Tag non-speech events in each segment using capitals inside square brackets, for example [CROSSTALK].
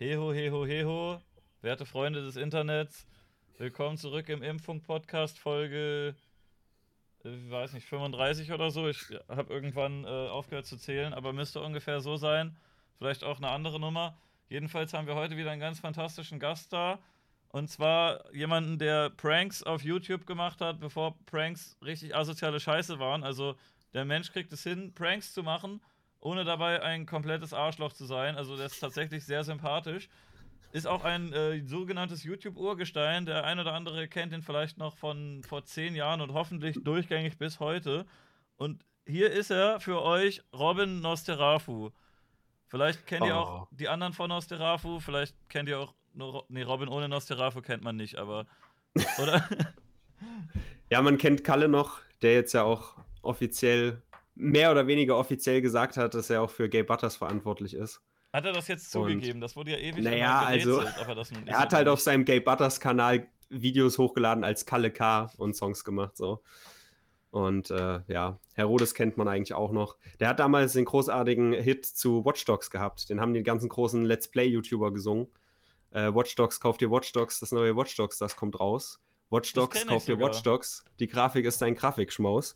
Heho, heho, heho, werte Freunde des Internets, willkommen zurück im Impfung-Podcast, Folge, äh, ich weiß nicht, 35 oder so. Ich habe irgendwann äh, aufgehört zu zählen, aber müsste ungefähr so sein. Vielleicht auch eine andere Nummer. Jedenfalls haben wir heute wieder einen ganz fantastischen Gast da. Und zwar jemanden, der Pranks auf YouTube gemacht hat, bevor Pranks richtig asoziale Scheiße waren. Also der Mensch kriegt es hin, Pranks zu machen ohne dabei ein komplettes Arschloch zu sein. Also der ist tatsächlich sehr sympathisch. Ist auch ein äh, sogenanntes YouTube-Urgestein. Der ein oder andere kennt ihn vielleicht noch von vor zehn Jahren und hoffentlich durchgängig bis heute. Und hier ist er für euch, Robin Nosterafu. Vielleicht kennt ihr auch oh. die anderen von Nosterafu, vielleicht kennt ihr auch nur. Nee, Robin ohne Nosterafu kennt man nicht, aber. Oder? [LAUGHS] ja, man kennt Kalle noch, der jetzt ja auch offiziell mehr oder weniger offiziell gesagt hat, dass er auch für Gay Butters verantwortlich ist. Hat er das jetzt zugegeben? Und, das wurde ja ewig naja, also, er, er hat halt auf seinem Gay Butters Kanal Videos hochgeladen als Kalle K und Songs gemacht, so. Und äh, ja, Herodes kennt man eigentlich auch noch. Der hat damals den großartigen Hit zu Watch Dogs gehabt. Den haben die ganzen großen Let's Play-YouTuber gesungen. Äh, Watch Dogs, kauft dir Watch Dogs, das neue Watch Dogs, das kommt raus. Watch Dogs, kauft dir Watch Dogs, die Grafik ist dein Grafikschmaus.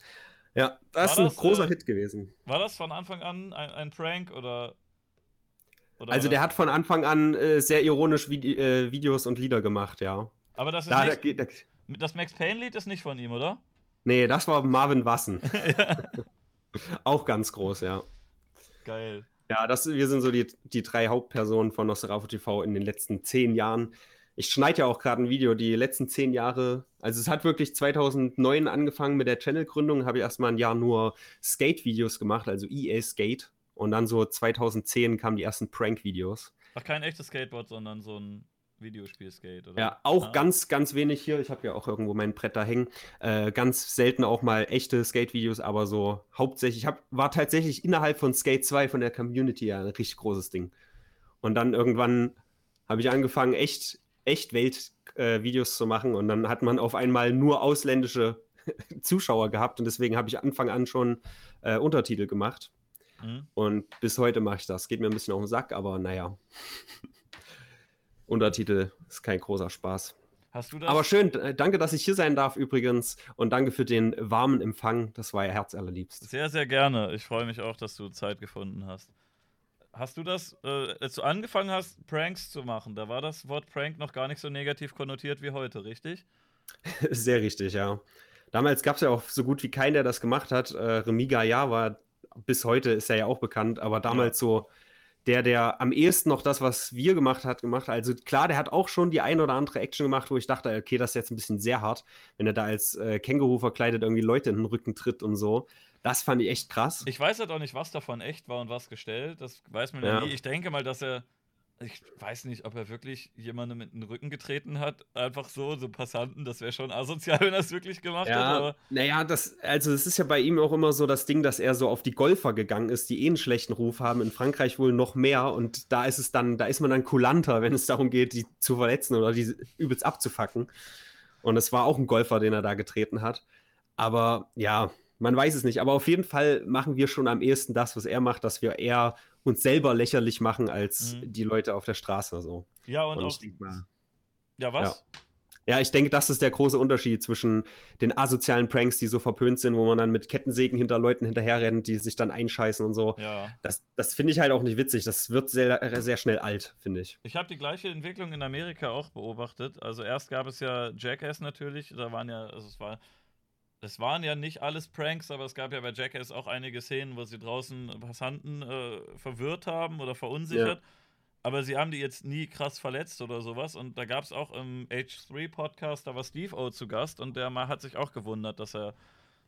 Ja, das war ist ein großer äh, Hit gewesen. War das von Anfang an ein, ein Prank oder, oder Also der hat von Anfang an äh, sehr ironisch Vide äh, Videos und Lieder gemacht, ja. Aber das ist da, nicht, da, da, das Max Payne-Lied ist nicht von ihm, oder? Nee, das war Marvin Wassen. [LAUGHS] [LAUGHS] Auch ganz groß, ja. Geil. Ja, das, wir sind so die, die drei Hauptpersonen von Nosferatu TV in den letzten zehn Jahren ich schneide ja auch gerade ein Video, die letzten zehn Jahre, also es hat wirklich 2009 angefangen mit der Channel-Gründung, habe ich erstmal ein Jahr nur Skate-Videos gemacht, also EA Skate. Und dann so 2010 kamen die ersten Prank-Videos. Ach, kein echtes Skateboard, sondern so ein Videospiel-Skate, oder? Ja, auch ah. ganz, ganz wenig hier. Ich habe ja auch irgendwo mein Brett da hängen. Äh, ganz selten auch mal echte Skate-Videos, aber so hauptsächlich. Ich hab, war tatsächlich innerhalb von Skate 2 von der Community ja ein richtig großes Ding. Und dann irgendwann habe ich angefangen, echt Echtwelt-Videos äh, zu machen und dann hat man auf einmal nur ausländische [LAUGHS] Zuschauer gehabt und deswegen habe ich Anfang an schon äh, Untertitel gemacht. Mhm. Und bis heute mache ich das. Geht mir ein bisschen auf den Sack, aber naja. [LAUGHS] Untertitel ist kein großer Spaß. Hast du das? Aber schön, danke, dass ich hier sein darf übrigens und danke für den warmen Empfang. Das war ja herzallerliebst. Sehr, sehr gerne. Ich freue mich auch, dass du Zeit gefunden hast. Hast du das, äh, als du angefangen hast, Pranks zu machen, da war das Wort Prank noch gar nicht so negativ konnotiert wie heute, richtig? [LAUGHS] Sehr richtig, ja. Damals gab es ja auch so gut wie keinen, der das gemacht hat. Äh, Gaillard war bis heute ist er ja auch bekannt, aber damals ja. so der, der am ehesten noch das, was wir gemacht hat, gemacht. Also klar, der hat auch schon die ein oder andere Action gemacht, wo ich dachte, okay, das ist jetzt ein bisschen sehr hart, wenn er da als äh, Känguru verkleidet irgendwie Leute in den Rücken tritt und so. Das fand ich echt krass. Ich weiß halt auch nicht, was davon echt war und was gestellt. Das weiß man ja, ja nie. Ich denke mal, dass er. Ich weiß nicht, ob er wirklich jemanden mit den Rücken getreten hat. Einfach so, so Passanten. Das wäre schon asozial, [LAUGHS] wenn er es wirklich gemacht ja, hat. Naja, das, also es ist ja bei ihm auch immer so das Ding, dass er so auf die Golfer gegangen ist, die eh einen schlechten Ruf haben. In Frankreich wohl noch mehr. Und da ist es dann, da ist man dann kulanter, wenn es darum geht, die zu verletzen oder die übelst abzufacken. Und es war auch ein Golfer, den er da getreten hat. Aber ja, man weiß es nicht, aber auf jeden Fall machen wir schon am ehesten das, was er macht, dass wir eher uns selber lächerlich machen als mhm. die Leute auf der Straße. So. Ja, und, und auch. Mal, ja, was? Ja. ja. ich denke, das ist der große Unterschied zwischen den asozialen Pranks, die so verpönt sind, wo man dann mit Kettensägen hinter Leuten hinterherrennt, die sich dann einscheißen und so. Ja. Das, das finde ich halt auch nicht witzig. Das wird sehr, sehr schnell alt, finde ich. Ich habe die gleiche Entwicklung in Amerika auch beobachtet. Also erst gab es ja Jackass natürlich, da waren ja, also es war es waren ja nicht alles Pranks, aber es gab ja bei Jackass auch einige Szenen, wo sie draußen Passanten äh, verwirrt haben oder verunsichert. Ja. Aber sie haben die jetzt nie krass verletzt oder sowas. Und da gab es auch im H3-Podcast, da war Steve O zu Gast und der mal hat sich auch gewundert, dass er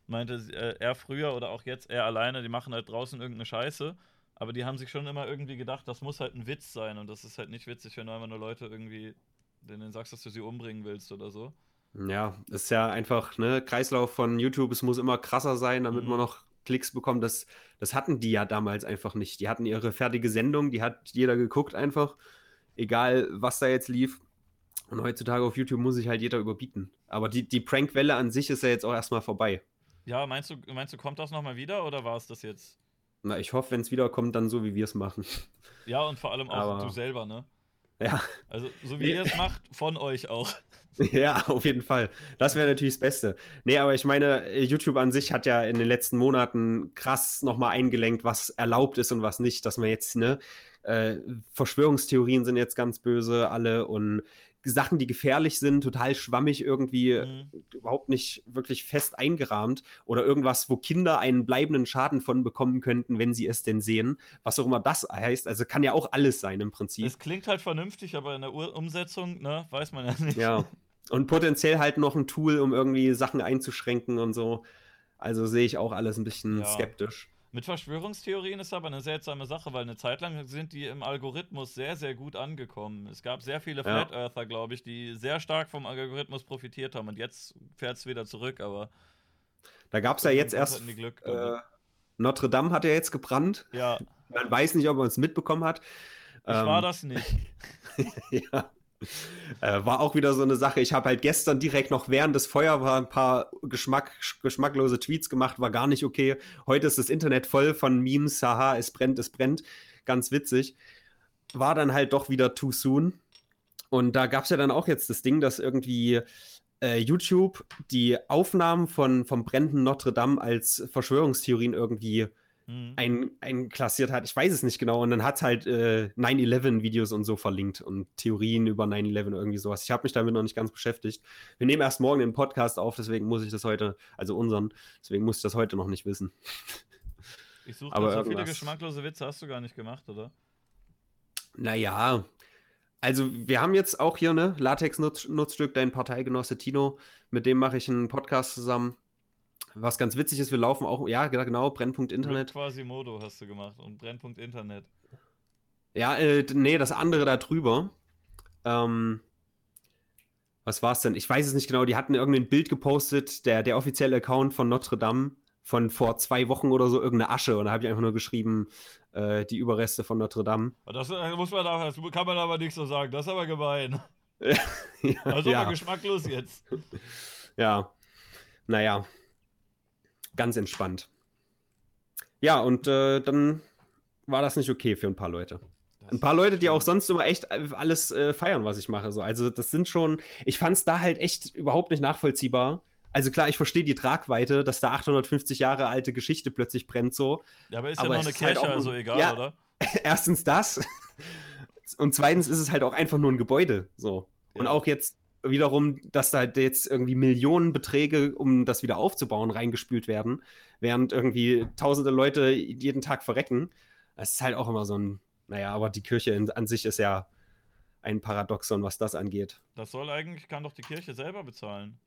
meinte, äh, er früher oder auch jetzt er alleine, die machen halt draußen irgendeine Scheiße. Aber die haben sich schon immer irgendwie gedacht, das muss halt ein Witz sein. Und das ist halt nicht witzig, wenn du einfach nur Leute irgendwie denen sagst, dass du sie umbringen willst oder so. Ja, ist ja einfach, ne, Kreislauf von YouTube, es muss immer krasser sein, damit mhm. man noch Klicks bekommt. Das, das hatten die ja damals einfach nicht. Die hatten ihre fertige Sendung, die hat jeder geguckt einfach, egal was da jetzt lief. Und heutzutage auf YouTube muss sich halt jeder überbieten. Aber die, die Prankwelle an sich ist ja jetzt auch erstmal vorbei. Ja, meinst du, meinst du, kommt das nochmal wieder oder war es das jetzt? Na, ich hoffe, wenn es wiederkommt, dann so, wie wir es machen. Ja, und vor allem auch Aber, du selber, ne? Ja. Also, so wie ihr es [LAUGHS] macht, von euch auch. Ja, auf jeden Fall. Das wäre natürlich das Beste. Nee, aber ich meine, YouTube an sich hat ja in den letzten Monaten krass nochmal eingelenkt, was erlaubt ist und was nicht, dass man jetzt, ne, äh, Verschwörungstheorien sind jetzt ganz böse alle und Sachen, die gefährlich sind, total schwammig irgendwie, mhm. überhaupt nicht wirklich fest eingerahmt oder irgendwas, wo Kinder einen bleibenden Schaden von bekommen könnten, wenn sie es denn sehen. Was auch immer das heißt. Also kann ja auch alles sein im Prinzip. Es klingt halt vernünftig, aber in der Ur Umsetzung, ne, weiß man ja [LAUGHS] nicht. Ja. Und potenziell halt noch ein Tool, um irgendwie Sachen einzuschränken und so. Also sehe ich auch alles ein bisschen ja. skeptisch. Mit Verschwörungstheorien ist aber eine seltsame Sache, weil eine Zeit lang sind die im Algorithmus sehr, sehr gut angekommen. Es gab sehr viele Flat ja. Earther, glaube ich, die sehr stark vom Algorithmus profitiert haben und jetzt fährt es wieder zurück, aber. Da gab es ja jetzt erst. Glück, äh, Notre Dame hat ja jetzt gebrannt. Ja. Man weiß nicht, ob man es mitbekommen hat. Ich ähm, war das nicht. [LAUGHS] ja. Äh, war auch wieder so eine Sache. Ich habe halt gestern direkt noch während des Feuer ein paar Geschmack, geschmacklose Tweets gemacht, war gar nicht okay. Heute ist das Internet voll von Memes, haha, es brennt, es brennt. Ganz witzig. War dann halt doch wieder too soon. Und da gab es ja dann auch jetzt das Ding, dass irgendwie äh, YouTube die Aufnahmen von, vom brennenden Notre Dame als Verschwörungstheorien irgendwie mhm. ein, einklassiert hat. Ich weiß es nicht genau. Und dann hat es halt äh, 9-11-Videos und so verlinkt und Theorien über 9-11 irgendwie sowas. Ich habe mich damit noch nicht ganz beschäftigt. Wir nehmen erst morgen den Podcast auf, deswegen muss ich das heute, also unseren, deswegen muss ich das heute noch nicht wissen. [LAUGHS] Ich suche Aber so viele geschmacklose Witze hast du gar nicht gemacht, oder? Naja, also wir haben jetzt auch hier, ne, Latex-Nutzstück, dein Parteigenosse Tino, mit dem mache ich einen Podcast zusammen. Was ganz witzig ist, wir laufen auch, ja, genau, Brennpunkt Internet. Quasimodo hast du gemacht und Brennpunkt Internet. Ja, äh, nee, das andere da drüber. Ähm, was war es denn? Ich weiß es nicht genau. Die hatten irgendein Bild gepostet, der, der offizielle Account von Notre Dame von vor zwei Wochen oder so, irgendeine Asche. Und da habe ich einfach nur geschrieben, äh, die Überreste von Notre Dame. Das äh, muss man auch, das kann man aber nicht so sagen. Das ist aber gemein. ja, [LAUGHS] also ja. geschmacklos jetzt. Ja. Naja ganz entspannt. Ja, und äh, dann war das nicht okay für ein paar Leute. ein paar Leute, die auch sonst immer echt alles äh, feiern, was ich mache. So. Also, das sind schon, ich fand es da halt echt überhaupt nicht nachvollziehbar. Also klar, ich verstehe die Tragweite, dass da 850 Jahre alte Geschichte plötzlich brennt so. Ja, aber ist aber ja noch eine Kirche, halt also egal, ja, oder? [LAUGHS] Erstens das. Und zweitens ist es halt auch einfach nur ein Gebäude. So. Ja. Und auch jetzt wiederum, dass da jetzt irgendwie Millionenbeträge, um das wieder aufzubauen, reingespült werden, während irgendwie tausende Leute jeden Tag verrecken. Das ist halt auch immer so ein, naja, aber die Kirche in, an sich ist ja ein Paradoxon, was das angeht. Das soll eigentlich, kann doch die Kirche selber bezahlen.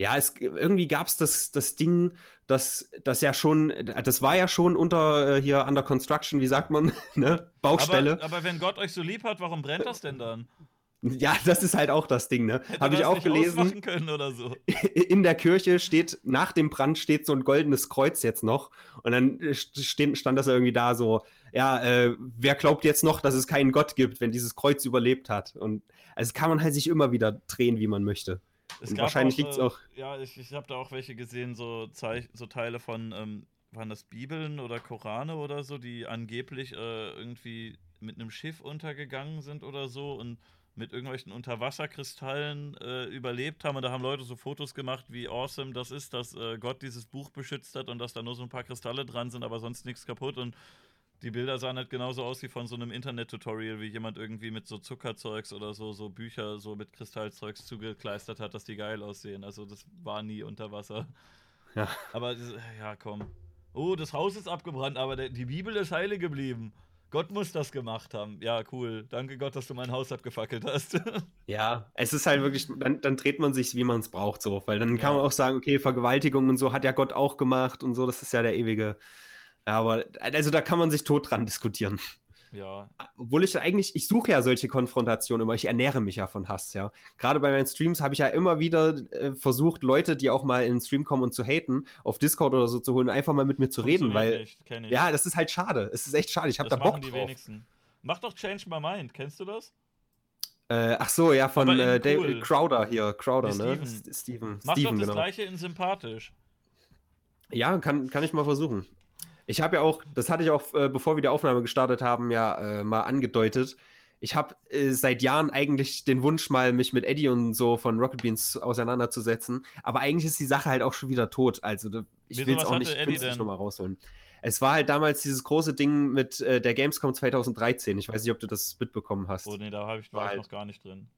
Ja, es, irgendwie gab es das, das Ding, das, das ja schon, das war ja schon unter äh, hier under construction, wie sagt man, [LAUGHS] ne? Baustelle. Aber, aber wenn Gott euch so lieb hat, warum brennt das denn dann? Ja, [LAUGHS] das ist halt auch das Ding, ne? Habe ich auch gelesen. Können oder so. [LAUGHS] In der Kirche steht, nach dem Brand steht so ein goldenes Kreuz jetzt noch. Und dann äh, steht, stand das irgendwie da so, ja, äh, wer glaubt jetzt noch, dass es keinen Gott gibt, wenn dieses Kreuz überlebt hat? Und also kann man halt sich immer wieder drehen, wie man möchte. wahrscheinlich liegt es auch. Ja, ich, ich habe da auch welche gesehen, so, Zeich so Teile von, ähm, waren das Bibeln oder Korane oder so, die angeblich äh, irgendwie mit einem Schiff untergegangen sind oder so und mit irgendwelchen Unterwasserkristallen äh, überlebt haben. Und da haben Leute so Fotos gemacht, wie awesome das ist, dass äh, Gott dieses Buch beschützt hat und dass da nur so ein paar Kristalle dran sind, aber sonst nichts kaputt. Und die Bilder sahen halt genauso aus wie von so einem Internet-Tutorial, wie jemand irgendwie mit so Zuckerzeugs oder so, so Bücher so mit Kristallzeugs zugekleistert hat, dass die geil aussehen. Also das war nie unter Wasser. Ja. Aber ja, komm. Oh, das Haus ist abgebrannt, aber der, die Bibel ist heile geblieben. Gott muss das gemacht haben. Ja, cool. Danke Gott, dass du mein Haus abgefackelt hast. [LAUGHS] ja, es ist halt wirklich, dann, dann dreht man sich, wie man es braucht, so. Weil dann kann man auch sagen, okay, Vergewaltigung und so hat ja Gott auch gemacht und so, das ist ja der ewige. Ja, aber also da kann man sich tot dran diskutieren. Ja. Obwohl ich eigentlich, ich suche ja solche Konfrontationen immer, ich ernähre mich ja von Hass, ja. Gerade bei meinen Streams habe ich ja immer wieder äh, versucht, Leute, die auch mal in den Stream kommen und zu haten, auf Discord oder so zu holen, einfach mal mit mir zu reden, weil. Nicht, ja, das ist halt schade. Es ist echt schade. Ich habe da Bock die drauf. Wenigsten. Mach doch Change My Mind, kennst du das? Äh, ach so, ja, von äh, David cool. Crowder hier, Crowder, nee, ne? Steven. Steven. Mach Steven, doch das genau. gleiche in sympathisch. Ja, kann, kann ich mal versuchen. Ich habe ja auch, das hatte ich auch, äh, bevor wir die Aufnahme gestartet haben, ja äh, mal angedeutet. ich habe äh, seit Jahren eigentlich den Wunsch, mal mich mit Eddie und so von Rocket Beans auseinanderzusetzen. Aber eigentlich ist die Sache halt auch schon wieder tot. Also ich will es auch nicht künstlich nochmal rausholen. Es war halt damals dieses große Ding mit äh, der Gamescom 2013. Ich weiß nicht, ob du das mitbekommen hast. Oh nee, da hab ich, war, war ich halt, noch gar nicht drin.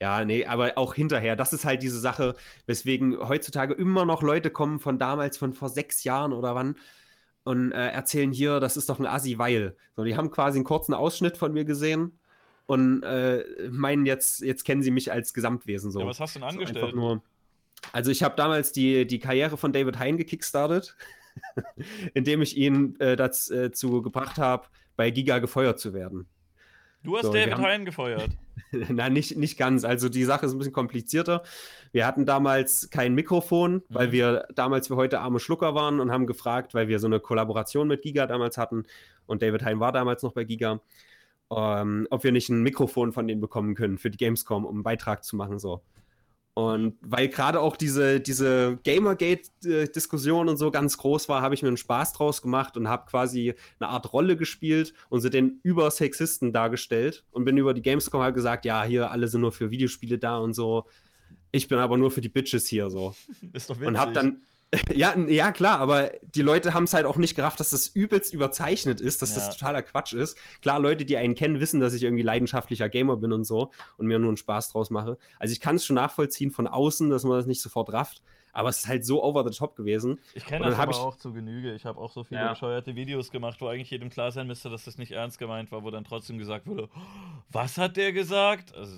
Ja, nee, aber auch hinterher. Das ist halt diese Sache, weswegen heutzutage immer noch Leute kommen von damals, von vor sechs Jahren oder wann und äh, erzählen hier, das ist doch ein Assi, weil. So, die haben quasi einen kurzen Ausschnitt von mir gesehen und äh, meinen jetzt, jetzt kennen sie mich als Gesamtwesen so. Ja, was hast du denn angestellt? So nur, also ich habe damals die, die Karriere von David Hein gekickstartet, [LAUGHS] indem ich ihn äh, dazu äh, gebracht habe, bei Giga gefeuert zu werden. Du hast so, David haben... Hein gefeuert. [LAUGHS] Nein, nicht, nicht ganz. Also die Sache ist ein bisschen komplizierter. Wir hatten damals kein Mikrofon, mhm. weil wir damals wie heute arme Schlucker waren und haben gefragt, weil wir so eine Kollaboration mit Giga damals hatten und David Hein war damals noch bei Giga ähm, ob wir nicht ein Mikrofon von denen bekommen können für die Gamescom, um einen Beitrag zu machen. So. Und weil gerade auch diese, diese Gamergate-Diskussion und so ganz groß war, habe ich mir einen Spaß draus gemacht und habe quasi eine Art Rolle gespielt und sie den über Sexisten dargestellt und bin über die Gamescom halt gesagt, ja, hier alle sind nur für Videospiele da und so. Ich bin aber nur für die Bitches hier so. [LAUGHS] Ist doch witzig. Und habe dann [LAUGHS] ja, ja, klar, aber die Leute haben es halt auch nicht gerafft, dass das übelst überzeichnet ist, dass ja. das totaler Quatsch ist. Klar, Leute, die einen kennen, wissen, dass ich irgendwie leidenschaftlicher Gamer bin und so und mir nur einen Spaß draus mache. Also ich kann es schon nachvollziehen von außen, dass man das nicht sofort rafft. Aber es ist halt so over the top gewesen. Ich kenne das aber ich... auch zu Genüge. Ich habe auch so viele ja. bescheuerte Videos gemacht, wo eigentlich jedem klar sein müsste, dass das nicht ernst gemeint war, wo dann trotzdem gesagt wurde, was hat der gesagt? Also,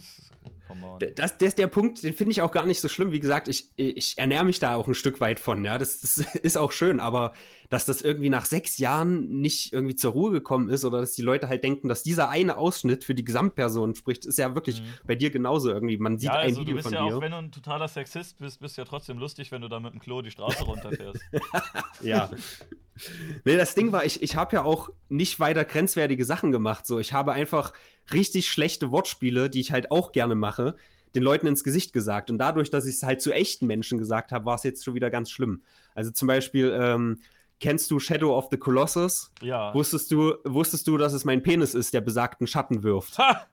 das, das ist der Punkt, den finde ich auch gar nicht so schlimm. Wie gesagt, ich, ich ernähre mich da auch ein Stück weit von. Ja, das, das [LAUGHS] ist auch schön, aber dass das irgendwie nach sechs Jahren nicht irgendwie zur Ruhe gekommen ist oder dass die Leute halt denken, dass dieser eine Ausschnitt für die Gesamtperson spricht, ist ja wirklich mhm. bei dir genauso irgendwie. Man sieht ja, also ein Video von ja dir. Auch wenn du ein totaler Sexist bist, bist du ja trotzdem lustig, wenn du da mit dem Klo die Straße [LAUGHS] runterfährst. ja. Nee, das Ding war, ich, ich habe ja auch nicht weiter grenzwertige Sachen gemacht. So, ich habe einfach richtig schlechte Wortspiele, die ich halt auch gerne mache, den Leuten ins Gesicht gesagt. Und dadurch, dass ich es halt zu echten Menschen gesagt habe, war es jetzt schon wieder ganz schlimm. Also zum Beispiel, ähm, kennst du Shadow of the Colossus? Ja. Wusstest du, wusstest du, dass es mein Penis ist, der besagten Schatten wirft? Ha!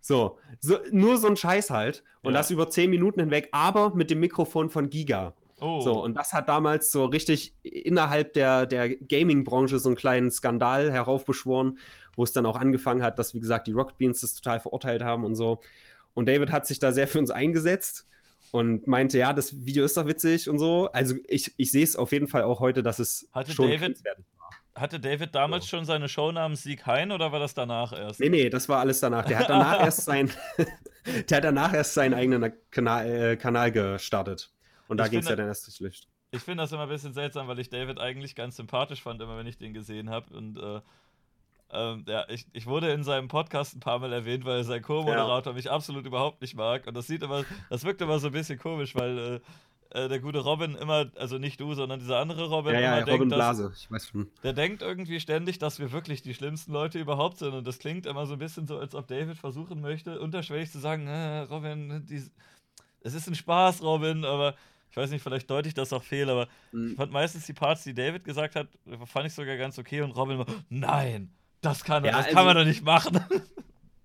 So, so, nur so ein Scheiß halt. Und ja. das über zehn Minuten hinweg, aber mit dem Mikrofon von Giga. Oh. So, und das hat damals so richtig innerhalb der, der Gaming-Branche so einen kleinen Skandal heraufbeschworen, wo es dann auch angefangen hat, dass, wie gesagt, die Rocket Beans das total verurteilt haben und so. Und David hat sich da sehr für uns eingesetzt und meinte, ja, das Video ist doch witzig und so. Also ich, ich sehe es auf jeden Fall auch heute, dass es hatte schon David, Hatte David damals so. schon seine Show namens Sieg Hein oder war das danach erst? Nee, nee, das war alles danach. Der hat danach [LAUGHS] erst sein, [LAUGHS] der hat danach erst seinen eigenen Kanal, äh, Kanal gestartet. Und da ging es ja dann erst durchs Licht. Ich finde das immer ein bisschen seltsam, weil ich David eigentlich ganz sympathisch fand, immer wenn ich den gesehen habe. Und äh, ähm, ja, ich, ich wurde in seinem Podcast ein paar Mal erwähnt, weil sein Co-Moderator ja. mich absolut überhaupt nicht mag. Und das sieht immer, das wirkt immer so ein bisschen komisch, weil äh, äh, der gute Robin immer, also nicht du, sondern dieser andere Robin, ja, ja, immer Robin denkt, Blase, dass, ich weiß schon. Der denkt irgendwie ständig, dass wir wirklich die schlimmsten Leute überhaupt sind. Und das klingt immer so ein bisschen so, als ob David versuchen möchte, unterschwellig zu sagen, äh, Robin, es ist ein Spaß, Robin, aber ich weiß nicht, vielleicht deute ich das auch fehl, aber mhm. ich fand meistens die Parts, die David gesagt hat, fand ich sogar ganz okay und Robin immer, nein, das kann, ja, das also, kann man doch nicht machen. [LAUGHS]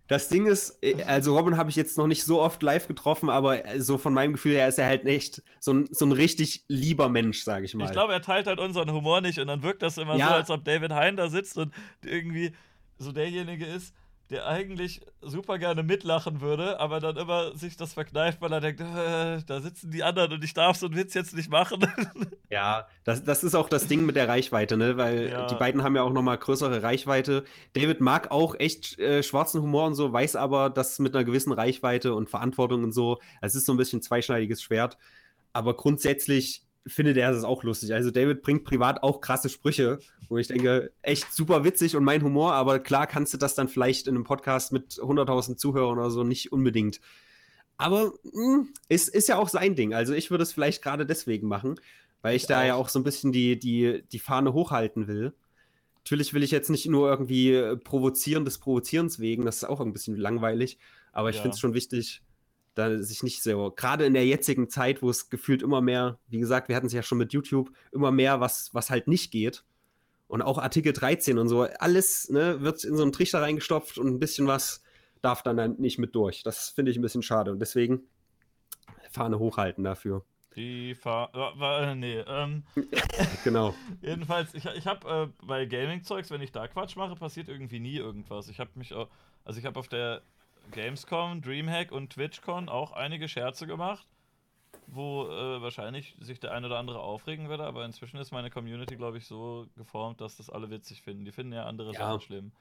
Das Ding ist, äh, also Robin habe ich jetzt noch nicht so oft live getroffen, aber äh, so von meinem Gefühl her ist er halt echt so ein, so ein richtig lieber Mensch, sage ich mal. Ich glaube, er teilt halt unseren Humor nicht und dann wirkt das immer ja. so, als ob David Hein da sitzt und irgendwie so derjenige ist, der eigentlich super gerne mitlachen würde, aber dann immer sich das verkneift, weil er denkt, äh, da sitzen die anderen und ich darf so einen Witz jetzt nicht machen. [LAUGHS] Ja, das, das ist auch das Ding mit der Reichweite, ne? Weil ja. die beiden haben ja auch nochmal größere Reichweite. David mag auch echt äh, schwarzen Humor und so, weiß aber, dass mit einer gewissen Reichweite und Verantwortung und so, es ist so ein bisschen zweischneidiges Schwert. Aber grundsätzlich findet er es auch lustig. Also David bringt privat auch krasse Sprüche, wo ich denke, echt super witzig und mein Humor, aber klar kannst du das dann vielleicht in einem Podcast mit 100.000 Zuhörern oder so nicht unbedingt. Aber hm, ist, ist ja auch sein Ding. Also ich würde es vielleicht gerade deswegen machen, weil ich, da ja auch so ein bisschen die, die, die Fahne hochhalten will. Natürlich will ich jetzt nicht nur irgendwie provozieren des Provozierens wegen, das ist auch ein bisschen langweilig, aber ich ja. finde es schon wichtig, da sich nicht so, gerade in der jetzigen Zeit, wo es gefühlt immer mehr, wie gesagt, wir hatten es ja schon mit YouTube, immer mehr, was, was halt nicht geht. Und auch Artikel 13 und so, alles ne, wird in so einen Trichter reingestopft und ein bisschen was darf dann nicht mit durch. Das finde ich ein bisschen schade und deswegen Fahne hochhalten dafür. Die Fahne, äh, nee, ähm. [LAUGHS] genau. Jedenfalls, ich, ich habe äh, bei Gaming-Zeugs, wenn ich da Quatsch mache, passiert irgendwie nie irgendwas. Ich habe mich auch, also ich habe auf der Gamescom, Dreamhack und TwitchCon auch einige Scherze gemacht wo äh, wahrscheinlich sich der ein oder andere aufregen würde, aber inzwischen ist meine Community, glaube ich, so geformt, dass das alle witzig finden. Die finden ja andere ja. Sachen schlimm.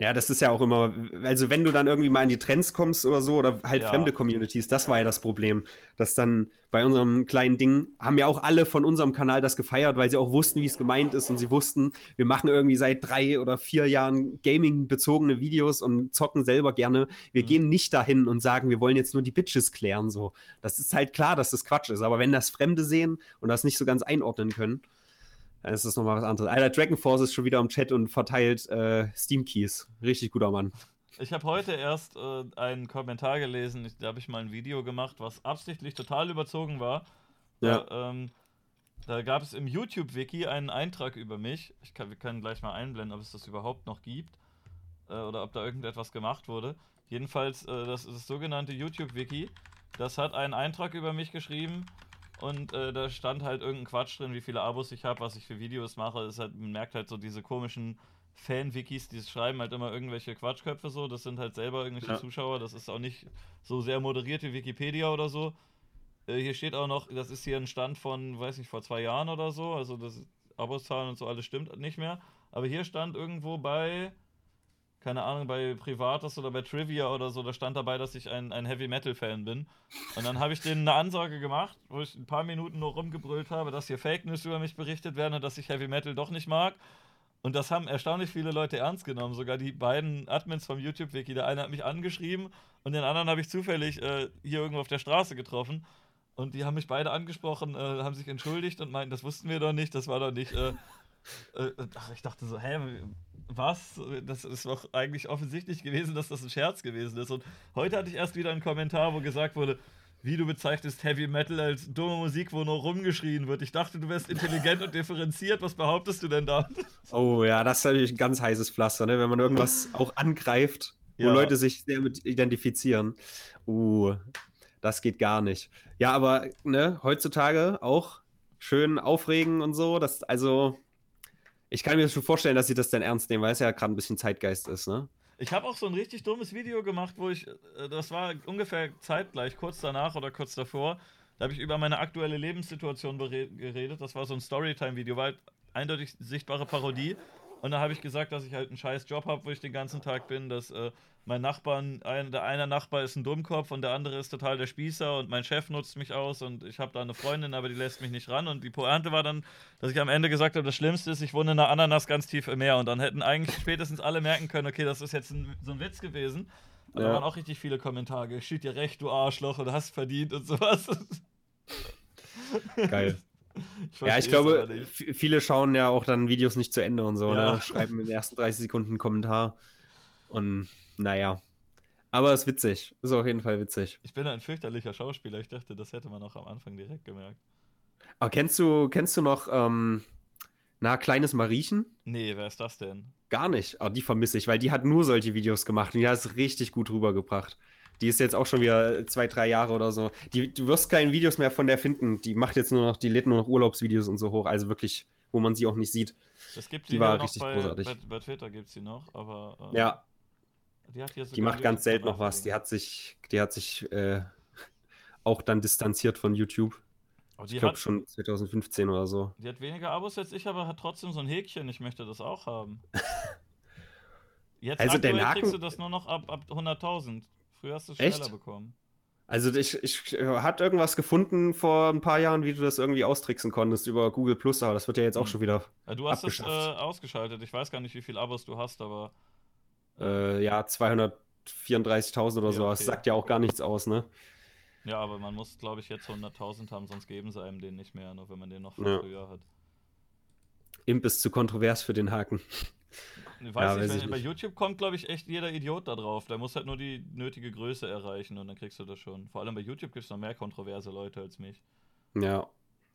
Ja, das ist ja auch immer, also wenn du dann irgendwie mal in die Trends kommst oder so, oder halt ja. fremde Communities, das war ja das Problem. Dass dann bei unserem kleinen Ding haben ja auch alle von unserem Kanal das gefeiert, weil sie auch wussten, wie es gemeint ist und sie wussten, wir machen irgendwie seit drei oder vier Jahren Gaming-bezogene Videos und zocken selber gerne. Wir mhm. gehen nicht dahin und sagen, wir wollen jetzt nur die Bitches klären. So. Das ist halt klar, dass das Quatsch ist. Aber wenn das Fremde sehen und das nicht so ganz einordnen können, ist das nochmal was anderes. Alter, Dragon Force ist schon wieder im Chat und verteilt äh, Steam-Keys. Richtig guter Mann. Ich habe heute erst äh, einen Kommentar gelesen, da habe ich mal ein Video gemacht, was absichtlich total überzogen war. Ja. Da, ähm, da gab es im YouTube-Wiki einen Eintrag über mich. Ich kann, wir können gleich mal einblenden, ob es das überhaupt noch gibt äh, oder ob da irgendetwas gemacht wurde. Jedenfalls, äh, das ist das sogenannte YouTube-Wiki. Das hat einen Eintrag über mich geschrieben und äh, da stand halt irgendein Quatsch drin, wie viele Abos ich habe, was ich für Videos mache. Das halt, man merkt halt so diese komischen Fan-Wikis, die schreiben halt immer irgendwelche Quatschköpfe so. Das sind halt selber irgendwelche ja. Zuschauer. Das ist auch nicht so sehr moderiert wie Wikipedia oder so. Äh, hier steht auch noch, das ist hier ein Stand von, weiß nicht, vor zwei Jahren oder so. Also das Abozahlen und so alles stimmt nicht mehr. Aber hier stand irgendwo bei keine Ahnung, bei Privates oder bei Trivia oder so, da stand dabei, dass ich ein, ein Heavy Metal Fan bin. Und dann habe ich denen eine Ansage gemacht, wo ich ein paar Minuten nur rumgebrüllt habe, dass hier Fake News über mich berichtet werden und dass ich Heavy Metal doch nicht mag. Und das haben erstaunlich viele Leute ernst genommen. Sogar die beiden Admins vom YouTube-Wiki. Der eine hat mich angeschrieben und den anderen habe ich zufällig äh, hier irgendwo auf der Straße getroffen. Und die haben mich beide angesprochen, äh, haben sich entschuldigt und meinten, das wussten wir doch nicht, das war doch nicht. Äh, ich dachte so, hä, was? Das ist doch eigentlich offensichtlich gewesen, dass das ein Scherz gewesen ist. Und heute hatte ich erst wieder einen Kommentar, wo gesagt wurde, wie du bezeichnest Heavy Metal als dumme Musik, wo nur rumgeschrien wird. Ich dachte, du wärst intelligent und differenziert. Was behauptest du denn da? Oh ja, das ist natürlich ein ganz heißes Pflaster, ne? wenn man irgendwas auch angreift, wo ja. Leute sich damit identifizieren. Uh, das geht gar nicht. Ja, aber ne, heutzutage auch schön aufregen und so. Das, also, ich kann mir schon vorstellen, dass sie das dann ernst nehmen, weil es ja gerade ein bisschen Zeitgeist ist, ne? Ich habe auch so ein richtig dummes Video gemacht, wo ich, äh, das war ungefähr zeitgleich, kurz danach oder kurz davor, da habe ich über meine aktuelle Lebenssituation geredet. Das war so ein Storytime-Video, war halt eindeutig sichtbare Parodie. Und da habe ich gesagt, dass ich halt einen scheiß Job habe, wo ich den ganzen Tag bin, dass äh, mein Nachbar, ein, der eine Nachbar ist ein Dummkopf und der andere ist total der Spießer und mein Chef nutzt mich aus und ich habe da eine Freundin, aber die lässt mich nicht ran. Und die Pointe war dann, dass ich am Ende gesagt habe, das Schlimmste ist, ich wohne in einer Ananas ganz tief im Meer. Und dann hätten eigentlich spätestens alle merken können, okay, das ist jetzt ein, so ein Witz gewesen. Aber ja. da waren auch richtig viele Kommentare. Schied dir recht, du Arschloch, und hast verdient und sowas. Geil. Ich ja, ich glaube, viele schauen ja auch dann Videos nicht zu Ende und so, ne? ja. ne? schreiben in den ersten 30 Sekunden einen Kommentar. Und naja. Aber es ist witzig. Ist auf jeden Fall witzig. Ich bin ein fürchterlicher Schauspieler. Ich dachte, das hätte man auch am Anfang direkt gemerkt. Aber kennst du, kennst du noch, ähm, na, kleines Mariechen? Nee, wer ist das denn? Gar nicht. Aber die vermisse ich, weil die hat nur solche Videos gemacht und die hat es richtig gut rübergebracht. Die ist jetzt auch schon wieder zwei, drei Jahre oder so. Die, du wirst keine Videos mehr von der finden. Die macht jetzt nur noch, die lädt nur noch Urlaubsvideos und so hoch. Also wirklich, wo man sie auch nicht sieht. Das gibt die war richtig bei, großartig. Bei, bei Twitter gibt es sie noch, aber. Ähm, ja, die, die macht ganz selten noch was. Die hat sich, die hat sich äh, auch dann distanziert von YouTube. ich glaube schon 2015 oder so. Die hat weniger Abos als ich, aber hat trotzdem so ein Häkchen. Ich möchte das auch haben. [LAUGHS] Jetzt also der Naken... kriegst du das nur noch ab, ab 100.000. Früher hast du es schneller Echt? bekommen. Also ich, ich hat irgendwas gefunden vor ein paar Jahren, wie du das irgendwie austricksen konntest über Google Plus, aber das wird ja jetzt auch hm. schon wieder. Ja, du hast es äh, ausgeschaltet. Ich weiß gar nicht, wie viele Abos du hast, aber äh, ja, 234.000 oder ja, so. Das sagt ja auch gar nichts aus, ne? Ja, aber man muss, glaube ich, jetzt 100.000 haben, sonst geben sie einem den nicht mehr, nur wenn man den noch ja. früher hat. Imp ist zu kontrovers für den Haken. Ich weiß ja, nicht, weiß wenn bei nicht. YouTube kommt, glaube ich, echt jeder Idiot da drauf. Der muss halt nur die nötige Größe erreichen und dann kriegst du das schon. Vor allem bei YouTube gibt es noch mehr kontroverse Leute als mich. Ja.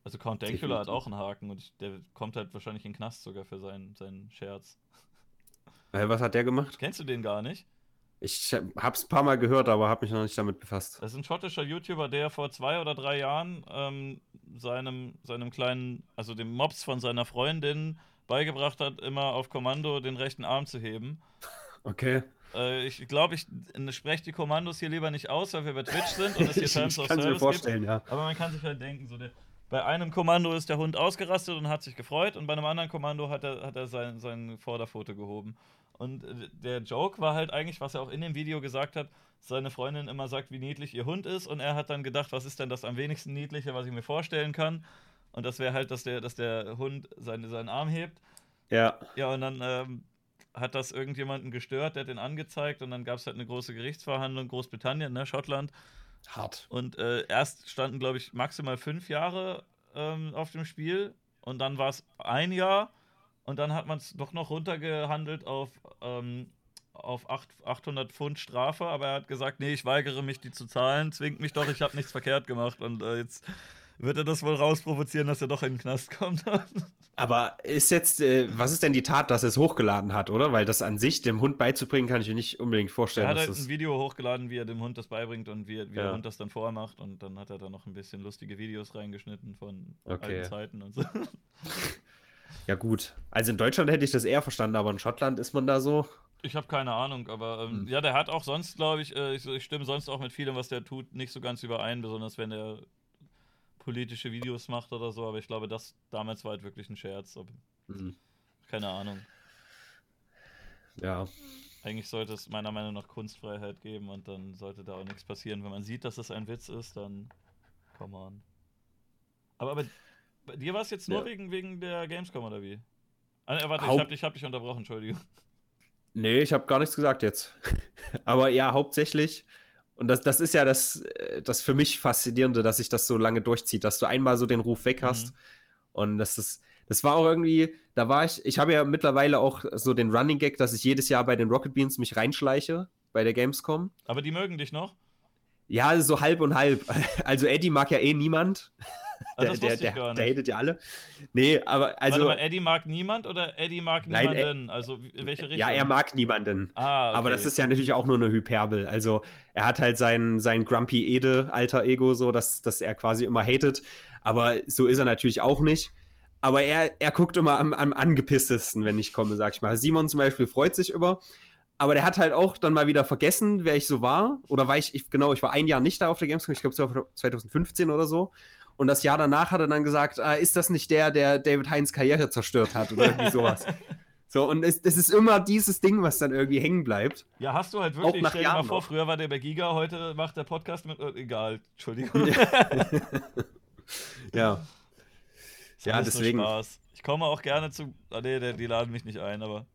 Also Count Dankula hat auch einen Haken und der kommt halt wahrscheinlich in den Knast sogar für seinen, seinen Scherz. [LAUGHS] Äh, was hat der gemacht? Kennst du den gar nicht? Ich habe es ein paar Mal gehört, aber habe mich noch nicht damit befasst. Das ist ein schottischer YouTuber, der vor zwei oder drei Jahren ähm, seinem, seinem kleinen, also dem Mops von seiner Freundin beigebracht hat, immer auf Kommando den rechten Arm zu heben. Okay. Äh, ich glaube, ich spreche die Kommandos hier lieber nicht aus, weil wir bei Twitch sind und es hier [LAUGHS] Times of Service mir vorstellen, gibt. Ja. Aber man kann sich halt denken, so der, bei einem Kommando ist der Hund ausgerastet und hat sich gefreut und bei einem anderen Kommando hat er, hat er sein, sein Vorderfoto gehoben. Und äh, der Joke war halt eigentlich, was er auch in dem Video gesagt hat, seine Freundin immer sagt, wie niedlich ihr Hund ist und er hat dann gedacht, was ist denn das am wenigsten niedliche, was ich mir vorstellen kann? Und das wäre halt, dass der, dass der Hund seine, seinen Arm hebt. Ja. Ja, und dann ähm, hat das irgendjemanden gestört, der hat den angezeigt und dann gab es halt eine große Gerichtsverhandlung, Großbritannien, ne, Schottland. Hart. Und äh, erst standen, glaube ich, maximal fünf Jahre ähm, auf dem Spiel und dann war es ein Jahr und dann hat man es doch noch runtergehandelt auf, ähm, auf 8, 800 Pfund Strafe, aber er hat gesagt, nee, ich weigere mich, die zu zahlen, zwingt mich doch, ich habe nichts verkehrt gemacht und äh, jetzt wird er das wohl rausprovozieren, dass er doch in den Knast kommt. [LAUGHS] Aber ist jetzt, äh, was ist denn die Tat, dass er es hochgeladen hat, oder? Weil das an sich dem Hund beizubringen, kann ich mir nicht unbedingt vorstellen. Er hat halt ein Video hochgeladen, wie er dem Hund das beibringt und wie, wie ja. der Hund das dann vormacht. Und dann hat er da noch ein bisschen lustige Videos reingeschnitten von okay. alten Zeiten und so. [LAUGHS] Ja, gut. Also in Deutschland hätte ich das eher verstanden, aber in Schottland ist man da so. Ich habe keine Ahnung, aber ähm, hm. ja, der hat auch sonst, glaube ich, äh, ich, ich stimme sonst auch mit vielem, was der tut, nicht so ganz überein, besonders wenn er politische Videos macht oder so, aber ich glaube, das damals war halt wirklich ein Scherz. Mhm. Keine Ahnung. Ja. Eigentlich sollte es meiner Meinung nach Kunstfreiheit geben und dann sollte da auch nichts passieren. Wenn man sieht, dass es ein Witz ist, dann come on. Aber, aber bei dir war es jetzt nur ja. wegen, wegen der Gamescom oder wie? Ah, warte, Haupt ich hab, ich hab dich unterbrochen, Entschuldigung. Nee, ich habe gar nichts gesagt jetzt. [LAUGHS] aber ja, hauptsächlich und das, das ist ja das, äh, das für mich Faszinierende, dass sich das so lange durchzieht, dass du einmal so den Ruf weg hast. Mhm. Und das ist, das war auch irgendwie, da war ich, ich habe ja mittlerweile auch so den Running Gag, dass ich jedes Jahr bei den Rocket Beans mich reinschleiche bei der Gamescom. Aber die mögen dich noch? Ja, so halb und halb. [LAUGHS] Also Eddie mag ja eh niemand. Der, der, der, der hatet ja alle. Nee, aber also. Warte mal, Eddie mag niemand oder Eddie mag nein, niemanden? also welche Richtung? Ja, er mag niemanden. Ah, okay. Aber das ist ja natürlich auch nur eine Hyperbel. Also er hat halt sein, sein Grumpy Ede alter Ego, so dass, dass er quasi immer hatet. Aber so ist er natürlich auch nicht. Aber er, er guckt immer am, am angepisstesten, wenn ich komme, sag ich mal. Simon zum Beispiel freut sich über. Aber der hat halt auch dann mal wieder vergessen, wer ich so war. Oder war ich, ich genau, ich war ein Jahr nicht da auf der Gamescom, ich glaube 2015 oder so. Und das Jahr danach hat er dann gesagt, ah, ist das nicht der, der David Heinz Karriere zerstört hat oder irgendwie sowas. [LAUGHS] So, und es, es, ist immer dieses Ding, was dann irgendwie hängen bleibt. Ja, hast du halt wirklich, stell dir mal vor, früher war der bei Giga, heute macht der Podcast mit, äh, egal, Entschuldigung. Ja. [LAUGHS] ja. ja, deswegen. Ich komme auch gerne zu, ah, nee, die laden mich nicht ein, aber.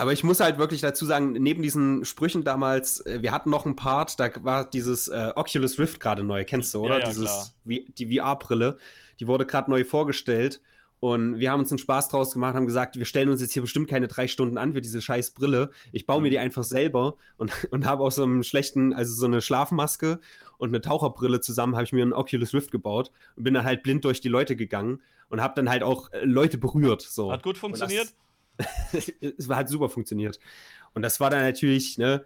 Aber ich muss halt wirklich dazu sagen, neben diesen Sprüchen damals, äh, wir hatten noch einen Part, da war dieses äh, Oculus Rift gerade neu, kennst du, oder? Ja, ja, dieses, die VR-Brille, die wurde gerade neu vorgestellt. Und wir haben uns einen Spaß draus gemacht, haben gesagt, wir stellen uns jetzt hier bestimmt keine drei Stunden an für diese scheiß Brille. Ich baue mir die einfach selber und, [LAUGHS] und habe aus so einem schlechten, also so eine Schlafmaske und eine Taucherbrille zusammen, habe ich mir einen Oculus Rift gebaut und bin dann halt blind durch die Leute gegangen und habe dann halt auch äh, Leute berührt. So. Hat gut funktioniert? Das, [LAUGHS] es hat super funktioniert. Und das war dann natürlich, ne,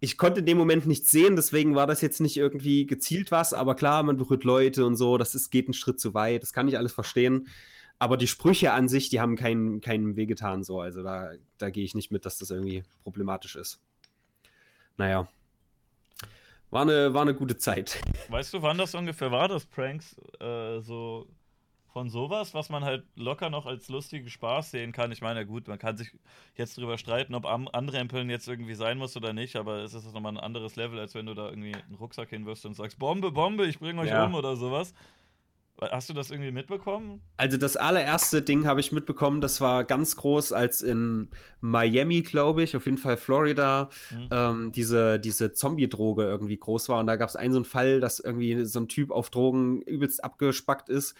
ich konnte in dem Moment nichts sehen, deswegen war das jetzt nicht irgendwie gezielt was, aber klar, man berührt Leute und so, das ist, geht einen Schritt zu weit, das kann ich alles verstehen. Aber die Sprüche an sich, die haben keinen, keinen wehgetan, so. Also da, da gehe ich nicht mit, dass das irgendwie problematisch ist. Naja. War eine, war eine gute Zeit. Weißt du, wann das ungefähr war, dass Pranks äh, so von sowas, was man halt locker noch als lustigen Spaß sehen kann. Ich meine, gut, man kann sich jetzt drüber streiten, ob Anrempeln jetzt irgendwie sein muss oder nicht, aber es ist nochmal ein anderes Level, als wenn du da irgendwie einen Rucksack hinwirfst und sagst, Bombe, Bombe, ich bringe euch ja. um oder sowas. Hast du das irgendwie mitbekommen? Also das allererste Ding habe ich mitbekommen, das war ganz groß, als in Miami, glaube ich, auf jeden Fall Florida, mhm. ähm, diese, diese Zombie-Droge irgendwie groß war. Und da gab es einen so einen Fall, dass irgendwie so ein Typ auf Drogen übelst abgespackt ist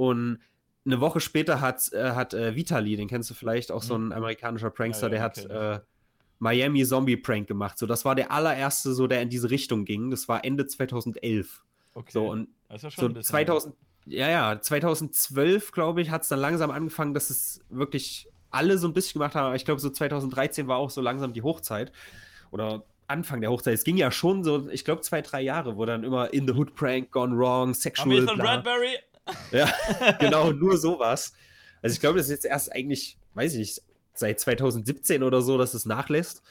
und eine Woche später hat, äh, hat äh, Vitali, den kennst du vielleicht, auch mhm. so ein amerikanischer Prankster, ja, ja, der hat äh, Miami Zombie Prank gemacht. So, das war der allererste, so der in diese Richtung ging. Das war Ende 2011. Okay. So und das ist ja schon so 2000, ja ja, 2012 glaube ich, hat es dann langsam angefangen, dass es wirklich alle so ein bisschen gemacht haben. Aber ich glaube, so 2013 war auch so langsam die Hochzeit oder Anfang der Hochzeit. Es ging ja schon so, ich glaube, zwei, drei Jahre, wo dann immer in the Hood Prank, Gone Wrong, Sexual. Bla. Bradbury. [LAUGHS] Ja, genau, nur sowas. Also ich glaube, das ist jetzt erst eigentlich, weiß ich nicht, seit 2017 oder so, dass es nachlässt.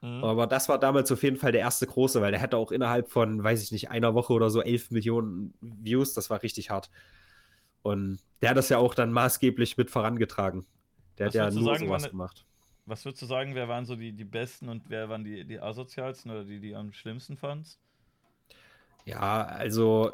Mhm. Aber das war damals auf jeden Fall der erste große, weil der hatte auch innerhalb von, weiß ich nicht, einer Woche oder so 11 Millionen Views. Das war richtig hart. Und der hat das ja auch dann maßgeblich mit vorangetragen. Der was hat ja nur sagen, sowas wann, gemacht. Was würdest du sagen, wer waren so die, die besten und wer waren die, die asozialsten oder die, die am schlimmsten fandst? Ja, also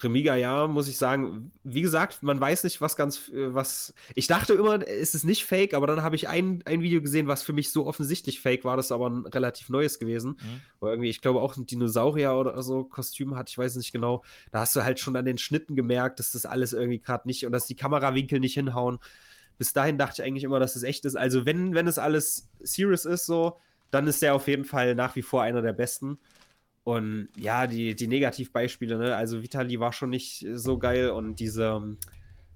Remiga, ja, muss ich sagen. Wie gesagt, man weiß nicht, was ganz, was. Ich dachte immer, es ist nicht fake, aber dann habe ich ein, ein Video gesehen, was für mich so offensichtlich fake war. Das ist aber ein relativ neues gewesen. Mhm. Wo irgendwie, ich glaube, auch ein Dinosaurier oder so Kostüm hat, ich weiß nicht genau. Da hast du halt schon an den Schnitten gemerkt, dass das alles irgendwie gerade nicht und dass die Kamerawinkel nicht hinhauen. Bis dahin dachte ich eigentlich immer, dass es echt ist. Also, wenn, wenn es alles serious ist, so, dann ist der auf jeden Fall nach wie vor einer der besten. Und ja, die, die Negativbeispiele, ne? Also Vitali war schon nicht so geil und diese,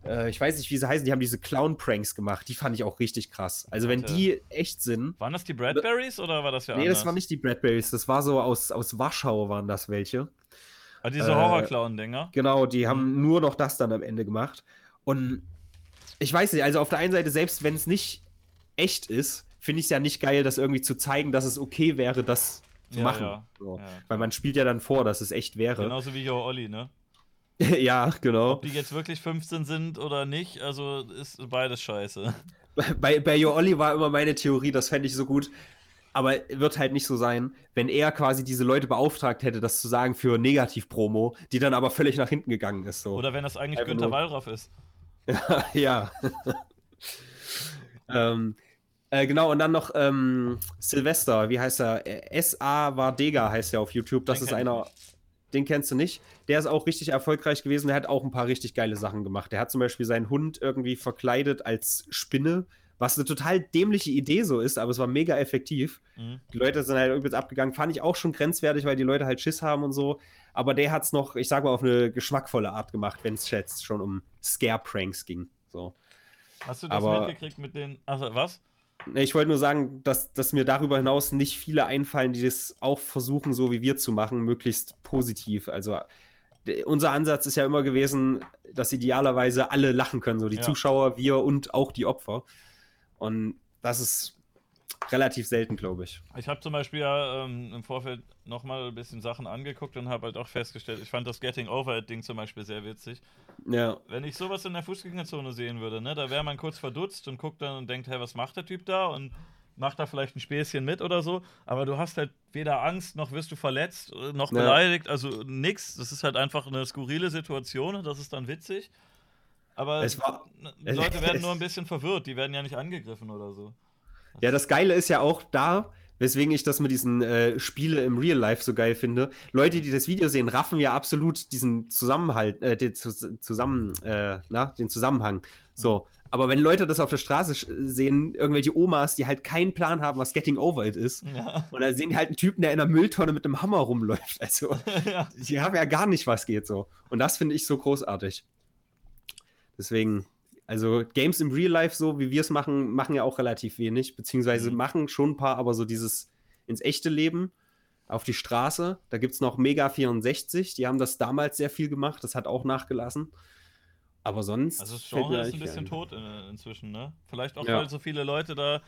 äh, ich weiß nicht, wie sie heißen, die haben diese Clown-Pranks gemacht, die fand ich auch richtig krass. Also wenn die echt sind. Waren das die Bradberries oder war das ja Nee, anders? das waren nicht die Bradberries, das war so aus, aus Warschau waren das welche. Ah, diese äh, Horror-Clown-Dinger? Genau, die haben mhm. nur noch das dann am Ende gemacht. Und ich weiß nicht, also auf der einen Seite, selbst wenn es nicht echt ist, finde ich es ja nicht geil, das irgendwie zu zeigen, dass es okay wäre, das zu ja, machen. Ja. So. Ja. Weil man spielt ja dann vor, dass es echt wäre. Genauso wie Jo Olli, ne? [LAUGHS] ja, genau. Ob die jetzt wirklich 15 sind oder nicht, also ist beides scheiße. [LAUGHS] Bei, bei Jo Olli war immer meine Theorie, das fände ich so gut. Aber wird halt nicht so sein, wenn er quasi diese Leute beauftragt hätte, das zu sagen für Negativ-Promo, die dann aber völlig nach hinten gegangen ist. So. Oder wenn das eigentlich Einfach Günther nur... Wallraff ist. [LAUGHS] ja. ähm, äh, genau, und dann noch ähm, Silvester, wie heißt er? S.A. Vardega heißt er auf YouTube. Das den ist einer, den kennst du nicht. Der ist auch richtig erfolgreich gewesen. Der hat auch ein paar richtig geile Sachen gemacht. Der hat zum Beispiel seinen Hund irgendwie verkleidet als Spinne, was eine total dämliche Idee so ist, aber es war mega effektiv. Mhm. Die Leute sind halt übelst abgegangen. Fand ich auch schon grenzwertig, weil die Leute halt Schiss haben und so. Aber der hat es noch, ich sag mal, auf eine geschmackvolle Art gemacht, wenn es jetzt schon um Scare-Pranks ging. So. Hast du das aber, mitgekriegt mit den. Also, was? Ich wollte nur sagen, dass, dass mir darüber hinaus nicht viele einfallen, die das auch versuchen, so wie wir zu machen, möglichst positiv. Also unser Ansatz ist ja immer gewesen, dass idealerweise alle lachen können, so die ja. Zuschauer, wir und auch die Opfer. Und das ist relativ selten, glaube ich. Ich habe zum Beispiel ja ähm, im Vorfeld nochmal ein bisschen Sachen angeguckt und habe halt auch festgestellt, ich fand das Getting Over It Ding zum Beispiel sehr witzig. Ja. Wenn ich sowas in der Fußgängerzone sehen würde, ne, da wäre man kurz verdutzt und guckt dann und denkt, hey, was macht der Typ da? Und macht da vielleicht ein Späßchen mit oder so, aber du hast halt weder Angst, noch wirst du verletzt, äh, noch ja. beleidigt, also nix. Das ist halt einfach eine skurrile Situation und das ist dann witzig. Aber war, [LAUGHS] Leute werden nur ein bisschen verwirrt, die werden ja nicht angegriffen oder so. Ja, das Geile ist ja auch da, weswegen ich das mit diesen äh, Spiele im Real Life so geil finde. Leute, die das Video sehen, raffen ja absolut diesen Zusammenhalt, äh, den, zusammen, äh, na, den Zusammenhang. So. Aber wenn Leute das auf der Straße sehen, irgendwelche Omas, die halt keinen Plan haben, was Getting Over It ist, ja. und dann sehen die halt einen Typen, der in einer Mülltonne mit einem Hammer rumläuft. Also, [LAUGHS] ja. die haben ja gar nicht, was geht so. Und das finde ich so großartig. Deswegen, also Games im Real Life, so wie wir es machen, machen ja auch relativ wenig, beziehungsweise mhm. machen schon ein paar, aber so dieses ins echte Leben, auf die Straße. Da gibt es noch Mega 64, die haben das damals sehr viel gemacht, das hat auch nachgelassen. Aber sonst. Also das Genre ist ein bisschen ein. tot in, inzwischen, ne? Vielleicht auch, ja. weil so viele Leute da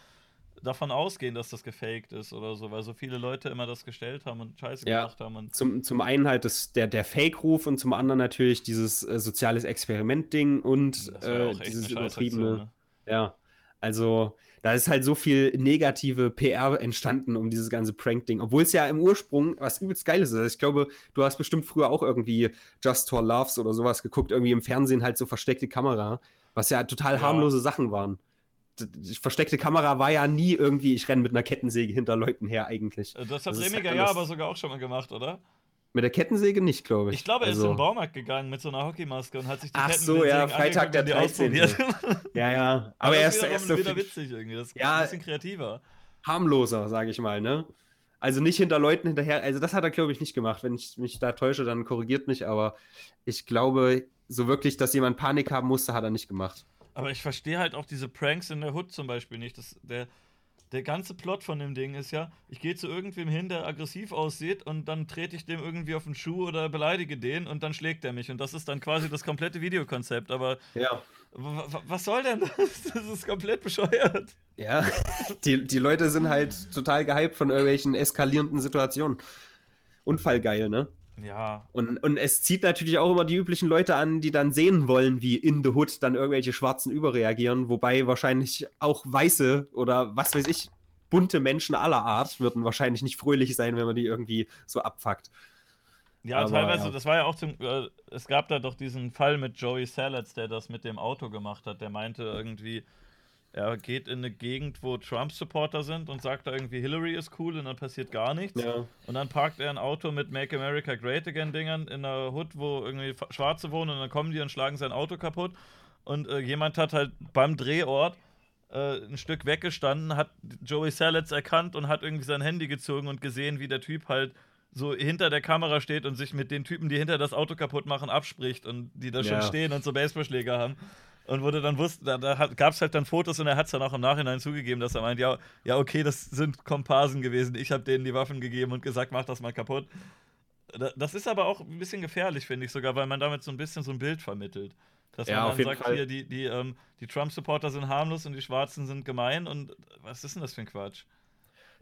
davon ausgehen, dass das gefaked ist oder so, weil so viele Leute immer das gestellt haben und Scheiße ja, gemacht haben. Und zum, zum einen halt das, der, der Fake-Ruf und zum anderen natürlich dieses äh, soziales Experiment-Ding und äh, dieses übertriebene. Ne? Ja, also da ist halt so viel negative PR entstanden um dieses ganze Prank-Ding, obwohl es ja im Ursprung was übelst Geiles ist. Ich glaube, du hast bestimmt früher auch irgendwie Just for Loves oder sowas geguckt, irgendwie im Fernsehen halt so versteckte Kamera, was ja total ja. harmlose Sachen waren versteckte Kamera war ja nie irgendwie, ich renne mit einer Kettensäge hinter Leuten her eigentlich. Äh, das hat Remiger ja aber sogar auch schon mal gemacht, oder? Mit der Kettensäge nicht, glaube ich. Ich glaube, er also. ist in den Baumarkt gegangen mit so einer Hockeymaske und hat sich die Ach so, ja, Freitag der 13. ja, ja. [LAUGHS] Aber, aber er ist, er wieder witzig irgendwie. Das ist ja, ein bisschen kreativer. Harmloser, sage ich mal, ne? Also nicht hinter Leuten hinterher. Also das hat er, glaube ich, nicht gemacht. Wenn ich mich da täusche, dann korrigiert mich. Aber ich glaube, so wirklich, dass jemand Panik haben musste, hat er nicht gemacht. Aber ich verstehe halt auch diese Pranks in der Hood zum Beispiel nicht. Das, der, der ganze Plot von dem Ding ist ja, ich gehe zu irgendwem hin, der aggressiv aussieht und dann trete ich dem irgendwie auf den Schuh oder beleidige den und dann schlägt er mich. Und das ist dann quasi das komplette Videokonzept. Aber Ja. was soll denn das? [LAUGHS] Das ist komplett bescheuert. Ja, die, die Leute sind halt total gehypt von irgendwelchen eskalierenden Situationen. Unfallgeil, ne? Ja, Und, und es zieht natürlich auch immer die üblichen Leute an, die dann sehen wollen, wie in the Hood dann irgendwelche Schwarzen überreagieren, wobei wahrscheinlich auch weiße oder was weiß ich, bunte Menschen aller Art würden wahrscheinlich nicht fröhlich sein, wenn man die irgendwie so abfuckt. Ja, Aber, teilweise, ja. das war ja auch zum. Äh, es gab da doch diesen Fall mit Joey Salads, der das mit dem Auto gemacht hat. Der meinte irgendwie, er geht in eine Gegend, wo Trump-Supporter sind und sagt da irgendwie, Hillary ist cool und dann passiert gar nichts. Ja. Und dann parkt er ein Auto mit Make America Great Again Dingern in einer Hood, wo irgendwie Schwarze wohnen und dann kommen die und schlagen sein Auto kaputt. Und äh, jemand hat halt beim Drehort äh, ein Stück weggestanden, hat Joey Salads erkannt und hat irgendwie sein Handy gezogen und gesehen, wie der Typ halt so hinter der Kamera steht und sich mit den Typen, die hinter das Auto kaputt machen, abspricht und die da schon Ja. stehen und so Baseballschläger haben. Und wurde dann wusste, da, da gab es halt dann Fotos und er hat es dann auch im Nachhinein zugegeben, dass er meint, ja, ja, okay, das sind Komparsen gewesen. Ich habe denen die Waffen gegeben und gesagt, mach das mal kaputt. Da- Das ist aber auch ein bisschen gefährlich, finde ich sogar, weil man damit so ein bisschen so ein Bild vermittelt. Dass Ja, man auf dann jeden sagt, Fall. hier, die, die, ähm, die Trump-Supporter sind harmlos und die Schwarzen sind gemein und was ist denn das für ein Quatsch?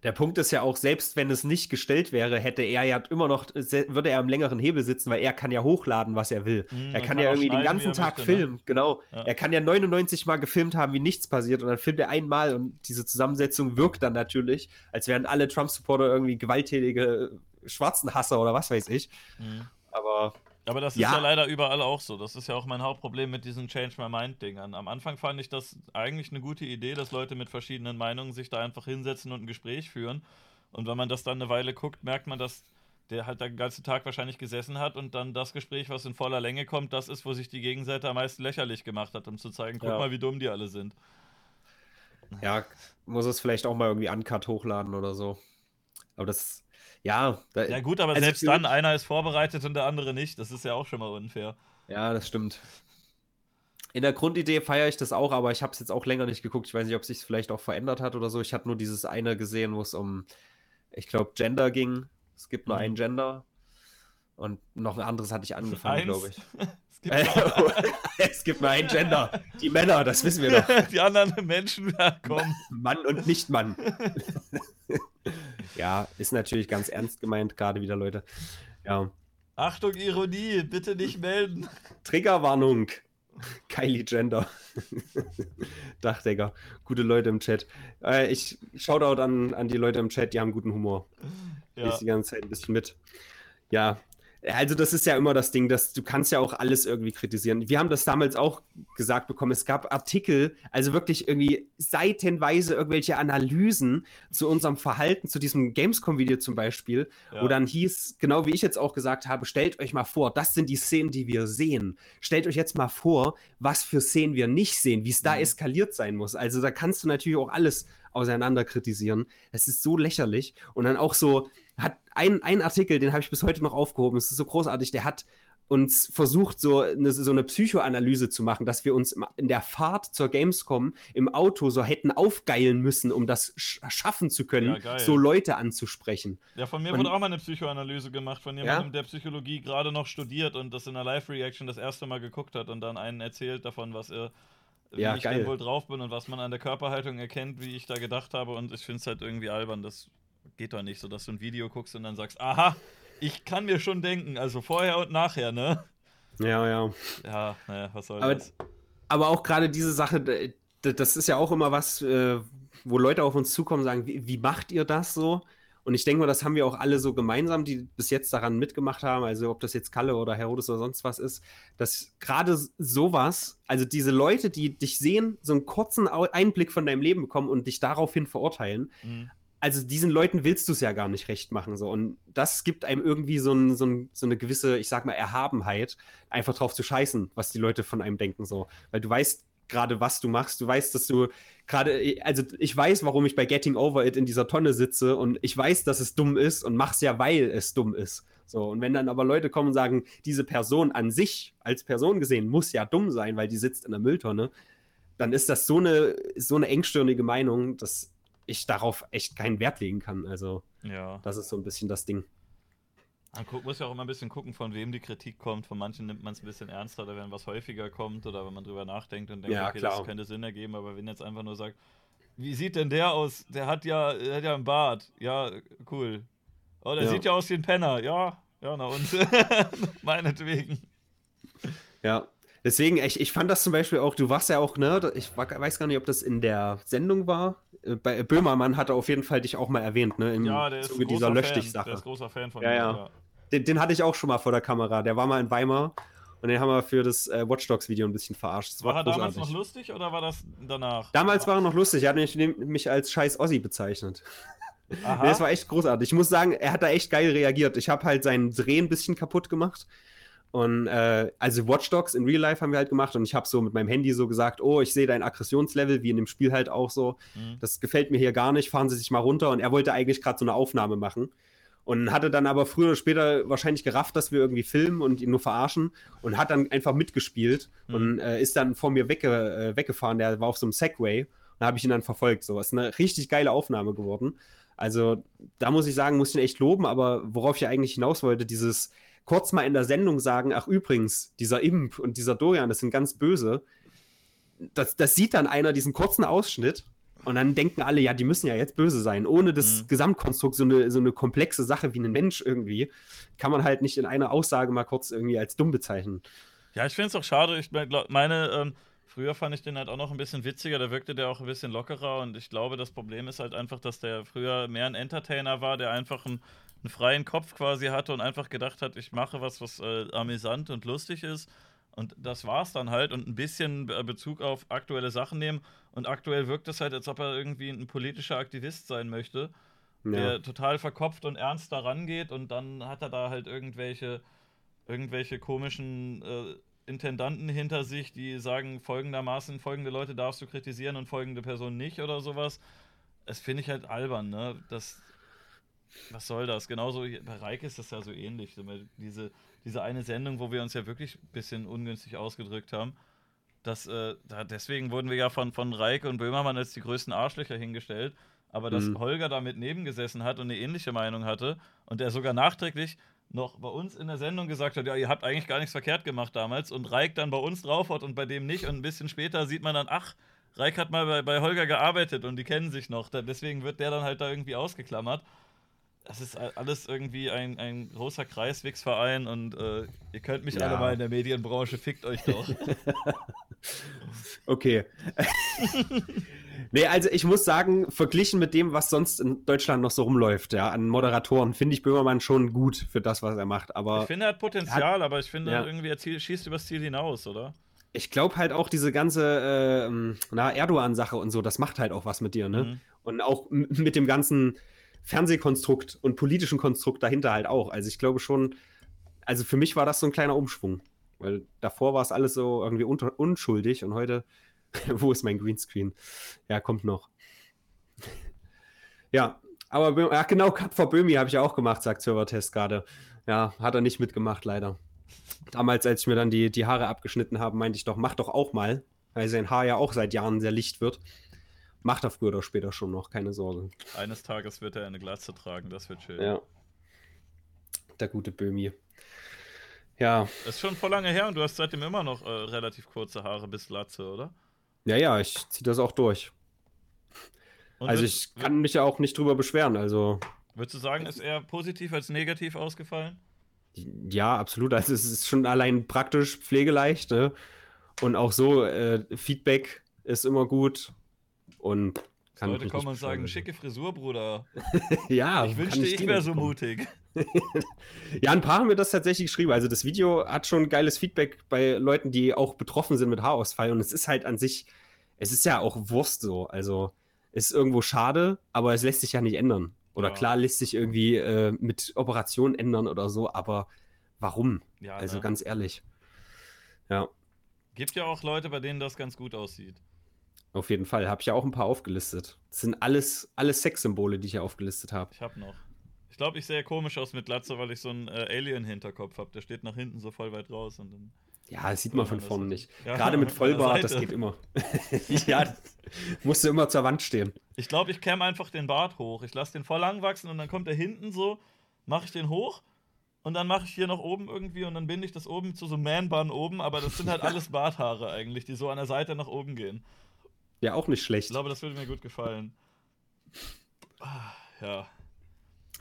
Der Punkt ist ja auch, selbst wenn es nicht gestellt wäre, hätte er ja immer noch, se- würde er am längeren Hebel sitzen, weil er kann ja hochladen, was er will. Mhm, er kann kann ja irgendwie den ganzen Tag möchte, ne? filmen, genau. Ja. Er kann ja 99 Mal gefilmt haben, wie nichts passiert und dann filmt er einmal und diese Zusammensetzung wirkt dann natürlich, als wären alle Trump-Supporter irgendwie gewalttätige äh, Schwarzenhasser oder was weiß ich. Mhm. Aber Aber das ist Ja. ja leider überall auch so. Das ist ja auch mein Hauptproblem mit diesen Change My Mind-Dingern. Am Anfang fand ich das eigentlich eine gute Idee, dass Leute mit verschiedenen Meinungen sich da einfach hinsetzen und ein Gespräch führen. Und wenn man das dann eine Weile guckt, merkt man, dass der halt den ganzen Tag wahrscheinlich gesessen hat und dann das Gespräch, was in voller Länge kommt, das ist, wo sich die Gegenseite am meisten lächerlich gemacht hat, um zu zeigen, guck Ja. mal, wie dumm die alle sind. ja, muss es vielleicht auch mal irgendwie uncut hochladen oder so. Aber das, ja, da, Ja gut, aber Also selbst dann, einer ist vorbereitet und der andere nicht. Das ist ja auch schon mal unfair. Ja, das stimmt. In der Grundidee feiere ich das auch, aber ich habe es jetzt auch länger nicht geguckt. Ich weiß nicht, ob sich vielleicht auch verändert hat oder so. Ich hatte nur dieses eine gesehen, wo es um, ich glaube, Gender ging. Es gibt nur Mhm. ein Gender. Und noch ein anderes hatte ich angefangen, glaube ich. [LAUGHS] [LAUGHS] Es gibt nur ein Gender. Die Männer, das wissen wir doch. die anderen Menschen, [LAUGHS] ja, komm. Mann und Nicht-Mann. [LAUGHS] ja, ist natürlich ganz ernst gemeint, gerade wieder, Leute. Ja. Achtung, Ironie, bitte nicht melden. Triggerwarnung. Kylie Gender. Dachdecker. Gute Leute im Chat. Äh, ich Shoutout an, an die Leute im Chat, die haben guten Humor. Ja. Ich die ganze Zeit ein bisschen mit. Ja. Also das ist ja immer das Ding, dass du kannst ja auch alles irgendwie kritisieren. Wir haben das damals auch gesagt bekommen. Es gab Artikel, also wirklich irgendwie seitenweise irgendwelche Analysen zu unserem Verhalten, zu diesem Gamescom-Video zum Beispiel, Ja. wo dann hieß, genau wie ich jetzt auch gesagt habe, stellt euch mal vor, das sind die Szenen, die wir sehen. Stellt euch jetzt mal vor, was für Szenen wir nicht sehen, wie es da Mhm. eskaliert sein muss. Also da kannst du natürlich auch alles auseinander kritisieren. Es ist so lächerlich. Und dann auch so, hat ein, ein Artikel, den habe ich bis heute noch aufgehoben, es ist so großartig, der hat uns versucht, so eine, so eine Psychoanalyse zu machen, dass wir uns in der Fahrt zur Gamescom im Auto so hätten aufgeilen müssen, um das sch schaffen zu können, Ja, so Leute anzusprechen. Ja, von mir Und- wurde auch mal eine Psychoanalyse gemacht von jemandem, Ja? der Psychologie gerade noch studiert und das in einer Live-Reaction das erste Mal geguckt hat und dann einen erzählt davon, was er, wie Ja, ich geil. denn wohl drauf bin und was man an der Körperhaltung erkennt, wie ich da gedacht habe. Und ich finde es halt irgendwie albern. Das geht doch nicht so, dass du ein Video guckst und dann sagst, aha, ich kann mir schon denken, also vorher und nachher, ne? Ja, ja. Ja, naja, was soll Aber- das? Aber auch gerade diese Sache, das ist ja auch immer was, äh, wo Leute auf uns zukommen und sagen, wie, wie macht ihr das so? Und ich denke mal, das haben wir auch alle so gemeinsam, die bis jetzt daran mitgemacht haben, also ob das jetzt Kalle oder Herodes oder sonst was ist, dass gerade sowas, also diese Leute, die dich sehen, so einen kurzen Einblick von deinem Leben bekommen und dich daraufhin verurteilen, Mhm. also diesen Leuten willst du es ja gar nicht recht machen. So. Und das gibt einem irgendwie so, ein, so, ein, so eine gewisse, ich sag mal, Erhabenheit, einfach drauf zu scheißen, was die Leute von einem denken. So. Weil du weißt gerade, was du machst. Du weißt, dass du gerade, also ich weiß, warum ich bei Getting Over It in dieser Tonne sitze und ich weiß, dass es dumm ist und mach's ja, weil es dumm ist. So, und wenn dann aber Leute kommen und sagen, diese Person an sich, als Person gesehen, muss ja dumm sein, weil die sitzt in der Mülltonne, dann ist das so eine, so eine engstirnige Meinung, dass ich darauf echt keinen Wert legen kann. Also, Ja. das ist so ein bisschen das Ding. Man muss ja auch immer ein bisschen gucken, von wem die Kritik kommt. Von manchen nimmt man es ein bisschen ernster, oder wenn was häufiger kommt oder wenn man drüber nachdenkt und denkt, Ja, okay, klar. das könnte Sinn ergeben, aber wenn jetzt einfach nur sagt, wie sieht denn der aus? Der hat ja, der hat ja einen Bart. Ja, cool. Oh, der Ja. sieht ja aus wie ein Penner. Ja, ja, na und [LAUGHS] meinetwegen. Ja. Deswegen, ich, ich fand das zum Beispiel auch, du warst ja auch, ne, ich weiß gar nicht, ob das in der Sendung war. Äh, Bei Böhmermann hat er auf jeden Fall dich auch mal erwähnt, ne, im Ja, der ist Zuge dieser Fan. Der ist großer Fan von Ja, mir. ja. Den, den hatte ich auch schon mal vor der Kamera. Der war mal in Weimar und den haben wir für das äh, Watch Dogs Video ein bisschen verarscht. Das War er damals noch lustig oder war das danach? Damals war er noch lustig. Er hat mich, mich als scheiß Ossi bezeichnet. Aha. Nee, das war echt großartig. Ich muss sagen, er hat da echt geil reagiert. Ich habe halt seinen Dreh ein bisschen kaputt gemacht. Und äh, also Watch Dogs in Real Life haben wir halt gemacht und ich habe so mit meinem Handy so gesagt, oh, ich sehe dein Aggressionslevel, wie in dem Spiel halt auch so. Mhm. Das gefällt mir hier gar nicht, fahren Sie sich mal runter. Und er wollte eigentlich gerade so eine Aufnahme machen. Und hatte dann aber früher oder später wahrscheinlich gerafft, dass wir irgendwie filmen und ihn nur verarschen und hat dann einfach mitgespielt Mhm. und äh, ist dann vor mir wegge äh, weggefahren. Der war auf so einem Segway und da habe ich ihn dann verfolgt. So, ist eine richtig geile Aufnahme geworden. Also, da muss ich sagen, muss ich ihn echt loben, aber worauf ich eigentlich hinaus wollte, dieses kurz mal in der Sendung sagen, ach übrigens, dieser Imp und dieser Dorian, das sind ganz böse. Das, das sieht dann einer, diesen kurzen Ausschnitt, und dann denken alle, ja, die müssen ja jetzt böse sein. Ohne das Mhm. Gesamtkonstrukt, so eine, so eine komplexe Sache wie ein Mensch irgendwie, kann man halt nicht in einer Aussage mal kurz irgendwie als dumm bezeichnen. Ja, ich finde es auch schade. Ich meine, ähm, früher fand ich den halt auch noch ein bisschen witziger, da wirkte der auch ein bisschen lockerer und ich glaube, das Problem ist halt einfach, dass der früher mehr ein Entertainer war, der einfach einen, einen freien Kopf quasi hatte und einfach gedacht hat, ich mache was, was äh, amüsant und lustig ist. Und das war's dann halt und ein bisschen Be- Bezug auf aktuelle Sachen nehmen. Und aktuell wirkt es halt, als ob er irgendwie ein politischer Aktivist sein möchte Ja. der total verkopft und ernst da rangeht und dann hat er da halt irgendwelche, irgendwelche komischen äh, Intendanten hinter sich, die sagen folgendermaßen, folgende Leute darfst du kritisieren und folgende Person nicht oder sowas. Das finde ich halt albern, ne? Das, was soll das? Genauso bei Reike ist das ja so ähnlich. Diese, diese eine Sendung, wo wir uns ja wirklich ein bisschen ungünstig ausgedrückt haben. Das, äh, da, deswegen wurden wir ja von, von Reike und Böhmermann als die größten Arschlöcher hingestellt. Aber dass Mhm. Holger da mit nebengesessen hat und eine ähnliche Meinung hatte und der sogar nachträglich noch bei uns in der Sendung gesagt hat, ja, ihr habt eigentlich gar nichts verkehrt gemacht damals und Reik dann bei uns drauf hat und bei dem nicht und ein bisschen später sieht man dann, ach, Reik hat mal bei, bei Holger gearbeitet und die kennen sich noch. Da, deswegen wird der dann halt da irgendwie ausgeklammert. Das ist alles irgendwie ein, ein großer Kreiswichsverein und äh, ihr könnt mich Ja. alle mal in der Medienbranche, fickt euch doch. [LAUGHS] Okay. [LAUGHS] nee, also ich muss sagen, verglichen mit dem, was sonst in Deutschland noch so rumläuft, ja, an Moderatoren, finde ich Böhmermann schon gut für das, was er macht. Aber ich finde, er hat Potenzial, aber ich finde Ja. irgendwie, er ziel, schießt übers Ziel hinaus, oder? ich glaube halt auch diese ganze na, Erdogan-Sache und so, das macht halt auch was mit dir, ne? Mhm. Und auch mit dem ganzen Fernsehkonstrukt und politischen Konstrukt dahinter halt auch. Also ich glaube schon, also für mich war das so ein kleiner Umschwung. Weil davor war es alles so irgendwie unschuldig und heute, [LAUGHS] wo ist mein Greenscreen? Ja, kommt noch. ja, aber ja, genau, Cut for Böhmi habe ich ja auch gemacht, sagt Servertest gerade. Ja, hat er nicht mitgemacht, leider. Damals, als ich mir dann die, die Haare abgeschnitten habe, meinte ich doch, mach doch auch mal, weil sein Haar ja auch seit Jahren sehr licht wird. Macht er früher oder später schon noch, keine Sorge. Eines Tages wird er eine Glatze tragen, das wird schön. Ja. Der gute Böhmi. Ja, Das ist schon vor lange her und du hast seitdem immer noch äh, relativ kurze Haare bis Glatze, oder? ja, ja, ich ziehe das auch durch. Und also ich kann mich ja auch nicht drüber beschweren. Also Würdest du sagen, ist eher positiv als negativ ausgefallen? ja, absolut. Also es ist schon allein praktisch, pflegeleicht. Ne? Und auch so, äh, Feedback ist immer gut. Und kann Leute kommen und sagen, schicke Frisur, Bruder. [LAUGHS] Ja, ich wünschte, nicht ich wäre so mutig. [LAUGHS] Ja, ein paar haben mir das tatsächlich geschrieben. Also das Video hat schon geiles Feedback bei Leuten, die auch betroffen sind mit Haarausfall. Und es ist halt an sich, es ist ja auch Wurst so. Also es ist irgendwo schade, aber es lässt sich ja nicht ändern. Oder Ja. klar lässt sich irgendwie äh, mit Operationen ändern oder so, aber warum? Ja, also ne? ganz ehrlich. Ja, Gibt ja auch Leute, bei denen das ganz gut aussieht. Auf jeden Fall. Habe ich ja auch ein paar aufgelistet. Das sind alles, alles Sexsymbole, die ich hier aufgelistet habe. Ich hab noch. Ich glaube, ich sehe komisch aus mit Glatze, weil ich so einen äh, Alien-Hinterkopf habe. Der steht nach hinten so voll weit raus und dann. Ja, das sieht man von vorne nicht. Ja, Gerade mit [LAUGHS] Vollbart, das geht immer. [LAUGHS] ja, musst du immer zur Wand stehen. Ich glaube, ich käme einfach den Bart hoch. Ich lasse den voll lang wachsen und dann kommt er hinten so, mache ich den hoch und dann mache ich hier noch oben irgendwie und dann binde ich das oben zu so einem Man-Bun oben, aber das sind halt [LAUGHS] alles Barthaare eigentlich, die so an der Seite nach oben gehen. Ja, auch nicht Ich schlecht. glaube, das würde mir gut gefallen. Ah, Ja.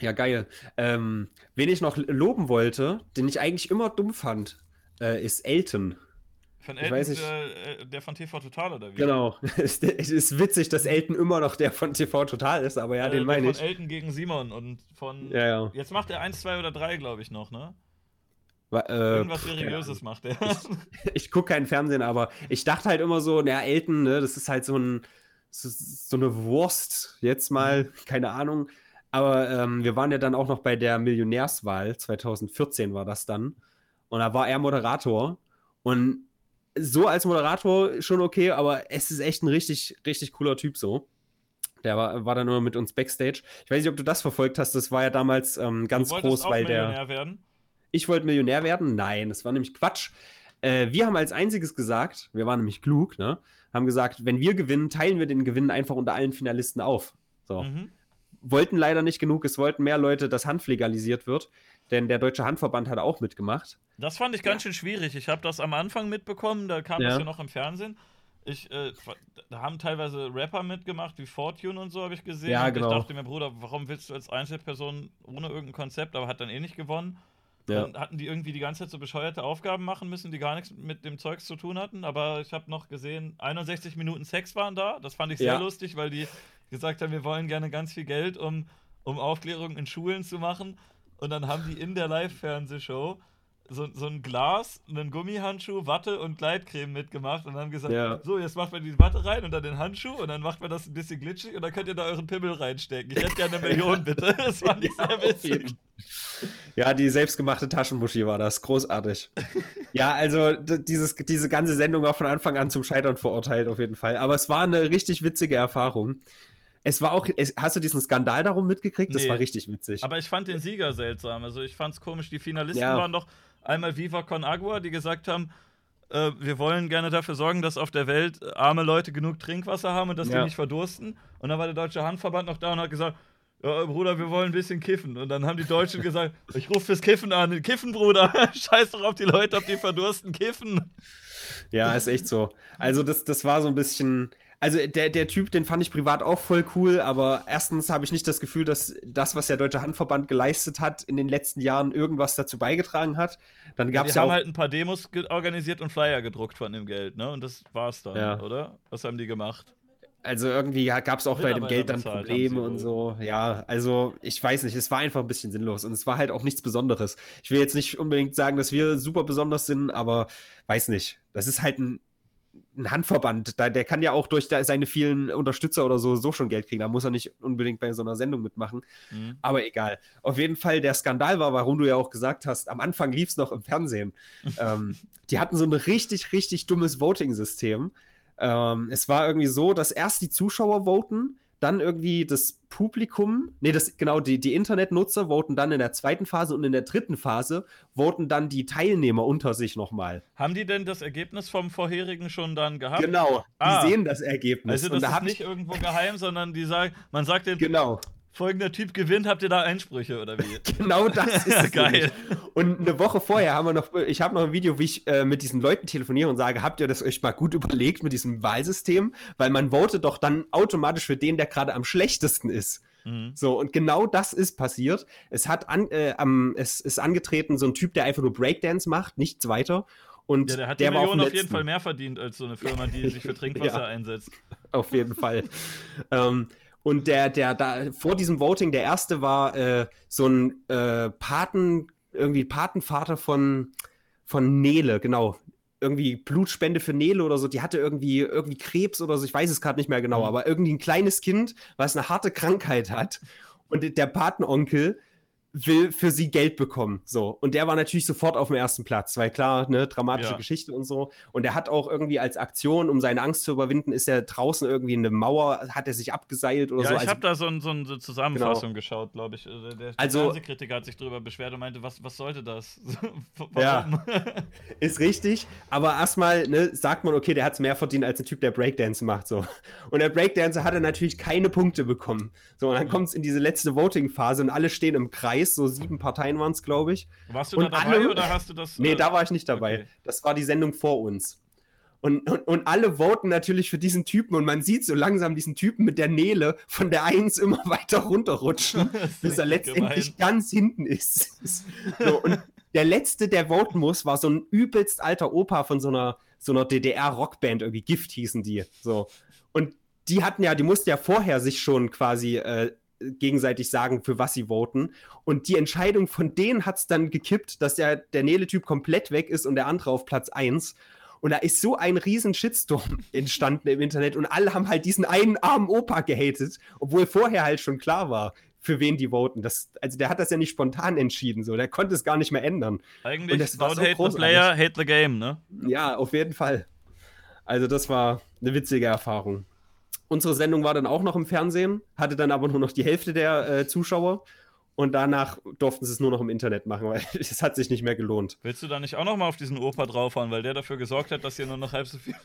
Ja, geil. Ähm, wen ich noch loben wollte, den ich eigentlich immer dumm fand, äh, ist Elton. Von Ich Elton, weiß nicht. Der, äh, der von TV Total oder wie? Genau. [LAUGHS] es ist witzig, dass Elton immer noch der von TV Total ist, aber ja, Äh, den meine von ich. Elton gegen Simon und von. Ja, ja. Jetzt macht er 1, 2 oder 3, glaube ich, noch, ne? Äh, Irgendwas pff, Seriöses macht er. ich gucke keinen Fernsehen, aber ich dachte halt immer so, naja, Elton, ne, das ist halt so ein so, eine Wurst, jetzt mal, keine Ahnung. Aber ähm, wir waren ja dann auch noch bei der Millionärswahl, 2014 war das dann. Und da war er Moderator. Und so als Moderator schon okay, aber es ist echt ein richtig, richtig cooler Typ so. Der war, war dann nur mit uns Backstage. Ich weiß nicht, ob du das verfolgt hast, das war ja damals ähm, ganz groß, weil der. Millionär werden. Ich wollte Millionär werden? Nein, das war nämlich Quatsch. Äh, wir haben als einziges gesagt, wir waren nämlich klug, ne? Haben gesagt, wenn wir gewinnen, teilen wir den Gewinn einfach unter allen Finalisten auf. So. Mhm. Wollten leider nicht genug, es wollten mehr Leute, dass Hanf legalisiert wird, denn der Deutsche Handverband hat auch mitgemacht. Das fand ich ganz schön schwierig. Ich habe das am Anfang mitbekommen, da kam das Ja. ja noch im Fernsehen. Ich, äh, da haben teilweise Rapper mitgemacht, wie Fortune und so, habe ich gesehen. Ja, und genau. Ich dachte mir, Bruder, warum willst du als Einzelperson ohne irgendein Konzept, aber hat dann eh nicht gewonnen. Ja. Dann hatten die irgendwie die ganze Zeit so bescheuerte Aufgaben machen müssen, die gar nichts mit dem Zeugs zu tun hatten. Aber ich habe noch gesehen, 61 Minuten Sex waren da. Das fand ich sehr Ja. lustig, weil die gesagt haben, wir wollen gerne ganz viel Geld, um, um Aufklärung in Schulen zu machen. Und dann haben die in der Live-Fernsehshow so, so ein Glas, einen Gummihandschuh, Watte und Gleitcreme mitgemacht und haben gesagt, Ja. so, jetzt macht man die Watte rein und dann den Handschuh und dann macht man das ein bisschen glitschig und dann könnt ihr da euren Pimmel reinstecken. Ich hätte gerne eine Million, bitte. [LAUGHS] Das fand ich sehr witzig. Ja, die selbstgemachte Taschenmuschi war das. Großartig. ja, also dieses, diese ganze Sendung war von Anfang an zum Scheitern verurteilt, auf jeden Fall. Aber es war eine richtig witzige Erfahrung. Es war auch, es, hast du diesen Skandal darum mitgekriegt? Das Nee. war richtig witzig. Aber ich fand den Sieger seltsam. Also ich fand es komisch. Die Finalisten Ja. waren doch einmal Viva Con Agua, die gesagt haben, äh, wir wollen gerne dafür sorgen, dass auf der Welt arme Leute genug Trinkwasser haben und dass Ja. die nicht verdursten. Und dann war der Deutsche Handverband noch da und hat gesagt, ja, Bruder, wir wollen ein bisschen kiffen. Und dann haben die Deutschen [LAUGHS] gesagt, ich rufe fürs Kiffen an. Kiffen, Bruder. [LAUGHS] Scheiß doch auf die Leute, ob die verdursten. Kiffen. Ja, ist echt so. Also das, das war so ein bisschen. Also der, der Typ, den fand ich privat auch voll cool, aber erstens habe ich nicht das Gefühl, dass das, was der Deutsche Handverband geleistet hat, in den letzten Jahren irgendwas dazu beigetragen hat. Dann gab die es ja haben auch. halt ein paar Demos organisiert und Flyer gedruckt von dem Geld, ne? Und das war's dann, Ja. oder? Was haben die gemacht? Also irgendwie gab es auch bei dem Geld dann haben Probleme und so. Ja, also ich weiß nicht, es war einfach ein bisschen sinnlos und es war halt auch nichts Besonderes. Ich will jetzt nicht unbedingt sagen, dass wir super besonders sind, aber weiß nicht. Das ist halt ein, ein Handverband. Da, der kann ja auch durch seine vielen Unterstützer oder so so schon Geld kriegen. Da muss er nicht unbedingt bei so einer Sendung mitmachen. Mhm. Aber egal. Auf jeden Fall, der Skandal war, warum du ja auch gesagt hast, am Anfang lief es noch im Fernsehen. [LAUGHS] ähm, die hatten so ein richtig, richtig dummes Voting-System. Ähm, es war irgendwie so, dass erst die Zuschauer voten, dann irgendwie das Publikum, nee, das, genau, die, die Internetnutzer voten dann in der zweiten Phase und in der dritten Phase voten dann die Teilnehmer unter sich nochmal. Haben die denn das Ergebnis vom vorherigen schon dann gehabt? Genau, die Ah. sehen das Ergebnis. Also das da ist nicht ich, irgendwo geheim, sondern die sagen, man sagt den genau. Folgender Typ gewinnt, habt ihr da Einsprüche oder wie? [LAUGHS] Genau das ist. [LAUGHS] Geil. Und eine Woche vorher haben wir noch, ich habe noch ein Video, wie ich äh, mit diesen Leuten telefoniere und sage, habt ihr das euch mal gut überlegt mit diesem Wahlsystem? Weil man votet doch dann automatisch für den, der gerade am schlechtesten ist. Mhm. So, und genau das ist passiert. Es hat an, äh, am, es ist angetreten so ein Typ, der einfach nur Breakdance macht, nichts weiter. Und Ja, der hat der die Million auf, auf jeden. Fall mehr verdient als so eine Firma, die sich für [LAUGHS] Trinkwasser Ja. einsetzt. Auf jeden Fall. ähm, und der, der da vor diesem Voting, der erste war äh, so ein äh, Paten, irgendwie Patenvater von, von Nele, genau. Irgendwie Blutspende für Nele oder so. Die hatte irgendwie, irgendwie Krebs oder so, ich weiß es gerade nicht mehr genau, Mhm. aber irgendwie ein kleines Kind, was eine harte Krankheit hat. Und der Patenonkel will für sie Geld bekommen. So. Und der war natürlich sofort auf dem ersten Platz, weil klar, ne, dramatische ja. Geschichte und so. Und er hat auch irgendwie als Aktion, um seine Angst zu überwinden, ist er draußen irgendwie in eine Mauer, hat er sich abgeseilt oder ja, so. Ich also, habe da so, ein, so eine Zusammenfassung genau. geschaut, glaube ich. Äh, der also, Fernsehkritiker hat sich darüber beschwert und meinte, was, was sollte das? [LAUGHS] ja, [LAUGHS] ist richtig. Aber erstmal ne, sagt man, okay, der hat es mehr verdient als ein Typ, der Breakdance macht. So. Und der Breakdancer hat er natürlich keine Punkte bekommen. So, und dann kommt es in diese letzte Voting-Phase und alle stehen im Kreis Kreis, so sieben Parteien waren es, glaube ich. Warst du und da dabei alle, oder hast du das? Nee, äh, da war ich nicht dabei. Okay. Das war die Sendung vor uns. Und, und, und, alle voten natürlich für diesen Typen und man sieht so langsam diesen Typen mit der Nele von der Eins immer [LAUGHS] weiter runterrutschen, [LAUGHS] bis er letztendlich gemein. ganz hinten ist. so, und der letzte, der voten muss, war so ein übelst alter Opa von so einer, so einer DDR-Rockband, irgendwie Gift hießen die. So. Und die hatten ja, die mussten ja vorher sich schon quasi äh, gegenseitig sagen, für was sie voten. Und die Entscheidung von denen hat es dann gekippt, dass der, der Nele-Typ komplett weg ist und der andere auf Platz 1. Und da ist so ein riesen Shitstorm [LAUGHS] entstanden im Internet und alle haben halt diesen einen armen Opa gehatet, obwohl vorher halt schon klar war, für wen die voten. Das, also der hat das ja nicht spontan entschieden, so der konnte es gar nicht mehr ändern. Eigentlich das don't so hate großartig. the player, hate the game, ne? Ja, auf jeden Fall. Also das war eine witzige Erfahrung. Unsere Sendung war dann auch noch im Fernsehen, hatte dann aber nur noch die Hälfte der äh, Zuschauer. Und danach durften sie es nur noch im Internet machen, [LAUGHS] weil es hat sich nicht mehr gelohnt. Willst du da nicht auch noch mal auf diesen Opa draufhauen, weil der dafür gesorgt hat, dass hier nur noch halb so viel.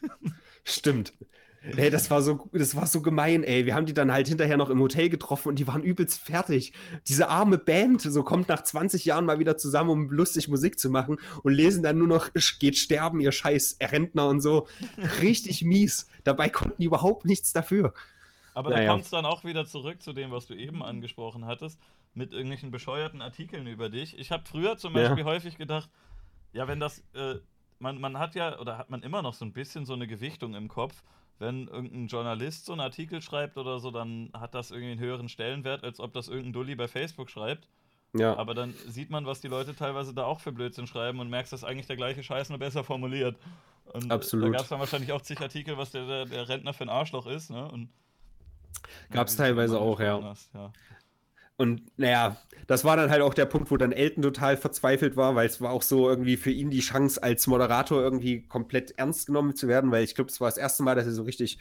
Stimmt. Ey, das war so, das war so gemein, ey. Wir haben die dann halt hinterher noch im Hotel getroffen und die waren übelst fertig. Diese arme Band, so kommt nach 20 Jahren mal wieder zusammen, um lustig Musik zu machen und lesen dann nur noch, geht sterben, ihr scheiß Rentner und so. Richtig [LAUGHS] mies. Dabei konnten die überhaupt nichts dafür. Aber naja. da kommt es dann auch wieder zurück zu dem, was du eben angesprochen hattest, mit irgendwelchen bescheuerten Artikeln über dich. Ich habe früher zum Beispiel ja. häufig gedacht, ja, wenn das, äh, man, man hat ja, oder hat man immer noch so ein bisschen so eine Gewichtung im Kopf, wenn irgendein Journalist so einen Artikel schreibt oder so, dann hat das irgendwie einen höheren Stellenwert, als ob das irgendein Dulli bei Facebook schreibt. Ja. Aber dann sieht man, was die Leute teilweise da auch für Blödsinn schreiben und merkst, dass eigentlich der gleiche Scheiß nur besser formuliert. Und Absolut. da gab es dann wahrscheinlich auch zig Artikel, was der, der, der Rentner für ein Arschloch ist. Ne? Gab es teilweise auch, ja. Hast, ja. Und naja, das war dann halt auch der Punkt, wo dann Elton total verzweifelt war, weil es war auch so irgendwie für ihn die Chance, als Moderator irgendwie komplett ernst genommen zu werden, weil ich glaube, es war das erste Mal, dass er so richtig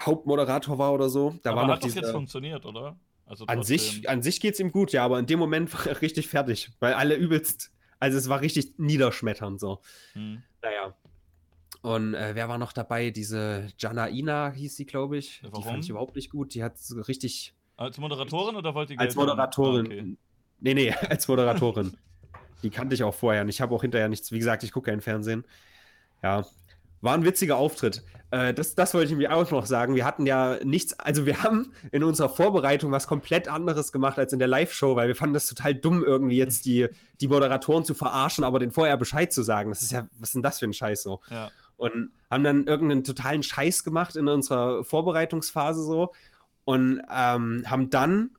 Hauptmoderator war oder so. Da aber war hat das jetzt funktioniert, oder? Also an sich, an sich geht es ihm gut, ja, aber in dem Moment war er richtig fertig, weil alle übelst, also es war richtig niederschmetternd so. Hm. Naja. Und äh, wer war noch dabei? Diese Janaina hieß sie, glaube ich. Warum? Die fand ich überhaupt nicht gut. Die hat so richtig als Moderatorin oder wollt ihr Als Moderatorin. Ah, okay. Nee, nee, [LAUGHS] als Moderatorin. Die kannte ich auch vorher und ich habe auch hinterher nichts, wie gesagt, ich gucke kein Fernsehen. Ja, war ein witziger Auftritt. Äh, das, das wollte ich mir auch noch sagen. Wir hatten ja nichts, also wir haben in unserer Vorbereitung was komplett anderes gemacht als in der Live-Show, weil wir fanden das total dumm, irgendwie jetzt die, die Moderatoren zu verarschen, aber den vorher Bescheid zu sagen. Das ist ja, was ist denn das für ein Scheiß so? Ja. Und haben dann irgendeinen totalen Scheiß gemacht in unserer Vorbereitungsphase so und ähm, haben dann,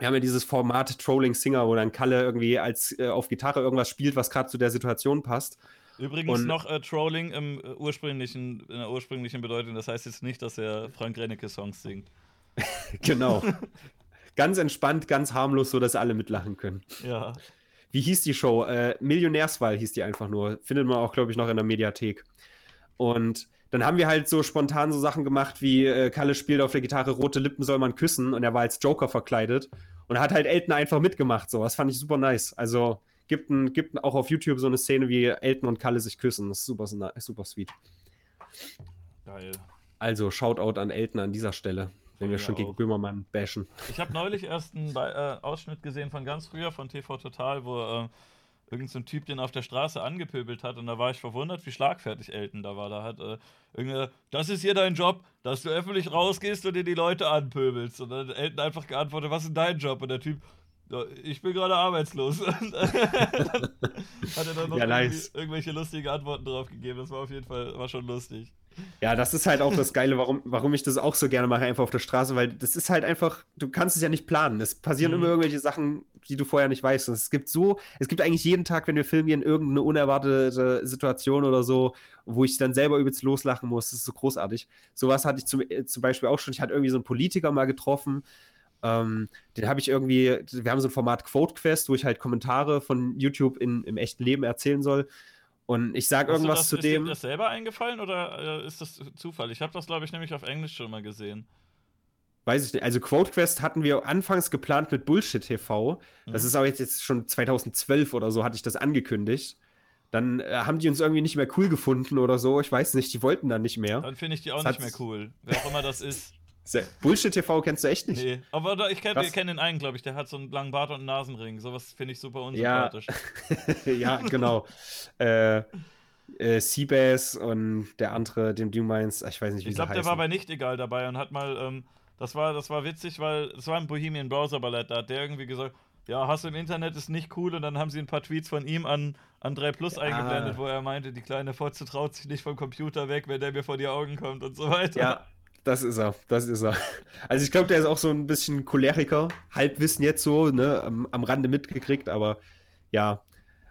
wir haben ja dieses Format Trolling Singer, wo dann Kalle irgendwie als äh, auf Gitarre irgendwas spielt, was gerade zu der Situation passt. Übrigens und, noch äh, Trolling im äh, ursprünglichen, in der ursprünglichen Bedeutung. Das heißt jetzt nicht, dass er Frank Rennecke Songs singt. [LAUGHS] genau. ganz entspannt, ganz harmlos, so dass alle mitlachen können. Ja. Wie hieß die Show? Äh, Millionärswahl hieß die einfach nur. Findet man auch, glaube ich, noch in der Mediathek. Und dann haben wir halt so spontan so Sachen gemacht, wie äh, Kalle spielt auf der Gitarre Rote Lippen soll man küssen und er war als Joker verkleidet und hat halt Elton einfach mitgemacht. So, das fand ich super nice. Also gibt, ein, gibt auch auf YouTube so eine Szene, wie Elton und Kalle sich küssen. Das ist super, super sweet. Geil. Also Shoutout an Elton an dieser Stelle, wenn wir ja, schon gegen Böhmermann bashen. Ich habe neulich erst einen äh, Ausschnitt gesehen von ganz früher von TV Total, wo äh, irgendein so Typ den auf der Straße angepöbelt hat und da war ich verwundert, wie schlagfertig Elton da war. Da hat äh, irgendeine, das ist hier dein Job, dass du öffentlich rausgehst und dir die Leute anpöbelst. Und dann Elton einfach geantwortet, was ist dein Job? Und der Typ, ich bin gerade arbeitslos. [LAUGHS] hat er dann noch ja, nice. irgendwelche lustige Antworten drauf gegeben. Das war auf jeden Fall, war schon lustig. Ja, das ist halt auch das Geile, warum, warum ich das auch so gerne mache, einfach auf der Straße, weil das ist halt einfach, du kannst es ja nicht planen. Es passieren mhm. immer irgendwelche Sachen, die du vorher nicht weißt. Und es gibt so, es gibt eigentlich jeden Tag, wenn wir filmen, irgendeine unerwartete Situation oder so, wo ich dann selber übelst loslachen muss. Das ist so großartig. Sowas hatte ich zum, äh, zum Beispiel auch schon. Ich hatte irgendwie so einen Politiker mal getroffen Ähm, den habe ich irgendwie, wir haben so ein Format Quote Quest, wo ich halt Kommentare von YouTube in, im echten Leben erzählen soll. Und ich sage irgendwas das, zu ist dem. Ist dir das selber eingefallen oder äh, ist das Zufall? Ich habe das, glaube ich, nämlich auf Englisch schon mal gesehen. Weiß ich nicht. Also Quote Quest hatten wir anfangs geplant mit Bullshit TV. Das Mhm. ist aber jetzt, jetzt schon 2012 oder so, hatte ich das angekündigt. Dann äh, haben die uns irgendwie nicht mehr cool gefunden oder so. Ich weiß nicht, die wollten dann nicht mehr. Dann finde ich die auch Das nicht mehr cool. Wer auch immer das ist. [LAUGHS] Bullshit TV kennst du echt nicht? Nee. Aber da, ich kenne kenn den einen, glaube ich. Der hat so einen langen Bart und einen Nasenring. Sowas finde ich super Ja. unsympathisch. [LAUGHS] ja, genau. äh, äh, Seabass und der andere, den du meinst, ich weiß nicht, wie Ich glaube, der heißen. war bei Nichtegal dabei und hat mal, ähm, das war, das war witzig, weil es war ein Bohemian Browser Ballett, da hat der irgendwie gesagt, ja, Hass im Internet ist nicht cool und dann haben sie ein paar Tweets von ihm an, an 3 Plus eingeblendet, wo er meinte, die kleine Fotze traut sich nicht vom Computer weg, wenn der mir vor die Augen kommt und so weiter. Ja, das ist er, das ist er. Also ich glaube, der ist auch so ein bisschen Choleriker, Halbwissen jetzt so, ne, am, am Rande mitgekriegt, aber ja.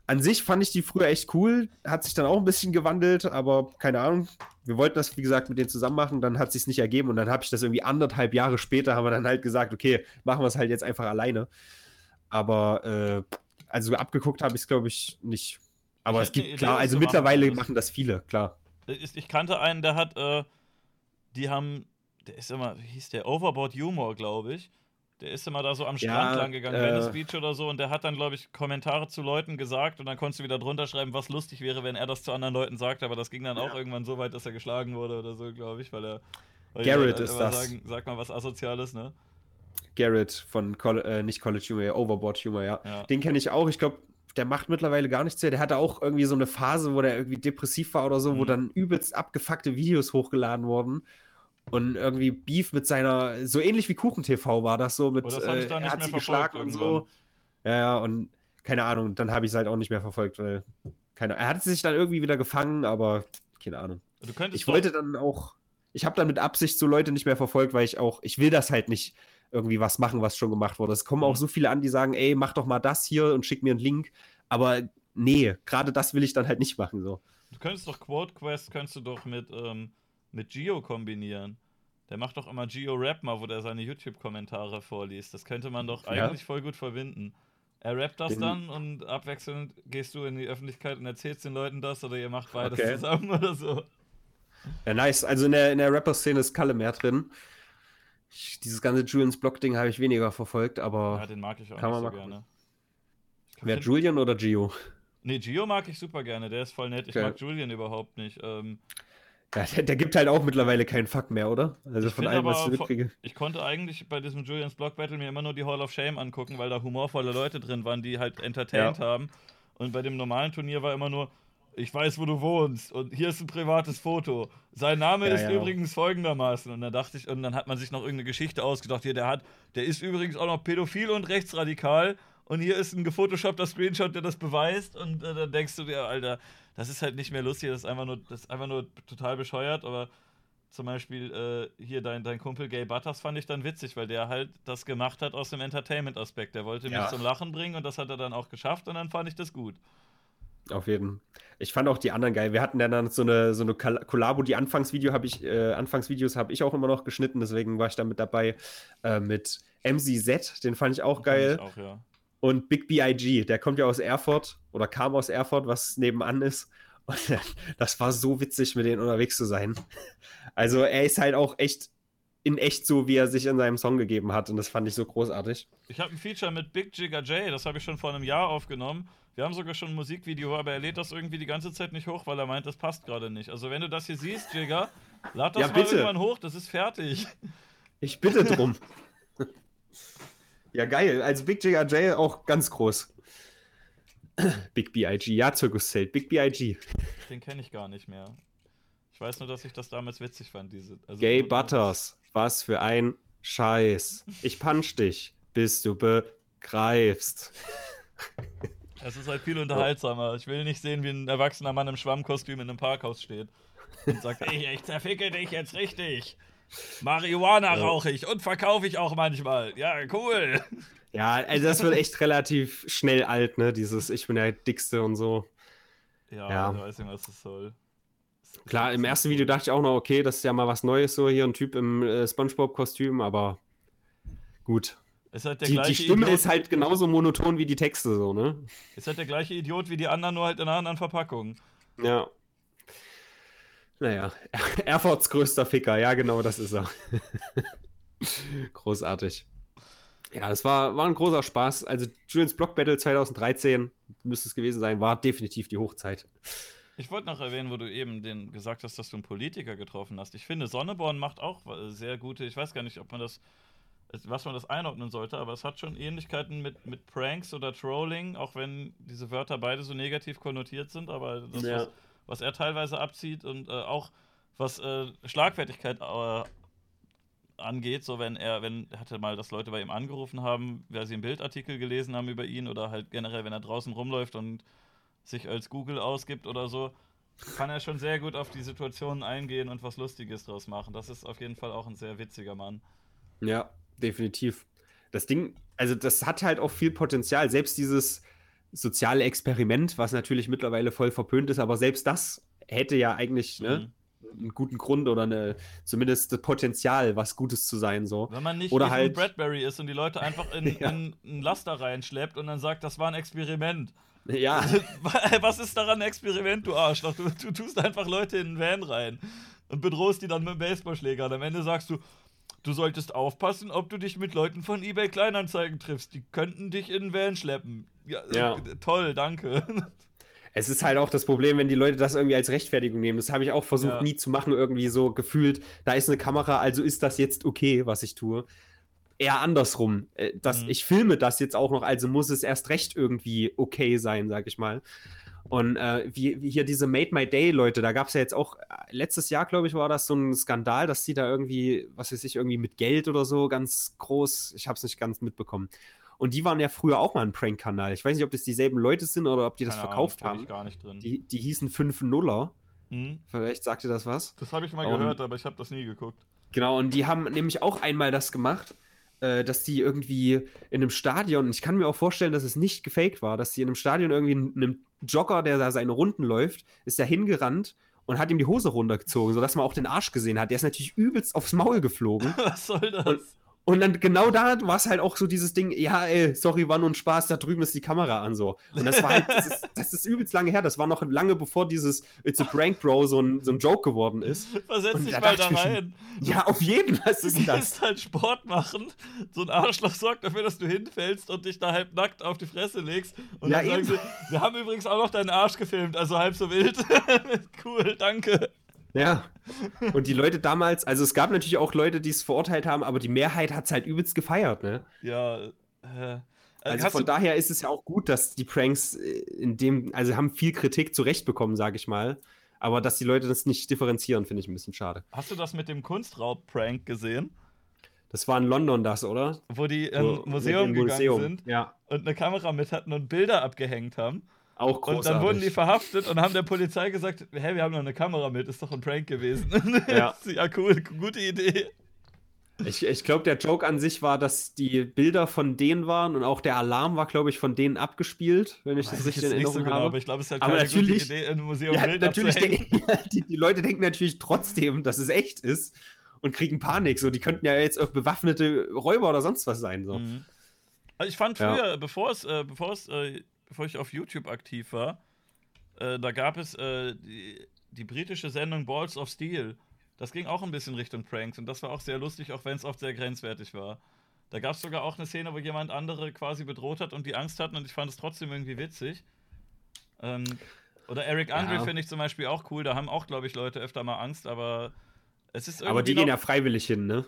An sich fand ich die früher echt cool, hat sich dann auch ein bisschen gewandelt, aber keine Ahnung. Wir wollten das, wie gesagt, mit denen zusammen machen, dann hat sich nicht ergeben und dann habe ich das irgendwie anderthalb Jahre später, haben wir dann halt gesagt, okay, machen wir es halt jetzt einfach alleine. Aber, äh, also abgeguckt habe ich es, glaube ich, nicht. Aber Ich es gibt, klar, also mittlerweile machen das viele, klar. Ich, ich kannte einen, der hat, äh, die haben, der ist immer, wie hieß der, Overboard Humor, glaube ich. Der ist immer da so am Ja, Strand lang gegangen, äh, Venice Beach oder so, und der hat dann, glaube ich, Kommentare zu Leuten gesagt und dann konntest du wieder drunter schreiben, was lustig wäre, wenn er das zu anderen Leuten sagt, aber das ging dann auch irgendwann so weit, dass er geschlagen wurde oder so, glaube ich, weil er. Weil Garrett ist das. Sagen, sag mal was Asoziales, ne? Garrett von Col äh, nicht College Humor, ja, Overboard Humor, ja. Ja. Den kenne ich auch. Ich glaube, der macht mittlerweile gar nichts mehr. Der hatte auch irgendwie so eine Phase, wo der irgendwie depressiv war oder so, wo Mhm. dann übelst abgefuckte Videos hochgeladen wurden. Und irgendwie Beef mit seiner, so ähnlich wie Kuchen TV war das so, mit Oh, das äh, dann er nicht hat mehr sie geschlagen und so. Ja, ja, und keine Ahnung, dann habe ich es halt auch nicht mehr verfolgt, weil, keine Er hat sich dann irgendwie wieder gefangen, aber keine Ahnung. Ich wollte dann auch, ich habe dann mit Absicht so Leute nicht mehr verfolgt, weil ich auch, ich will das halt nicht irgendwie was machen, was schon gemacht wurde. Es kommen auch Mhm. so viele an, die sagen, ey, mach doch mal das hier und schick mir einen Link. Aber nee, gerade das will ich dann halt nicht machen. So. Du könntest doch Quote Quest könntest du doch mit, ähm, mit Gio kombinieren. Der macht doch immer Gio Rap mal, wo der seine YouTube-Kommentare vorliest. Das könnte man doch Ja. eigentlich voll gut verbinden. Er rappt das Den- dann und abwechselnd gehst du in die Öffentlichkeit und erzählst den Leuten das oder ihr macht beides Okay. zusammen [LAUGHS] oder so. Ja, nice. Also in der, in der Rapper-Szene ist Kalle mehr drin. Ich, dieses ganze Julians Block-Ding habe ich weniger verfolgt, aber Ja, den mag ich auch Kann nicht man so gerne. Wer Julian oder Gio? Nee, Gio mag ich super gerne, der ist voll nett. Ich Okay. mag Julian überhaupt nicht. Ähm, Ja, der, der gibt halt auch mittlerweile keinen Fuck mehr, oder? Also von allem, was ich mitkriege. Ich konnte eigentlich bei diesem Julians Block Battle mir immer nur die Hall of Shame angucken, weil da humorvolle Leute drin waren, die halt entertained Ja. haben. Und bei dem normalen Turnier war immer nur, ich weiß, wo du wohnst und hier ist ein privates Foto. Sein Name Ja, ist ja. übrigens folgendermaßen. Und dann dachte ich, und dann hat man sich noch irgendeine Geschichte ausgedacht, hier, der hat, der ist übrigens auch noch pädophil und rechtsradikal. Und hier ist ein gefotoshoppter Screenshot, der das beweist. Und äh, dann denkst du dir, Alter, das ist halt nicht mehr lustig, das ist einfach nur, das ist einfach nur total bescheuert, aber zum Beispiel äh, hier dein, dein Kumpel Gay Butters fand ich dann witzig, weil der halt das gemacht hat aus dem Entertainment-Aspekt. Der wollte mich Ja. zum Lachen bringen und das hat er dann auch geschafft und dann fand ich das gut. Auf jeden. Ich fand auch die anderen geil. Wir hatten dann so eine, so eine Kollabo, die Anfangsvideo habe ich, äh, Anfangsvideos habe ich auch immer noch geschnitten, deswegen war ich da mit dabei. Äh, mit MCZ, den fand ich auch geil. Fand ich auch, ja. Und Big B.I.G., der kommt ja aus Erfurt oder kam aus Erfurt, was nebenan ist. Und [LAUGHS] das war so witzig, mit denen unterwegs zu sein. Also er ist halt auch echt in echt so, wie er sich in seinem Song gegeben hat. Und das fand ich so großartig. Ich habe ein Feature mit Big Jigger J, das habe ich schon vor einem Jahr aufgenommen. Wir haben sogar schon ein Musikvideo, aber er lädt das irgendwie die ganze Zeit nicht hoch, weil er meint, das passt gerade nicht. Also wenn du das hier siehst, Jigger, lad das Ja, mal irgendwann hoch, das ist fertig. Ich bitte drum. ja, geil. Also Big Jigger J auch ganz groß. Big B.I.G. Ja, Zirkuszelt. Big B.I.G. Den kenne ich gar nicht mehr. Ich weiß nur, dass ich das damals witzig fand, diese. Also Gay Butters. Was für ein Scheiß. Ich punch dich, bis du begreifst. Es ist halt viel unterhaltsamer. Ich will nicht sehen, wie ein erwachsener Mann im Schwammkostüm in einem Parkhaus steht und sagt, [LAUGHS] ich, ich zerficke dich jetzt richtig. Marihuana Ja. rauche ich und verkaufe ich auch manchmal. Ja, cool. Ja, also das wird echt relativ schnell alt, ne? Dieses Ich bin der Dickste und so. Ja, Ja. ich weiß nicht, was das soll. Klar, im ersten Video dachte ich auch noch, okay, das ist ja mal was Neues, so hier ein Typ im äh, Spongebob-Kostüm, aber gut. Halt Die, die Stimme Idiot, ist halt genauso monoton wie die Texte, so, ne? ist halt der gleiche Idiot wie die anderen, nur halt in einer anderen Verpackung. Ja. Naja, [LAUGHS] Erfurts größter Ficker, ja, genau, das ist er. [LAUGHS] Großartig. Ja, das war, war ein großer Spaß. Also, Julians Block Battle 2013 müsste es gewesen sein, war definitiv die Hochzeit. Ich wollte noch erwähnen, wo du eben den gesagt hast, dass du einen Politiker getroffen hast. Ich finde, Sonneborn macht auch sehr gute, ich weiß gar nicht, ob man das, was man das einordnen sollte, aber es hat schon Ähnlichkeiten mit, mit Pranks oder Trolling, auch wenn diese Wörter beide so negativ konnotiert sind, aber das, Ja. was, was er teilweise abzieht und äh, auch was äh, Schlagfertigkeit äh, angeht, so wenn er, wenn er hatte mal, dass Leute bei ihm angerufen haben, weil sie einen Bildartikel gelesen haben über ihn oder halt generell, wenn er draußen rumläuft und sich als Google ausgibt oder so, kann er schon sehr gut auf die Situationen eingehen und was Lustiges draus machen. Das ist auf jeden Fall auch ein sehr witziger Mann. Ja, definitiv. Das Ding, also das hat halt auch viel Potenzial. Selbst dieses soziale Experiment, was natürlich mittlerweile voll verpönt ist, aber selbst das hätte ja eigentlich ne, Mhm. einen guten Grund oder eine, zumindest das Potenzial, was Gutes zu sein. So. Wenn man nicht Oder ein halt- Bradbury ist und die Leute einfach in, [LAUGHS] Ja. in einen Laster reinschleppt und dann sagt, das war ein Experiment. Ja, [LAUGHS] Was ist daran ein Experiment, du Arschloch? Du, du tust einfach Leute in einen Van rein und bedrohst die dann mit dem Baseballschläger. Und am Ende sagst du, du solltest aufpassen, ob du dich mit Leuten von eBay Kleinanzeigen triffst. Die könnten dich in einen Van schleppen. Ja, Ja. toll, danke. es ist halt auch das Problem, wenn die Leute das irgendwie als Rechtfertigung nehmen. Das habe ich auch versucht Ja. nie zu machen, irgendwie so gefühlt, da ist eine Kamera, also ist das jetzt okay, was ich tue. Eher andersrum. Äh, Das, Mhm. Ich filme das jetzt auch noch, also muss es erst recht irgendwie okay sein, sag ich mal. Und äh, wie, wie hier diese Made My Day Leute, da gab es ja jetzt auch, äh, letztes Jahr, glaube ich, war das so ein Skandal, dass die da irgendwie, was weiß ich, irgendwie mit Geld oder so ganz groß, ich habe es nicht ganz mitbekommen. Und die waren ja früher auch mal ein Prank-Kanal. Ich weiß nicht, ob das dieselben Leute sind oder ob die das Keine verkauft Ahnung, haben. Nicht drin. Die, die hießen 5 Nuller. Hm? Vielleicht sagt ihr das was. Das habe ich mal Und- gehört, aber ich habe das nie geguckt. Genau, und die haben nämlich auch einmal das gemacht, äh, dass die irgendwie in einem Stadion, ich kann mir auch vorstellen, dass es nicht gefaked war, dass die in einem Stadion irgendwie einem Jogger, der da seine Runden läuft, ist da hingerannt und hat ihm die Hose runtergezogen, sodass man auch den Arsch gesehen hat. Der ist natürlich übelst aufs Maul geflogen. [LAUGHS] Was soll das? Und- Und dann genau da war es halt auch so dieses Ding, ja, ey, sorry, war nur ein Spaß, da drüben ist die Kamera an so. Und das war halt, das ist, [LAUGHS] das ist übelst lange her. Das war noch lange bevor dieses It's a Prank Bro so ein, so ein Joke geworden ist. Versetz und dich da mal da rein. Ja, auf jeden, was Du ist denn das? gehst halt Sport machen, so ein Arschloch sorgt dafür, dass du hinfällst und dich da halb nackt auf die Fresse legst. Und Ja, dann sagen eben. sie, wir haben übrigens auch noch deinen Arsch gefilmt, also halb so wild. [LAUGHS] cool, danke. Ja. [LAUGHS] Und die Leute damals, also es gab natürlich auch Leute, die es verurteilt haben, aber die Mehrheit hat es halt übelst gefeiert, ne? Ja, äh, Also hast von daher ist es ja auch gut, dass die Pranks äh, in dem, also haben viel Kritik zurechtbekommen, sage ich mal. Aber dass die Leute das nicht differenzieren, finde ich ein bisschen schade. hast du das mit dem Kunstraub-Prank gesehen? Das war in London das, oder? Wo die in Wo- ein Museum im gegangen Museum. sind Ja, und eine Kamera mit hatten und Bilder abgehängt haben. Auch großartig. Und dann wurden die verhaftet und haben der Polizei gesagt, hä, wir haben noch eine Kamera mit, ist doch ein Prank gewesen. [LAUGHS] Ja. [LAUGHS] ja, cool, gute Idee. Ich, ich glaube, der Joke an sich war, dass die Bilder von denen waren und auch der Alarm war, glaube ich, von denen abgespielt, wenn ich Weiß das richtig in nicht so Erinnerung genau, habe. aber ich glaube, es ist halt Aber keine natürlich- gute Idee, in einem Museum Ja, Bild natürlich denken, [LAUGHS] die, die Leute denken natürlich trotzdem, dass es echt ist und kriegen Panik. So, die könnten ja jetzt auch bewaffnete Räuber oder sonst was sein. So. Mhm. Also ich fand Ja. früher, bevor es, äh, bevor es, äh, bevor ich auf YouTube aktiv war, äh, da gab es äh, die, die britische Sendung Balls of Steel. Das ging auch ein bisschen Richtung Pranks und das war auch sehr lustig, auch wenn es oft sehr grenzwertig war. Da gab es sogar auch eine Szene, wo jemand andere quasi bedroht hat und die Angst hatten und ich fand es trotzdem irgendwie witzig. Ähm, oder Eric Andre Ja. finde ich zum Beispiel auch cool. Da haben auch, glaube ich, Leute öfter mal Angst, aber es ist irgendwie Aber die noch, gehen ja freiwillig hin, ne?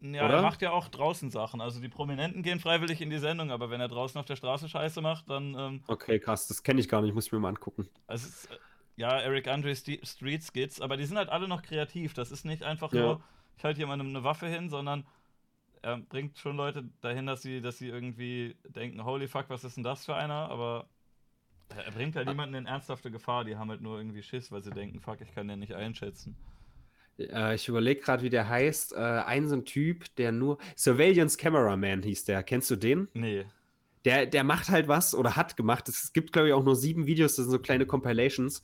Ja, oder? er macht ja auch draußen Sachen. Also die Prominenten gehen freiwillig in die Sendung, aber wenn er draußen auf der Straße Scheiße macht, dann. Ähm, Okay, krass, das kenne ich gar nicht, muss ich mir mal angucken. also es ist, äh, ja, Eric Andre Street Skits, aber die sind halt alle noch kreativ. Das ist nicht einfach Ja. nur, ich halte jemandem eine Waffe hin, sondern er bringt schon Leute dahin, dass sie, dass sie irgendwie denken, holy fuck, was ist denn das für einer? Aber er bringt halt niemanden in ernsthafte Gefahr. Die haben halt nur irgendwie Schiss, weil sie denken, fuck, ich kann den nicht einschätzen. Äh, ich überlege gerade, wie der heißt. Äh, ein so ein Typ, der nur. Surveillance Cameraman hieß der. Kennst du den? Nee. Der, der macht halt was oder hat gemacht. Es gibt, glaube ich, auch nur sieben Videos, das sind so kleine Compilations.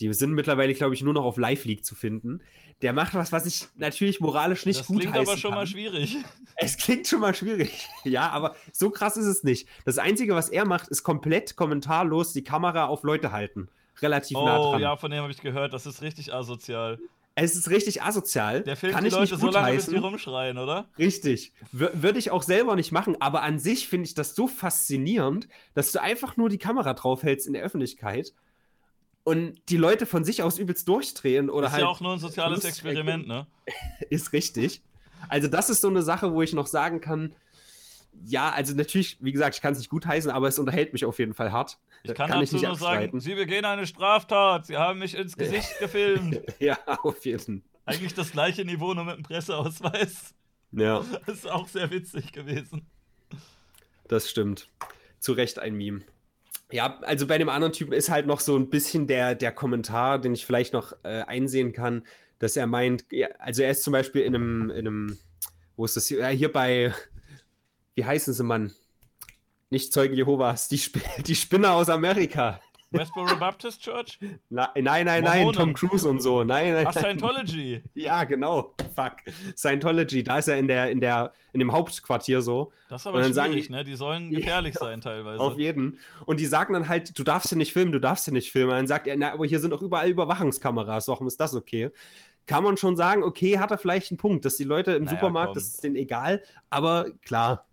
Die sind mittlerweile, glaube ich, nur noch auf Live League zu finden. Der macht was, was ich natürlich moralisch nicht das gut klingt aber schon kann. mal schwierig. [LAUGHS] Es klingt schon mal schwierig. [LAUGHS] Ja, aber so krass ist es nicht. Das Einzige, was er macht, ist komplett kommentarlos die Kamera auf Leute halten. Relativ oh, nah dran. Oh ja, von dem habe ich gehört. Das ist richtig asozial. Es ist richtig asozial. Der filmt Kann die Leute so lange, bis die rumschreien, oder? Richtig. W würde ich auch selber nicht machen, aber an sich finde ich das so faszinierend, dass du einfach nur die Kamera draufhältst in der Öffentlichkeit und die Leute von sich aus übelst durchdrehen oder ist halt. Ist ja auch nur ein soziales Experiment, ne? [LAUGHS] ist richtig. Also, das ist so eine Sache, wo ich noch sagen kann, ja, also natürlich, wie gesagt, ich kann es nicht gutheißen, aber es unterhält mich auf jeden Fall hart. Ich kann, kann dazu ich nur sagen, Sie begehen eine Straftat. Sie haben mich ins Gesicht [LAUGHS] gefilmt. ja, auf jeden Fall. Eigentlich das gleiche Niveau, nur mit einem Presseausweis. Ja. Das ist auch sehr witzig gewesen. Das stimmt. Zu Recht ein Meme. Ja, also bei dem anderen Typen ist halt noch so ein bisschen der, der Kommentar, den ich vielleicht noch äh, einsehen kann, dass er meint, ja, also er ist zum Beispiel in einem, in einem, wo ist das hier, ja, hier bei, wie heißen sie, Mann? Nicht Zeugen Jehovas, die, Sp [LAUGHS] die Spinner aus Amerika. Westboro Baptist Church? Na, nein, nein, nein, Tom Cruise und so. Nein, nein. Ach, Scientology. Ja, genau. Fuck. Scientology, da ist er in der, in der, in dem Hauptquartier so. Das ist aber schwierig, sagen, ne? Die sollen gefährlich ja, [LAUGHS] sein teilweise. Auf jeden. Und die sagen dann halt, du darfst hier nicht filmen, du darfst hier nicht filmen. dann sagt er, na, aber hier sind auch überall Überwachungskameras, warum ist das okay? Kann man schon sagen, okay, hat er vielleicht einen Punkt, dass die Leute im naja, Supermarkt, komm. das ist denen egal, aber klar,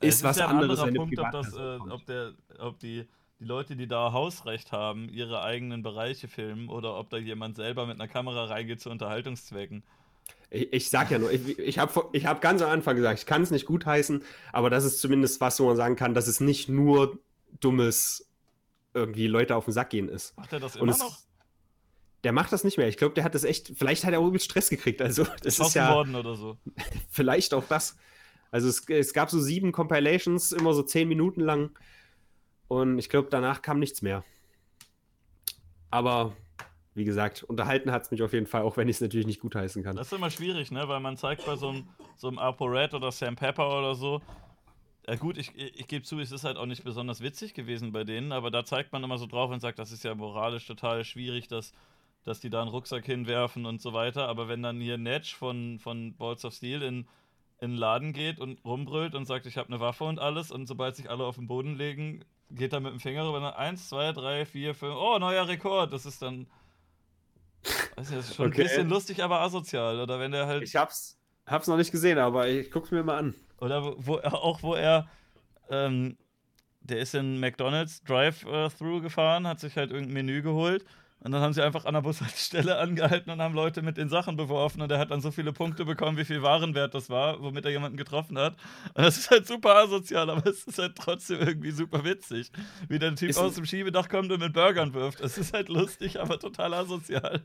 ist, ist was ja anderes. Ein Punkt, ob, das, äh, ob, der, ob die, die Leute, die da Hausrecht haben, ihre eigenen Bereiche filmen oder ob da jemand selber mit einer Kamera reingeht zu Unterhaltungszwecken. Ich, ich sag ja nur, ich, ich habe ich hab ganz am Anfang gesagt, ich kann es nicht gutheißen, aber das ist zumindest was, wo man sagen kann, dass es nicht nur dummes irgendwie Leute auf den Sack gehen ist. Macht er das immer es, noch? Der macht das nicht mehr. Ich glaube, der hat das echt. Vielleicht hat er auch übel Stress gekriegt. Also, das ist ja. worden oder so. [LAUGHS] vielleicht auch das. Also es, es gab so sieben Compilations, immer so zehn Minuten lang. Und ich glaube, danach kam nichts mehr. Aber wie gesagt, unterhalten hat es mich auf jeden Fall, auch wenn ich es natürlich nicht gutheißen kann. Das ist immer schwierig, ne? Weil man zeigt bei so einem, so einem ApoRed oder Sam Pepper oder so. Ja gut, ich, ich, gebe zu, es ist halt auch nicht besonders witzig gewesen bei denen, aber da zeigt man immer so drauf und sagt, das ist ja moralisch total schwierig, dass, dass die da einen Rucksack hinwerfen und so weiter. Aber wenn dann hier Netsch von, von Balls of Steel in in den Laden geht und rumbrüllt und sagt, ich habe eine Waffe und alles und sobald sich alle auf den Boden legen, geht er mit dem Finger rüber. Eins, zwei, drei, vier, fünf. Oh, neuer Rekord. Das ist dann. Weiß nicht, das ist schon okay. ein bisschen lustig, aber asozial. Oder wenn der halt. Ich hab's, hab's noch nicht gesehen, aber ich guck's mir mal an. Oder wo auch wo er. Ähm, der ist in McDonalds Drive-Thru gefahren, hat sich halt irgendein Menü geholt und dann haben sie einfach an der Bushaltestelle [LAUGHS] angehalten und haben Leute mit den Sachen beworfen und er hat dann so viele Punkte bekommen, wie viel Warenwert das war, womit er jemanden getroffen hat. Und das ist halt super asozial, aber es ist halt trotzdem irgendwie super witzig, wie der Typ ist aus dem Schiebedach kommt und mit Burgern wirft. Es ist halt lustig, aber total asozial.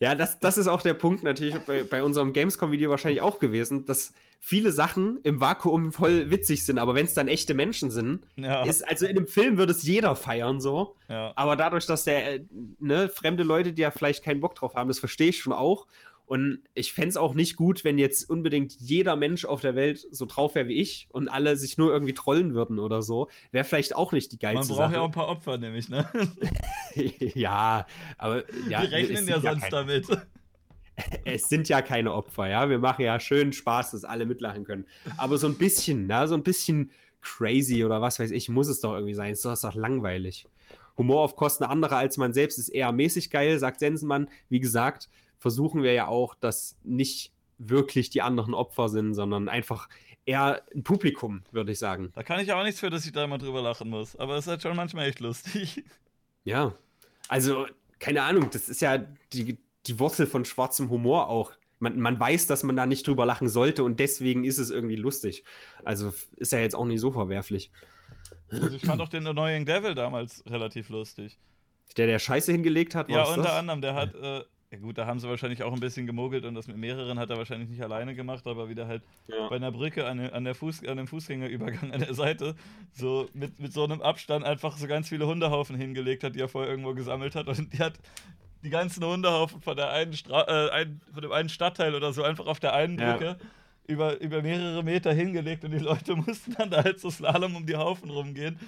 Ja, das, das ist auch der Punkt natürlich bei, bei unserem Gamescom-Video wahrscheinlich auch gewesen, dass viele Sachen im Vakuum voll witzig sind, aber wenn es dann echte Menschen sind, ja. ist, also in einem Film würde es jeder feiern so. Ja. Aber dadurch, dass der, äh, ne, fremde Leute, die ja vielleicht keinen Bock drauf haben, das verstehe ich schon auch. Und ich fände es auch nicht gut, wenn jetzt unbedingt jeder Mensch auf der Welt so drauf wäre wie ich und alle sich nur irgendwie trollen würden oder so. Wäre vielleicht auch nicht die geilste Man braucht Sache. ja auch ein paar Opfer, nämlich, ne? [LAUGHS] ja, aber. Ja, Die rechnen ja sonst keine, damit. [LAUGHS] Es sind ja keine Opfer, ja. Wir machen ja schön Spaß, dass alle mitlachen können. Aber so ein bisschen, na, so ein bisschen crazy oder was weiß ich, muss es doch irgendwie sein. Ist doch, ist doch langweilig. Humor auf Kosten anderer als man selbst ist eher mäßig geil, sagt Sensenmann. Wie gesagt, versuchen wir ja auch, dass nicht wirklich die anderen Opfer sind, sondern einfach eher ein Publikum, würde ich sagen. Da kann ich auch nichts für, dass ich da mal drüber lachen muss. Aber es ist halt schon manchmal echt lustig. Ja. Also, keine Ahnung, das ist ja die, die Wurzel von schwarzem Humor auch. Man, man weiß, dass man da nicht drüber lachen sollte und deswegen ist es irgendwie lustig. Also ist ja jetzt auch nicht so verwerflich. Also ich fand auch den Annoying Devil damals relativ lustig. Der, der Scheiße hingelegt hat? Ja, unter das? anderem. Der hat, äh, ja gut, da haben sie wahrscheinlich auch ein bisschen gemogelt und das mit mehreren hat er wahrscheinlich nicht alleine gemacht, aber wieder halt ja. bei einer Brücke an, an, der Fuß, an dem Fußgängerübergang an der Seite so mit, mit so einem Abstand einfach so ganz viele Hundehaufen hingelegt hat, die er vorher irgendwo gesammelt hat und die hat die ganzen Hundehaufen von der einen Stra äh, ein, von dem einen Stadtteil oder so einfach auf der einen Brücke ja. über, über mehrere Meter hingelegt und die Leute [LAUGHS] mussten dann da halt so Slalom um die Haufen rumgehen.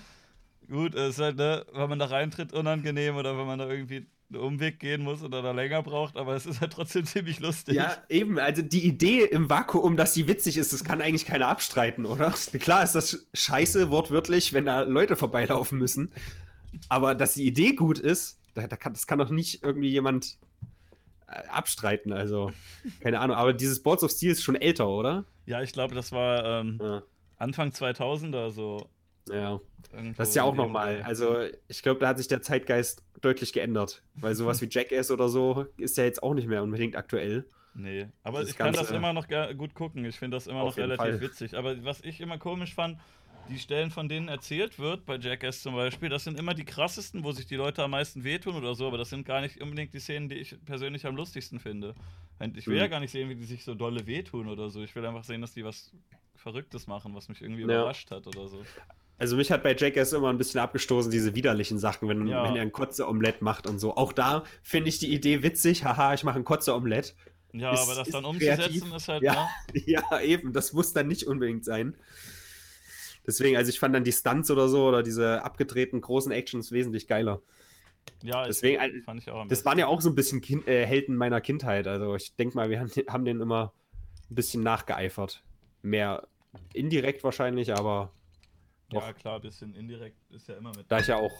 Gut, es ist halt, ne, wenn man da reintritt, unangenehm oder wenn man da irgendwie einen Umweg gehen muss oder da länger braucht, aber es ist halt trotzdem [LAUGHS] ziemlich lustig. Ja, eben. Also die Idee im Vakuum, dass sie witzig ist, das kann eigentlich keiner abstreiten, oder? Klar ist das scheiße, wortwörtlich, wenn da Leute vorbeilaufen müssen. Aber dass die Idee gut ist, da, da kann, das kann doch nicht irgendwie jemand äh, abstreiten. Also, keine Ahnung. Aber dieses Boards of Steel ist schon älter, oder? Ja, ich glaube, das war ähm, ja. Anfang 2000er so. Ja. Das ist ja auch nochmal. Also, ich glaube, da hat sich der Zeitgeist deutlich geändert. Weil sowas wie Jackass oder so ist ja jetzt auch nicht mehr unbedingt aktuell. Nee, aber das ich kann das immer noch gut gucken. Ich finde das immer noch relativ Fall. witzig. Aber was ich immer komisch fand, die Stellen, von denen erzählt wird, bei Jackass zum Beispiel, das sind immer die krassesten, wo sich die Leute am meisten wehtun oder so, aber das sind gar nicht unbedingt die Szenen, die ich persönlich am lustigsten finde. Ich will mhm. ja gar nicht sehen, wie die sich so dolle wehtun oder so. Ich will einfach sehen, dass die was Verrücktes machen, was mich irgendwie ja. überrascht hat oder so. Also mich hat bei Jackass immer ein bisschen abgestoßen, diese widerlichen Sachen, wenn, ja. wenn er ein Kotze-Omelett macht und so. Auch da finde ich die Idee witzig, haha, ich mache ein Kotze-Omelett. Ja, ist, aber das dann umzusetzen kreativ. ist halt. Ja, ne? [LAUGHS] ja, eben, das muss dann nicht unbedingt sein. Deswegen, also ich fand dann die Stunts oder so oder diese abgedrehten großen Actions wesentlich geiler. Ja, deswegen ich, fand ich auch. Das waren ja auch so ein bisschen kind, äh, Helden meiner Kindheit. Also ich denke mal, wir haben, haben den immer ein bisschen nachgeeifert. Mehr indirekt wahrscheinlich, aber. Ja, klar, ein bisschen indirekt ist ja immer mit. Da ich ja auch.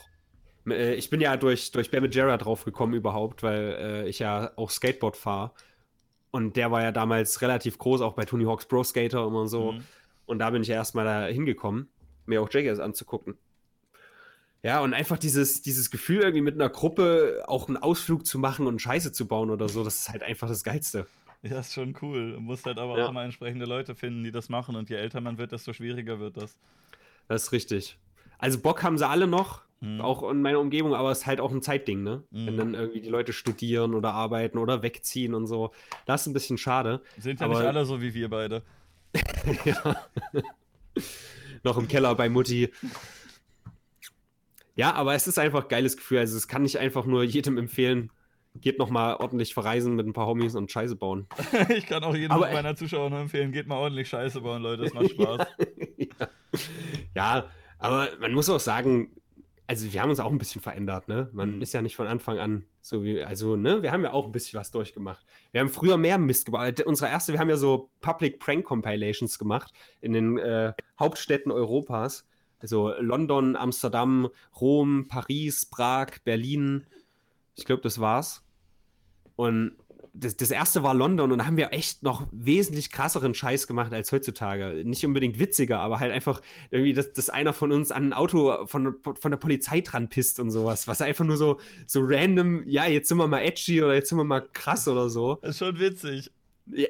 Äh, ich bin ja durch, durch Ben Jarrah drauf gekommen überhaupt, weil äh, ich ja auch Skateboard fahre. Und der war ja damals relativ groß, auch bei Tony Hawk's Pro Skater und so. Mhm. Und da bin ich erstmal da hingekommen, mir auch Jackass anzugucken. Ja, und einfach dieses, dieses Gefühl, irgendwie mit einer Gruppe auch einen Ausflug zu machen und Scheiße zu bauen oder so, das ist halt einfach das Geilste. Ja, ist schon cool. Du musst halt aber ja. auch immer entsprechende Leute finden, die das machen. Und je älter man wird, desto schwieriger wird das. Das ist richtig. Also Bock haben sie alle noch, mhm. auch in meiner Umgebung, aber es ist halt auch ein Zeitding, ne? Mhm. Wenn dann irgendwie die Leute studieren oder arbeiten oder wegziehen und so. Das ist ein bisschen schade. Sind ja aber... nicht alle so wie wir beide. [LAUGHS] ja. Noch im Keller bei Mutti. Ja, aber es ist einfach ein geiles Gefühl. Also, es kann ich einfach nur jedem empfehlen. Geht noch mal ordentlich verreisen mit ein paar Homies und Scheiße bauen. [LAUGHS] ich kann auch jedem aber, meiner Zuschauer nur empfehlen, geht mal ordentlich Scheiße bauen, Leute. Das macht [LAUGHS] Spaß. ja, [LAUGHS] ja, aber man muss auch sagen, also wir haben uns auch ein bisschen verändert, ne? Man mhm. ist ja nicht von Anfang an so wie, also, ne, wir haben ja auch ein bisschen was durchgemacht. Wir haben früher mehr Mist gebaut. Unsere erste, wir haben ja so Public Prank Compilations gemacht in den äh, Hauptstädten Europas. Also London, Amsterdam, Rom, Paris, Prag, Berlin. Ich glaube, das war's. Und das, das erste war London und da haben wir echt noch wesentlich krasseren Scheiß gemacht als heutzutage. Nicht unbedingt witziger, aber halt einfach irgendwie, dass, dass einer von uns an ein Auto von, von der Polizei dran pisst und sowas. Was einfach nur so, so random, ja, jetzt sind wir mal edgy oder jetzt sind wir mal krass oder so. Das ist schon witzig. Ja,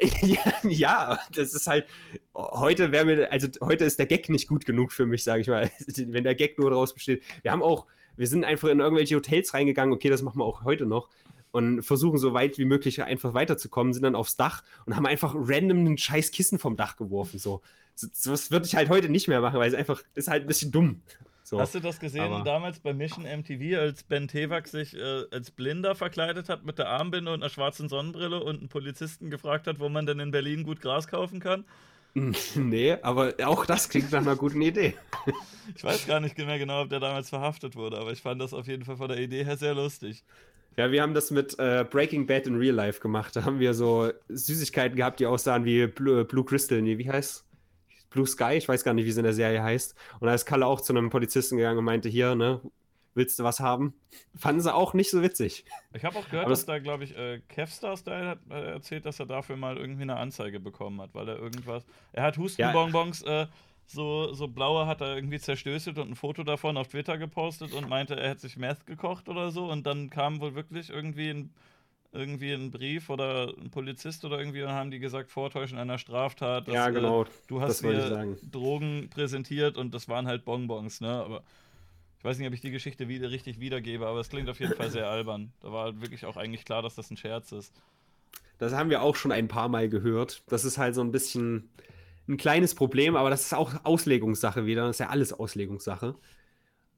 [LAUGHS] ja, das ist halt, heute wäre mir, also heute ist der Gag nicht gut genug für mich, sage ich mal, [LAUGHS] wenn der Gag nur daraus besteht. Wir haben auch, wir sind einfach in irgendwelche Hotels reingegangen, okay, das machen wir auch heute noch, und versuchen so weit wie möglich einfach weiterzukommen, sind dann aufs Dach und haben einfach random einen scheiß Kissen vom Dach geworfen. So. so das würde ich halt heute nicht mehr machen, weil es einfach ist halt ein bisschen dumm. So. Hast du das gesehen Aber damals bei Mission MTV, als Ben Tewak sich äh, als Blinder verkleidet hat mit der Armbinde und einer schwarzen Sonnenbrille und einen Polizisten gefragt hat, wo man denn in Berlin gut Gras kaufen kann? [LAUGHS] Nee, aber auch das klingt nach einer guten Idee. Ich weiß gar nicht mehr genau, ob der damals verhaftet wurde, aber ich fand das auf jeden Fall von der Idee her sehr lustig. Ja, wir haben das mit äh, Breaking Bad in Real Life gemacht. Da haben wir so Süßigkeiten gehabt, die aussahen wie Blue, Blue Crystal. Nee, wie heißt Blue Sky? Ich weiß gar nicht, wie es in der Serie heißt. Und da ist Kalle auch zu einem Polizisten gegangen und meinte: Hier, ne, willst du was haben? Fanden sie auch nicht so witzig. Ich habe auch gehört, dass da, glaube ich, äh, Kevstar Style hat äh, erzählt, dass er dafür mal irgendwie eine Anzeige bekommen hat, weil er irgendwas. Er hat Hustenbonbons. Ja. Äh, so, so blaue hat er irgendwie zerstößelt und ein Foto davon auf Twitter gepostet und meinte, er hätte sich Meth gekocht oder so. Und dann kam wohl wirklich irgendwie ein, irgendwie ein Brief oder ein Polizist oder irgendwie und haben die gesagt, Vortäuschen einer Straftat. Dass, ja, genau. Äh, du hast mir Drogen präsentiert und das waren halt Bonbons, ne? Aber ich weiß nicht, ob ich die Geschichte wieder richtig wiedergebe, aber es klingt auf jeden Fall sehr [LAUGHS] albern. Da war halt wirklich auch eigentlich klar, dass das ein Scherz ist. Das haben wir auch schon ein paar Mal gehört. Das ist halt so ein bisschen ein kleines Problem, aber das ist auch Auslegungssache wieder. Das ist ja alles Auslegungssache.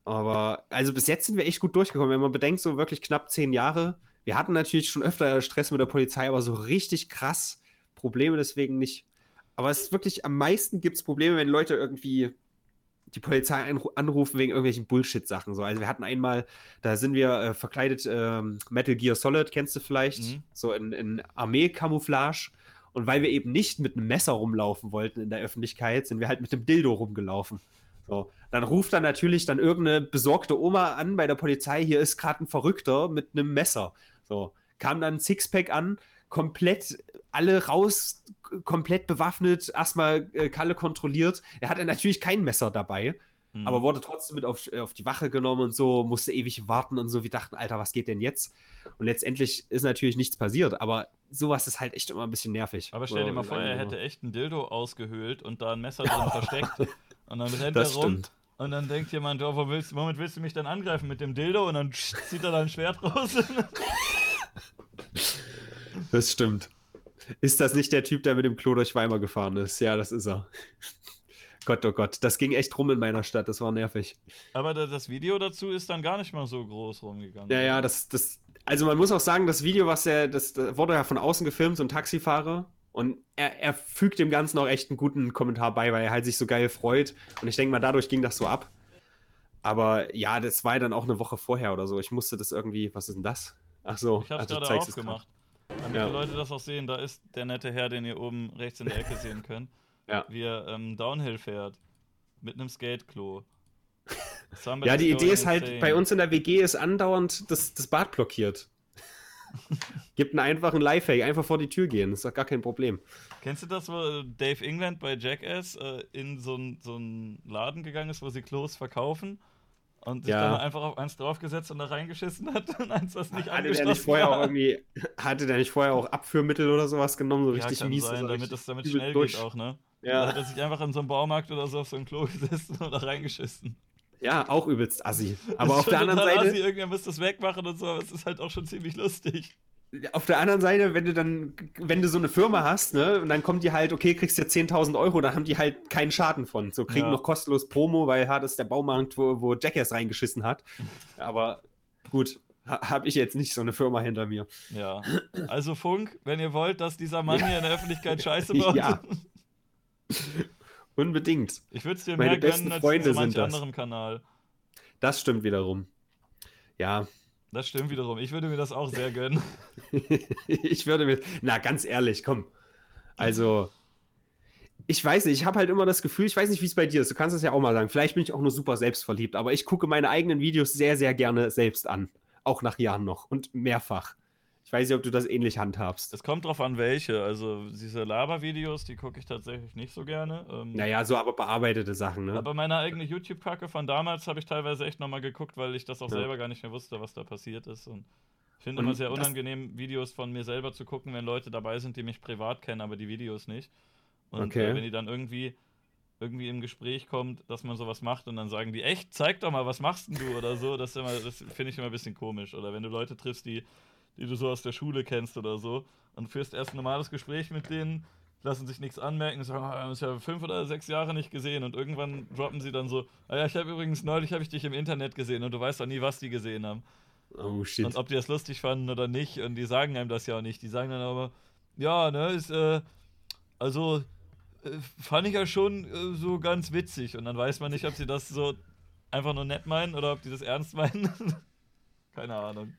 Aber also bis jetzt sind wir echt gut durchgekommen. Wenn man bedenkt, so wirklich knapp zehn Jahre. Wir hatten natürlich schon öfter Stress mit der Polizei, aber so richtig krass Probleme deswegen nicht. Aber es ist wirklich, am meisten gibt es Probleme, wenn Leute irgendwie die Polizei anrufen wegen irgendwelchen Bullshit-Sachen. So. Also wir hatten einmal, da sind wir äh, verkleidet, äh, Metal Gear Solid, kennst du vielleicht, mhm. so in, in Armee-Camouflage. Und weil wir eben nicht mit einem Messer rumlaufen wollten in der Öffentlichkeit, sind wir halt mit dem Dildo rumgelaufen. So. Dann ruft dann natürlich dann irgendeine besorgte Oma an bei der Polizei, hier ist gerade ein Verrückter mit einem Messer. So. Kam dann ein Sixpack an, komplett alle raus, komplett bewaffnet, erstmal äh, Kalle kontrolliert. Er hatte natürlich kein Messer dabei, mhm. aber wurde trotzdem mit auf, äh, auf die Wache genommen und so, musste ewig warten und so. Wir dachten, Alter, was geht denn jetzt? Und letztendlich ist natürlich nichts passiert, aber sowas ist halt echt immer ein bisschen nervig. Aber stell dir mal vor, er hätte echt ein Dildo ausgehöhlt und da ein Messer [LAUGHS] drin versteckt und dann rennt das er rum. Stimmt. Und dann denkt jemand, oh, wo willst, womit willst du mich dann angreifen? Mit dem Dildo? Und dann zieht er da ein Schwert raus. [LAUGHS] Das stimmt. Ist das nicht der Typ, der mit dem Klo durch Weimar gefahren ist? Ja, das ist er. [LAUGHS] Gott, oh Gott, das ging echt rum in meiner Stadt, das war nervig. Aber das Video dazu ist dann gar nicht mal so groß rumgegangen. Ja, ja, das, das, also man muss auch sagen, das Video, was er, das, das wurde ja von außen gefilmt, so ein Taxifahrer. Und er, er fügt dem Ganzen auch echt einen guten Kommentar bei, weil er halt sich so geil freut. Und ich denke mal, dadurch ging das so ab. Aber ja, das war ja dann auch eine Woche vorher oder so. Ich musste das irgendwie, was ist denn das? Ach so, ich hab's also, gerade aufgemacht. Damit ja. die Leute das auch sehen, da ist der nette Herr, den ihr oben rechts in der Ecke [LAUGHS] sehen könnt. Ja. Wie er ähm, Downhill fährt. Mit einem Skate-Klo. Ja, die Idee ist halt, bei uns in der WG ist andauernd das, das Bad blockiert. [LAUGHS] Gibt einen einfachen Lifehack, einfach vor die Tür gehen, ist doch gar kein Problem. Kennst du das, wo Dave England bei Jackass äh, in so einen so Laden gegangen ist, wo sie Klos verkaufen? und sich ja. dann einfach auf eins draufgesetzt und da reingeschissen hat und eins, was nicht hatte der nicht vorher war. auch irgendwie Hatte der nicht vorher auch Abführmittel oder sowas genommen, so richtig ja, mies? Sein, so damit es damit schnell durch. geht auch, ne? Ja. Da hat er sich einfach in so einem Baumarkt oder so auf so ein Klo [LAUGHS] gesessen und da reingeschissen. Ja, auch übelst assi. Aber auf der anderen Seite. Assi, irgendwer muss das wegmachen und so, aber es ist halt auch schon ziemlich lustig auf der anderen Seite, wenn du dann, wenn du so eine Firma hast, ne, und dann kommt die halt, okay, kriegst du 10.000 Euro, dann haben die halt keinen Schaden von. So kriegen ja. noch kostenlos Promo, weil das ist der Baumarkt, wo, wo Jackass reingeschissen hat. Aber gut, ha, habe ich jetzt nicht so eine Firma hinter mir. Ja. Also Funk, wenn ihr wollt, dass dieser Mann ja. hier in der Öffentlichkeit Scheiße [LAUGHS] baut. Ja. Unbedingt. Ich würde es dir Meine mehr gönnen als Freunde so manch anderen Kanal. Das stimmt wiederum. Ja, das stimmt wiederum. Ich würde mir das auch sehr gönnen. [LAUGHS] ich würde mir. Na, ganz ehrlich, komm. Also, ich weiß nicht, ich habe halt immer das Gefühl, ich weiß nicht, wie es bei dir ist. Du kannst es ja auch mal sagen. Vielleicht bin ich auch nur super selbstverliebt, aber ich gucke meine eigenen Videos sehr, sehr gerne selbst an. Auch nach Jahren noch und mehrfach. Ich weiß nicht, ob du das ähnlich handhabst. Es kommt drauf an, welche. Also diese Laber-Videos, die gucke ich tatsächlich nicht so gerne. Ähm, naja, so aber bearbeitete Sachen, ne? Aber meine eigene YouTube-Kacke von damals habe ich teilweise echt nochmal geguckt, weil ich das auch ja. selber gar nicht mehr wusste, was da passiert ist. Und ich finde immer sehr unangenehm, Videos von mir selber zu gucken, wenn Leute dabei sind, die mich privat kennen, aber die Videos nicht. Und okay. äh, wenn die dann irgendwie irgendwie im Gespräch kommt, dass man sowas macht und dann sagen die, echt, zeig doch mal, was machst denn du oder so, das, das finde ich immer ein bisschen komisch. Oder wenn du Leute triffst, die die du so aus der Schule kennst oder so, und führst erst ein normales Gespräch mit denen, lassen sich nichts anmerken, sagen, oh, wir haben uns ja fünf oder sechs Jahre nicht gesehen und irgendwann droppen sie dann so, ah ja, ich habe übrigens neulich habe ich dich im Internet gesehen und du weißt doch nie, was die gesehen haben. Oh shit. Und ob die das lustig fanden oder nicht und die sagen einem das ja auch nicht. Die sagen dann aber, ja, ne, ist, äh, also äh, fand ich ja schon äh, so ganz witzig und dann weiß man nicht, ob sie das so einfach nur nett meinen oder ob die das ernst meinen. [LAUGHS] Keine Ahnung.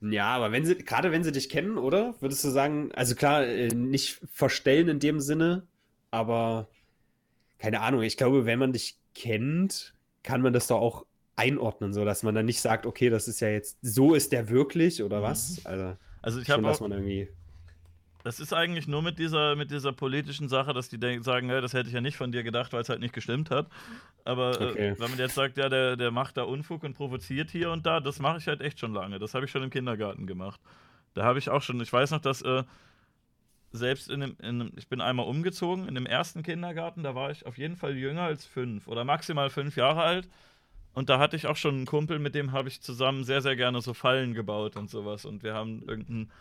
Ja, aber wenn sie, gerade wenn sie dich kennen, oder? Würdest du sagen, also klar, äh, nicht verstellen in dem Sinne, aber keine Ahnung, ich glaube, wenn man dich kennt, kann man das doch auch einordnen, so dass man dann nicht sagt, okay, das ist ja jetzt, so ist der wirklich oder was? Mhm. Also, also ich habe auch, man irgendwie das ist eigentlich nur mit dieser, mit dieser politischen Sache, dass die sagen, ja, das hätte ich ja nicht von dir gedacht, weil es halt nicht gestimmt hat. Aber äh, okay. äh, wenn man jetzt sagt, ja, der, der macht da Unfug und provoziert hier und da, das mache ich halt echt schon lange. Das habe ich schon im Kindergarten gemacht. Da habe ich auch schon, ich weiß noch, dass äh, selbst in dem, in, ich bin einmal umgezogen in dem ersten Kindergarten, da war ich auf jeden Fall jünger als fünf oder maximal fünf Jahre alt. Und da hatte ich auch schon einen Kumpel, mit dem habe ich zusammen sehr, sehr gerne so Fallen gebaut und sowas. Und wir haben irgendeinen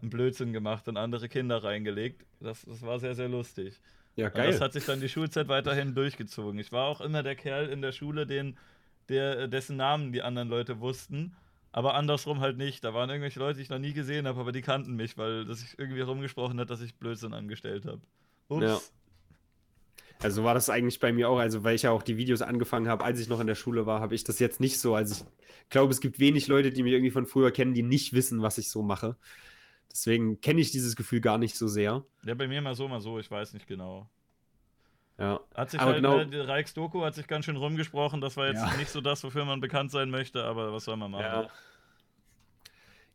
einen Blödsinn gemacht und andere Kinder reingelegt. Das, das war sehr, sehr lustig. Ja, geil. Und das hat sich dann die Schulzeit weiterhin durchgezogen. Ich war auch immer der Kerl in der Schule, den, der, dessen Namen die anderen Leute wussten. Aber andersrum halt nicht. Da waren irgendwelche Leute, die ich noch nie gesehen habe, aber die kannten mich, weil das sich irgendwie rumgesprochen hat, dass ich Blödsinn angestellt habe. Ups. Ja. Also war das eigentlich bei mir auch, also weil ich ja auch die Videos angefangen habe, als ich noch in der Schule war, habe ich das jetzt nicht so. Also ich glaube, es gibt wenig Leute, die mich irgendwie von früher kennen, die nicht wissen, was ich so mache. Deswegen kenne ich dieses Gefühl gar nicht so sehr. Ja, bei mir mal so, mal so, ich weiß nicht genau. Ja. Hat sich Aber halt, genau- äh, die Reichs-Doku hat sich ganz schön rumgesprochen, das war jetzt Ja. nicht so das, wofür man bekannt sein möchte, aber was soll man machen? Ja.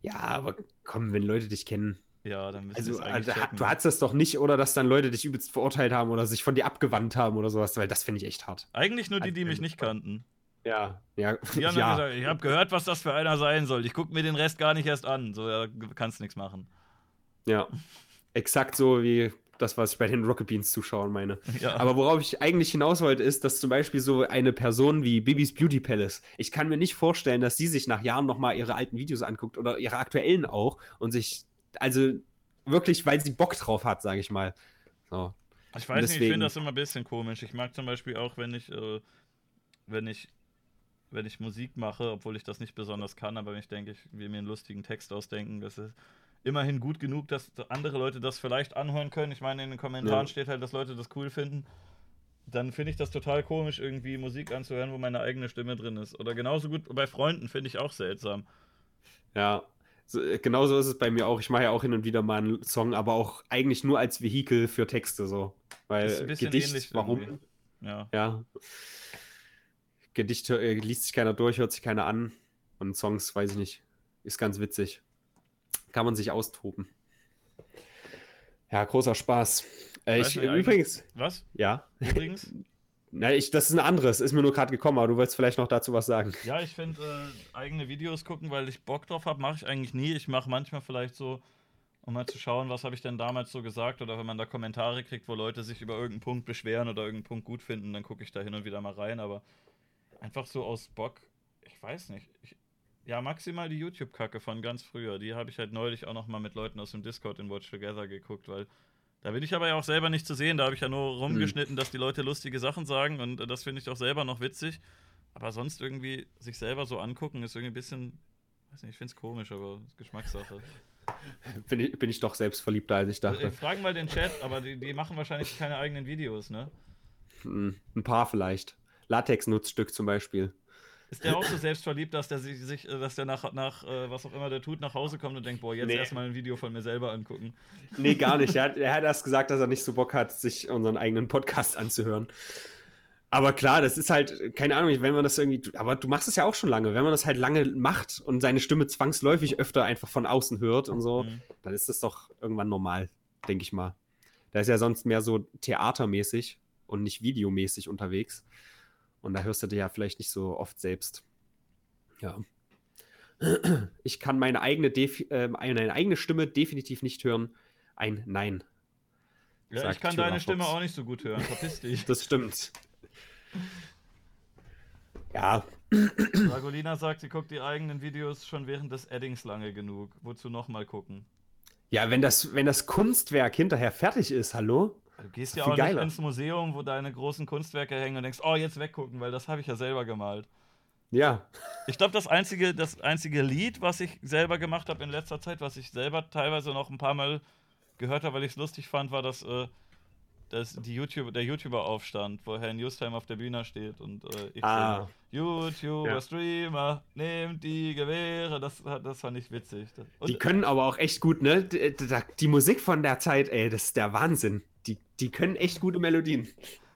Ja, aber komm, wenn Leute dich kennen. Ja, dann müssen Also, eigentlich also checken. du hattest das doch nicht, oder dass dann Leute dich übelst verurteilt haben oder sich von dir abgewandt haben oder sowas, weil das finde ich echt hart. Eigentlich nur die, die Also, mich nicht kannten. Ja, ja, Die haben [LAUGHS] dann ja. gesagt, ich habe gehört, was das für einer sein soll. Ich gucke mir den Rest gar nicht erst an. So, ja, kannst nichts machen. ja. Exakt so wie das, was ich bei den Rocket Beans Zuschauern meine. [LAUGHS] Ja. Aber worauf ich eigentlich hinaus wollte, ist, dass zum Beispiel so eine Person wie Bibis Beauty Palace, ich kann mir nicht vorstellen, dass sie sich nach Jahren nochmal ihre alten Videos anguckt oder ihre aktuellen auch und sich, also wirklich, weil sie Bock drauf hat, sage ich mal. So. Ich weiß nicht, ich Deswegen- finde das immer ein bisschen komisch. Ich mag zum Beispiel auch, wenn ich, äh, wenn ich, wenn ich Musik mache, obwohl ich das nicht besonders kann, aber wenn ich denke, ich will mir einen lustigen Text ausdenken, das ist immerhin gut genug, dass andere Leute das vielleicht anhören können. Ich meine, in den Kommentaren Ja. steht halt, dass Leute das cool finden. Dann finde ich das total komisch, irgendwie Musik anzuhören, wo meine eigene Stimme drin ist. Oder genauso gut bei Freunden finde ich auch seltsam. Ja, so, äh, genauso ist es bei mir auch. Ich mache ja auch hin und wieder mal einen Song, aber auch eigentlich nur als Vehikel für Texte so. Weil Ist ein bisschen Gedicht, ähnlich warum? irgendwie. Ja. Ja. Gedicht hör- äh, liest sich keiner durch, hört sich keiner an. Und Songs, weiß ich nicht, ist ganz witzig. Kann man sich austoben. Ja, großer Spaß. Äh, ich, nicht, übrigens, Was? ja. Übrigens? [LAUGHS] Na, ich, das ist ein anderes, ist mir nur gerade gekommen, aber du wolltest vielleicht noch dazu was sagen. Ja, ich finde äh, eigene Videos gucken, weil ich Bock drauf habe, mache ich eigentlich nie. Ich mache manchmal vielleicht so, um mal zu schauen, was habe ich denn damals so gesagt oder wenn man da Kommentare kriegt, wo Leute sich über irgendeinen Punkt beschweren oder irgendeinen Punkt gut finden, dann gucke ich da hin und wieder mal rein, aber einfach so aus Bock, ich weiß nicht. Ich, ja, maximal die YouTube-Kacke von ganz früher. Die habe ich halt neulich auch noch mal mit Leuten aus dem Discord in Watch Together geguckt, weil da bin ich aber ja auch selber nicht zu sehen. Da habe ich ja nur rumgeschnitten, dass die Leute lustige Sachen sagen und äh, das finde ich auch selber noch witzig. Aber sonst irgendwie sich selber so angucken, ist irgendwie ein bisschen, weiß nicht, ich finde es komisch, aber Geschmackssache. [LAUGHS] Bin ich, bin ich doch selbstverliebter, als ich dachte. fragen mal den Chat, aber die, die machen wahrscheinlich keine eigenen Videos, ne? Hm, Ein paar vielleicht. Latex-Nutzstück zum Beispiel. Ist der auch so selbstverliebt, dass der sich, dass der nach, nach äh, was auch immer der tut, nach Hause kommt und denkt, boah, jetzt Nee. erstmal ein Video von mir selber angucken. Nee, gar nicht. [LAUGHS] Er hat, er hat erst gesagt, dass er nicht so Bock hat, sich unseren eigenen Podcast anzuhören. Aber klar, das ist halt, keine Ahnung, wenn man das irgendwie, aber du machst es ja auch schon lange. Wenn man das halt lange macht und seine Stimme zwangsläufig öfter einfach von außen hört und so, Mhm. dann ist das doch irgendwann normal, denke ich mal. Da ist ja sonst mehr so theatermäßig und nicht videomäßig unterwegs. Und da hörst du dir ja vielleicht nicht so oft selbst. Ja. [CLEARS THROAT] Ich kann meine eigene, Defi äh, meine eigene Stimme definitiv nicht hören. Ein Nein. Ja, ich kann Thyra deine Stimme Fox. auch nicht so gut hören, verpiss [LAUGHS] dich. Das stimmt. Ja, [CLEARS THROAT] Dragolina sagt, sie guckt die eigenen Videos schon während des Addings lange genug. Wozu nochmal gucken? ja, wenn das, wenn das Kunstwerk hinterher fertig ist, hallo? Du gehst ja auch nicht geiler. ins Museum, wo deine großen Kunstwerke hängen und denkst, oh, jetzt weggucken, weil das habe ich ja selber gemalt. Ja, Ich glaube, das einzige, das einzige Lied, was ich selber gemacht habe in letzter Zeit, was ich selber teilweise noch ein paar Mal gehört habe, weil ich es lustig fand, war das, äh, das die YouTube, der YouTuber-Aufstand, wo Herr Newstime auf der Bühne steht und äh, ich Ah. singe, YouTuber, Ja. Streamer, nehmt die Gewehre. Das, das fand ich witzig. Und, die können aber auch echt gut, ne? Die, die Musik von der Zeit, ey, das ist der Wahnsinn. Die, die können echt gute Melodien.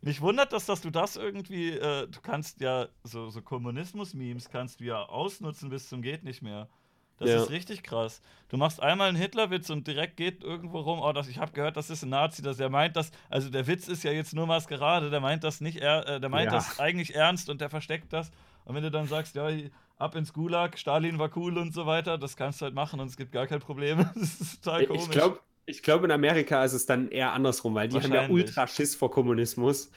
Mich wundert das, dass du das irgendwie, äh, du kannst ja so, so Kommunismus-Memes kannst du ja ausnutzen bis zum geht nicht mehr. Das Ja. ist richtig krass. Du machst einmal einen Hitlerwitz und direkt geht irgendwo rum, oh, das, ich habe gehört, das ist ein Nazi, dass der meint das, also der Witz ist ja jetzt nur Maskerade, der meint das nicht, er, äh, der meint Ja. das eigentlich ernst und der versteckt das. Und wenn du dann sagst, ja, ab ins Gulag, Stalin war cool und so weiter, das kannst du halt machen und es gibt gar kein Problem. [LAUGHS] Das ist total komisch. Ich glaube, ich glaub, in Amerika ist es dann eher andersrum, weil die haben ja ultra Schiss vor Kommunismus.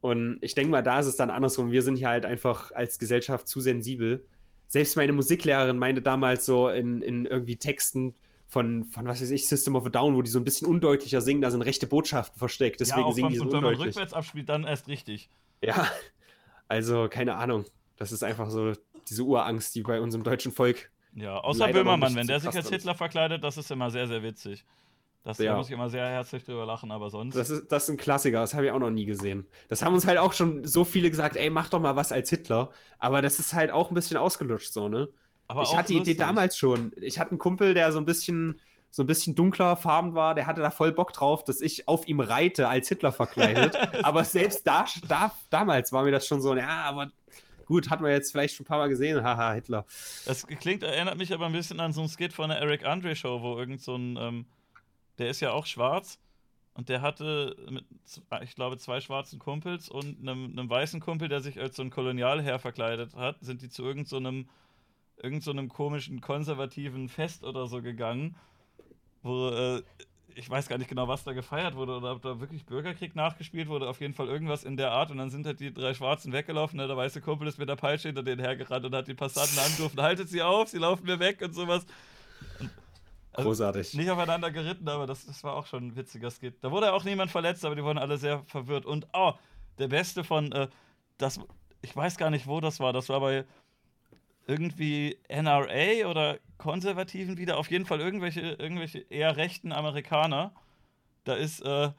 Und ich denke mal, da ist es dann andersrum. Wir sind hier halt einfach als Gesellschaft zu sensibel. Selbst meine Musiklehrerin meinte damals so in, in irgendwie Texten von, von, was weiß ich, System of a Down, wo die so ein bisschen undeutlicher singen, da sind rechte Botschaften versteckt. ja, Deswegen auch singen die so und wenn man undeutlich. rückwärts abspielt, dann erst richtig. Ja, also keine Ahnung. Das ist einfach so diese Urangst, die bei unserem deutschen Volk. Ja, außer Böhmermann, wenn der sich als. Hitler verkleidet, das ist immer sehr, sehr witzig. Das Ja. da muss ich immer sehr herzlich drüber lachen, aber sonst. Das ist, das ist ein Klassiker, das habe ich auch noch nie gesehen. Das haben uns halt auch schon so viele gesagt, ey, mach doch mal was als Hitler. Aber das ist halt auch ein bisschen ausgelutscht so, ne? aber ich hatte die Idee damals schon. Ich hatte einen Kumpel, der so ein bisschen, so ein bisschen dunkler farben war, der hatte da voll Bock drauf, dass ich auf ihm reite als Hitler verkleidet. [LAUGHS] aber selbst da, da, damals war mir das schon so, ja, aber gut, hat man jetzt vielleicht schon ein paar Mal gesehen, haha, Hitler. Das klingt, erinnert mich aber ein bisschen an so ein Skit von der Eric Andre Show, wo irgend so ein, ähm, der ist ja auch schwarz und der hatte, mit, ich glaube, zwei schwarzen Kumpels und einem, einem weißen Kumpel, der sich als so ein Kolonialherr verkleidet hat, sind die zu irgend so irgend so komischen konservativen Fest oder so gegangen, wo, äh, ich weiß gar nicht genau, was da gefeiert wurde oder ob da wirklich Bürgerkrieg nachgespielt wurde, auf jeden Fall irgendwas in der Art und dann sind halt die drei Schwarzen weggelaufen, ne? der weiße Kumpel ist mit der Peitsche hinter denen hergerannt und hat die Passanten angerufen, haltet sie auf, sie laufen mir weg und sowas. Also, Großartig. Nicht aufeinander geritten, aber das, das war auch schon ein witziger Skit. Da wurde auch niemand verletzt, aber die wurden alle sehr verwirrt. Und oh, der beste von, äh, das, ich weiß gar nicht, wo das war. Das war bei irgendwie NRA oder Konservativen wieder. Auf jeden Fall irgendwelche, irgendwelche eher rechten Amerikaner. Da ist äh,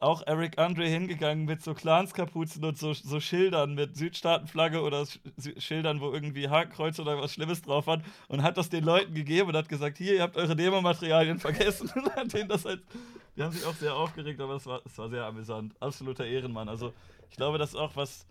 auch Eric Andre hingegangen mit so Clanskapuzen und so, so Schildern mit Südstaatenflagge oder Sch Schildern, wo irgendwie Hakenkreuz oder was Schlimmes drauf hat und hat das den Leuten gegeben und hat gesagt, hier, ihr habt eure Demomaterialien vergessen [LAUGHS] und hat denen das halt, die haben sich auch sehr aufgeregt, aber es war, es war sehr amüsant. Absoluter Ehrenmann. Also ich glaube, das ist auch was,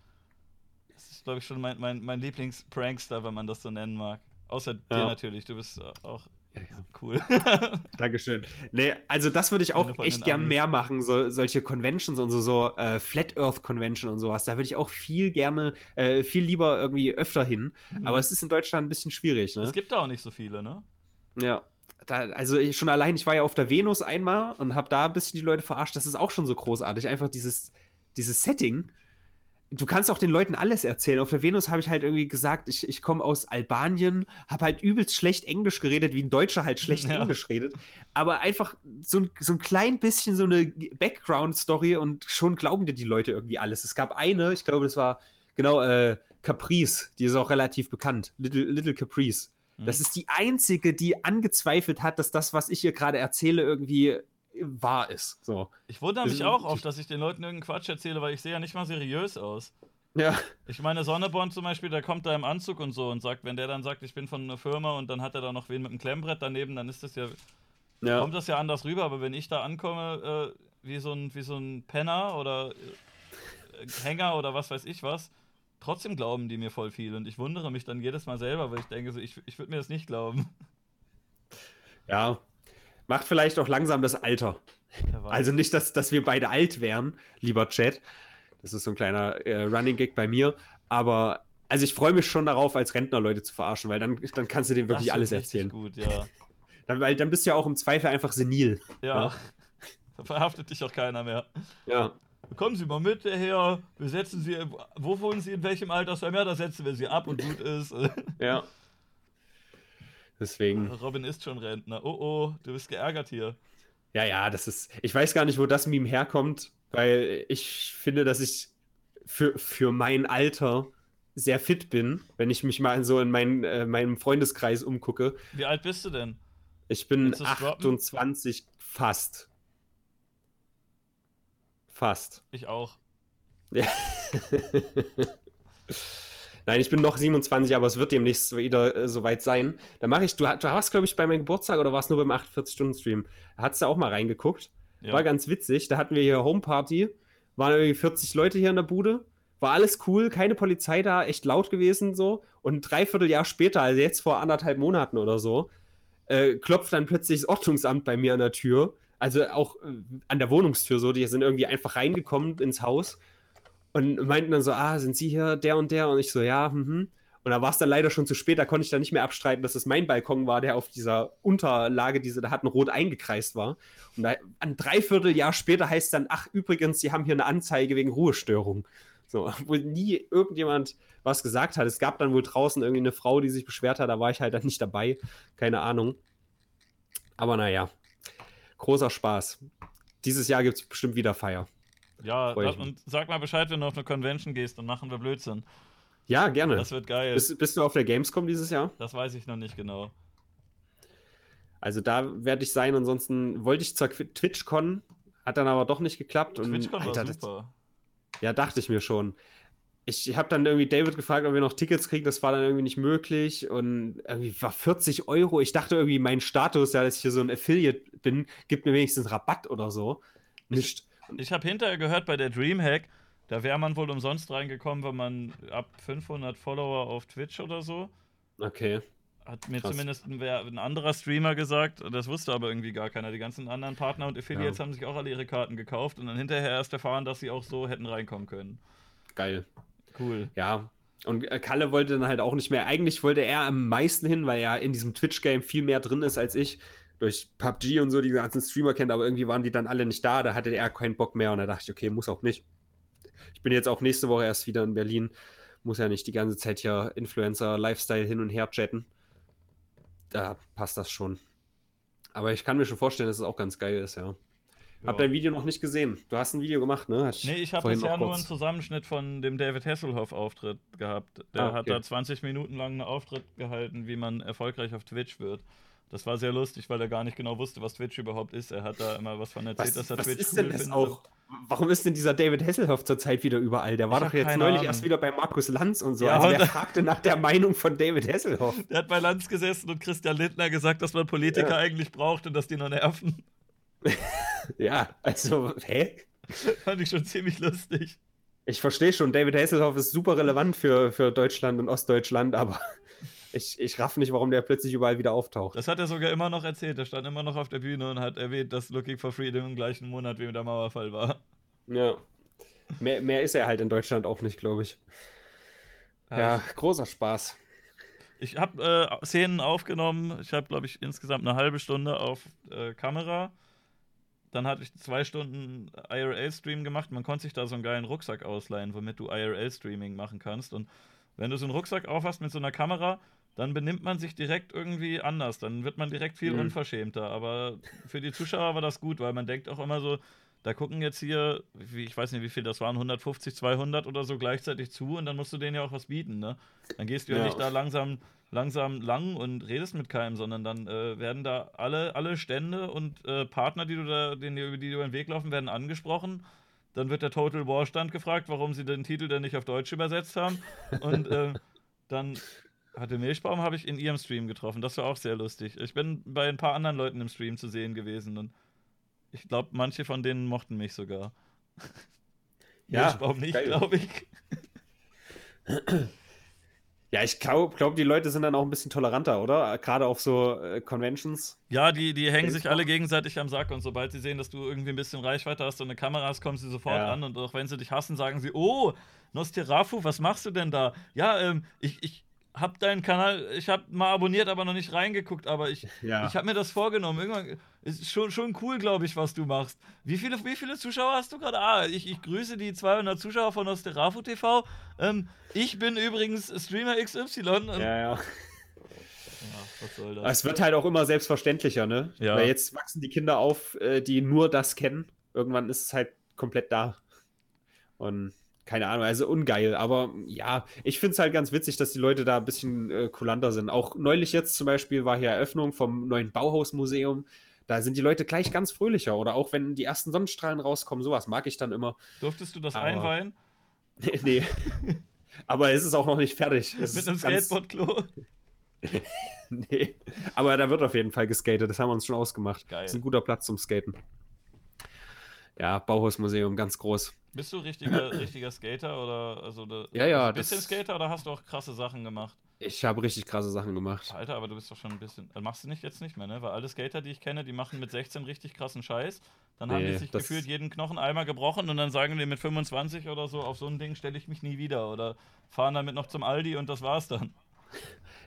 das ist glaube ich schon mein, mein, mein Lieblings-Prankster, wenn man das so nennen mag. Außer dir Ja. natürlich, du bist auch Ja, ja. cool. [LAUGHS] Dankeschön. Nee, also das würde ich auch echt gern mehr machen, so, solche Conventions und so, so äh, Flat Earth Convention und sowas. Da würde ich auch viel gerne, äh, viel lieber irgendwie öfter hin. Aber es ist in Deutschland ein bisschen schwierig, ne? es gibt da auch nicht so viele, ne? Ja. Da, also ich, schon allein, ich war ja auf der Venus einmal und habe da ein bisschen die Leute verarscht. Das ist auch schon so großartig. Einfach dieses, dieses Setting. Du kannst auch den Leuten alles erzählen. Auf der Venus habe ich halt irgendwie gesagt, ich, ich komme aus Albanien, habe halt übelst schlecht Englisch geredet, wie ein Deutscher halt schlecht [LAUGHS] Ja. Englisch redet. Aber einfach so ein, so ein klein bisschen so eine Background-Story und schon glauben dir die Leute irgendwie alles. Es gab eine, ich glaube, das war genau äh, Caprice, die ist auch relativ bekannt. Little, Little Caprice. Das Mhm. ist die einzige, die angezweifelt hat, dass das, was ich hier gerade erzähle, irgendwie wahr ist. So. Ich wundere mich ist- auch oft, dass ich den Leuten irgendeinen Quatsch erzähle, weil ich sehe ja nicht mal seriös aus. Ja. Ich meine, Sonneborn zum Beispiel, der kommt da im Anzug und so und sagt, wenn der dann sagt, ich bin von einer Firma und dann hat er da noch wen mit einem Klemmbrett daneben, dann ist das ja, ja. kommt das ja anders rüber. Aber wenn ich da ankomme, äh, wie, so ein, wie so ein Penner oder äh, Hänger oder was weiß ich was, trotzdem glauben die mir voll viel und ich wundere mich dann jedes Mal selber, weil ich denke, so, ich, ich würde mir das nicht glauben. ja. Macht vielleicht auch langsam das Alter. Also nicht, dass, dass wir beide alt wären, lieber Chat. Das ist so ein kleiner äh, Running Gag bei mir. Aber also ich freue mich schon darauf, als Rentner Leute zu verarschen, weil dann, dann kannst du denen wirklich alles erzählen. Gut, ja. [LAUGHS] Dann, weil dann bist du ja auch im Zweifel einfach senil. Ja. Ja. [LAUGHS] Da verhaftet dich auch keiner mehr. Ja. Kommen Sie mal mit, Herr. Wir setzen Sie. Wo wohnen Sie in welchem Altersheim? Ja, da setzen wir Sie ab und gut [LAUGHS] ist. Ja. Deswegen. [LAUGHS] Robin ist schon Rentner. Oh oh, du bist geärgert hier. Ja, ja, das ist. Ich weiß gar nicht, wo das Meme herkommt, weil ich finde, dass ich für, für mein Alter sehr fit bin, wenn ich mich mal so in mein, äh, meinem Freundeskreis umgucke. Wie alt bist du denn? Ich bin Willst du's droppen? 28 fast. Fast. Ich auch. Ja. [LAUGHS] [LAUGHS] Nein, ich bin noch 27, aber es wird demnächst wieder äh, soweit sein. Da mache ich, du, du warst, glaube ich, bei meinem Geburtstag oder warst nur beim 48-Stunden-Stream. Da hast du auch mal reingeguckt. Ja. War ganz witzig. Da hatten wir hier Homeparty. Waren irgendwie 40 Leute hier in der Bude. War alles cool, keine Polizei da, echt laut gewesen so. Und ein Dreivierteljahr später, also jetzt vor anderthalb Monaten oder so, äh, klopft dann plötzlich das Ordnungsamt bei mir an der Tür. Also auch äh, an der Wohnungstür so. Die sind irgendwie einfach reingekommen ins Haus und meinten dann so, ah, sind Sie hier der und der? Und ich so, ja, mhm. Und da war es dann leider schon zu spät, da konnte ich dann nicht mehr abstreiten, dass es mein Balkon war, der auf dieser Unterlage, die sie da hatten, rot eingekreist war. Und da, ein Dreivierteljahr später heißt dann, ach, übrigens, Sie haben hier eine Anzeige wegen Ruhestörung. So, [LAUGHS] wo nie irgendjemand was gesagt hat. Es gab dann wohl draußen irgendwie eine Frau, die sich beschwert hat, da war ich halt dann nicht dabei. Keine Ahnung. Aber naja, großer Spaß. Dieses Jahr gibt es bestimmt wieder Feier. Ja, ich und sag mal Bescheid, wenn du auf eine Convention gehst, dann machen wir Blödsinn. Ja, gerne. Das wird geil. Bist, bist du auf der Gamescom dieses Jahr? Das weiß ich noch nicht genau. Also da werde ich sein. Ansonsten wollte ich zur TwitchCon, hat dann aber doch nicht geklappt. Und, TwitchCon war super. Das, ja, dachte ich mir schon. Ich habe dann irgendwie David gefragt, ob wir noch Tickets kriegen. Das war dann irgendwie nicht möglich. Und irgendwie war 40 Euro. Ich dachte irgendwie, mein Status, ja, dass ich hier so ein Affiliate bin, gibt mir wenigstens Rabatt oder so. Nicht. Ich, habe hinterher gehört bei der Dreamhack, da wäre man wohl umsonst reingekommen, wenn man ab 500 Follower auf Twitch oder so. Okay. Hat mir Krass. zumindest ein, ein, anderer Streamer gesagt, das wusste aber irgendwie gar keiner. Die ganzen anderen Partner und Affiliates ja. haben sich auch alle ihre Karten gekauft und dann hinterher erst erfahren, dass sie auch so hätten reinkommen können. Geil. Cool. Ja. Und äh, Kalle wollte dann halt auch nicht mehr. Eigentlich wollte er am meisten hin, weil er in diesem Twitch-Game viel mehr drin ist als ich. Durch PUBG und so die ganzen Streamer kennt, aber irgendwie waren die dann alle nicht da. Da hatte er keinen Bock mehr und da dachte ich, okay, muss auch nicht. Ich bin jetzt auch nächste Woche erst wieder in Berlin. Muss ja nicht die ganze Zeit hier Influencer-Lifestyle hin und her chatten da passt das schon. Aber ich kann mir schon vorstellen, dass es auch ganz geil ist, ja. ja. Hab dein Video noch nicht gesehen. Du hast ein Video gemacht, ne? Hast nee, ich habe bisher nur einen Zusammenschnitt von dem David Hasselhoff-Auftritt gehabt. Der ah, okay. hat da 20 Minuten lang einen Auftritt gehalten, wie man erfolgreich auf Twitch wird. Das war sehr lustig, weil er gar nicht genau wusste, was Twitch überhaupt ist. Er hat da immer was von erzählt, was, dass er was Twitch ist cool denn das findet. Auch? Warum ist denn dieser David Hasselhoff zurzeit wieder überall? Der war ich doch jetzt neulich Ahnung. erst wieder bei Markus Lanz und so. Ja, also der fragte nach der Meinung von David Hasselhoff. Der hat bei Lanz gesessen und Christian Lindner gesagt, dass man Politiker ja. eigentlich braucht und dass die nur nerven. [LAUGHS] ja, also, hä? Fand ich schon ziemlich lustig. Ich verstehe schon, David Hasselhoff ist super relevant für, für Deutschland und Ostdeutschland, aber ich, ich raff nicht, warum der plötzlich überall wieder auftaucht. Das hat er sogar immer noch erzählt. Er stand immer noch auf der Bühne und hat erwähnt, dass Looking for Freedom im gleichen Monat wie der Mauerfall war. Ja. Mehr, mehr ist er halt in Deutschland auch nicht, glaube ich. Ja, ja, großer Spaß. Ich habe äh, Szenen aufgenommen. Ich habe, glaube ich, insgesamt eine halbe Stunde auf äh, Kamera. Dann hatte ich zwei Stunden IRL-Stream gemacht. Man konnte sich da so einen geilen Rucksack ausleihen, womit du IRL-Streaming machen kannst. Und wenn du so einen Rucksack aufhast mit so einer Kamera, dann benimmt man sich direkt irgendwie anders. Dann wird man direkt viel mhm. unverschämter. Aber für die Zuschauer war das gut, weil man denkt auch immer so, da gucken jetzt hier, wie, ich weiß nicht, wie viel das waren, 150, 200 oder so gleichzeitig zu und dann musst du denen ja auch was bieten, ne? Dann gehst du ja, ja nicht da langsam, langsam lang und redest mit keinem, sondern dann äh, werden da alle, alle Stände und äh, Partner, die du da, denen, über die du über den Weg laufen, werden angesprochen. Dann wird der Total War Stand gefragt, warum sie den Titel denn nicht auf Deutsch übersetzt haben. Und äh, dann hatte Milchbaum habe ich in ihrem Stream getroffen. Das war auch sehr lustig. Ich bin bei ein paar anderen Leuten im Stream zu sehen gewesen und ich glaube, manche von denen mochten mich sogar. Ja, Milchbaum nicht, glaube ich. Ja, ich glaube, glaub, die Leute sind dann auch ein bisschen toleranter, oder? Gerade auf so äh, Conventions. Ja, die, die hängen sich alle gegenseitig am Sack und sobald sie sehen, dass du irgendwie ein bisschen Reichweite hast und eine Kamera hast, kommen sie sofort ja. an und auch wenn sie dich hassen, sagen sie, oh, Nostirafu, was machst du denn da? Ja, ähm, ich, ich, hab deinen Kanal, ich hab mal abonniert, aber noch nicht reingeguckt, aber ich, ja. ich habe mir das vorgenommen. Irgendwann ist schon, schon cool, glaube ich, was du machst. Wie viele, wie viele Zuschauer hast du gerade? Ah, ich, ich grüße die 200 Zuschauer von Osterafu TV. Ähm, ich bin übrigens Streamer XY. ja, ja. was soll das? Es wird halt auch immer selbstverständlicher, ne? Ja. Weil jetzt wachsen die Kinder auf, äh, die nur das kennen. Irgendwann ist es halt komplett da. Und keine Ahnung, also ungeil. Aber ja, ich finde es halt ganz witzig, dass die Leute da ein bisschen äh, kulanter sind. Auch neulich jetzt zum Beispiel war hier Eröffnung vom neuen Bauhausmuseum. Da sind die Leute gleich ganz fröhlicher. Oder auch wenn die ersten Sonnenstrahlen rauskommen, sowas mag ich dann immer. Durftest du das Aber, einweihen? [LAUGHS] nee. Aber es ist auch noch nicht fertig. Es Mit einem Skateboardklo? [LAUGHS] nee. Aber da wird auf jeden Fall geskatet. Das haben wir uns schon ausgemacht. Geil. Das ist ein guter Platz zum Skaten. Ja, Bauhausmuseum, ganz groß. Bist du richtiger, [CLEARS THROAT] richtiger Skater oder also da, ja, ja, ein bisschen Skater oder hast du auch krasse Sachen gemacht? Ich habe richtig krasse Sachen gemacht. Alter, aber du bist doch schon ein bisschen. Also machst du nicht jetzt nicht mehr, ne? Weil alle Skater, die ich kenne, die machen mit 16 richtig krassen Scheiß. Dann nee, haben die sich gefühlt jeden Knochen einmal gebrochen und dann sagen die mit 25 oder so, auf so ein Ding stelle ich mich nie wieder. Oder fahren damit noch zum Aldi und das war's dann. [LAUGHS]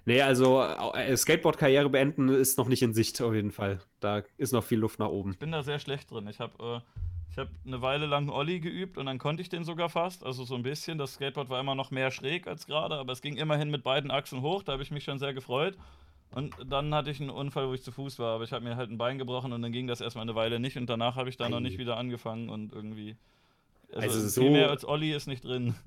Nee, also äh, Skateboard-Karriere beenden ist noch nicht in Sicht auf jeden Fall. Da ist noch viel Luft nach oben. Ich bin da sehr schlecht drin. Ich habe äh, ich habe eine Weile lang Olli geübt und dann konnte ich den sogar fast. Also so ein bisschen. Das Skateboard war immer noch mehr schräg als gerade, aber es ging immerhin mit beiden Achsen hoch. Da habe ich mich schon sehr gefreut. Und dann hatte ich einen Unfall, wo ich zu Fuß war, aber ich habe mir halt ein Bein gebrochen und dann ging das erstmal eine Weile nicht und danach habe ich da noch nicht wieder angefangen und irgendwie. Also, also so viel mehr als Olli ist nicht drin. [LAUGHS]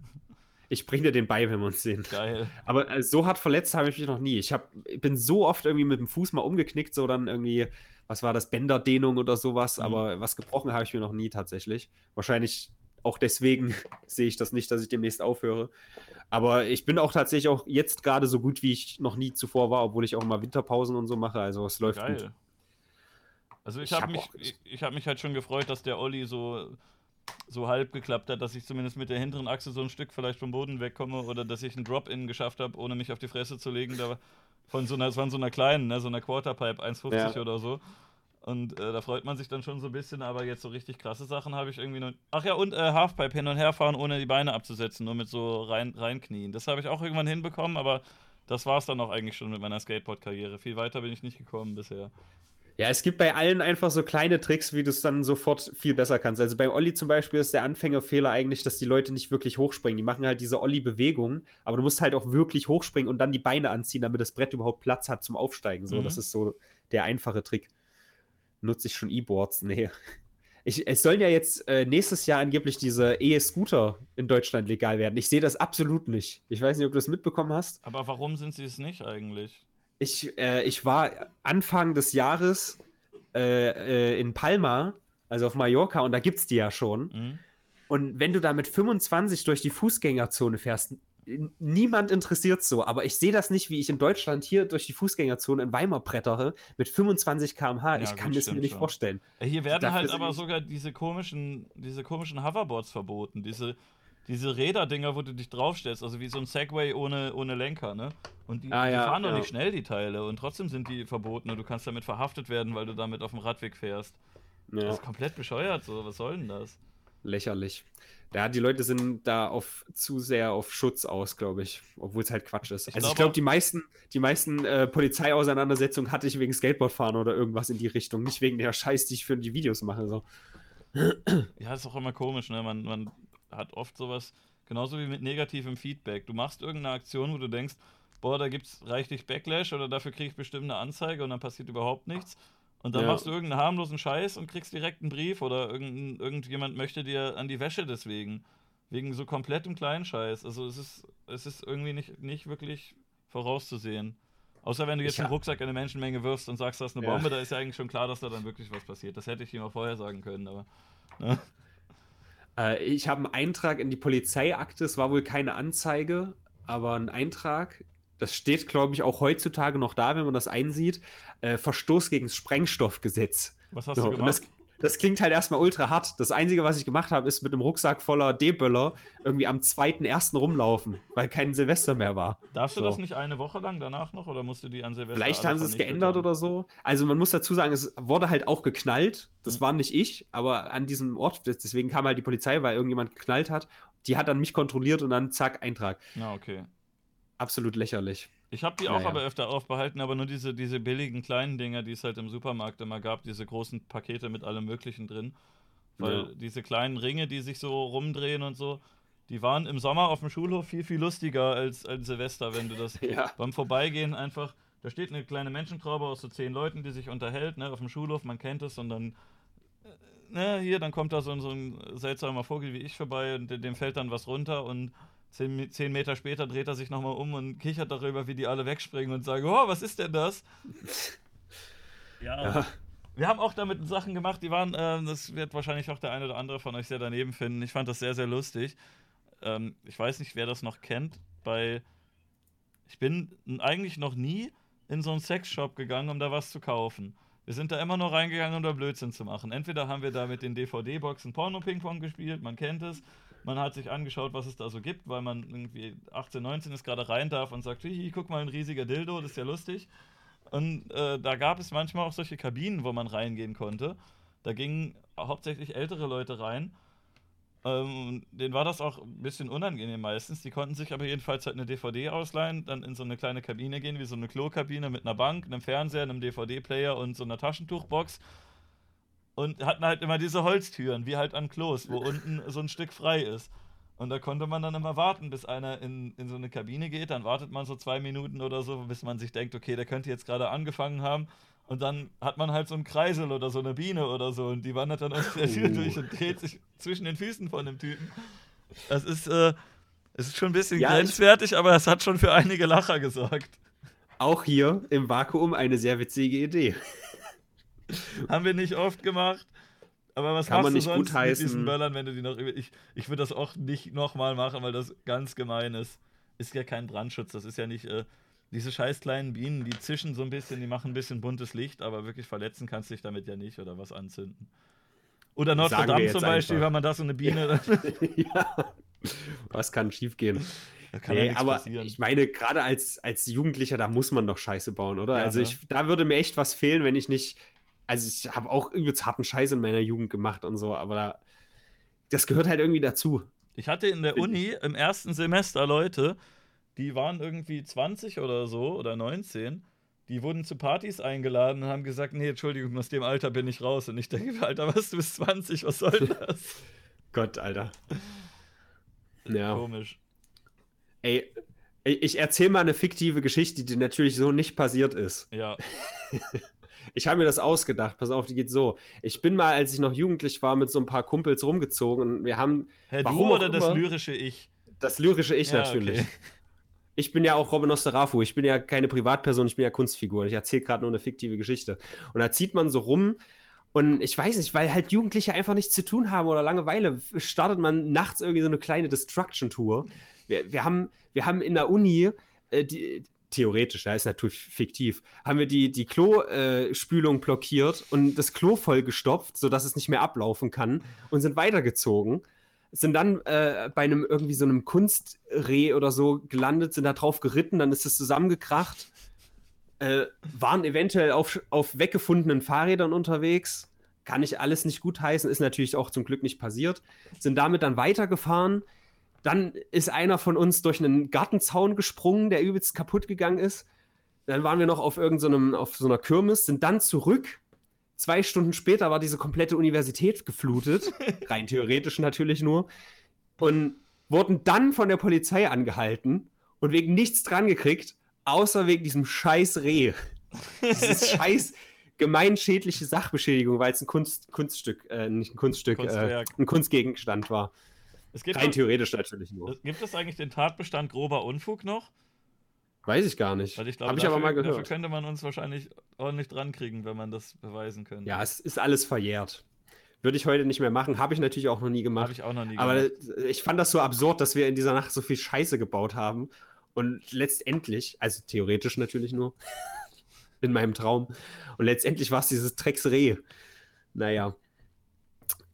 Ich bringe dir den bei, wenn wir uns sehen. Geil. Aber äh, so hart verletzt habe ich mich noch nie. Ich hab, bin so oft irgendwie mit dem Fuß mal umgeknickt, so dann irgendwie, was war das, Bänderdehnung oder sowas. Mhm. Aber was gebrochen habe ich mir noch nie tatsächlich. Wahrscheinlich auch deswegen [LAUGHS] sehe ich das nicht, dass ich demnächst aufhöre. Aber ich bin auch tatsächlich auch jetzt gerade so gut, wie ich noch nie zuvor war, obwohl ich auch mal Winterpausen und so mache. Also es läuft Geil. gut. Also ich, ich habe hab mich, ich, ich habe mich halt schon gefreut, dass der Olli so so halb geklappt hat, dass ich zumindest mit der hinteren Achse so ein Stück vielleicht vom Boden wegkomme oder dass ich einen Drop-In geschafft habe, ohne mich auf die Fresse zu legen. Da von so einer, von so einer kleinen, ne, so einer Quarterpipe 1,50 ja. oder so. Und äh, da freut man sich dann schon so ein bisschen, aber jetzt so richtig krasse Sachen habe ich irgendwie noch. Ach ja, und äh, Halfpipe hin und her fahren, ohne die Beine abzusetzen, nur mit so rein, reinknien. Das habe ich auch irgendwann hinbekommen, aber das war es dann auch eigentlich schon mit meiner Skateboard-Karriere. Viel weiter bin ich nicht gekommen bisher. Ja, es gibt bei allen einfach so kleine Tricks, wie du es dann sofort viel besser kannst. Also beim Olli zum Beispiel ist der Anfängerfehler eigentlich, dass die Leute nicht wirklich hochspringen. Die machen halt diese Olli-Bewegung, aber du musst halt auch wirklich hochspringen und dann die Beine anziehen, damit das Brett überhaupt Platz hat zum Aufsteigen. So, mhm. das ist so der einfache Trick. Nutze ich schon E-Boards? Nee. Ich, es sollen ja jetzt äh, nächstes Jahr angeblich diese E-Scooter in Deutschland legal werden. Ich sehe das absolut nicht. Ich weiß nicht, ob du das mitbekommen hast. Aber warum sind sie es nicht eigentlich? Ich, äh, ich war Anfang des Jahres äh, äh, in Palma, also auf Mallorca, und da gibt es die ja schon. Mhm. Und wenn du da mit 25 durch die Fußgängerzone fährst, niemand interessiert so, aber ich sehe das nicht, wie ich in Deutschland hier durch die Fußgängerzone in Weimar brettere mit 25 km/h. Ja, ich kann das mir nicht schon. vorstellen. Hier werden halt aber sogar diese komischen, diese komischen Hoverboards verboten, diese diese Räderdinger, wo du dich draufstellst, also wie so ein Segway ohne, ohne Lenker, ne? Und die, ah, die fahren doch ja. nicht schnell, die Teile, und trotzdem sind die verboten und du kannst damit verhaftet werden, weil du damit auf dem Radweg fährst. Ja. Das ist komplett bescheuert, so, was soll denn das? Lächerlich. Ja, die Leute sind da auf, zu sehr auf Schutz aus, glaube ich, obwohl es halt Quatsch ist. Ich also glaube, ich glaube, die meisten, die meisten äh, Polizeiauseinandersetzungen hatte ich wegen Skateboardfahren oder irgendwas in die Richtung, nicht wegen der Scheiß, die ich für die Videos mache. So. Ja, ist auch immer komisch, ne? Man, man hat oft sowas, genauso wie mit negativem Feedback. Du machst irgendeine Aktion, wo du denkst, boah, da gibt es reichlich Backlash oder dafür kriege ich bestimmt eine Anzeige und dann passiert überhaupt nichts. Und dann ja. machst du irgendeinen harmlosen Scheiß und kriegst direkt einen Brief oder irgend, irgendjemand möchte dir an die Wäsche deswegen. Wegen so komplettem Kleinscheiß. Also es ist, es ist irgendwie nicht, nicht wirklich vorauszusehen. Außer wenn du jetzt einen Rucksack in eine Menschenmenge wirfst und sagst, das ist eine Bombe, ja. da ist ja eigentlich schon klar, dass da dann wirklich was passiert. Das hätte ich ihm auch vorher sagen können, aber. Ne? Äh, ich habe einen Eintrag in die Polizeiakte, es war wohl keine Anzeige, aber ein Eintrag. Das steht, glaube ich, auch heutzutage noch da, wenn man das einsieht. Äh, Verstoß gegen das Sprengstoffgesetz. Was hast so, du gemacht? Das klingt halt erstmal ultra hart. Das Einzige, was ich gemacht habe, ist mit einem Rucksack voller D-Böller irgendwie am 2.1. rumlaufen, weil kein Silvester mehr war. Darfst du das nicht eine Woche lang danach noch oder musst du die an Silvester? Vielleicht haben sie es geändert getan? oder so. Also man muss dazu sagen, es wurde halt auch geknallt. Das mhm. war nicht ich, aber an diesem Ort, deswegen kam halt die Polizei, weil irgendjemand geknallt hat. Die hat dann mich kontrolliert und dann zack, Eintrag. Na, okay. Absolut lächerlich. Ich habe die auch naja. aber öfter aufbehalten, aber nur diese, diese billigen kleinen Dinger, die es halt im Supermarkt immer gab, diese großen Pakete mit allem Möglichen drin. Weil ja. diese kleinen Ringe, die sich so rumdrehen und so, die waren im Sommer auf dem Schulhof viel, viel lustiger als, als Silvester, wenn du das [LAUGHS] ja. beim Vorbeigehen einfach. Da steht eine kleine Menschentraube aus so zehn Leuten, die sich unterhält, ne, auf dem Schulhof, man kennt es, und dann, äh, ne, hier, dann kommt da so, so ein seltsamer Vogel wie ich vorbei und dem fällt dann was runter und Zehn, zehn, Meter später dreht er sich nochmal um und kichert darüber, wie die alle wegspringen und sagen, oh, was ist denn das? [LAUGHS] ja. ja. Wir haben auch damit Sachen gemacht, die waren, äh, das wird wahrscheinlich auch der eine oder andere von euch sehr daneben finden. Ich fand das sehr, sehr lustig. Ähm, ich weiß nicht, wer das noch kennt. Bei ich bin eigentlich noch nie in so einen Sexshop gegangen, um da was zu kaufen. Wir sind da immer nur reingegangen, um da Blödsinn zu machen. Entweder haben wir da mit den DVD-Boxen Porno-Ping-Pong gespielt, man kennt es, man hat sich angeschaut, was es da so gibt, weil man irgendwie 18, 19 ist, gerade rein darf und sagt, hihi, guck mal, ein riesiger Dildo, das ist ja lustig. Und äh, da gab es manchmal auch solche Kabinen, wo man reingehen konnte. Da gingen hauptsächlich ältere Leute rein. Ähm, denen war das auch ein bisschen unangenehm meistens. Die konnten sich aber jedenfalls halt eine DVD ausleihen, dann in so eine kleine Kabine gehen, wie so eine Klokabine mit einer Bank, einem Fernseher, einem DVD-Player und so einer Taschentuchbox und hatten halt immer diese Holztüren, wie halt an Klos, wo unten so ein Stück frei ist. Und da konnte man dann immer warten, bis einer in, in so eine Kabine geht. Dann wartet man so zwei Minuten oder so, bis man sich denkt, okay, der könnte jetzt gerade angefangen haben. Und dann hat man halt so einen Kreisel oder so eine Biene oder so und die wandert dann aus der Tür uh. durch und dreht sich zwischen den Füßen von dem Typen. Das ist, äh, Es ist schon ein bisschen Ja, grenzwertig, aber es hat schon für einige Lacher gesorgt. Auch hier im Vakuum eine sehr witzige Idee. [LAUGHS] Haben wir nicht oft gemacht. Aber was Kann machst man du nicht sonst mit diesen Böllern, wenn du die noch. Ich, ich würde das auch nicht nochmal machen, weil das ganz gemein ist. Ist ja kein Brandschutz, das ist ja nicht. Äh, diese scheiß kleinen Bienen, die zischen so ein bisschen, die machen ein bisschen buntes Licht, aber wirklich verletzen kannst du dich damit ja nicht oder was anzünden. Oder Notre Dame zum Beispiel, einfach. wenn man da so eine Biene. ja. [LAUGHS] Was kann schiefgehen? da kann ja Nee, nichts aber passieren. ich meine, gerade als, als Jugendlicher, da muss man doch Scheiße bauen, oder? Ja, also ne? ich, da würde mir echt was fehlen, wenn ich nicht. Also ich habe auch übelst harten Scheiß in meiner Jugend gemacht und so, aber da, das gehört halt irgendwie dazu. Ich hatte in der Uni im ersten Semester Leute, die waren irgendwie 20 oder so oder 19. Die wurden zu Partys eingeladen und haben gesagt, nee, Entschuldigung, aus dem Alter bin ich raus. Und ich denke, Alter, was, du bist 20, was soll [LAUGHS] das? Gott, Alter. Ja. Komisch. Ey, ich erzähle mal eine fiktive Geschichte, die natürlich so nicht passiert ist. Ja. [LAUGHS] Ich habe mir das ausgedacht. Pass auf, die geht so. Ich bin mal, als ich noch jugendlich war, mit so ein paar Kumpels rumgezogen und wir haben Herr Warum du oder das lyrische Ich? das lyrische Ich Ja, natürlich. okay. Ich bin ja auch Robin Osterafu. Ich bin ja keine Privatperson, ich bin ja Kunstfigur. Ich erzähle gerade nur eine fiktive Geschichte. Und da zieht man so rum. Und ich weiß nicht, weil halt Jugendliche einfach nichts zu tun haben oder Langeweile, startet man nachts irgendwie so eine kleine Destruction-Tour. Wir, wir, haben, wir haben in der Uni, äh, die, theoretisch, ja, ist natürlich fiktiv, haben wir die, die Klospülung blockiert und das Klo vollgestopft, sodass es nicht mehr ablaufen kann und sind weitergezogen sind dann äh, bei einem irgendwie so einem Kunstreh oder so gelandet, sind da drauf geritten, dann ist es zusammengekracht, äh, waren eventuell auf, auf weggefundenen Fahrrädern unterwegs. Kann ich alles nicht gutheißen, ist natürlich auch zum Glück nicht passiert. Sind damit dann weitergefahren. Dann ist einer von uns durch einen Gartenzaun gesprungen, der übelst kaputt gegangen ist. Dann waren wir noch auf irgendeinem, auf so einer Kirmes, sind dann zurück. Zwei Stunden später war diese komplette Universität geflutet, [LAUGHS] rein theoretisch natürlich nur, und wurden dann von der Polizei angehalten und wegen nichts dran gekriegt, außer wegen diesem scheiß Reh. Dieses [LAUGHS] scheiß gemeinschädliche Sachbeschädigung, weil es ein Kunst, Kunststück, äh, nicht ein Kunststück, äh, ein Kunstgegenstand war. Es gibt, Rein doch, theoretisch natürlich nur. gibt es eigentlich den Tatbestand grober Unfug noch? Weiß ich gar nicht. Habe ich dafür, aber mal dafür gehört. könnte man uns wahrscheinlich ordentlich dran kriegen, wenn man das beweisen könnte. Ja, es ist alles verjährt. Würde ich heute nicht mehr machen. Habe ich natürlich auch noch nie habe gemacht. ich auch noch nie Aber gemacht. ich fand das so absurd, dass wir in dieser Nacht so viel Scheiße gebaut haben. Und letztendlich, also theoretisch natürlich nur, [LAUGHS] in meinem Traum. Und letztendlich war es dieses Drecksreh. Naja.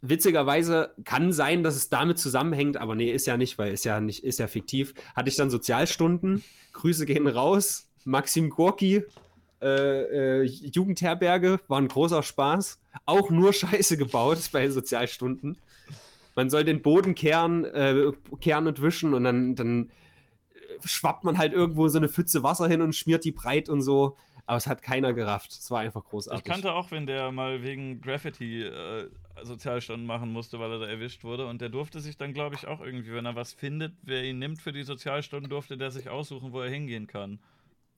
Witzigerweise kann sein, dass es damit zusammenhängt, aber nee, ist ja nicht, weil ist ja nicht, ist ja fiktiv. Hatte ich dann Sozialstunden. Grüße gehen raus. Maxim Gorki, äh, äh, Jugendherberge, war ein großer Spaß. Auch nur [LAUGHS] Scheiße gebaut bei Sozialstunden. Man soll den Boden kehren, äh, kehren und wischen und dann, dann schwappt man halt irgendwo so eine Pfütze Wasser hin und schmiert die breit und so. Aber es hat keiner gerafft. Es war einfach großartig. Ich kannte auch, wenn der mal wegen Graffiti äh, Sozialstunden machen musste, weil er da erwischt wurde. Und der durfte sich dann, glaube ich, auch irgendwie, wenn er was findet, wer ihn nimmt für die Sozialstunden, durfte der sich aussuchen, wo er hingehen kann.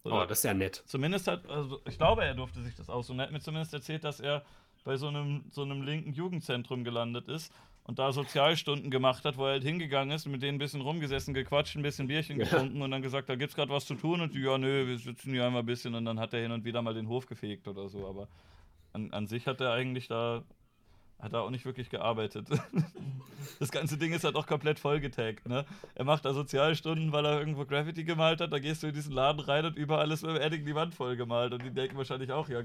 oh, das ist ja nett. Zumindest hat, also ich glaube, er durfte sich das aussuchen. Er hat mir zumindest erzählt, dass er bei so einem, so einem linken Jugendzentrum gelandet ist und da Sozialstunden gemacht hat, wo er halt hingegangen ist, mit denen ein bisschen rumgesessen, gequatscht, ein bisschen Bierchen getrunken und dann gesagt, da gibt's gerade was zu tun und die, ja, nö, wir sitzen hier einmal ein bisschen und dann hat er hin und wieder mal den Hof gefegt oder so, aber an, an sich hat er eigentlich da hat er auch nicht wirklich gearbeitet. [LAUGHS] Das ganze Ding ist halt auch komplett vollgetaggt, ne? Er macht da Sozialstunden, weil er irgendwo Graffiti gemalt hat, da gehst du in diesen Laden rein und überall ist mit Edding die Wand voll gemalt und die denken wahrscheinlich auch, ja,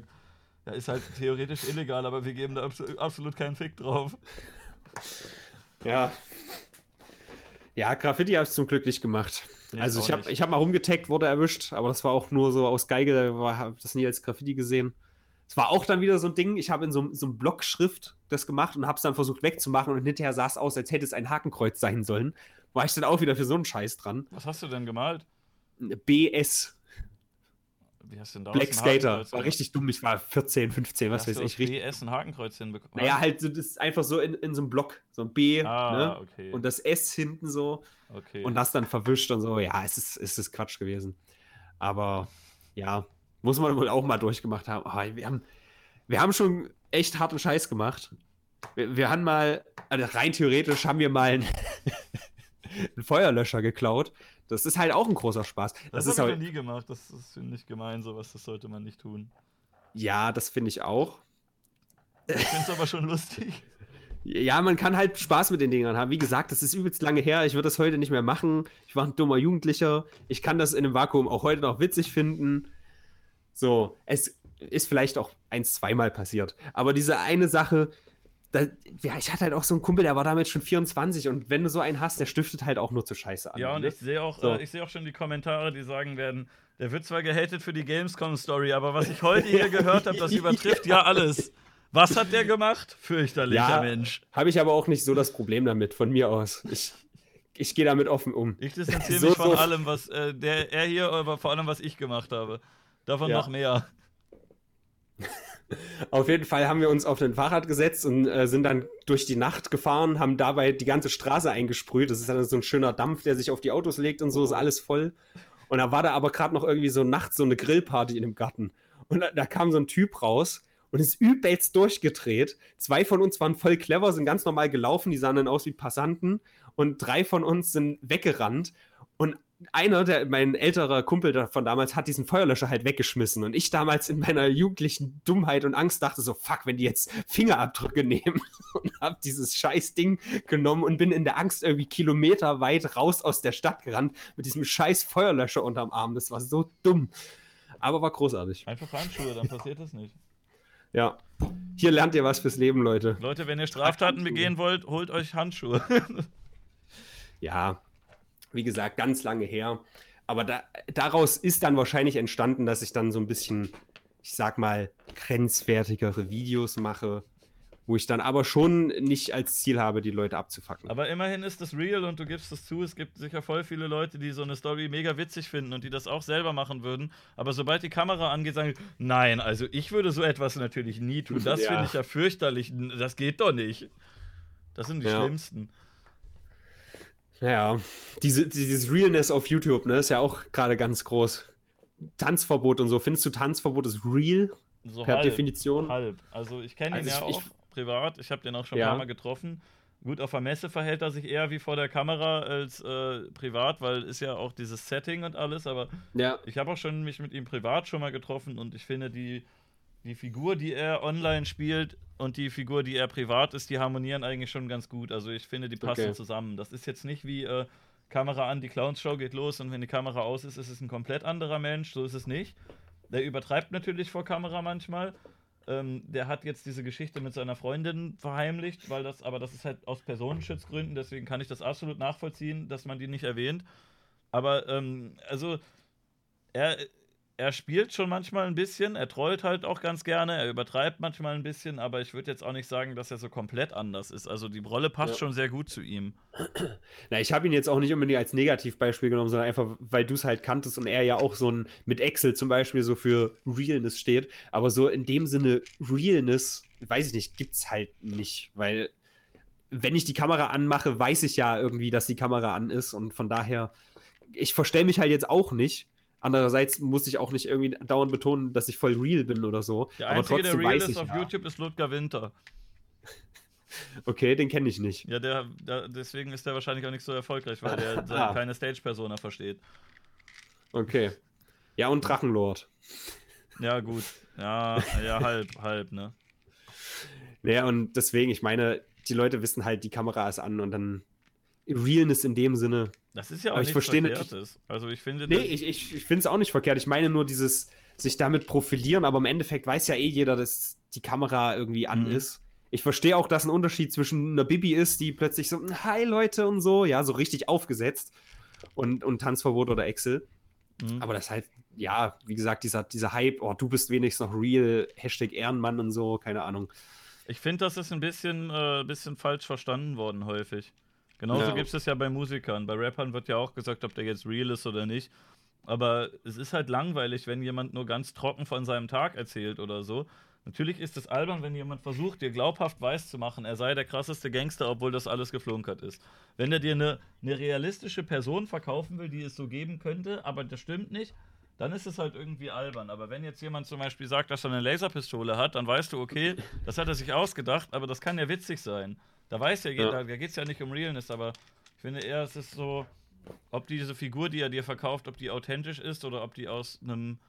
ja, ist halt theoretisch illegal, aber wir geben da abso- absolut keinen Fick drauf. Ja. Ja, Graffiti habe ich zum Glück nicht gemacht. Also auch ich habe ich hab mal rumgetaggt, wurde erwischt, aber das war auch nur so aus Geige, da habe das nie als Graffiti gesehen. Es war auch dann wieder so ein Ding, ich habe in so, so einem Blockschrift das gemacht und habe es dann versucht wegzumachen und hinterher sah es aus, als hätte es ein Hakenkreuz sein sollen. War ich dann auch wieder für so einen Scheiß dran. Was hast du denn gemalt? BS, Wie hast du denn da Black Skater. War richtig dumm, ich war 14, 15, was weiß ich. Richtig. BS ein Hakenkreuz hinbekommen. Naja, halt, das ist einfach so in, in so einem Block, so ein B Ah, ne? okay. und das S hinten so. okay. und das dann verwischt und so. Ja, es ist, es ist Quatsch gewesen. Aber ja, muss man wohl auch mal durchgemacht haben. Aber wir haben, wir haben schon echt harten Scheiß gemacht. Wir, wir haben mal, also rein theoretisch haben wir mal ein, [LAUGHS] einen Feuerlöscher geklaut. Das ist halt auch ein großer Spaß. Das, Das, habe ich halt, noch nie gemacht. Das ist ich gemein, sowas. Das sollte man nicht tun. ja, das finde ich auch. Ich finde es aber schon lustig. Ja, man kann halt Spaß mit den Dingern haben. Wie gesagt, das ist übelst lange her. Ich würde das heute nicht mehr machen. Ich war ein dummer Jugendlicher. Ich kann das in einem Vakuum auch heute noch witzig finden. So, es ist vielleicht auch ein, zweimal passiert. Aber diese eine Sache, da, ja, ich hatte halt auch so einen Kumpel, der war damit schon 24 und wenn du so einen hast, der stiftet halt auch nur zu Scheiße an. Ja, und ne? ich sehe auch, So. äh, ich sehe auch schon die Kommentare, die sagen werden, der wird zwar gehatet für die Gamescom-Story, aber was ich heute hier gehört habe, das [LAUGHS] übertrifft ja alles. Was hat der gemacht? Fürchterlicher Ja. Mensch. Habe ich aber auch nicht so das Problem damit, von mir aus. Ich, ich gehe damit offen um. Ich distanziere [LAUGHS] So- mich von so- allem, was äh, der, er hier, aber vor allem, was ich gemacht habe. Davon Ja. noch mehr. [LAUGHS] Auf jeden Fall haben wir uns auf ein Fahrrad gesetzt und äh, sind dann durch die Nacht gefahren, haben dabei die ganze Straße eingesprüht. Das ist dann so ein schöner Dampf, der sich auf die Autos legt und so, ist alles voll. Und da war da aber gerade noch irgendwie so nachts so eine Grillparty in dem Garten. Und da, da kam so ein Typ raus und ist übelst durchgedreht. Zwei von uns waren voll clever, sind ganz normal gelaufen, die sahen dann aus wie Passanten. Und drei von uns sind weggerannt. Und einer, der, mein älterer Kumpel von damals, hat diesen Feuerlöscher halt weggeschmissen. Und ich damals in meiner jugendlichen Dummheit und Angst dachte so, fuck, wenn die jetzt Fingerabdrücke [LAUGHS] nehmen. Und hab dieses scheiß Ding genommen und bin in der Angst irgendwie kilometerweit raus aus der Stadt gerannt mit diesem scheiß Feuerlöscher unterm Arm. Das war so dumm. Aber war großartig. Einfach Handschuhe, dann passiert das nicht. Ja. Hier lernt ihr was fürs Leben, Leute. Leute, wenn ihr Straftaten begehen wollt, holt euch Handschuhe. Ja, wie gesagt, ganz lange her. Aber da, daraus ist dann wahrscheinlich entstanden, dass ich dann so ein bisschen, ich sag mal, grenzwertigere Videos mache, wo ich dann aber schon nicht als Ziel habe, die Leute abzufacken. Aber immerhin ist das real und du gibst es zu. Es gibt sicher voll viele Leute, die so eine Story mega witzig finden und die das auch selber machen würden. Aber sobald die Kamera angeht, sagen nein, also ich würde so etwas natürlich nie tun. Das [LAUGHS] Ja. finde ich ja fürchterlich. Das geht doch nicht. Das sind die Ja. schlimmsten. Ja, diese, dieses Realness auf YouTube, ne, ist ja auch gerade ganz groß. Tanzverbot und so. Findest du Tanzverbot ist real So per halb, Definition? halb. Also ich kenne ihn Also ja ich- auch privat. Ich habe den auch schon Ja. ein paar Mal getroffen. Gut, auf der Messe verhält er sich eher wie vor der Kamera als äh, privat, weil ist ja auch dieses Setting und alles, aber Ja, Ich habe auch schon mich mit ihm privat schon mal getroffen und ich finde, die, die Figur, die er online spielt und die Figur, die er privat ist, die harmonieren eigentlich schon ganz gut. Also ich finde, die passen Okay. zusammen. Das ist jetzt nicht wie äh, Kamera an, die Clowns-Show geht los und wenn die Kamera aus ist, ist es ein komplett anderer Mensch. So ist es nicht. Der übertreibt natürlich vor Kamera manchmal. Ähm, der hat jetzt diese Geschichte mit seiner Freundin verheimlicht, weil das, aber das ist halt aus Personenschutzgründen, deswegen kann ich das absolut nachvollziehen, dass man die nicht erwähnt. Aber ähm, also er, er spielt schon manchmal ein bisschen, er trollt halt auch ganz gerne, er übertreibt manchmal ein bisschen, aber ich würde jetzt auch nicht sagen, dass er so komplett anders ist. Also die Rolle passt Ja. schon sehr gut zu ihm. Na, ich habe ihn jetzt auch nicht unbedingt als Negativbeispiel genommen, sondern einfach, weil du es halt kanntest und er ja auch so ein mit Excel zum Beispiel so für Realness steht. Aber so in dem Sinne Realness, weiß ich nicht, gibt's halt nicht, weil wenn ich die Kamera anmache, weiß ich ja irgendwie, dass die Kamera an ist und von daher, ich verstell mich halt jetzt auch nicht. Andererseits muss ich auch nicht irgendwie dauernd betonen, dass ich voll real bin oder so. Der Aber einzige, der trotzdem real weiß ist auf ja. YouTube, ist Ludger Winter. [LAUGHS] Okay, den kenne ich nicht. Ja, der, der, deswegen ist der wahrscheinlich auch nicht so erfolgreich, weil der [LAUGHS] Ah. keine Stage-Persona versteht. Okay. Ja, und Drachenlord. Ja, gut. Ja, ja, halb, halb, ne? [LAUGHS] Naja, und deswegen, ich meine, die Leute wissen halt, die Kamera ist an und dann Realness in dem Sinne. Das ist ja auch Aber ich nichts Verkehrtes. Also ich finde, Nee, ich, ich, ich finde es auch nicht verkehrt. Ich meine nur dieses sich damit profilieren, aber im Endeffekt weiß ja eh jeder, dass die Kamera irgendwie an Mhm. ist. Ich verstehe auch, dass ein Unterschied zwischen einer Bibi ist, die plötzlich so, hi Leute und so, ja, so richtig aufgesetzt und, und Tanzverbot oder Excel. Mhm. Aber das halt, ja, wie gesagt, dieser, dieser Hype, oh, du bist wenigstens noch real, Hashtag Ehrenmann und so, keine Ahnung. Ich finde, das ist ein bisschen, äh, bisschen falsch verstanden worden häufig. Genauso Ja. gibt es ja bei Musikern. Bei Rappern wird ja auch gesagt, ob der jetzt real ist oder nicht. Aber es ist halt langweilig, wenn jemand nur ganz trocken von seinem Tag erzählt oder so. Natürlich ist es albern, wenn jemand versucht, dir glaubhaft weiß zu machen, er sei der krasseste Gangster, obwohl das alles geflunkert ist. Wenn er dir eine, eine realistische Person verkaufen will, die es so geben könnte, aber das stimmt nicht, dann ist es halt irgendwie albern. Aber wenn jetzt jemand zum Beispiel sagt, dass er eine Laserpistole hat, dann weißt du, okay, das hat er sich ausgedacht, aber das kann ja witzig sein. Da weiß ja jeder, Ja. da geht es ja nicht um Realness, aber Ich finde eher, es ist so, ob diese Figur, die er dir verkauft, ob die authentisch ist oder ob die aus einem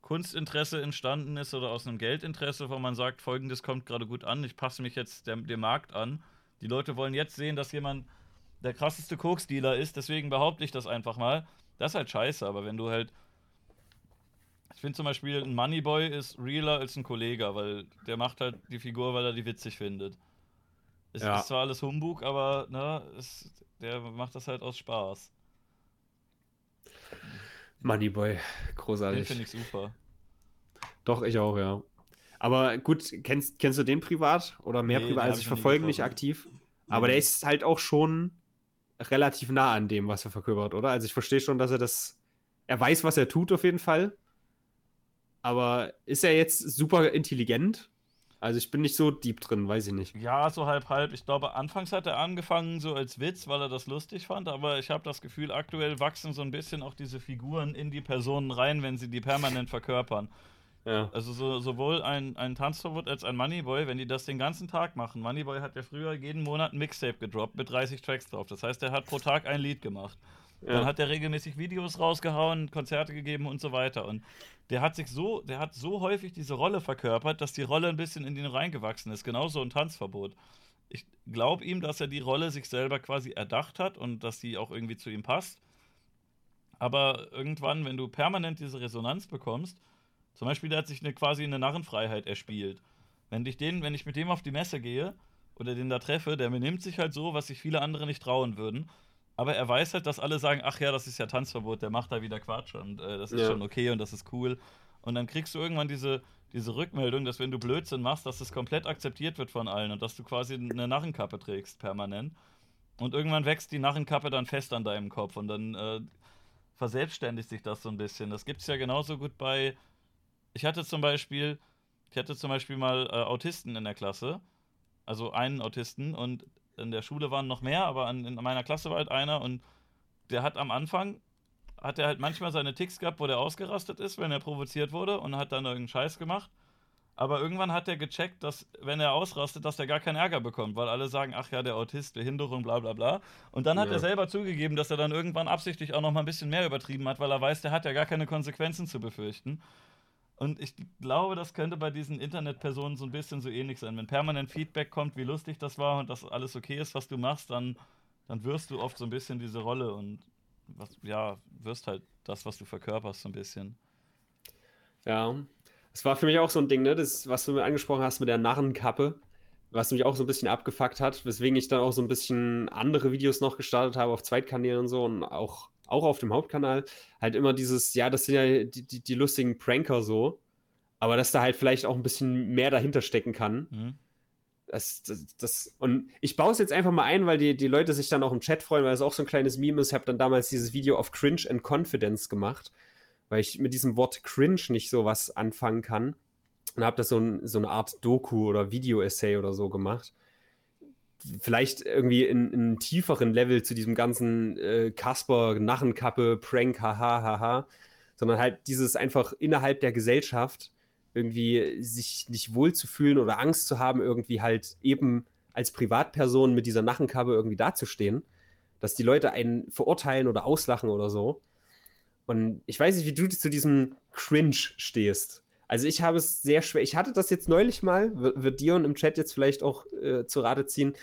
Kunstinteresse entstanden ist oder aus einem Geldinteresse, wo man sagt, folgendes kommt gerade gut an, ich passe mich jetzt dem, dem Markt an. Die Leute wollen jetzt sehen, dass jemand der krasseste Koksdealer ist, deswegen behaupte ich das einfach mal. Das ist halt scheiße, aber wenn du halt. Ich finde zum Beispiel, ein Moneyboy ist realer als ein Kollege, weil der macht halt die Figur, weil er die witzig findet. Es ja. ist zwar alles Humbug, aber ne, es, der macht das halt aus Spaß. Moneyboy, großartig. Den finde ich super. Doch, ich auch, ja. Aber gut, kennst, kennst du den privat oder mehr nee, privat? Also ich verfolge nicht aktiv. Aber mhm. der ist halt auch schon relativ nah an dem, was er verkörpert, oder? Also ich verstehe schon, dass er das. Er weiß, was er tut, auf jeden Fall. Aber ist er jetzt super intelligent? Also ich bin nicht so deep drin, weiß ich nicht. Ja, so halb halb. Ich glaube, anfangs hat er angefangen so als Witz, weil er das lustig fand, aber ich habe das Gefühl, aktuell wachsen so ein bisschen auch diese Figuren in die Personen rein, wenn sie die permanent verkörpern. Ja. Also so, sowohl ein, ein Tanzverbot als ein Moneyboy, wenn die das den ganzen Tag machen. Moneyboy hat ja früher jeden Monat ein Mixtape gedroppt mit 30 Tracks drauf. Das heißt, er hat pro Tag ein Lied gemacht. Ja. Dann hat er regelmäßig Videos rausgehauen, Konzerte gegeben und so weiter. Und der hat sich so, der hat so häufig diese Rolle verkörpert, dass die Rolle ein bisschen in ihn reingewachsen ist. Genauso ein Tanzverbot. Ich glaube ihm, dass er die Rolle sich selber quasi erdacht hat und dass sie auch irgendwie zu ihm passt. Aber irgendwann, wenn du permanent diese Resonanz bekommst, zum Beispiel, der hat sich eine, quasi eine Narrenfreiheit erspielt. Wenn ich, den, wenn ich mit dem auf die Messe gehe oder den da treffe, der benimmt sich halt so, was sich viele andere nicht trauen würden aber er weiß halt, dass alle sagen, ach ja, das ist ja Tanzverbot, der macht da wieder Quatsch und äh, das ist ja. schon okay und das ist cool. Und dann kriegst du irgendwann diese, diese Rückmeldung, dass wenn du Blödsinn machst, dass das komplett akzeptiert wird von allen und dass du quasi eine Narrenkappe trägst permanent. Und irgendwann wächst die Narrenkappe dann fest an deinem Kopf und dann äh, verselbstständigt sich das so ein bisschen. Das gibt es ja genauso gut bei. Ich hatte zum Beispiel, ich hatte zum Beispiel mal äh, Autisten in der Klasse, also einen Autisten und in der Schule waren noch mehr, aber an, in meiner Klasse war halt einer und der hat am Anfang, hat er halt manchmal seine Ticks gehabt, wo der ausgerastet ist, wenn er provoziert wurde und hat dann irgendeinen Scheiß gemacht. Aber irgendwann hat er gecheckt, dass, wenn er ausrastet, dass er gar keinen Ärger bekommt, weil alle sagen, ach ja, der Autist, Behinderung, bla bla bla. Und dann hat ja. er selber zugegeben, dass er dann irgendwann absichtlich auch noch mal ein bisschen mehr übertrieben hat, weil er weiß, der hat ja gar keine Konsequenzen zu befürchten. Und ich glaube, das könnte bei diesen Internetpersonen so ein bisschen so ähnlich sein. Wenn permanent Feedback kommt, wie lustig das war und dass alles okay ist, was du machst, dann, dann wirst du oft so ein bisschen diese Rolle und was, ja, wirst halt das, was du verkörperst, so ein bisschen. Ja, es war für mich auch so ein Ding, ne? Das, was du mir angesprochen hast mit der Narrenkappe, was mich auch so ein bisschen abgefuckt hat, weswegen ich dann auch so ein bisschen andere Videos noch gestartet habe auf Zweitkanälen und so und auch auch auf dem Hauptkanal, halt immer dieses, ja, das sind ja die, die, die lustigen Pranker so, aber dass da halt vielleicht auch ein bisschen mehr dahinter stecken kann. Mhm. Das, das, das, und ich baue es jetzt einfach mal ein, weil die, die Leute sich dann auch im Chat freuen, weil es auch so ein kleines Meme ist. Ich habe dann damals dieses Video auf Cringe and Confidence gemacht, weil ich mit diesem Wort Cringe nicht so was anfangen kann. Und habe das so, ein, so eine Art Doku oder Video-Essay oder so gemacht vielleicht irgendwie in, in einem tieferen Level zu diesem ganzen äh, Kasper, Narrenkappe, Prank, haha, haha, sondern halt dieses einfach innerhalb der Gesellschaft irgendwie sich nicht wohlzufühlen oder Angst zu haben, irgendwie halt eben als Privatperson mit dieser Narrenkappe irgendwie dazustehen, dass die Leute einen verurteilen oder auslachen oder so. Und ich weiß nicht, wie du zu diesem Cringe stehst. Also ich habe es sehr schwer. Ich hatte das jetzt neulich mal, wird Dion im Chat jetzt vielleicht auch äh, zu Rate ziehen,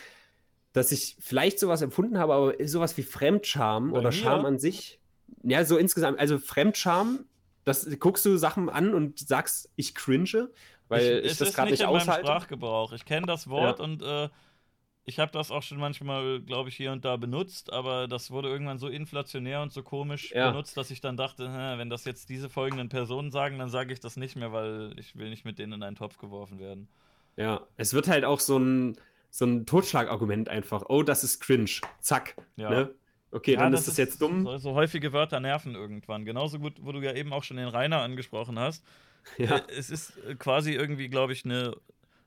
dass ich vielleicht sowas empfunden habe, aber sowas wie Fremdscham Bei oder mir? Scham an sich. Ja, so insgesamt, also Fremdscham, das guckst du Sachen an und sagst, ich cringe, weil ich, ich das gerade nicht, nicht aushalte. Sprachgebrauch. Ich kenne das Wort ja. und äh, ich habe das auch schon manchmal, glaube ich, hier und da benutzt, aber das wurde irgendwann so inflationär und so komisch ja. benutzt, dass ich dann dachte, wenn das jetzt diese folgenden Personen sagen, dann sage ich das nicht mehr, weil ich will nicht mit denen in einen Topf geworfen werden. Ja, es wird halt auch so ein, so ein Totschlagargument einfach. Oh, das ist cringe. Zack. Ja. Ne? Okay, ja, dann das ist das jetzt dumm. So, so, häufige Wörter nerven irgendwann. Genauso gut, wo du ja eben auch schon den Rainer angesprochen hast. Ja. Äh, es ist quasi irgendwie, glaube ich, eine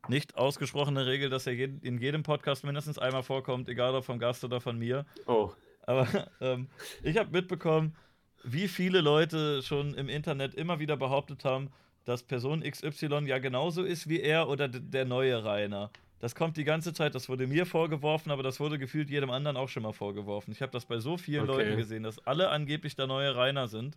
nicht ausgesprochene Regel, dass er in jedem Podcast mindestens einmal vorkommt, egal ob vom Gast oder von mir. Oh. Aber ähm, ich habe mitbekommen, wie viele Leute schon im Internet immer wieder behauptet haben, dass Person XY ja genauso ist wie er oder der neue Rainer. das kommt die ganze Zeit, das wurde mir vorgeworfen, aber das wurde gefühlt jedem anderen auch schon mal vorgeworfen. Ich habe das bei so vielen okay. Leuten gesehen, dass alle angeblich der neue Rainer sind.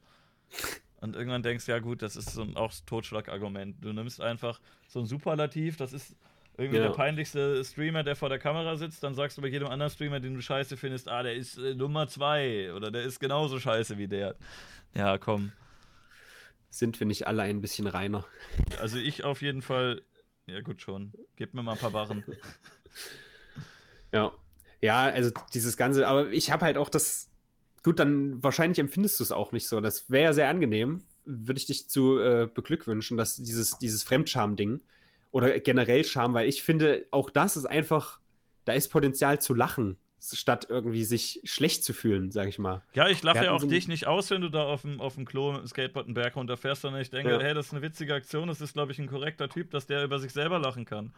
Und irgendwann denkst du, ja gut, das ist so ein, auch Totschlagargument. Du nimmst einfach so ein Superlativ, das ist irgendwie ja. der peinlichste Streamer, der vor der Kamera sitzt, dann sagst du bei jedem anderen Streamer, den du scheiße findest, ah, der ist äh, Nummer zwei oder der ist genauso scheiße wie der. Ja, komm. Sind wir nicht alle ein bisschen reiner? Also ich auf jeden Fall, ja gut schon. Gib mir mal ein paar Barren. ja. Ja, also dieses Ganze, aber ich habe halt auch das, gut, dann wahrscheinlich empfindest du es auch nicht so. Das wäre ja sehr angenehm, würde ich dich zu äh, beglückwünschen, dass dieses, dieses Fremdscham-Ding, oder generell Scham, weil ich finde, auch das ist einfach, da ist Potenzial zu lachen, statt irgendwie sich schlecht zu fühlen, sag ich mal. Ja, ich lache ja auch so dich nicht aus, wenn du da auf dem, auf dem Klo mit dem Skateboard einen Berg runterfährst, sondern ich denke, ja. hey, das ist eine witzige Aktion, das ist, glaube ich, ein korrekter Typ, dass der über sich selber lachen kann.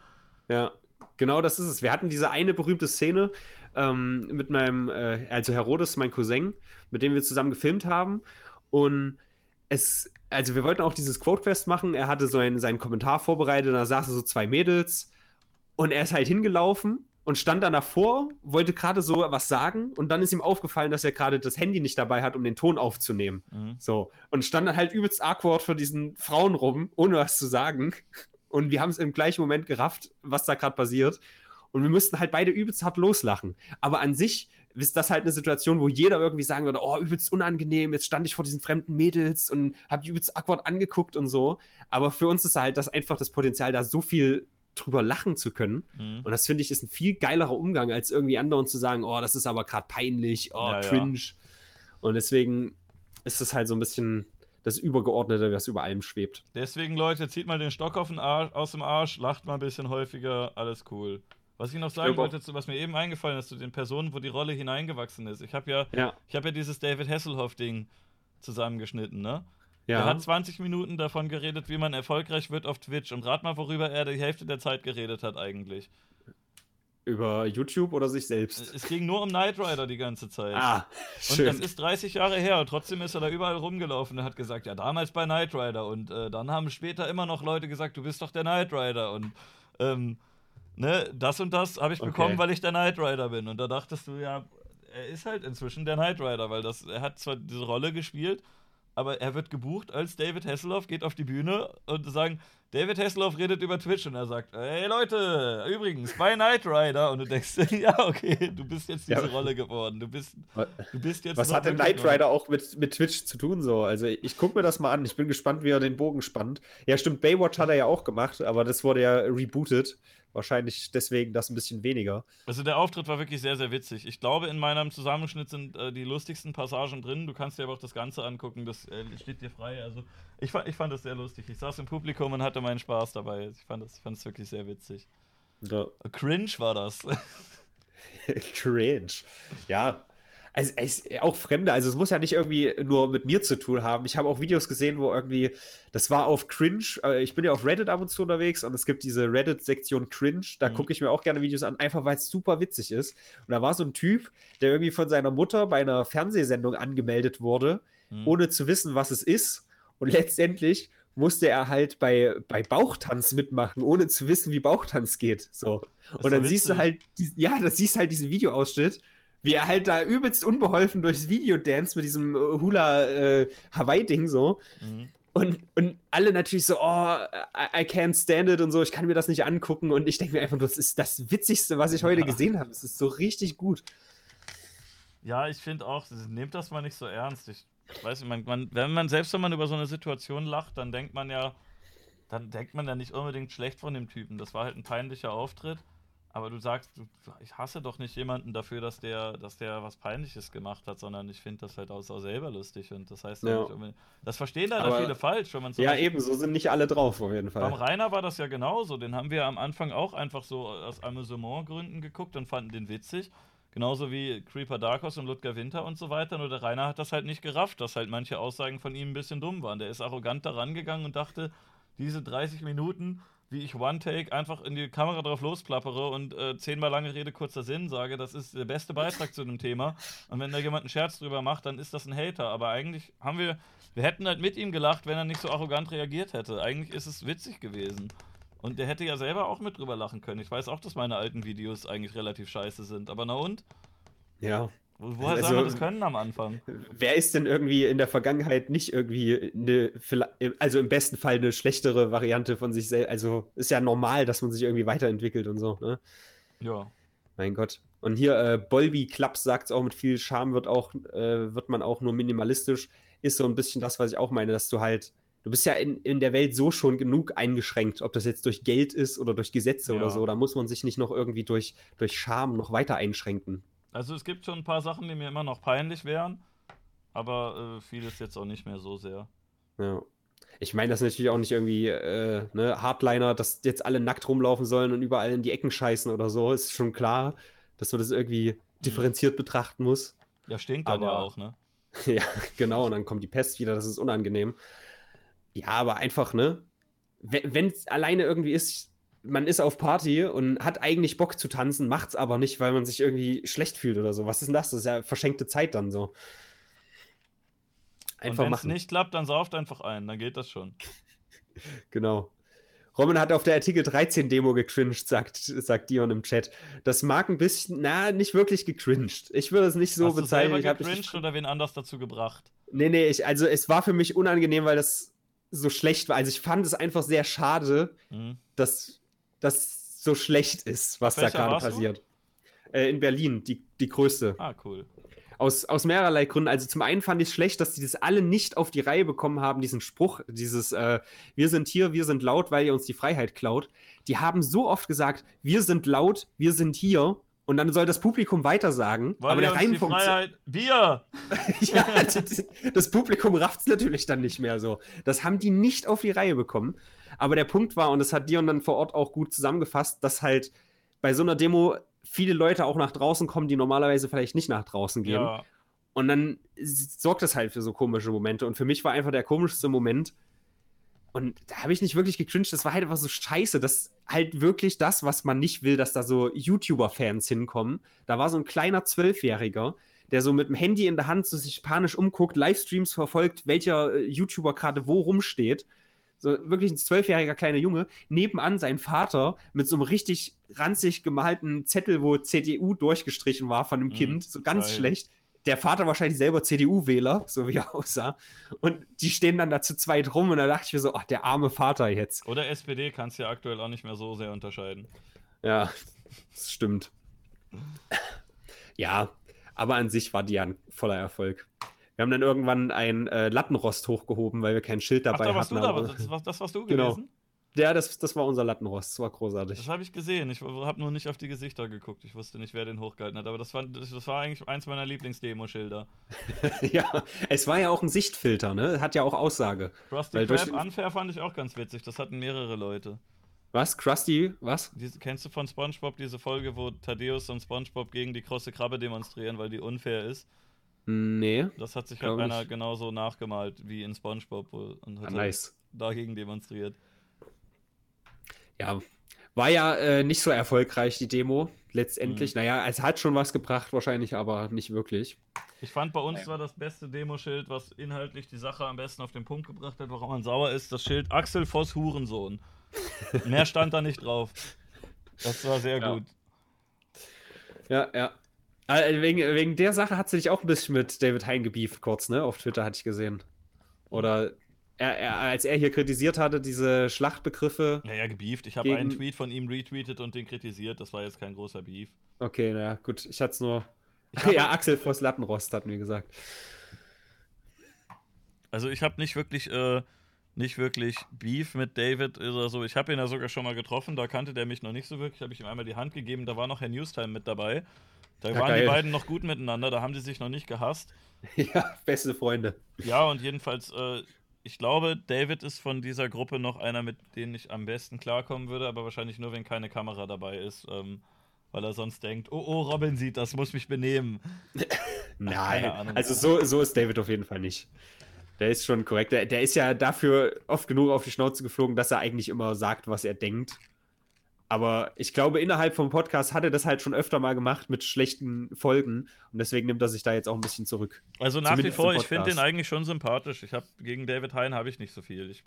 Ja, genau das ist es. Wir hatten diese eine berühmte Szene ähm, mit meinem, äh, also Herodes, mein Cousin, mit dem wir zusammen gefilmt haben und es, also wir wollten auch dieses Quote-Quest machen. Er hatte so einen, seinen Kommentar vorbereitet, da saßen so zwei Mädels und er ist halt hingelaufen und stand dann davor, wollte gerade so was sagen und dann ist ihm aufgefallen, dass er gerade das Handy nicht dabei hat, um den Ton aufzunehmen. Mhm. So. Und stand dann halt übelst awkward vor diesen Frauen rum, ohne was zu sagen. Und wir haben es im gleichen Moment gerafft, was da gerade passiert. Und wir mussten halt beide übelst hart loslachen. Aber an sich ist das halt eine Situation, wo jeder irgendwie sagen würde, oh, übelst unangenehm, jetzt stand ich vor diesen fremden Mädels und hab die übelst awkward angeguckt und so. Aber für uns ist halt das einfach das Potenzial, da so viel drüber lachen zu können. Mhm. Und das finde ich ist ein viel geilerer Umgang, als irgendwie anderen zu sagen, oh, das ist aber gerade peinlich, oh, ja, cringe. Ja. Und deswegen ist es halt so ein bisschen das Übergeordnete, was über allem schwebt. Deswegen, Leute, zieht mal den Stock auf den Arsch, aus dem Arsch, lacht mal ein bisschen häufiger, alles cool. Was ich noch sagen ich wollte, was mir eben eingefallen ist, zu den Personen, wo die Rolle hineingewachsen ist. Ich habe ja, ja. ich habe ja dieses David Hasselhoff-Ding zusammengeschnitten, ne? Ja. Er hat 20 Minuten davon geredet, wie man erfolgreich wird auf Twitch. Und rat mal, worüber er die Hälfte der Zeit geredet hat eigentlich. Über YouTube oder sich selbst? Es ging nur um Knight Rider die ganze Zeit. Ah, schön. Und das ist 30 Jahre her und trotzdem ist er da überall rumgelaufen und hat gesagt, ja, damals bei Knight Rider. Und äh, dann haben später immer noch Leute gesagt, du bist doch der Knight Rider. Und ähm, ne, das und das habe ich okay. bekommen, weil ich der Knight Rider bin. Und da dachtest du, ja, er ist halt inzwischen der Knight Rider, weil das, er hat zwar diese Rolle gespielt, aber er wird gebucht als David Hasselhoff, geht auf die Bühne und sagen, David Hasselhoff redet über Twitch und er sagt, hey Leute, übrigens, bei Knight Rider. Und du denkst, [LAUGHS] ja, okay, du bist jetzt diese ja. Rolle geworden. Du bist, du bist jetzt. Was hat denn Knight Rider auch mit, mit Twitch zu tun so? Also ich gucke mir das mal an. Ich bin gespannt, wie er den Bogen spannt. Ja, stimmt, Baywatch hat er ja auch gemacht, aber das wurde ja rebootet. Wahrscheinlich deswegen das ein bisschen weniger. Also der Auftritt war wirklich sehr, sehr witzig. Ich glaube, in meinem Zusammenschnitt sind äh, die lustigsten Passagen drin. Du kannst dir aber auch das Ganze angucken. Das äh, steht dir frei. Also ich, ich fand das sehr lustig. Ich saß im Publikum und hatte meinen Spaß dabei. Ich fand das, fand das wirklich sehr witzig. Ja. Cringe war das. [LAUGHS] Cringe. Ja, also, auch Fremde, also es muss ja nicht irgendwie nur mit mir zu tun haben. Ich habe auch Videos gesehen, wo irgendwie, das war auf Cringe, äh, ich bin ja auf Reddit ab und zu unterwegs und es gibt diese Reddit-Sektion Cringe, da mhm. gucke ich mir auch gerne Videos an, einfach weil es super witzig ist. Und da war so ein Typ, der irgendwie von seiner Mutter bei einer Fernsehsendung angemeldet wurde, mhm. ohne zu wissen, was es ist. Und letztendlich musste er halt bei, bei Bauchtanz mitmachen, ohne zu wissen, wie Bauchtanz geht. So. Und dann siehst du halt, ja, da siehst du halt diesen Videoausschnitt wie er halt da übelst unbeholfen durchs Video dance mit diesem äh, Hula äh, Hawaii-Ding so. Mhm. Und, und alle natürlich so, oh, I, I, can't stand it und so, ich kann mir das nicht angucken. Und ich denke mir einfach, das ist das Witzigste, was ich heute ja. gesehen habe. Es ist so richtig gut. Ja, ich finde auch, nehmt das mal nicht so ernst. Ich weiß nicht, man, wenn man, selbst wenn man über so eine Situation lacht, dann denkt man ja, dann denkt man ja nicht unbedingt schlecht von dem Typen. Das war halt ein peinlicher Auftritt. Aber du sagst, du, ich hasse doch nicht jemanden dafür, dass der, dass der was Peinliches gemacht hat, sondern ich finde das halt auch, auch selber lustig. Und das heißt, ja. das verstehen da viele falsch, wenn man Ja, eben, so sind nicht alle drauf, auf jeden Fall. Beim Rainer war das ja genauso. Den haben wir am Anfang auch einfach so aus Amusementgründen geguckt und fanden den witzig. Genauso wie Creeper Darkos und Ludger Winter und so weiter. Nur der Rainer hat das halt nicht gerafft, dass halt manche Aussagen von ihm ein bisschen dumm waren. Der ist arrogant da rangegangen und dachte, diese 30 Minuten wie ich One Take einfach in die Kamera drauf losklappere und äh, zehnmal lange Rede, kurzer Sinn sage, das ist der beste Beitrag zu dem Thema. Und wenn da jemand einen Scherz drüber macht, dann ist das ein Hater. Aber eigentlich haben wir, wir hätten halt mit ihm gelacht, wenn er nicht so arrogant reagiert hätte. Eigentlich ist es witzig gewesen. Und der hätte ja selber auch mit drüber lachen können. Ich weiß auch, dass meine alten Videos eigentlich relativ scheiße sind. Aber na und? Ja. Wo- Woher soll Also- man das können am Anfang? Wer ist denn irgendwie in der Vergangenheit nicht irgendwie eine, also im besten Fall eine schlechtere Variante von sich selbst? Also ist ja normal, dass man sich irgendwie weiterentwickelt und so, ne? Ja. Mein Gott. Und hier, äh, Bolby Klaps sagt es auch, mit viel Charme wird auch, äh, wird man auch nur minimalistisch. Ist so ein bisschen das, was ich auch meine, dass du halt, du bist ja in, in der Welt so schon genug eingeschränkt, ob das jetzt durch Geld ist oder durch Gesetze Ja. oder so. Da muss man sich nicht noch irgendwie durch, durch Scham noch weiter einschränken. Also es gibt schon ein paar Sachen, die mir immer noch peinlich wären. Aber äh, vieles jetzt auch nicht mehr so sehr. Ja. Ich meine das natürlich auch nicht irgendwie, äh, ne, Hardliner, dass jetzt alle nackt rumlaufen sollen und überall in die Ecken scheißen oder so. Ist schon klar, dass man das irgendwie differenziert betrachten muss. Ja, stinkt dann ja Aber- auch, ne? [LAUGHS] Ja, genau, und dann kommt die Pest wieder, das ist unangenehm. Ja, aber einfach, ne? Wenn es alleine irgendwie ist, man ist auf Party und hat eigentlich Bock zu tanzen, macht's aber nicht, weil man sich irgendwie schlecht fühlt oder so. Was ist denn das? Das ist ja verschenkte Zeit dann so. Und Einfach wenn es nicht klappt, dann sauft einfach ein, dann geht das schon. [LAUGHS] Genau. Roman hat auf der Artikel 13 Demo gecringed, sagt, sagt Dion im Chat. Das mag ein bisschen, na, nicht wirklich gecringed. Ich würde es nicht so Hast bezeichnen. Ich hab gecringed nicht- oder wen anders dazu gebracht? Nee, nee, ich, also es war für mich unangenehm, weil das so schlecht war. Also ich fand es einfach sehr schade, Hm? dass das so schlecht ist, was da Welcher gerade warst du? passiert. Äh, in Berlin, die, die größte. Ah, cool. Aus, aus mehrerlei Gründen. Also zum einen fand ich es schlecht, dass die das alle nicht auf die Reihe bekommen haben, diesen Spruch, dieses äh, Wir sind hier, wir sind laut, weil ihr uns die Freiheit klaut. Die haben so oft gesagt, wir sind laut, wir sind hier. Und dann soll das Publikum weiter sagen. Weil aber der. Freiheit. Wir! [LAUGHS] ja, das, das Publikum rafft es natürlich dann nicht mehr so. Das haben die nicht auf die Reihe bekommen. Aber der Punkt war, und das hat Dion dann vor Ort auch gut zusammengefasst, dass halt bei so einer Demo viele Leute auch nach draußen kommen, die normalerweise vielleicht nicht nach draußen gehen. Ja. Und dann sorgt das halt für so komische Momente. Und für mich war einfach der komischste Moment. Und da habe ich nicht wirklich gecringed. Das war halt einfach so scheiße. Das halt wirklich das, was man nicht will, dass da so YouTuber-Fans hinkommen. Da war so ein kleiner Zwölfjähriger, der so mit dem Handy in der Hand so sich panisch umguckt, Livestreams verfolgt, welcher äh, YouTuber gerade wo rumsteht. So wirklich ein zwölfjähriger kleiner Junge. Nebenan sein Vater mit so einem richtig ranzig gemalten Zettel, wo CDU durchgestrichen war von dem Mhm, Kind. So ganz geil. schlecht der Vater wahrscheinlich selber CDU-Wähler, so wie er [LAUGHS] aussah. Und die stehen dann da zu zweit rum und da dachte ich mir so, ach, der arme Vater jetzt. Oder SPD kannst du ja aktuell auch nicht mehr so sehr unterscheiden. Ja, das stimmt. Ja, aber an sich war die ja ein voller Erfolg. Wir haben dann irgendwann ein äh, Lattenrost hochgehoben, weil wir kein Schild Ach, dabei da warst hatten. du da, das, war, das warst du [LAUGHS] Genau. gewesen? Ja, das, das war unser Lattenrost. Das war großartig. Das habe ich gesehen. Ich habe nur nicht auf die Gesichter geguckt. Ich wusste nicht, wer den hochgehalten hat. Aber das war, das, das war eigentlich eins meiner Lieblingsdemo-Schilder. [LAUGHS] ja, es war ja auch ein Sichtfilter, ne? Hat ja auch Aussage. Krusty Weil Krab Unfair fand ich auch ganz witzig. Das hatten mehrere Leute. Was? Krusty? Was? Diese, kennst du von SpongeBob diese Folge, wo Thaddeus und SpongeBob gegen die krosse Krabbe demonstrieren, weil die unfair ist? Nee. Das hat sich halt einer nicht. genauso nachgemalt wie in SpongeBob und hat Ah, halt nice. dagegen demonstriert. Ja, war ja äh, nicht so erfolgreich, die Demo. Mhm. Letztendlich, naja, es hat schon was gebracht, wahrscheinlich, aber nicht wirklich. Ich fand bei uns war das beste Demoschild, was inhaltlich die Sache am besten auf den Punkt gebracht hat, warum man sauer ist, das Schild Axel Voss Hurensohn. Mehr stand da nicht drauf. Das war sehr Ja. gut. Ja, ja. Äh, wegen, wegen der Sache hat sie dich auch ein bisschen mit David Hein gebieft, kurz, ne? Auf Twitter hatte ich gesehen. Oder er, er, als er hier kritisiert hatte, diese Schlachtbegriffe. Naja, gebieft. Ich habe Gegen- einen Tweet von ihm retweetet und den kritisiert. Das war jetzt kein großer Beef. Okay, naja, gut. Ich hatte es nur. [LAUGHS] Ja, Axel Voss Lattenrost hatten wir gesagt. Also ich habe nicht wirklich, äh, nicht wirklich Beef mit David oder so. Ich habe ihn ja sogar schon mal getroffen, da kannte der mich noch nicht so wirklich. Habe ich ihm einmal die Hand gegeben, da war noch Herr Newstime mit dabei. Da Ja, waren geil. die beiden noch gut miteinander, da haben die sich noch nicht gehasst. [LAUGHS] ja, beste Freunde. Ja, und jedenfalls, äh, ich glaube, David ist von dieser Gruppe noch einer, mit denen ich am besten klarkommen würde, aber wahrscheinlich nur, wenn keine Kamera dabei ist. Ähm, weil er sonst denkt, oh, oh, Robin sieht das, muss mich benehmen. [LAUGHS] Nein, also so, so ist David auf jeden Fall nicht. Der ist schon korrekt. Der, der ist ja dafür oft genug auf die Schnauze geflogen, dass er eigentlich immer sagt, was er denkt. Aber ich glaube, innerhalb vom Podcast hat er das halt schon öfter mal gemacht mit schlechten Folgen und deswegen nimmt er sich da jetzt auch ein bisschen zurück. Also nach wie Zumindest vor, im ich finde den eigentlich schon sympathisch. Ich habe gegen David Hein habe ich nicht so viel. Ich,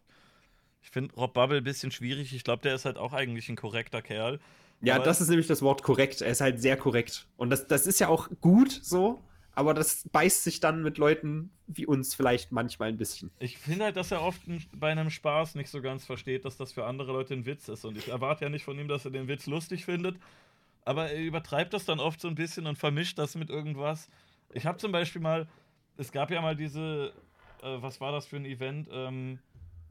Ich finde Rob Bubble ein bisschen schwierig. Ich glaube, der ist halt auch eigentlich ein korrekter Kerl. Ja, das ist nämlich das Wort korrekt. Er ist halt sehr korrekt. Und das, das ist ja auch gut so, aber das beißt sich dann mit Leuten wie uns vielleicht manchmal ein bisschen. Ich finde halt, dass er oft bei einem Spaß nicht so ganz versteht, dass das für andere Leute ein Witz ist. Und ich erwarte ja nicht von ihm, dass er den Witz lustig findet. Aber er übertreibt das dann oft so ein bisschen und vermischt das mit irgendwas. Ich habe zum Beispiel mal, es gab ja mal diese, äh, was war das für ein Event? Ähm,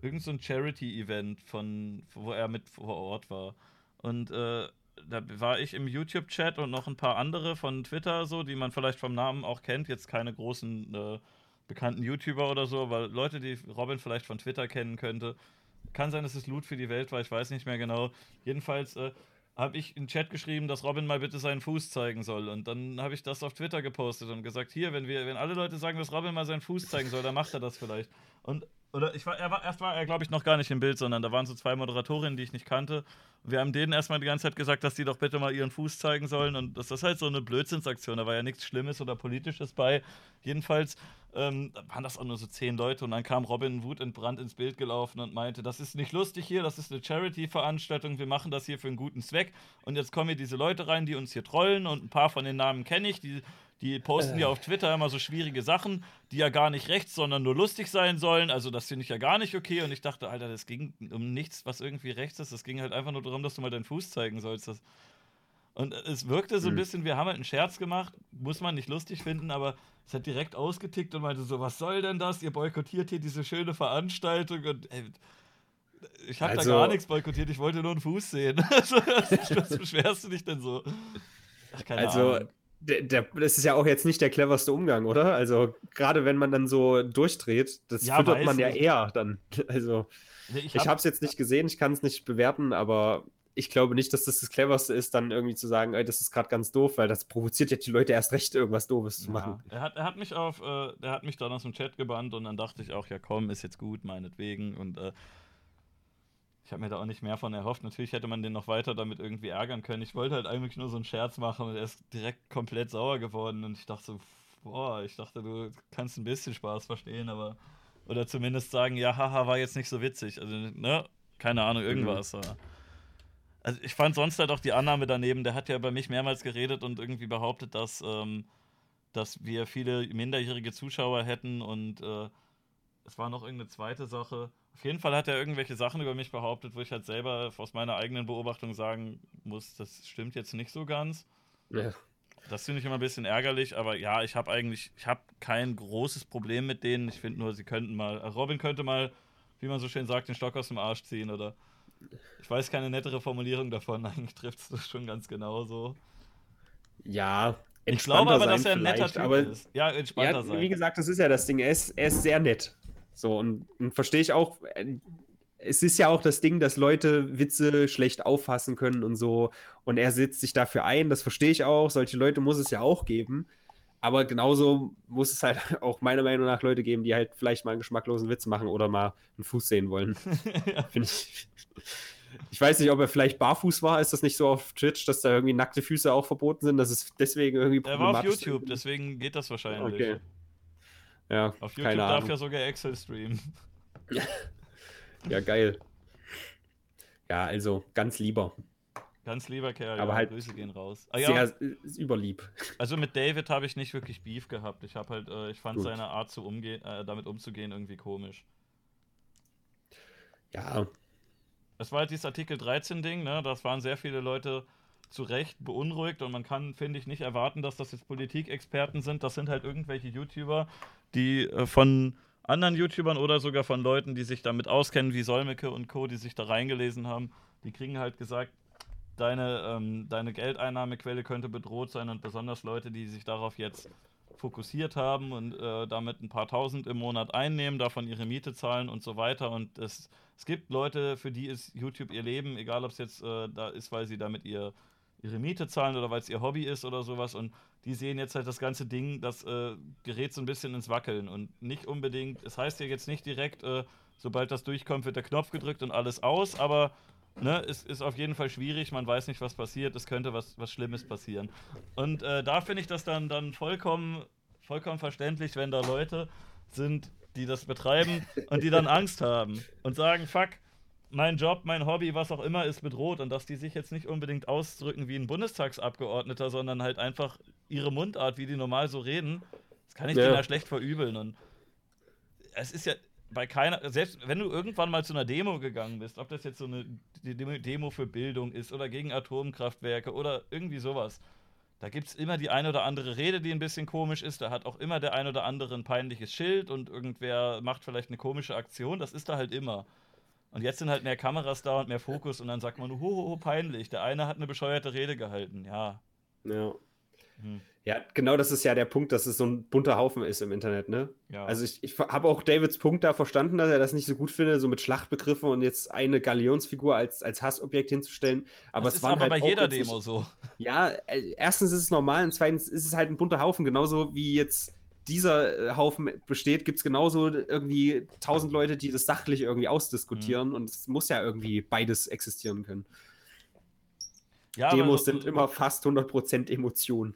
irgend so ein Charity-Event, von wo er mit vor Ort war. Und äh, da war ich im YouTube-Chat und noch ein paar andere von Twitter, so, die man vielleicht vom Namen auch kennt. Jetzt keine großen äh, bekannten YouTuber oder so, aber Leute, die Robin vielleicht von Twitter kennen könnte. Kann sein, dass es Loot für die Welt war, ich weiß nicht mehr genau. Jedenfalls äh, habe ich in Chat geschrieben, dass Robin mal bitte seinen Fuß zeigen soll. Und dann habe ich das auf Twitter gepostet und gesagt: Hier, wenn wir, wenn alle Leute sagen, dass Robin mal seinen Fuß zeigen soll, dann macht er das vielleicht. Und oder ich war, er war, erst war er, glaube ich, noch gar nicht im Bild, sondern da waren so zwei Moderatorinnen, die ich nicht kannte. Wir haben denen erstmal die ganze Zeit gesagt, dass die doch bitte mal ihren Fuß zeigen sollen. Und das ist halt so eine Blödsinnsaktion. Da war ja nichts Schlimmes oder Politisches bei. Jedenfalls ähm, waren das auch nur so zehn Leute. Und dann kam Robin wutentbrannt ins Bild gelaufen und meinte: Das ist nicht lustig hier, das ist eine Charity-Veranstaltung. Wir machen das hier für einen guten Zweck. Und jetzt kommen hier diese Leute rein, die uns hier trollen. Und ein paar von den Namen kenne ich. Die die posten äh. ja auf Twitter immer so schwierige Sachen, die ja gar nicht rechts, sondern nur lustig sein sollen. Also das finde ich ja gar nicht okay. Und ich dachte, Alter, das ging um nichts, was irgendwie rechts ist. Es ging halt einfach nur darum, dass du mal deinen Fuß zeigen sollst. Das und es wirkte so ein mhm. bisschen, wir haben halt einen Scherz gemacht, muss man nicht lustig finden, aber es hat direkt ausgetickt und meinte so, was soll denn das? Ihr boykottiert hier diese schöne Veranstaltung und ey, ich habe also, da gar nichts boykottiert, ich wollte nur einen Fuß sehen. [LAUGHS] Also, was, was beschwerst du dich denn so? Ach, also, Ahnung der, der, das ist ja auch jetzt nicht der cleverste Umgang, oder? Also, gerade wenn man dann so durchdreht, das ja, füttert man ja eher dann. [LAUGHS] Also, ich, hab, ich habe es jetzt nicht gesehen, ich kann es nicht bewerten, aber ich glaube nicht, dass das das cleverste ist, dann irgendwie zu sagen, ey, das ist gerade ganz doof, weil das provoziert jetzt die Leute erst recht, irgendwas Doofes zu machen. Er, hat, er hat mich auf, äh, er hat mich dann aus dem Chat gebannt und dann dachte ich auch, ja komm, ist jetzt gut, meinetwegen. Und äh, ich habe mir da auch nicht mehr von erhofft. Natürlich hätte man den noch weiter damit irgendwie ärgern können. Ich wollte halt eigentlich nur so einen Scherz machen und er ist direkt komplett sauer geworden. Und ich dachte so, boah, ich dachte, du kannst ein bisschen Spaß verstehen, aber. Oder zumindest sagen, ja, haha, war jetzt nicht so witzig. Also, ne? Keine Ahnung, irgendwas. Mhm. Also ich fand sonst halt auch die Annahme daneben, der hat ja bei mich mehrmals geredet und irgendwie behauptet, dass, ähm, dass wir viele minderjährige Zuschauer hätten und äh, es war noch irgendeine zweite Sache. Auf jeden Fall hat er irgendwelche Sachen über mich behauptet, wo ich halt selber aus meiner eigenen Beobachtung sagen muss, das stimmt jetzt nicht so ganz. Ja. Das finde ich immer ein bisschen ärgerlich, aber ja, ich habe eigentlich, ich habe kein großes Problem mit denen. Ich finde nur, sie könnten mal, äh, Robin könnte mal, wie man so schön sagt, den Stock aus dem Arsch ziehen oder ich weiß keine nettere Formulierung davon. [LAUGHS] Eigentlich trifft es das schon ganz genau so. Ja, ich glaube aber, dass er ein netter Typ aber, ist. Ja, entspannter ja, sein. Wie gesagt, das ist ja das Ding. Er ist, er ist sehr nett. So, und, und verstehe ich auch, äh, es ist ja auch das Ding, dass Leute Witze schlecht auffassen können und so. Und er setzt sich dafür ein, das verstehe ich auch. Solche Leute muss es ja auch geben. Aber genauso muss es halt [LAUGHS] auch meiner Meinung nach Leute geben, die halt vielleicht mal einen geschmacklosen Witz machen oder mal einen Fuß sehen wollen. [LAUGHS] ja. Ich. Ich weiß nicht, ob er vielleicht barfuß war. Ist das nicht so auf Twitch, dass da irgendwie nackte Füße auch verboten sind? Das ist deswegen irgendwie problematisch. Er war auf YouTube, deswegen geht das wahrscheinlich. Okay. Ja, Auf YouTube keine darf Ahnung. ja sogar Excel streamen. [LAUGHS] ja, geil. Ja, also ganz lieber. Ganz lieber Kerl, aber ja, halt Grüße gehen raus. Ah, ja. Sehr überlieb. Also mit David habe ich nicht wirklich Beef gehabt. Ich habe halt, äh, ich fand Gut. seine Art zu umgehen, äh, damit umzugehen irgendwie komisch. Ja. Es war halt dieses Artikel 13 Ding, ne? Das waren sehr viele Leute zu Recht beunruhigt und man kann, finde ich, nicht erwarten, dass das jetzt Politikexperten sind. Das sind halt irgendwelche YouTuber, die äh, von anderen YouTubern oder sogar von Leuten, die sich damit auskennen, wie Solmecke und Co., die sich da reingelesen haben, die kriegen halt gesagt, deine, ähm, deine Geldeinnahmequelle könnte bedroht sein und besonders Leute, die sich darauf jetzt fokussiert haben und äh, damit ein paar tausend im Monat einnehmen, davon ihre Miete zahlen und so weiter. Und es, es gibt Leute, für die ist YouTube ihr Leben, egal ob es jetzt äh, da ist, weil sie damit ihr ihre Miete zahlen oder weil es ihr Hobby ist oder sowas. Und die sehen jetzt halt das ganze Ding, das äh, gerät so ein bisschen ins Wackeln. Und nicht unbedingt, es heißt ja jetzt nicht direkt, äh, sobald das durchkommt, wird der Knopf gedrückt und alles aus, aber ne, es ist auf jeden Fall schwierig, man weiß nicht, was passiert, es könnte was, was Schlimmes passieren. Und äh, da finde ich das dann, dann vollkommen, vollkommen verständlich, wenn da Leute sind, die das betreiben und die dann Angst haben und sagen, fuck, mein Job, mein Hobby, was auch immer, ist bedroht und dass die sich jetzt nicht unbedingt ausdrücken wie ein Bundestagsabgeordneter, sondern halt einfach ihre Mundart, wie die normal so reden, das kann ich ja. denen ja schlecht verübeln. Und es ist ja bei keiner, selbst wenn du irgendwann mal zu einer Demo gegangen bist, ob das jetzt so eine Demo für Bildung ist oder gegen Atomkraftwerke oder irgendwie sowas, da gibt es immer die eine oder andere Rede, die ein bisschen komisch ist. Da hat auch immer der ein oder andere ein peinliches Schild und irgendwer macht vielleicht eine komische Aktion. Das ist da halt immer. Und jetzt sind halt mehr Kameras da und mehr Fokus und dann sagt man, hoho, peinlich. Der eine hat eine bescheuerte Rede gehalten. Ja. Ja. Hm. Ja, genau das ist ja der Punkt, dass es so ein bunter Haufen ist im Internet, ne? Ja. Also ich, ich habe auch Davids Punkt da verstanden, dass er das nicht so gut findet, so mit Schlachtbegriffen und jetzt eine Galionsfigur als, als Hassobjekt hinzustellen. Aber das es ist aber halt bei jeder Demo so. Ja, äh, erstens ist es normal und zweitens ist es halt ein bunter Haufen, genauso wie jetzt dieser äh, Haufen besteht, gibt es genauso irgendwie tausend Leute, die das sachlich irgendwie ausdiskutieren mhm. und es muss ja irgendwie beides existieren können. Ja, Demos so, sind immer fast 100% Emotion.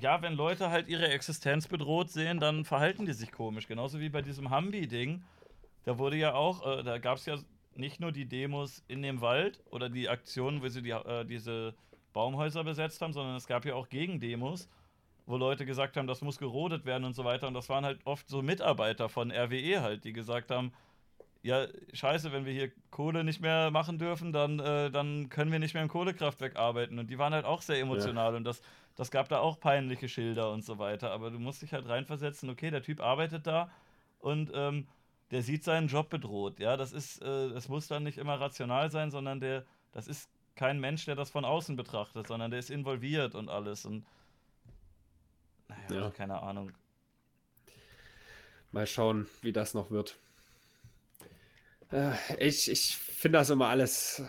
Ja, wenn Leute halt ihre Existenz bedroht sehen, dann verhalten die sich komisch. Genauso wie bei diesem Hambi-Ding. Da wurde ja auch, äh, da gab es ja nicht nur die Demos in dem Wald oder die Aktionen, wo sie die, äh, diese Baumhäuser besetzt haben, sondern es gab ja auch Gegendemos, wo Leute gesagt haben, das muss gerodet werden und so weiter. Und das waren halt oft so Mitarbeiter von RWE halt, die gesagt haben, ja, scheiße, wenn wir hier Kohle nicht mehr machen dürfen, dann, äh, dann können wir nicht mehr im Kohlekraftwerk arbeiten. Und die waren halt auch sehr emotional ja. und das, das gab da auch peinliche Schilder und so weiter. Aber du musst dich halt reinversetzen, okay, der Typ arbeitet da und ähm, der sieht seinen Job bedroht. Ja, das ist, äh, das muss dann nicht immer rational sein, sondern der, das ist kein Mensch, der das von außen betrachtet, sondern der ist involviert und alles. Und naja, ja. keine Ahnung. Mal schauen, wie das noch wird. Äh, ich ich finde das immer alles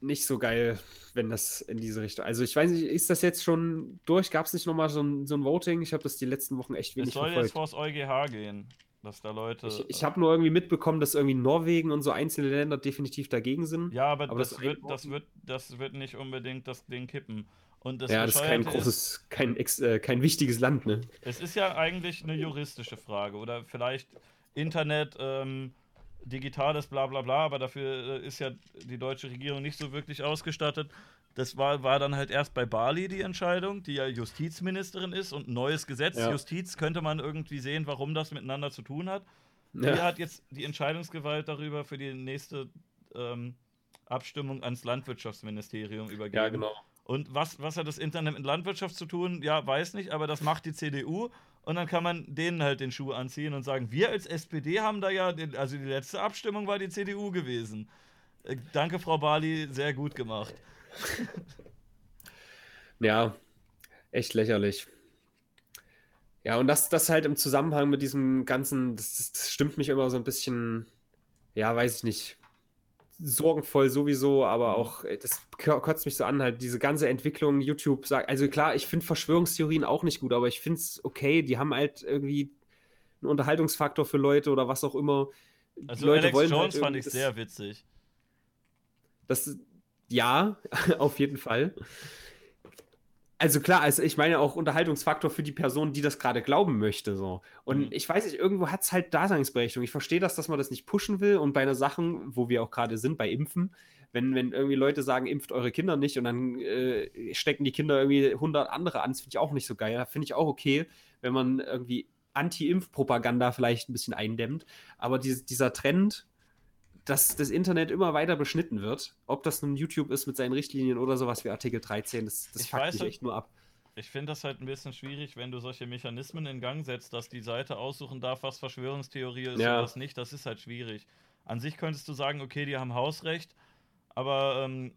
nicht so geil, wenn das in diese Richtung. Also ich weiß nicht, ist das jetzt schon durch? Gab es nicht nochmal so ein, so ein Voting? Ich habe das die letzten Wochen echt wenig verfolgt. Es soll jetzt vors EuGH gehen, dass da Leute. Ich, ich habe nur irgendwie mitbekommen, dass irgendwie Norwegen und so einzelne Länder definitiv dagegen sind. Ja, aber, aber das, das, wird, das, wird, das wird nicht unbedingt das Ding kippen. Und das ja, das ist kein großes, kein, äh, kein wichtiges Land, ne? Es ist ja eigentlich eine juristische Frage oder vielleicht Internet. Ähm, digitales bla bla bla, aber dafür äh, ist ja die deutsche Regierung nicht so wirklich ausgestattet. Das war, war dann halt erst bei Bali die Entscheidung, die ja Justizministerin ist und neues Gesetz. Ja. Justiz könnte man irgendwie sehen, warum das miteinander zu tun hat. Ja. Die hat jetzt die Entscheidungsgewalt darüber für die nächste ähm, Abstimmung ans Landwirtschaftsministerium übergeben. Ja, genau. Und was, was hat das Internet mit Landwirtschaft zu tun? Ja, weiß nicht, aber das macht die CDU und dann kann man denen halt den Schuh anziehen und sagen, wir als SPD haben da ja, den, also die letzte Abstimmung war die CDU gewesen. Äh, danke, Frau Bali, sehr gut gemacht. [LAUGHS] ja, echt lächerlich. Ja, und das, das halt im Zusammenhang mit diesem ganzen, das, das stimmt mich immer so ein bisschen, ja, weiß ich nicht, sorgenvoll sowieso, aber mhm. auch, äh, das kotzt mich so an, halt diese ganze Entwicklung, YouTube sagt, also klar, ich finde Verschwörungstheorien auch nicht gut, aber ich finde es okay, die haben halt irgendwie einen Unterhaltungsfaktor für Leute oder was auch immer. Also Leute Alex wollen halt Jones halt fand ich sehr witzig. Das, ja, [LAUGHS] auf jeden Fall. Also klar, also ich meine auch Unterhaltungsfaktor für die Person, die das gerade glauben möchte. So. Und mhm. ich weiß nicht, irgendwo hat es halt Daseinsberechtigung. Ich verstehe das, dass man das nicht pushen will. Und bei einer Sachen, wo wir auch gerade sind, bei Impfen, wenn, wenn irgendwie Leute sagen, impft eure Kinder nicht und dann äh, stecken die Kinder irgendwie 100 andere an, das finde ich auch nicht so geil. Da finde ich auch okay, wenn man irgendwie Anti-Impf-Propaganda vielleicht ein bisschen eindämmt. Aber die, dieser Trend, dass das Internet immer weiter beschnitten wird. Ob das nun YouTube ist mit seinen Richtlinien oder sowas wie Artikel 13, das, das fuckt mich echt nur ab. Ich finde das halt ein bisschen schwierig, wenn du solche Mechanismen in Gang setzt, dass die Seite aussuchen darf, was Verschwörungstheorie ist ja. und was nicht. Das ist halt schwierig. An sich könntest du sagen, okay, die haben Hausrecht, aber ähm,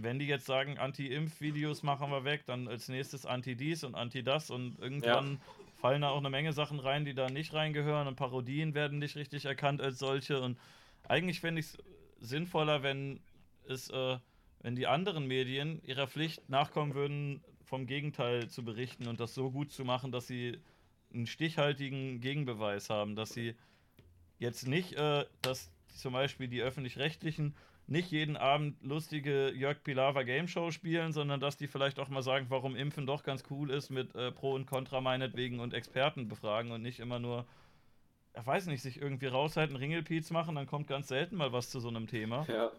wenn die jetzt sagen, Anti-Impf-Videos machen wir weg, dann als nächstes Anti-dies und Anti-das und irgendwann ja. fallen da auch eine Menge Sachen rein, die da nicht reingehören und Parodien werden nicht richtig erkannt als solche und eigentlich fände ich es sinnvoller, wenn es, äh, wenn die anderen Medien ihrer Pflicht nachkommen würden, vom Gegenteil zu berichten und das so gut zu machen, dass sie einen stichhaltigen Gegenbeweis haben, dass sie jetzt nicht, äh, dass zum Beispiel die öffentlich-rechtlichen nicht jeden Abend lustige Jörg Pilawa Game Show spielen, sondern dass die vielleicht auch mal sagen, warum Impfen doch ganz cool ist mit äh, Pro und Contra meinetwegen und Experten befragen und nicht immer nur ich weiß nicht, sich irgendwie raushalten, Ringelpiez machen, dann kommt ganz selten mal was zu so einem Thema. Ja.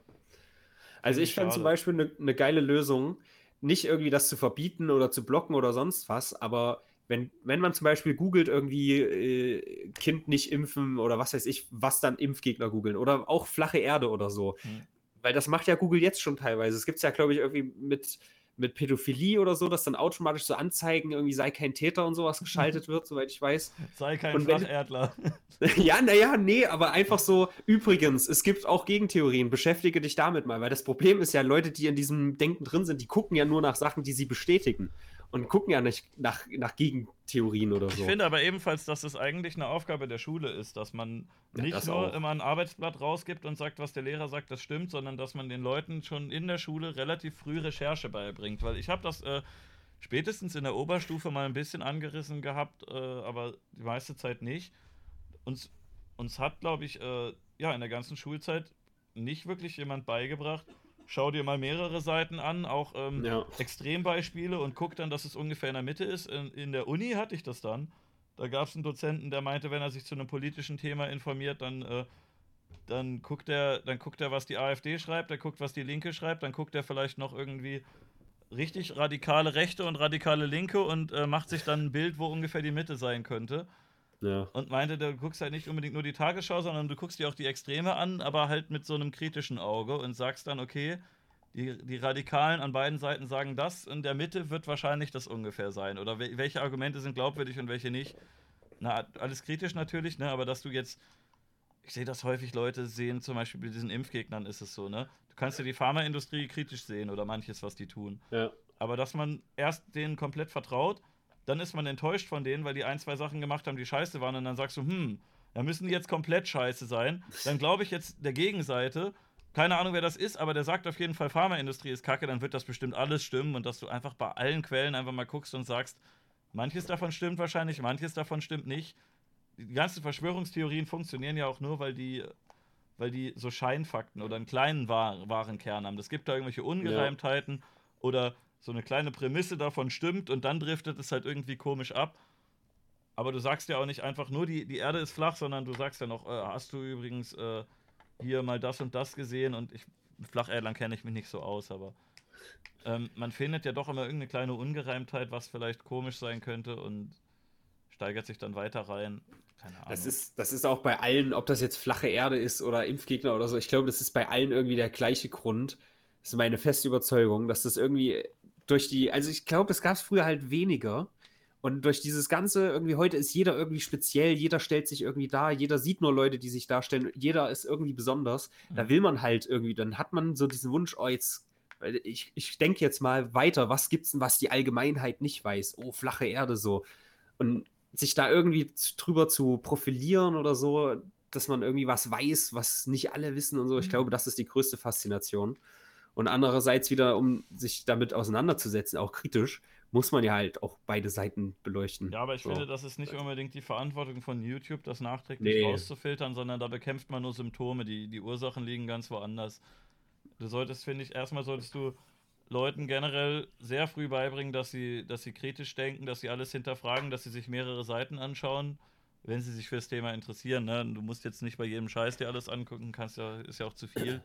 Also ich fände zum Beispiel eine ne geile Lösung, nicht irgendwie das zu verbieten oder zu blocken oder sonst was, aber wenn, wenn man zum Beispiel googelt, irgendwie äh, Kind nicht impfen oder was weiß ich, was dann Impfgegner googeln oder auch flache Erde oder so. Hm. Weil das macht ja Google jetzt schon teilweise. Es gibt es ja, glaube ich, irgendwie mit, mit Pädophilie oder so, dass dann automatisch so Anzeigen, irgendwie sei kein Täter und sowas geschaltet wird, soweit ich weiß. Sei kein und Flacherdler. [LAUGHS] ja, naja, nee, aber einfach so, übrigens, es gibt auch Gegentheorien, beschäftige dich damit mal, weil das Problem ist ja, Leute, die in diesem Denken drin sind, die gucken ja nur nach Sachen, die sie bestätigen und gucken ja nicht nach, nach Gegentheorien oder so. Ich finde aber ebenfalls, dass es eigentlich eine Aufgabe der Schule ist, dass man ja, nicht nur auch. immer ein Arbeitsblatt rausgibt und sagt, was der Lehrer sagt, das stimmt, sondern dass man den Leuten schon in der Schule relativ früh Recherche beibringt. Weil ich habe das äh, spätestens in der Oberstufe mal ein bisschen angerissen gehabt, äh, aber die meiste Zeit nicht. Uns, uns hat, glaube ich, äh, ja, in der ganzen Schulzeit nicht wirklich jemand beigebracht, schau dir mal mehrere Seiten an, auch ähm, ja. Extrembeispiele und guck dann, dass es ungefähr in der Mitte ist. In, in der Uni hatte ich das dann. Da gab es einen Dozenten, der meinte, wenn er sich zu einem politischen Thema informiert, dann, äh, dann, guckt er, dann guckt er, was die AfD schreibt, er guckt, was die Linke schreibt, dann guckt er vielleicht noch irgendwie richtig radikale Rechte und radikale Linke und äh, macht sich dann ein Bild, wo ungefähr die Mitte sein könnte. Ja. Und meinte, du guckst halt nicht unbedingt nur die Tagesschau, sondern du guckst dir auch die Extreme an, aber halt mit so einem kritischen Auge und sagst dann, okay, die, die Radikalen an beiden Seiten sagen das, in der Mitte wird wahrscheinlich das ungefähr sein. Oder welche Argumente sind glaubwürdig und welche nicht. Na, alles kritisch natürlich, ne? aber dass du jetzt, ich sehe das häufig, Leute sehen zum Beispiel bei diesen Impfgegnern ist es so, ne? Du kannst ja die Pharmaindustrie kritisch sehen oder manches, was die tun. Ja. Aber dass man erst denen komplett vertraut dann ist man enttäuscht von denen, weil die ein, zwei Sachen gemacht haben, die scheiße waren. Und dann sagst du, hm, da müssen die jetzt komplett scheiße sein. Dann glaube ich jetzt der Gegenseite, keine Ahnung, wer das ist, aber der sagt auf jeden Fall, Pharmaindustrie ist kacke, dann wird das bestimmt alles stimmen und dass du einfach bei allen Quellen einfach mal guckst und sagst, manches davon stimmt wahrscheinlich, manches davon stimmt nicht. Die ganzen Verschwörungstheorien funktionieren ja auch nur, weil die, weil die so Scheinfakten oder einen kleinen wahren Kern haben. Es gibt da irgendwelche Ungereimtheiten ja. oder so eine kleine Prämisse davon stimmt und dann driftet es halt irgendwie komisch ab. Aber du sagst ja auch nicht einfach nur, die, die Erde ist flach, sondern du sagst ja noch, äh, hast du übrigens äh, hier mal das und das gesehen und ich, Flacherdlern kenne ich mich nicht so aus, aber ähm, man findet ja doch immer irgendeine kleine Ungereimtheit, was vielleicht komisch sein könnte und steigert sich dann weiter rein. Keine Ahnung. Das ist, das ist auch bei allen, ob das jetzt flache Erde ist oder Impfgegner oder so, ich glaube, das ist bei allen irgendwie der gleiche Grund. Das ist meine feste Überzeugung, dass das irgendwie durch die, also ich glaube, das gab es früher halt weniger. Und durch dieses Ganze, irgendwie heute ist jeder irgendwie speziell, jeder stellt sich irgendwie da, jeder sieht nur Leute, die sich darstellen, jeder ist irgendwie besonders. Mhm. Da will man halt irgendwie, dann hat man so diesen Wunsch, oh, jetzt, ich, ich denke jetzt mal weiter, was gibt's denn, was die Allgemeinheit nicht weiß? Oh, flache Erde so. Und sich da irgendwie drüber zu profilieren oder so, dass man irgendwie was weiß, was nicht alle wissen und so, ich mhm. glaube, das ist die größte Faszination. Und andererseits wieder, um sich damit auseinanderzusetzen, auch kritisch, muss man ja halt auch beide Seiten beleuchten. Ja, aber ich so. finde, das ist nicht unbedingt die Verantwortung von YouTube, das nachträglich nee. rauszufiltern, sondern da bekämpft man nur Symptome. Die, die Ursachen liegen ganz woanders. Du solltest, finde ich, erstmal solltest du Leuten generell sehr früh beibringen, dass sie, dass sie kritisch denken, dass sie alles hinterfragen, dass sie sich mehrere Seiten anschauen, wenn sie sich für das Thema interessieren. Ne? Du musst jetzt nicht bei jedem Scheiß dir alles angucken, kannst ja, ist ja auch zu viel.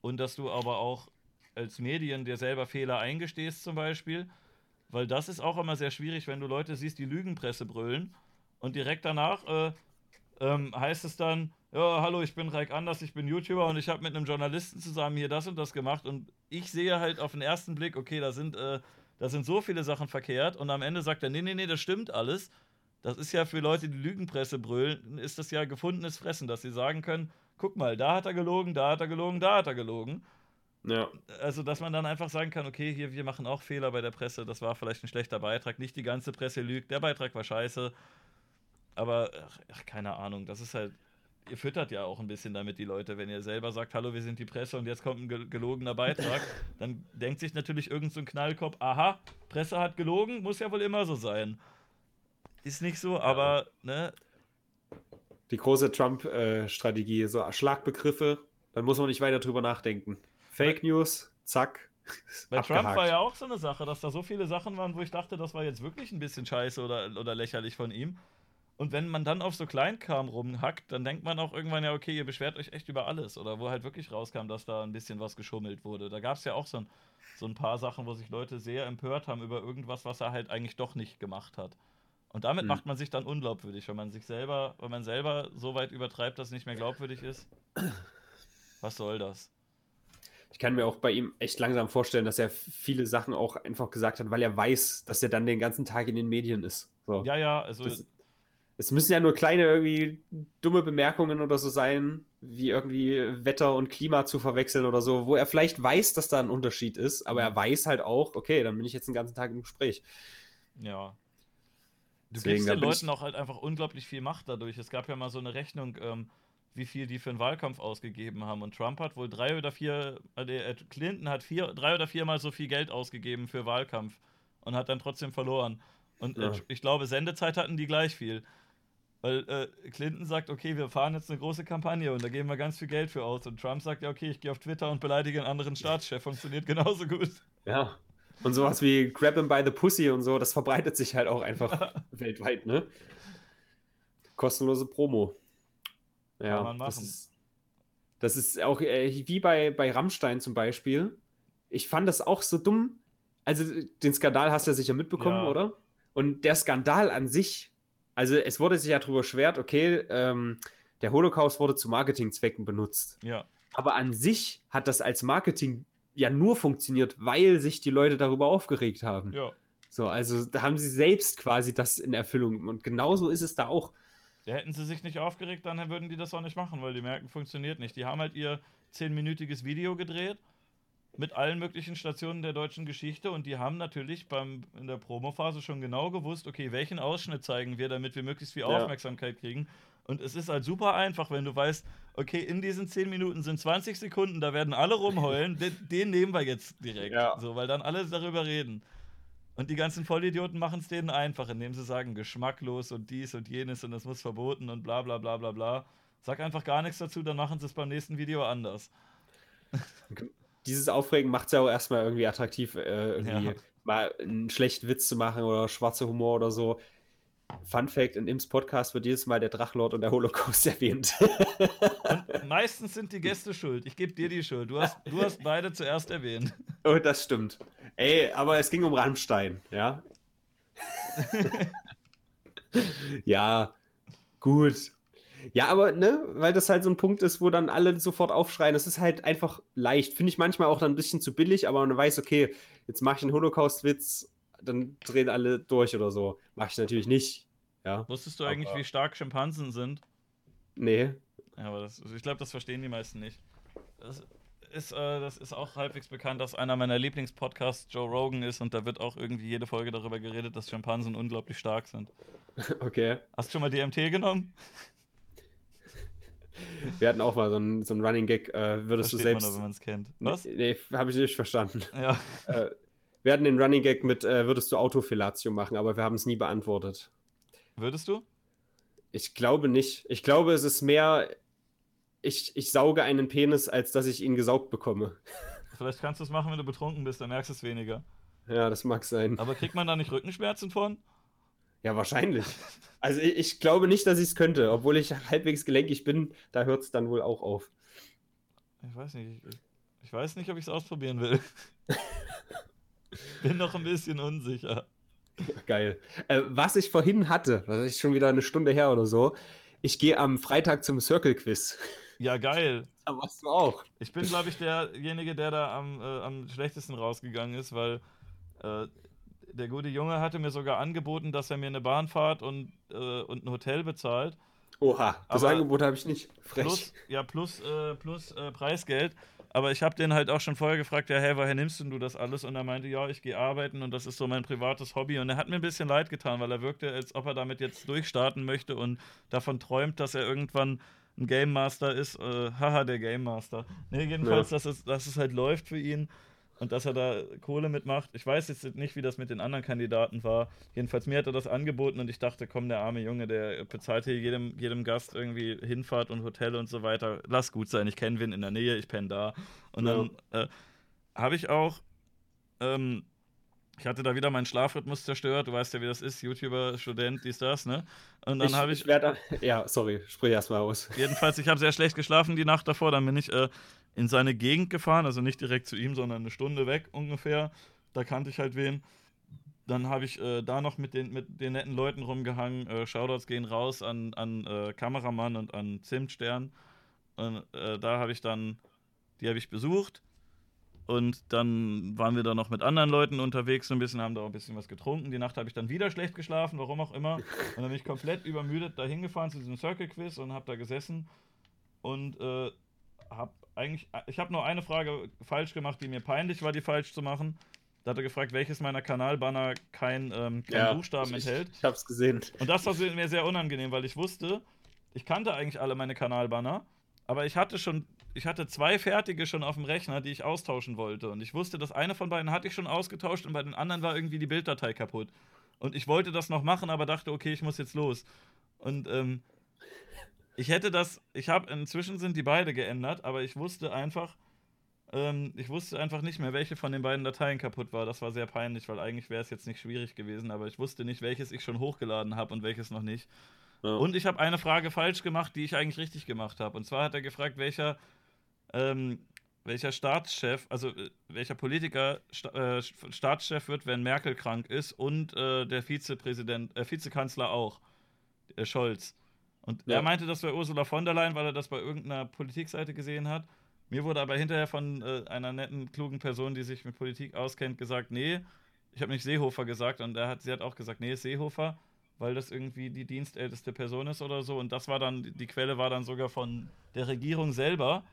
Und dass du aber auch als Medien dir selber Fehler eingestehst zum Beispiel, weil das ist auch immer sehr schwierig, wenn du Leute siehst, die Lügenpresse brüllen und direkt danach äh, ähm, heißt es dann, ja, hallo, ich bin Reik Anders, ich bin YouTuber und ich habe mit einem Journalisten zusammen hier das und das gemacht und ich sehe halt auf den ersten Blick, okay, da sind, äh, da sind so viele Sachen verkehrt und am Ende sagt er, nee, nee, nee, das stimmt alles. Das ist ja für Leute, die Lügenpresse brüllen, ist das ja gefundenes Fressen, dass sie sagen können, guck mal, da hat er gelogen, da hat er gelogen, da hat er gelogen. Ja. Also, dass man dann einfach sagen kann, okay, hier, wir machen auch Fehler bei der Presse, das war vielleicht ein schlechter Beitrag, nicht die ganze Presse lügt, der Beitrag war scheiße. Aber, ach, keine Ahnung, das ist halt, ihr füttert ja auch ein bisschen damit die Leute, wenn ihr selber sagt, hallo, wir sind die Presse und jetzt kommt ein gelogener Beitrag, [LAUGHS] dann denkt sich natürlich irgend so ein Knallkopf, aha, Presse hat gelogen, muss ja wohl immer so sein. Ist nicht so, aber, ne? Die große Trump-Strategie, äh, so Schlagbegriffe, dann muss man nicht weiter drüber nachdenken. Fake News, zack. Bei abgehakt. Trump war ja auch so eine Sache, dass da so viele Sachen waren, wo ich dachte, das war jetzt wirklich ein bisschen scheiße oder, oder lächerlich von ihm. Und wenn man dann auf so Kleinkram rumhackt, dann denkt man auch irgendwann ja, okay, ihr beschwert euch echt über alles. Oder wo halt wirklich rauskam, dass da ein bisschen was geschummelt wurde. Da gab es ja auch so ein, so ein paar Sachen, wo sich Leute sehr empört haben über irgendwas, was er halt eigentlich doch nicht gemacht hat. Und damit Hm. macht man sich dann unglaubwürdig, wenn man sich selber, wenn man selber so weit übertreibt, dass es nicht mehr glaubwürdig ist. Was soll das? Ich kann mir auch bei ihm echt langsam vorstellen, dass er viele Sachen auch einfach gesagt hat, weil er weiß, dass er dann den ganzen Tag in den Medien ist. So. Ja, ja, also Das- Es müssen ja nur kleine irgendwie dumme Bemerkungen oder so sein, wie irgendwie Wetter und Klima zu verwechseln oder so, wo er vielleicht weiß, dass da ein Unterschied ist, aber er weiß halt auch, okay, dann bin ich jetzt den ganzen Tag im Gespräch. Ja. Du Deswegen, gibst den Leuten auch halt einfach unglaublich viel Macht dadurch. Es gab ja mal so eine Rechnung, ähm, wie viel die für einen Wahlkampf ausgegeben haben. Und Trump hat wohl drei oder vier, äh, äh, Clinton hat vier, drei oder viermal so viel Geld ausgegeben für Wahlkampf und hat dann trotzdem verloren. Und äh, Ja. ich glaube, Sendezeit hatten die gleich viel. Weil äh, Clinton sagt, okay, wir fahren jetzt eine große Kampagne und da geben wir ganz viel Geld für aus. Und Trump sagt, ja, okay, ich gehe auf Twitter und beleidige einen anderen Staatschef. Funktioniert genauso gut. Ja. Und sowas wie Grab him by the Pussy und so, das verbreitet sich halt auch einfach [LAUGHS] weltweit, ne? Kostenlose Promo. Ja, Kann man das machen. ist, das ist auch äh, wie bei, bei Rammstein zum Beispiel. Ich fand das auch so dumm. Also, den Skandal hast du ja sicher mitbekommen, Ja. oder? Und der Skandal an sich, also es wurde sich ja darüber schwert, okay, ähm, der Holocaust wurde zu Marketingzwecken benutzt. Ja. Aber an sich hat das als Marketing ja nur funktioniert, weil sich die Leute darüber aufgeregt haben. Ja. So, also da haben sie selbst quasi das in Erfüllung. Und genauso ist es da auch. Ja, hätten sie sich nicht aufgeregt, dann würden die das auch nicht machen, weil die merken, funktioniert nicht. Die haben halt ihr zehnminütiges Video gedreht mit allen möglichen Stationen der deutschen Geschichte und die haben natürlich beim, in der Promophase schon genau gewusst, okay, welchen Ausschnitt zeigen wir, damit wir möglichst viel Ja. Aufmerksamkeit kriegen. Und es ist halt super einfach, wenn du weißt, okay, in diesen 10 Minuten sind 20 Sekunden, da werden alle rumheulen, [LAUGHS] den, den nehmen wir jetzt direkt. Ja. So, weil dann alle darüber reden. Und die ganzen Vollidioten machen es denen einfach, indem sie sagen, geschmacklos und dies und jenes und das muss verboten und bla bla bla bla bla. Sag einfach gar nichts dazu, dann machen sie es beim nächsten Video anders. [LAUGHS] Dieses Aufregen macht es ja auch erstmal irgendwie attraktiv, äh, irgendwie Ja. mal einen schlechten Witz zu machen oder schwarzer Humor oder so. Fun Fact: In Ims Podcast wird jedes Mal der Drachlord und der Holocaust [LAUGHS] erwähnt. Und meistens sind die Gäste schuld. Ich gebe dir die Schuld. Du hast, du hast beide zuerst erwähnt. oh, das stimmt. Ey, aber es ging um Rammstein, ja? [LAUGHS] ja, gut. Ja, aber ne, weil das halt so ein Punkt ist, wo dann alle sofort aufschreien. Das ist halt einfach leicht. Finde ich manchmal auch dann ein bisschen zu billig, aber man weiß, okay, jetzt mache ich einen Holocaust-Witz, dann drehen alle durch oder so. Mache ich natürlich nicht. Ja, Wusstest du eigentlich, Aber- wie stark Schimpansen sind? nee. Ja, aber das, ich glaube, das verstehen die meisten nicht. Das ist, äh, das ist auch halbwegs bekannt, dass einer meiner Lieblingspodcasts Joe Rogan ist und da wird auch irgendwie jede Folge darüber geredet, dass Schimpansen unglaublich stark sind. [LAUGHS] Okay. Hast du schon mal DMT genommen? [LAUGHS] Wir hatten auch mal so einen, so einen Running Gag. Äh, würdest du Versteht man selbst. nur, wenn man es kennt. Was? Nee, habe ich nicht verstanden. Ja. [LAUGHS] Äh, wir hatten den Running Gag mit, äh, würdest du Autofellatio machen, aber wir haben es nie beantwortet. Würdest du? Ich glaube nicht. Ich glaube, es ist mehr, ich, ich sauge einen Penis, als dass ich ihn gesaugt bekomme. [LAUGHS] Vielleicht kannst du es machen, wenn du betrunken bist, dann merkst du es weniger. Ja, das mag sein. Aber kriegt man da nicht Rückenschmerzen von? Ja, wahrscheinlich. Also ich, ich glaube nicht, dass ich es könnte. Obwohl ich halbwegs gelenkig bin, da hört es dann wohl auch auf. Ich weiß nicht. Ich, ich weiß nicht, ob ich es ausprobieren will. [LAUGHS] [LAUGHS] Bin noch ein bisschen unsicher. Geil. Äh, was ich vorhin hatte, das ist schon wieder eine Stunde her oder so, ich gehe am Freitag zum Circle-Quiz. Ja, geil. [LAUGHS] Da warst du auch. Ich bin, glaube ich, derjenige, der da am, äh, am schlechtesten rausgegangen ist, weil äh, der gute Junge hatte mir sogar angeboten, dass er mir eine Bahnfahrt und, äh, und ein Hotel bezahlt. Oha, das Aber- Angebot habe ich nicht. Frech. Plus, ja, plus, äh, plus äh, Preisgeld. Aber ich habe den halt auch schon vorher gefragt, ja, hey, woher nimmst denn du das alles? Und er meinte, ja, ich gehe arbeiten und das ist so mein privates Hobby. Und er hat mir ein bisschen leid getan, weil er wirkte, als ob er damit jetzt durchstarten möchte und davon träumt, dass er irgendwann ein Game Master ist. Äh, haha, der Game Master. Nee, jedenfalls, dass, es, dass es halt läuft für ihn und dass er da Kohle mitmacht. Ich weiß jetzt nicht, wie das mit den anderen Kandidaten war. Jedenfalls mir hat er das angeboten und ich dachte, komm, der arme Junge, der bezahlt hier jedem, jedem Gast irgendwie Hinfahrt und Hotel und so weiter. Lass gut sein, ich kenne wen in der Nähe, ich penne da. Und Ja. dann äh, habe ich auch ähm, ich hatte da wieder meinen Schlafrhythmus zerstört. Du weißt ja, wie das ist. YouTuber, Student, dies, das, ne? Und dann habe ich. ich werde, ja, sorry, sprich erst mal aus. Jedenfalls, ich habe sehr schlecht geschlafen die Nacht davor. Dann bin ich äh, in seine Gegend gefahren, also nicht direkt zu ihm, sondern eine Stunde weg ungefähr. Da kannte ich halt wen. Dann habe ich äh, da noch mit den, mit den netten Leuten rumgehangen. Äh, Shoutouts gehen raus an, an äh, Kameramann und an Zimtstern. Und äh, da habe ich dann, die habe ich besucht. Und dann waren wir da noch mit anderen Leuten unterwegs, so ein bisschen, haben da auch ein bisschen was getrunken. Die Nacht habe ich dann wieder schlecht geschlafen, warum auch immer. Und dann bin ich komplett übermüdet da hingefahren zu diesem Circle Quiz und habe da gesessen und äh, habe eigentlich, ich habe nur eine Frage falsch gemacht, die mir peinlich war, die falsch zu machen. Da hat er gefragt, welches meiner Kanalbanner kein, ähm, kein ja, Buchstaben ich, enthält. Ich, ich habe es gesehen. Und das war mir sehr unangenehm, weil ich wusste, ich kannte eigentlich alle meine Kanalbanner, aber ich hatte schon ich hatte zwei fertige schon auf dem Rechner, die ich austauschen wollte. Und ich wusste, das eine von beiden hatte ich schon ausgetauscht und bei den anderen war irgendwie die Bilddatei kaputt. Und ich wollte das noch machen, aber dachte, okay, ich muss jetzt los. Und ähm, ich hätte das, ich habe, inzwischen sind die beide geändert, aber ich wusste einfach, ähm, ich wusste einfach nicht mehr, welche von den beiden Dateien kaputt war. Das war sehr peinlich, weil eigentlich wäre es jetzt nicht schwierig gewesen, aber ich wusste nicht, welches ich schon hochgeladen habe und welches noch nicht. Ja. Und ich habe eine Frage falsch gemacht, die ich eigentlich richtig gemacht habe. Und zwar hat er gefragt, welcher ähm, welcher Staatschef, also äh, welcher Politiker sta äh, Staatschef wird, wenn Merkel krank ist und äh, der Vizepräsident, äh, Vizekanzler auch, äh, Scholz. Und ja. er meinte, das wäre Ursula von der Leyen, weil er das bei irgendeiner Politikseite gesehen hat. Mir wurde aber hinterher von äh, einer netten, klugen Person, die sich mit Politik auskennt, gesagt, nee, ich habe nicht Seehofer gesagt und er hat, sie hat auch gesagt, nee, Seehofer, weil das irgendwie die dienstälteste Person ist oder so. Und das war dann, die Quelle war dann sogar von der Regierung selber.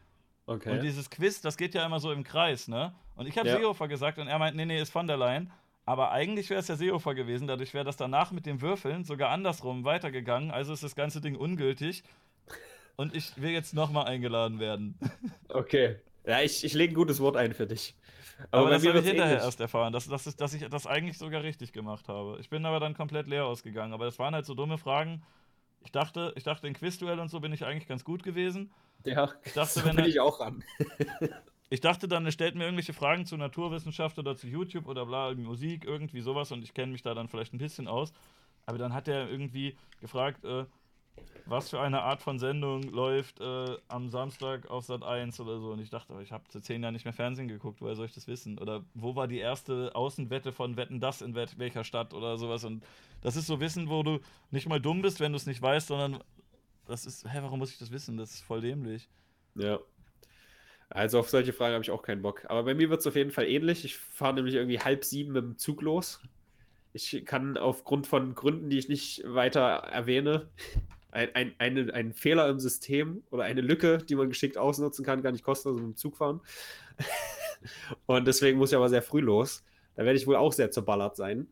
Okay. Und dieses Quiz, das geht ja immer so im Kreis, ne? Und ich habe ja. Seehofer gesagt und er meint, nee, nee, ist von der Leyen. Aber eigentlich wäre es ja Seehofer gewesen, dadurch wäre das danach mit dem Würfeln sogar andersrum weitergegangen. Also ist das ganze Ding ungültig. Und ich will jetzt nochmal eingeladen werden. [LAUGHS] Okay. Ja, ich, ich lege ein gutes Wort ein für dich. Aber, aber das habe ich hinterher ähnlich. erst erfahren, dass, dass, dass ich das eigentlich sogar richtig gemacht habe. Ich bin aber dann komplett leer ausgegangen. Aber das waren halt so dumme Fragen. Ich dachte, ich dachte, in Quizduell und so bin ich eigentlich ganz gut gewesen. Ja, ich dachte, so wenn bin ich auch ran. [LAUGHS] ich dachte dann, er stellt mir irgendwelche Fragen zu Naturwissenschaft oder zu YouTube oder bla, Musik, irgendwie sowas und ich kenne mich da dann vielleicht ein bisschen aus. Aber dann hat er irgendwie gefragt, äh, was für eine Art von Sendung läuft äh, am Samstag auf Sat 1 oder so. Und ich dachte, ich habe seit zehn Jahren nicht mehr Fernsehen geguckt, woher soll ich das wissen? Oder wo war die erste Außenwette von Wetten das in welcher Stadt oder sowas? Und das ist so Wissen, wo du nicht mal dumm bist, wenn du es nicht weißt, sondern das ist, hä, warum muss ich das wissen? Das ist voll dämlich. Ja. Also auf solche Fragen habe ich auch keinen Bock. Aber bei mir wird es auf jeden Fall ähnlich. Ich fahre nämlich irgendwie halb sieben mit dem Zug los. Ich kann aufgrund von Gründen, die ich nicht weiter erwähne, ein, ein, eine, einen Fehler im System oder eine Lücke, die man geschickt ausnutzen kann, gar nicht kostenlos mit dem Zug fahren. [LAUGHS] Und deswegen muss ich aber sehr früh los. Da werde ich wohl auch sehr zerballert sein.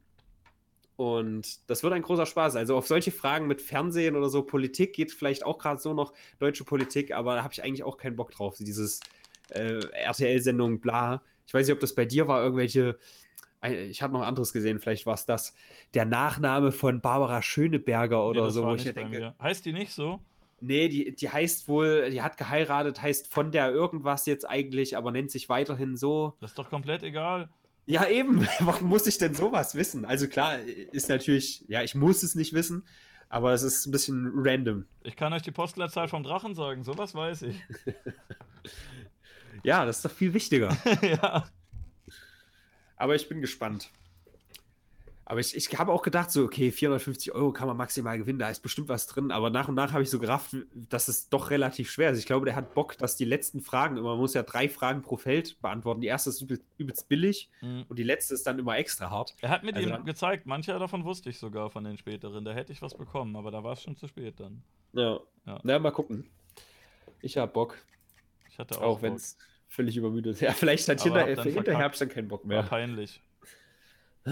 Und das wird ein großer Spaß. Also auf solche Fragen mit Fernsehen oder so, Politik geht vielleicht auch gerade so noch, deutsche Politik, aber da habe ich eigentlich auch keinen Bock drauf. Dieses äh, RTL-Sendung, bla. Ich weiß nicht, ob das bei dir war, irgendwelche. Ich habe noch anderes gesehen, vielleicht war es das. Der Nachname von Barbara Schöneberger oder nee, so, wo ich denke. Heißt die nicht so? Nee, die, die heißt wohl, die hat geheiratet, heißt von der irgendwas jetzt eigentlich, aber nennt sich weiterhin so. Das ist doch komplett egal. Ja, eben. [LAUGHS] Warum muss ich denn sowas wissen? Also klar, ist natürlich, ja, ich muss es nicht wissen, aber es ist ein bisschen random. Ich kann euch die Postleitzahl vom Drachen sagen, sowas weiß ich. [LAUGHS] ja, das ist doch viel wichtiger. [LAUGHS] ja. Aber ich bin gespannt. Aber ich, ich habe auch gedacht, so, okay, 450 Euro kann man maximal gewinnen, da ist bestimmt was drin. Aber nach und nach habe ich so gerafft, dass es doch relativ schwer ist. Ich glaube, der hat Bock, dass die letzten Fragen, man muss ja drei Fragen pro Feld beantworten. Die erste ist übelst, billig mhm. und die letzte ist dann immer extra hart. Er hat mir also die gezeigt, manche davon wusste ich sogar von den späteren. Da hätte ich was bekommen, aber da war es schon zu spät dann. Ja. ja. Na, mal gucken. Ich habe Bock. Ich hatte auch. Auch wenn es völlig übermüdet. Ja, vielleicht hat hinterher, hinterher habe ich dann keinen Bock mehr. War peinlich. [CLEARS THROAT]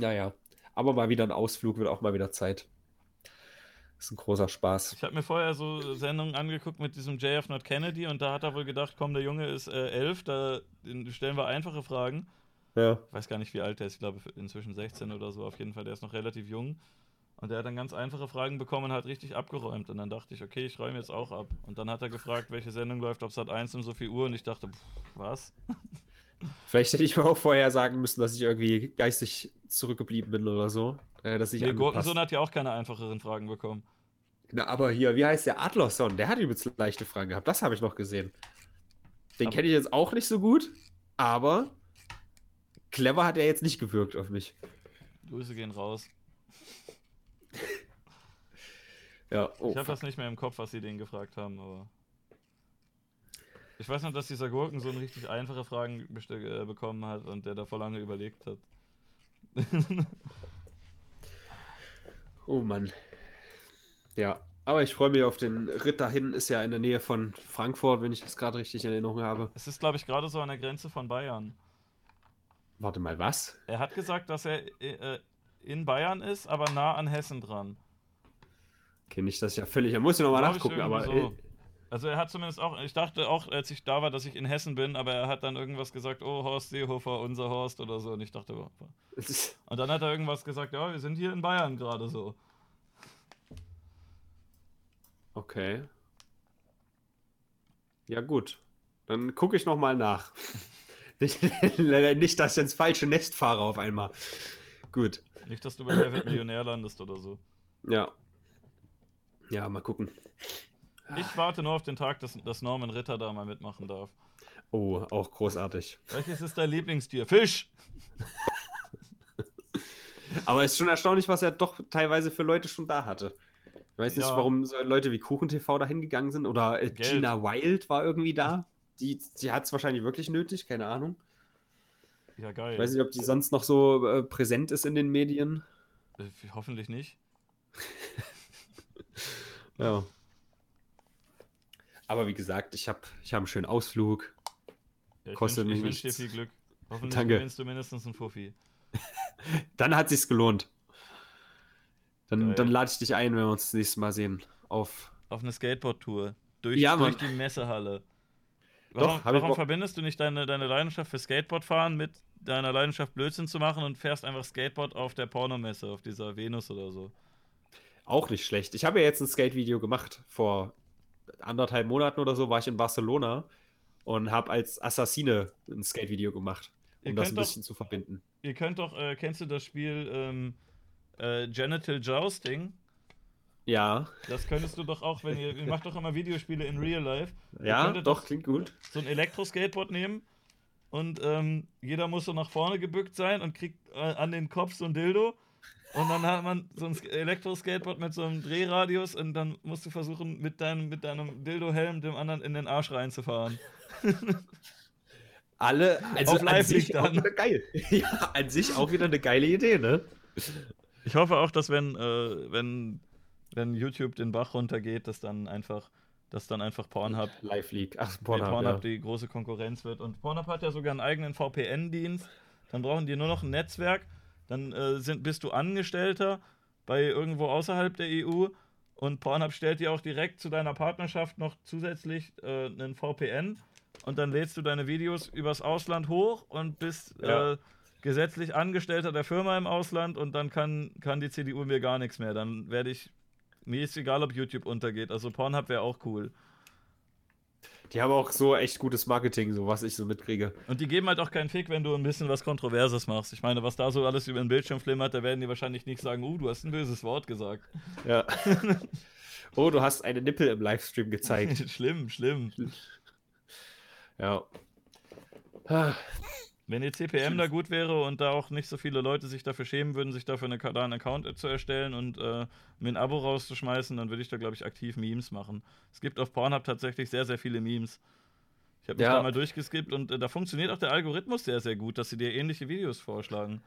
Naja, aber mal wieder ein Ausflug wird auch mal wieder Zeit. Ist ein großer Spaß. Ich habe mir vorher so Sendungen angeguckt mit diesem JF Not Kennedy und da hat er wohl gedacht, komm, der Junge ist äh, elf, da stellen wir einfache Fragen. Ja. Ich weiß gar nicht, wie alt er ist, ich glaube inzwischen 16 oder so, auf jeden Fall, der ist noch relativ jung. Und der hat dann ganz einfache Fragen bekommen und hat richtig abgeräumt. Und dann dachte ich, okay, ich räume jetzt auch ab. Und dann hat er gefragt, welche Sendung läuft auf Sat 1 um so viel Uhr und ich dachte, pff, was? [LAUGHS] Vielleicht hätte ich mir auch vorher sagen müssen, dass ich irgendwie geistig zurückgeblieben bin oder so. Äh, dass ich Der angepasst- Gurkensohn hat ja auch keine einfacheren Fragen bekommen. Na, aber hier, wie heißt der Adlerson? Der hat übelst leichte Fragen gehabt. Das habe ich noch gesehen. Den kenne ich jetzt auch nicht so gut, aber clever hat er jetzt nicht gewirkt auf mich. Grüße gehen raus. [LAUGHS] Ja, oh, ich habe das nicht mehr im Kopf, was sie den gefragt haben, aber. Ich weiß noch, dass dieser Gurken so richtig einfache Fragen äh, bekommen hat und der da vor lange überlegt hat. [LAUGHS] oh Mann. Ja, aber ich freue mich auf den Ritt dahin. Ist ja in der Nähe von Frankfurt, wenn ich das gerade richtig in Erinnerung habe. es ist, glaube ich, gerade so an der Grenze von Bayern. Warte mal, was? Er hat gesagt, dass er äh, in Bayern ist, aber nah an Hessen dran. Kenne ich das ja völlig. Da muss ich nochmal nachgucken, aber. so. äh, Also er hat zumindest auch, ich dachte auch, als ich da war, dass ich in Hessen bin, aber er hat dann irgendwas gesagt, oh Horst Seehofer, unser Horst oder so. Und ich dachte, oh. und dann hat er irgendwas gesagt, ja, wir sind hier in Bayern gerade so. Okay. Ja, gut. Dann gucke ich nochmal nach. [LAUGHS] nicht, [LAUGHS] nicht, dass ich ins falsche Nest fahre auf einmal. Gut. Nicht, dass du bei Wer wird Millionär landest oder so. Ja. Ja, mal gucken. Ich warte nur auf den Tag, dass, dass Norman Ritter da mal mitmachen darf. Oh, auch großartig. Welches ist dein Lieblingstier? Fisch! [LAUGHS] Aber es ist schon erstaunlich, was er doch teilweise für Leute schon da hatte. Ich weiß nicht, Ja. warum so Leute wie KuchenTV da hingegangen sind. Oder äh, Geld. Gina Wild war irgendwie da. Die, die hat es wahrscheinlich wirklich nötig, keine Ahnung. Ja, geil. Ich weiß nicht, ob die sonst noch so äh, präsent ist in den Medien. Äh, Hoffentlich nicht. [LAUGHS] Ja. Aber wie gesagt, ich habe ich hab einen schönen Ausflug. Ja, ich Kostet wünsch, mich ich wünsch dir nichts. viel Glück. Hoffentlich Danke. gewinnst du mindestens einen Fuffi. [LAUGHS] Dann hat sich's gelohnt. Dann, Geil. dann lade ich dich ein, wenn wir uns das nächste Mal sehen. Auf. Auf eine Skateboard-Tour. Durch, Ja, durch die Messehalle. Doch, Warum, ich warum verbindest du nicht deine, deine Leidenschaft für Skateboardfahren mit deiner Leidenschaft Blödsinn zu machen und fährst einfach Skateboard auf der Pornomesse, auf dieser Venus oder so? Auch nicht schlecht. Ich habe ja jetzt ein Skate-Video gemacht. Vor anderthalb Monaten oder so war ich in Barcelona und habe als Assassine ein Skate-Video gemacht, um das ein doch- bisschen zu verbinden. Ihr könnt doch, äh, kennst du das Spiel ähm, äh, Genital Jousting? Ja, Das könntest du doch auch, wenn ihr, ihr macht doch immer Videospiele in Real Life. Ihr ja, doch, klingt gut. so ein Elektro-Skateboard nehmen und ähm, jeder muss so nach vorne gebückt sein und kriegt äh, an den Kopf so ein Dildo. Und dann hat man so ein Sk- Elektro-Skateboard mit so einem Drehradius und dann musst du versuchen, mit deinem, mit deinem Dildo-Helm dem anderen in den Arsch reinzufahren. [LAUGHS] Alle, also Auf an sich liegt auch dann. wieder geil. [LAUGHS] Ja, an sich auch wieder eine geile Idee, ne? Ich hoffe auch, dass wenn, äh, wenn, wenn YouTube den Bach runtergeht, dass dann einfach, dass dann einfach Pornhub, [LAUGHS] Live League. Ach, Pornhub, Pornhub, Pornhub die große Konkurrenz wird. Und Pornhub hat ja sogar einen eigenen VPN-Dienst. Dann brauchen die nur noch ein Netzwerk. Dann äh, sind, bist du Angestellter bei irgendwo außerhalb der EU. Und Pornhub stellt dir auch direkt zu deiner Partnerschaft noch zusätzlich äh, einen VPN. Und dann lädst du deine Videos übers Ausland hoch und bist Ja. äh, gesetzlich Angestellter der Firma im Ausland. Und dann kann, kann die CDU mir gar nichts mehr. Dann werde ich. Mir ist egal, ob YouTube untergeht. Also Pornhub wäre auch cool. Die haben auch so echt gutes Marketing, so was ich so mitkriege. Und die geben halt auch keinen Fick, wenn du ein bisschen was Kontroverses machst. Ich meine, was da so alles über den Bildschirm flimmert, da werden die wahrscheinlich nicht sagen, uh, du hast ein böses Wort gesagt. Ja. oh, du hast eine Nippel im Livestream gezeigt. [LAUGHS] schlimm, schlimm. ja. Wenn die CPM da gut wäre und da auch nicht so viele Leute sich dafür schämen würden, sich dafür eine, da einen Account zu erstellen und äh, mir ein Abo rauszuschmeißen, dann würde ich da, glaube ich, aktiv Memes machen. Es gibt auf Pornhub tatsächlich sehr, sehr viele Memes. Ich habe mich Ja. da mal durchgeskippt und äh, da funktioniert auch der Algorithmus sehr, sehr gut, dass sie dir ähnliche Videos vorschlagen.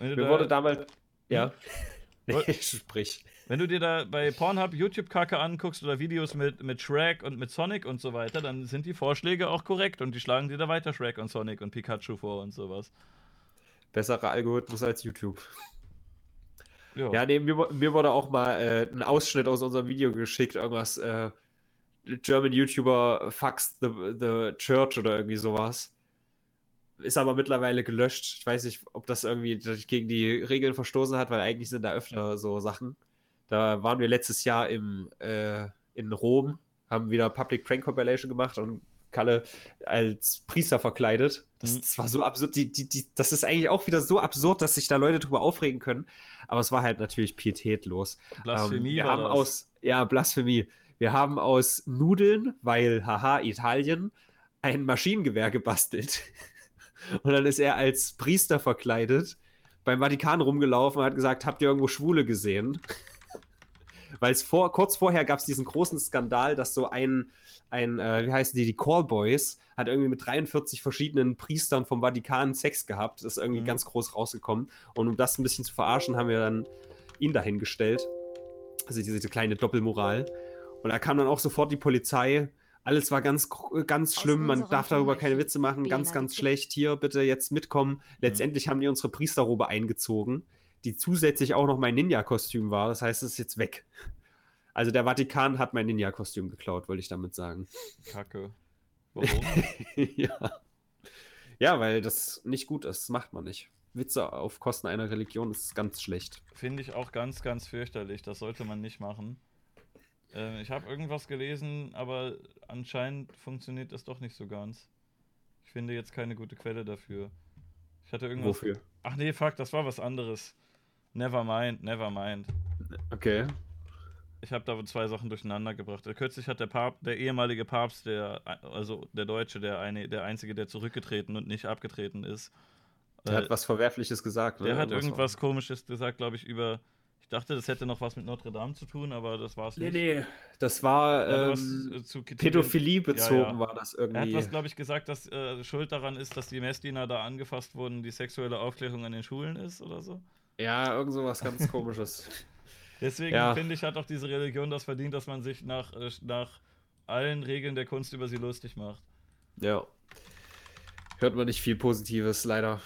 Mir da- wurde damals. Ja. Nee, [LAUGHS] sprich. Wenn du dir da bei Pornhub YouTube-Kacke anguckst oder Videos mit, mit Shrek und mit Sonic und so weiter, dann sind die Vorschläge auch korrekt und die schlagen dir da weiter Shrek und Sonic und Pikachu vor und sowas. Besserer Algorithmus als YouTube. Ja, Ja, nee, mir, mir wurde auch mal äh, ein Ausschnitt aus unserem Video geschickt, irgendwas, äh, German YouTuber fucks the, the Church oder irgendwie sowas. Ist aber mittlerweile gelöscht. Ich weiß nicht, ob das irgendwie gegen die Regeln verstoßen hat, weil eigentlich sind da öfter so Sachen. Da waren wir letztes Jahr im, äh, in Rom, haben wieder Public Prank Compilation gemacht und Kalle als Priester verkleidet. Das, Mhm. das war so absurd. Die, die, die, das ist eigentlich auch wieder so absurd, dass sich da Leute drüber aufregen können. Aber es war halt natürlich pietätlos. Blasphemie Ähm, wir haben das. aus, ja, Blasphemie. Wir haben aus Nudeln, weil, haha, Italien, ein Maschinengewehr gebastelt. [LAUGHS] Und dann ist er als Priester verkleidet beim Vatikan rumgelaufen und hat gesagt, habt ihr irgendwo Schwule gesehen? [LAUGHS] Weil es vor, kurz vorher gab es diesen großen Skandal, dass so ein, ein äh, wie heißen die, die Callboys, hat irgendwie mit 43 verschiedenen Priestern vom Vatikan Sex gehabt. Das ist irgendwie Mhm. ganz groß rausgekommen. Und um das ein bisschen zu verarschen, haben wir dann ihn dahingestellt. Also diese, diese kleine Doppelmoral. Und da kam dann auch sofort die Polizei. Alles war ganz, gr- ganz schlimm. Man darf darüber keine Witze machen. Ganz, ganz schlecht. Hier bitte jetzt mitkommen. Letztendlich haben die unsere Priesterrobe eingezogen, die zusätzlich auch noch mein Ninja-Kostüm war. Das heißt, es ist jetzt weg. Also der Vatikan hat mein Ninja-Kostüm geklaut, wollte ich damit sagen. Kacke. Warum? [LAUGHS] ja. ja, weil das nicht gut ist. Das macht man nicht. Witze auf Kosten einer Religion ist ganz schlecht. Finde ich auch ganz, ganz fürchterlich. Das sollte man nicht machen. Ähm, ich habe irgendwas gelesen, aber anscheinend funktioniert das doch nicht so ganz. Ich finde jetzt keine gute Quelle dafür. Ich hatte irgendwas. Wofür? Ach nee, fuck, das war was anderes. Never mind, never mind. Okay. Ich habe da zwei Sachen durcheinander gebracht. Kürzlich hat der Papst, der ehemalige Papst, der, also der Deutsche, der eine, der einzige, der zurückgetreten und nicht abgetreten ist. Der äh, hat was Verwerfliches gesagt. der ne? hat irgendwas komisches gesagt, glaube ich, über. Ich dachte, das hätte noch was mit Notre Dame zu tun, aber das war es Nee, nicht. nee. Das war was, ähm, äh, zu Pädophilie bezogen, Ja, ja. war das Er hat irgendwie. was, glaube ich, gesagt, dass äh, Schuld daran ist, dass die Messdiener da angefasst wurden, die sexuelle Aufklärung an den Schulen ist oder so. ja, irgend sowas ganz komisches. [LAUGHS] Deswegen Ja. finde ich, hat auch diese Religion das verdient, dass man sich nach, äh, nach allen Regeln der Kunst über sie lustig macht. ja. Hört man nicht viel Positives, leider.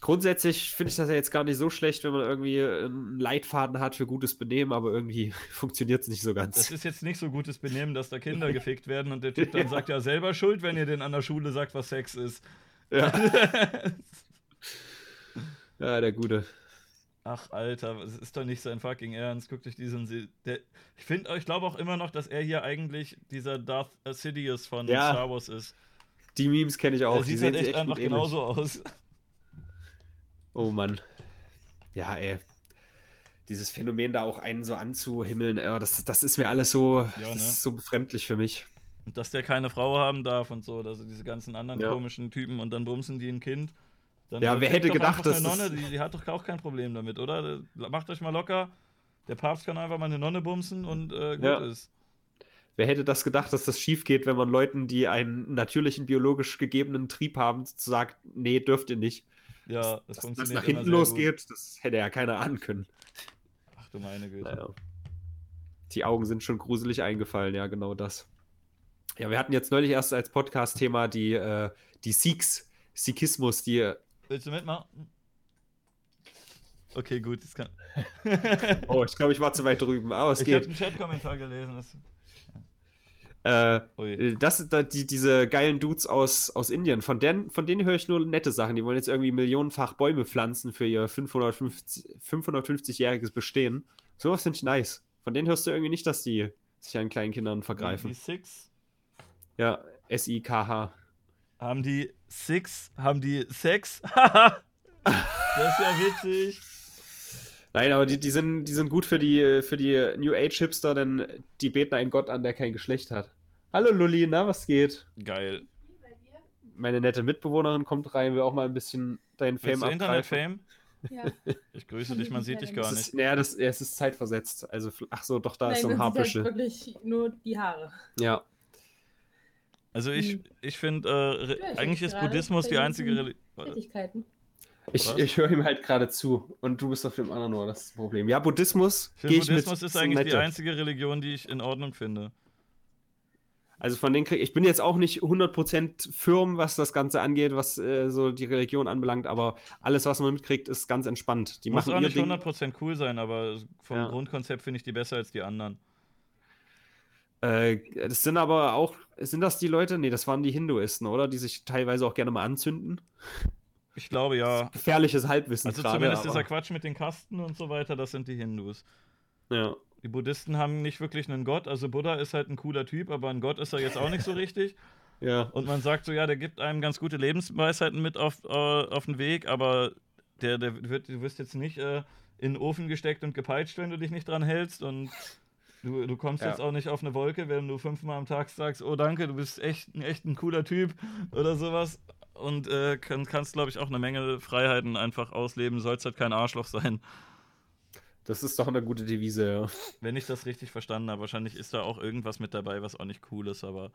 Grundsätzlich finde ich das ja jetzt gar nicht so schlecht, wenn man irgendwie einen Leitfaden hat für gutes Benehmen, aber irgendwie [LAUGHS] funktioniert es nicht so Das ganz. ist jetzt nicht so gutes Benehmen, dass da Kinder [LAUGHS] gefickt werden und der Typ dann sagt, ja, selber schuld, wenn ihr den an der Schule sagt, was Sex ist. Ja. [LAUGHS] ja, der Gute. Ach, Alter, es ist doch nicht sein fucking Ernst. Guckt euch diesen. Se der, ich finde, ich glaube auch immer noch, dass er hier eigentlich dieser Darth Sidious von Ja. Star Wars ist. Die Memes kenne ich auch. er die sieht sehen halt echt einfach genauso aus. Oh Mann. Ja, ey. Dieses Phänomen da auch einen so anzuhimmeln, äh, das, das ist mir alles so, Ja, ne? so befremdlich für mich. Und dass der keine Frau haben darf und so, also diese ganzen anderen Ja. komischen Typen und dann bumsen die ein Kind. Dann Ja, äh, wer hätte gedacht, eine dass Nonne, die, die hat doch auch kein Problem damit, oder? Macht euch mal locker. Der Papst kann einfach mal eine Nonne bumsen und äh, gut Ja. ist. Wer hätte das gedacht, dass das schief geht, wenn man Leuten, die einen natürlichen, biologisch gegebenen Trieb haben, sagt, nee, dürft ihr nicht. Ja, das Dass das funktioniert nach immer hinten sehr gut. losgeht, das hätte ja keiner ahnen können. Ach du meine Güte. Naja. Die Augen sind schon gruselig eingefallen, ja, genau das. Ja, wir hatten jetzt neulich erst als Podcast-Thema die, äh, die Sikhs, Sikhismus, die. äh, Willst du mitmachen? Okay, gut, das kann. Oh, ich glaube, ich war zu weit drüben, aber es ich habe geht. einen Chat-Kommentar gelesen. Das... Äh, das sind da die, diese geilen Dudes aus, aus Indien. Von denen, von denen höre ich nur nette Sachen. Die wollen jetzt irgendwie millionenfach Bäume pflanzen für ihr 550 550-jähriges Bestehen. Sowas finde ich nice. Von denen hörst du irgendwie nicht, dass die sich an kleinen Kindern Die vergreifen. Six Ja, S-I-K-H. haben die Six, haben die Sex. [LAUGHS] das ist ja witzig. Nein, aber die, die, sind, die sind gut für die, für die New Age-Hipster, denn die beten einen Gott an, der kein Geschlecht hat. Hallo Lulli, na, was geht? Geil. Meine nette Mitbewohnerin kommt rein, will auch mal ein bisschen deinen Fame abgreifen. Internet-Fame? Ja. [LAUGHS] Ich grüße dich, man sieht dich gar nicht. naja, das, ja, es ist zeitversetzt. Also, ach so, doch, da ist so ein Nein, sieht halt Haarbüschel. wirklich nur die Haare. Ja. Also ich, Hm. ich finde, äh, eigentlich ist gerade Buddhismus die einzige Religion. Ich, Was? ich höre ihm halt gerade zu und du bist auf dem anderen Ohr, das ist das Problem. Ja, Buddhismus. Ich geh finde, ich mit, Buddhismus ist eigentlich die einzige Religion, die ich in Ordnung finde. Also von denen krieg ich bin jetzt auch nicht 100% firm, was das Ganze angeht, was äh, so die Religion anbelangt, aber alles, was man mitkriegt, ist ganz entspannt. Die Muss machen auch nicht Ding. 100% cool sein, aber vom Ja. Grundkonzept finde ich die besser als die anderen. Äh, das sind aber auch, sind das die Leute? Nee, das waren die Hinduisten, oder? Die sich teilweise auch gerne mal anzünden. Ich glaube ja. Gefährliches Halbwissen Also gerade, zumindest aber, dieser Quatsch mit den Kasten und so weiter, das sind die Hindus. ja. Die Buddhisten haben nicht wirklich einen Gott, also Buddha ist halt ein cooler Typ, aber ein Gott ist er jetzt auch nicht so richtig. [LAUGHS] Ja. Und man sagt so, ja, der gibt einem ganz gute Lebensweisheiten mit auf, äh, auf den Weg, aber der, der wird, du wirst jetzt nicht äh, in den Ofen gesteckt und gepeitscht, wenn du dich nicht dran hältst. Und du, du kommst Ja. jetzt auch nicht auf eine Wolke, wenn du fünfmal am Tag sagst, oh danke, du bist echt, ein- echt ein cooler Typ oder sowas. Und äh, kann, kannst, glaube ich, auch eine Menge Freiheiten einfach ausleben, sollst halt kein Arschloch sein. Das ist doch eine gute Devise, ja. Wenn ich das richtig verstanden habe, wahrscheinlich ist da auch irgendwas mit dabei, was auch nicht cool ist, aber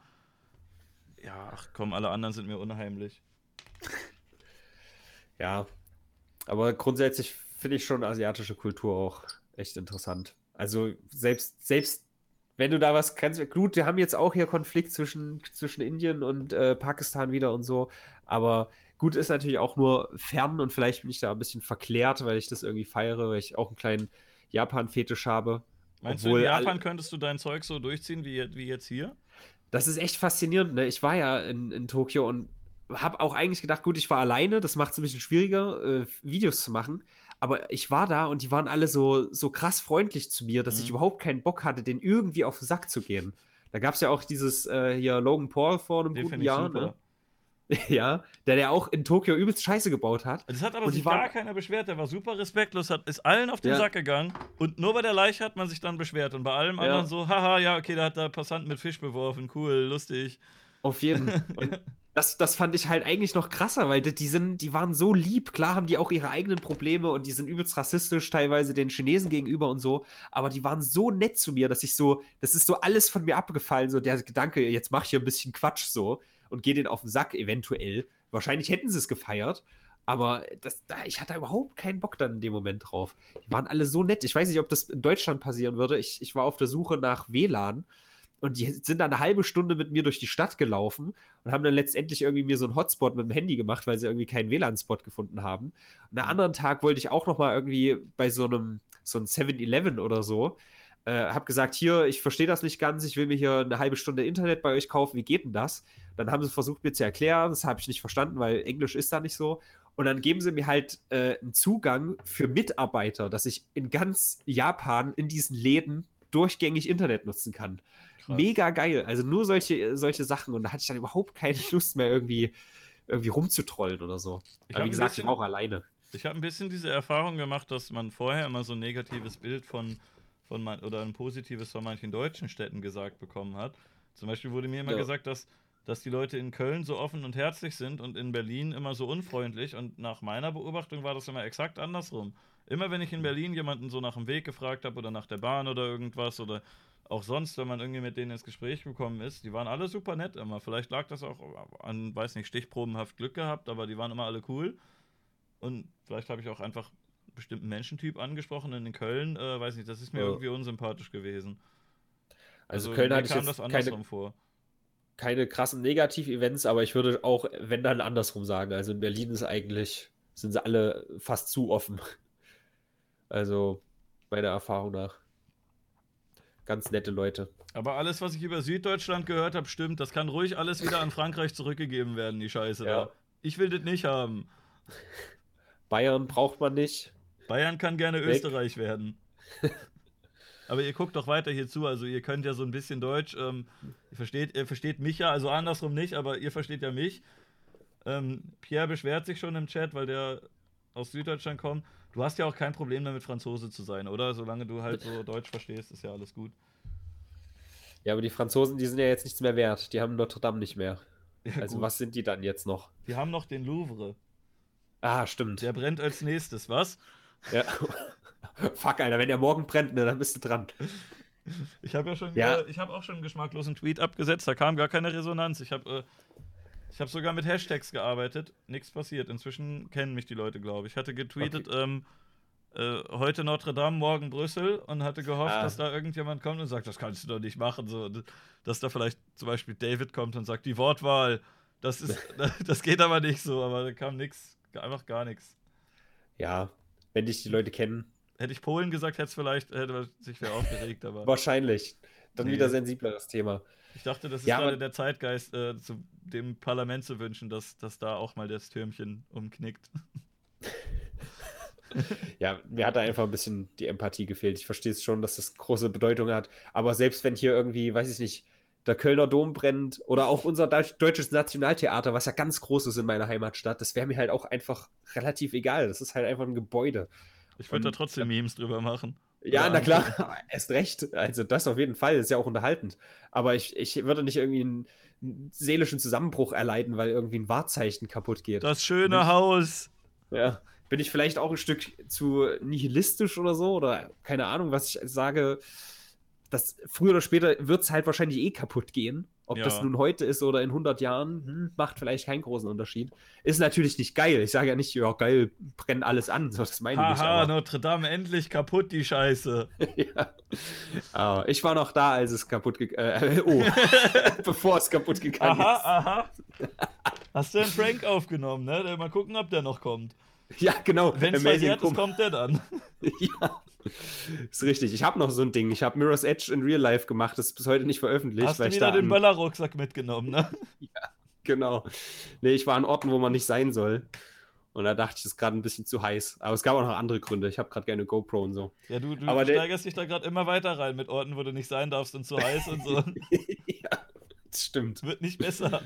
ja, ach komm, alle anderen sind mir unheimlich. [LAUGHS] Ja. Aber grundsätzlich finde ich schon asiatische Kultur auch echt interessant. Also selbst, selbst wenn du da was kannst, gut, wir haben jetzt auch hier Konflikt zwischen, zwischen Indien und äh, Pakistan wieder und so, aber gut ist natürlich auch nur fern und vielleicht bin ich da ein bisschen verklärt, weil ich das irgendwie feiere, weil ich auch einen kleinen Japan-Fetisch habe. Meinst du, Obwohl in all- Japan könntest du dein Zeug so durchziehen wie, wie jetzt hier? Das ist echt faszinierend. Ne? Ich war ja in, in Tokio und habe auch eigentlich gedacht, gut, ich war alleine, das macht es ein bisschen schwieriger, äh, Videos zu machen. Aber ich war da und die waren alle so, so krass freundlich zu mir, dass Mhm. ich überhaupt keinen Bock hatte, den irgendwie auf den Sack zu gehen. Da gab es ja auch dieses äh, hier Logan Paul vor einem Den guten Jahr, ne? [LAUGHS] ja, der der auch in Tokio übelst Scheiße gebaut hat. Das hat aber Und sich gar keiner beschwert. Der war super respektlos, hat, ist allen auf den Ja. Sack gegangen. Und nur bei der Leiche hat man sich dann beschwert. Und bei allem Ja. anderen so, haha, ja, okay, da hat der Passant mit Fisch beworfen. Cool, lustig. Auf jeden. [LAUGHS] Und das, das fand ich halt eigentlich noch krasser, weil die, die sind, die waren so lieb. Klar haben die auch ihre eigenen Probleme und die sind übelst rassistisch, teilweise den Chinesen gegenüber und so. Aber die waren so nett zu mir, dass ich so, das ist so alles von mir abgefallen, so der Gedanke, jetzt mach ich hier ein bisschen Quatsch so und gehe den auf den Sack eventuell. Wahrscheinlich hätten sie es gefeiert. Aber das, da, ich hatte überhaupt keinen Bock dann in dem Moment drauf. Die waren alle so nett. Ich weiß nicht, ob das in Deutschland passieren würde. Ich, ich war auf der Suche nach WLAN und die sind dann eine halbe Stunde mit mir durch die Stadt gelaufen und haben dann letztendlich irgendwie mir so einen Hotspot mit dem Handy gemacht, weil sie irgendwie keinen WLAN-Spot gefunden haben. Und einen anderen Tag wollte ich auch noch mal irgendwie bei so einem so einem 7-Eleven oder so, äh, habe gesagt, hier, ich verstehe das nicht ganz, ich will mir hier eine halbe Stunde Internet bei euch kaufen, wie geht denn das? Dann haben sie versucht mir zu erklären, das habe ich nicht verstanden, weil Englisch ist da nicht so. Und dann geben sie mir halt äh, einen Zugang für Mitarbeiter, dass ich in ganz Japan in diesen Läden durchgängig Internet nutzen kann. Krass. Mega geil. Also nur solche, solche Sachen. Und da hatte ich dann überhaupt keine Lust mehr, irgendwie, irgendwie rumzutrollen oder so. Ich Aber wie gesagt, bisschen- ich war auch alleine. Ich habe ein bisschen diese Erfahrung gemacht, dass man vorher immer so ein negatives Bild von, von man, oder ein positives von manchen deutschen Städten gesagt bekommen hat. Zum Beispiel wurde mir immer Ja. gesagt, dass, dass die Leute in Köln so offen und herzlich sind und in Berlin immer so unfreundlich. Und nach meiner Beobachtung war das immer exakt andersrum. Immer wenn ich in Berlin jemanden so nach dem Weg gefragt habe oder nach der Bahn oder irgendwas oder auch sonst, wenn man irgendwie mit denen ins Gespräch gekommen ist, die waren alle super nett immer. Vielleicht lag das auch an, weiß nicht, stichprobenhaft Glück gehabt, aber die waren immer alle cool. Und vielleicht habe ich auch einfach bestimmten Menschentyp angesprochen in Köln, äh, weiß nicht, das ist mir Ja. irgendwie unsympathisch gewesen. Also, Köln mir hatte ich kam jetzt keine, andersrum vor. keine krassen Negativ-Events, aber ich würde auch, wenn dann andersrum sagen. Also in Berlin ist eigentlich, sind sie alle fast zu offen. [LAUGHS] Also meiner Erfahrung nach. Ganz nette Leute. Aber alles, was ich über Süddeutschland gehört habe, stimmt. Das kann ruhig alles wieder an Frankreich zurückgegeben werden, die Scheiße Ja. da. Ich will das nicht haben. Bayern braucht man nicht. Bayern kann gerne Weg. Österreich werden. [LAUGHS] Aber ihr guckt doch weiter hier zu, also ihr könnt ja so ein bisschen Deutsch. Ähm, ihr, versteht, ihr versteht mich ja, also andersrum nicht, aber ihr versteht ja mich. Ähm, Pierre beschwert sich schon im Chat, weil der aus Süddeutschland kommt. Du hast ja auch kein Problem damit, Franzose zu sein, oder? Solange du halt so Deutsch verstehst, ist ja alles gut. Ja, aber die Franzosen, die sind ja jetzt nichts mehr wert. Die haben Notre Dame nicht mehr. [LAUGHS] Ja, Also gut. was sind die dann jetzt noch? Wir haben noch den Louvre. Ah, stimmt. Der brennt als nächstes, was? Ja. [LAUGHS] Fuck, Alter, wenn der morgen brennt, ne, dann bist du dran. Ich habe ja schon, Ja. äh, ich habe auch schon einen geschmacklosen Tweet abgesetzt, da kam gar keine Resonanz. Ich habe äh, ich habe sogar mit Hashtags gearbeitet, nichts passiert. Inzwischen kennen mich die Leute, glaube ich. Ich hatte getweetet, ähm, äh, heute Notre Dame, morgen Brüssel und hatte gehofft, Ah. dass da irgendjemand kommt und sagt, das kannst du doch nicht machen. So, dass da vielleicht zum Beispiel David kommt und sagt, die Wortwahl, das ist, [LAUGHS] das geht aber nicht so, aber da kam nichts, einfach gar nichts. Ja, wenn dich die Leute kennen, Hätte ich Polen gesagt, hätte es vielleicht, hätte sich wer aufgeregt, aber. wahrscheinlich. Dann Nee. wieder sensibleres Thema. Ich dachte, das ist Ja, gerade der Zeitgeist, äh, zu dem Parlament zu wünschen, dass, dass da auch mal das Türmchen umknickt. [LAUGHS] Ja, mir hat da einfach ein bisschen die Empathie gefehlt. Ich verstehe es schon, dass das große Bedeutung hat. Aber selbst wenn hier irgendwie, weiß ich nicht, der Kölner Dom brennt oder auch unser Deutsch, deutsches Nationaltheater, was ja ganz groß ist in meiner Heimatstadt, das wäre mir halt auch einfach relativ egal. Das ist halt einfach ein Gebäude. Ich würde da trotzdem Memes drüber machen. Ja, na klar, [LAUGHS] erst recht. Also das auf jeden Fall, ist ja auch unterhaltend. Aber ich, ich würde nicht irgendwie einen, einen seelischen Zusammenbruch erleiden, weil irgendwie ein Wahrzeichen kaputt geht. Das schöne Nicht- Haus. Ja. Bin ich vielleicht auch ein Stück zu nihilistisch oder so? Oder keine Ahnung, was ich sage. Das, früher oder später wird es halt wahrscheinlich eh kaputt gehen. Ob das Ja. nun heute ist oder in 100 Jahren, hm, macht vielleicht keinen großen Unterschied. Ist natürlich nicht geil. Ich sage ja nicht, ja geil, brenn alles an. So, das meine ich nicht. Haha, Notre Dame endlich kaputt, die Scheiße. [LAUGHS] ja. Aber ich war noch da, als es kaputt gegangen äh, Oh, [LAUGHS] bevor es kaputt gegangen Aha, aha. Hast du einen Prank aufgenommen, ne? Mal gucken, ob der noch kommt. [LAUGHS] Ja, genau. Wenn es ist, Com- kommt der dann. [LAUGHS] Ja. Ist richtig. Ich habe noch so ein Ding. Ich habe Mirror's Edge in Real Life gemacht. Das ist bis heute nicht veröffentlicht. Hast du wieder da den Böllerrucksack mitgenommen, ne? [LAUGHS] Genau. Nee, ich war an Orten, wo man nicht sein soll. Und da dachte ich, es ist gerade ein bisschen zu heiß. Aber es gab auch noch andere Gründe. Ich habe gerade gerne GoPro und so. Ja, du, du Aber steigerst dich da gerade immer weiter rein mit Orten, wo du nicht sein darfst und zu heiß und so. ja, das stimmt. Wird nicht besser.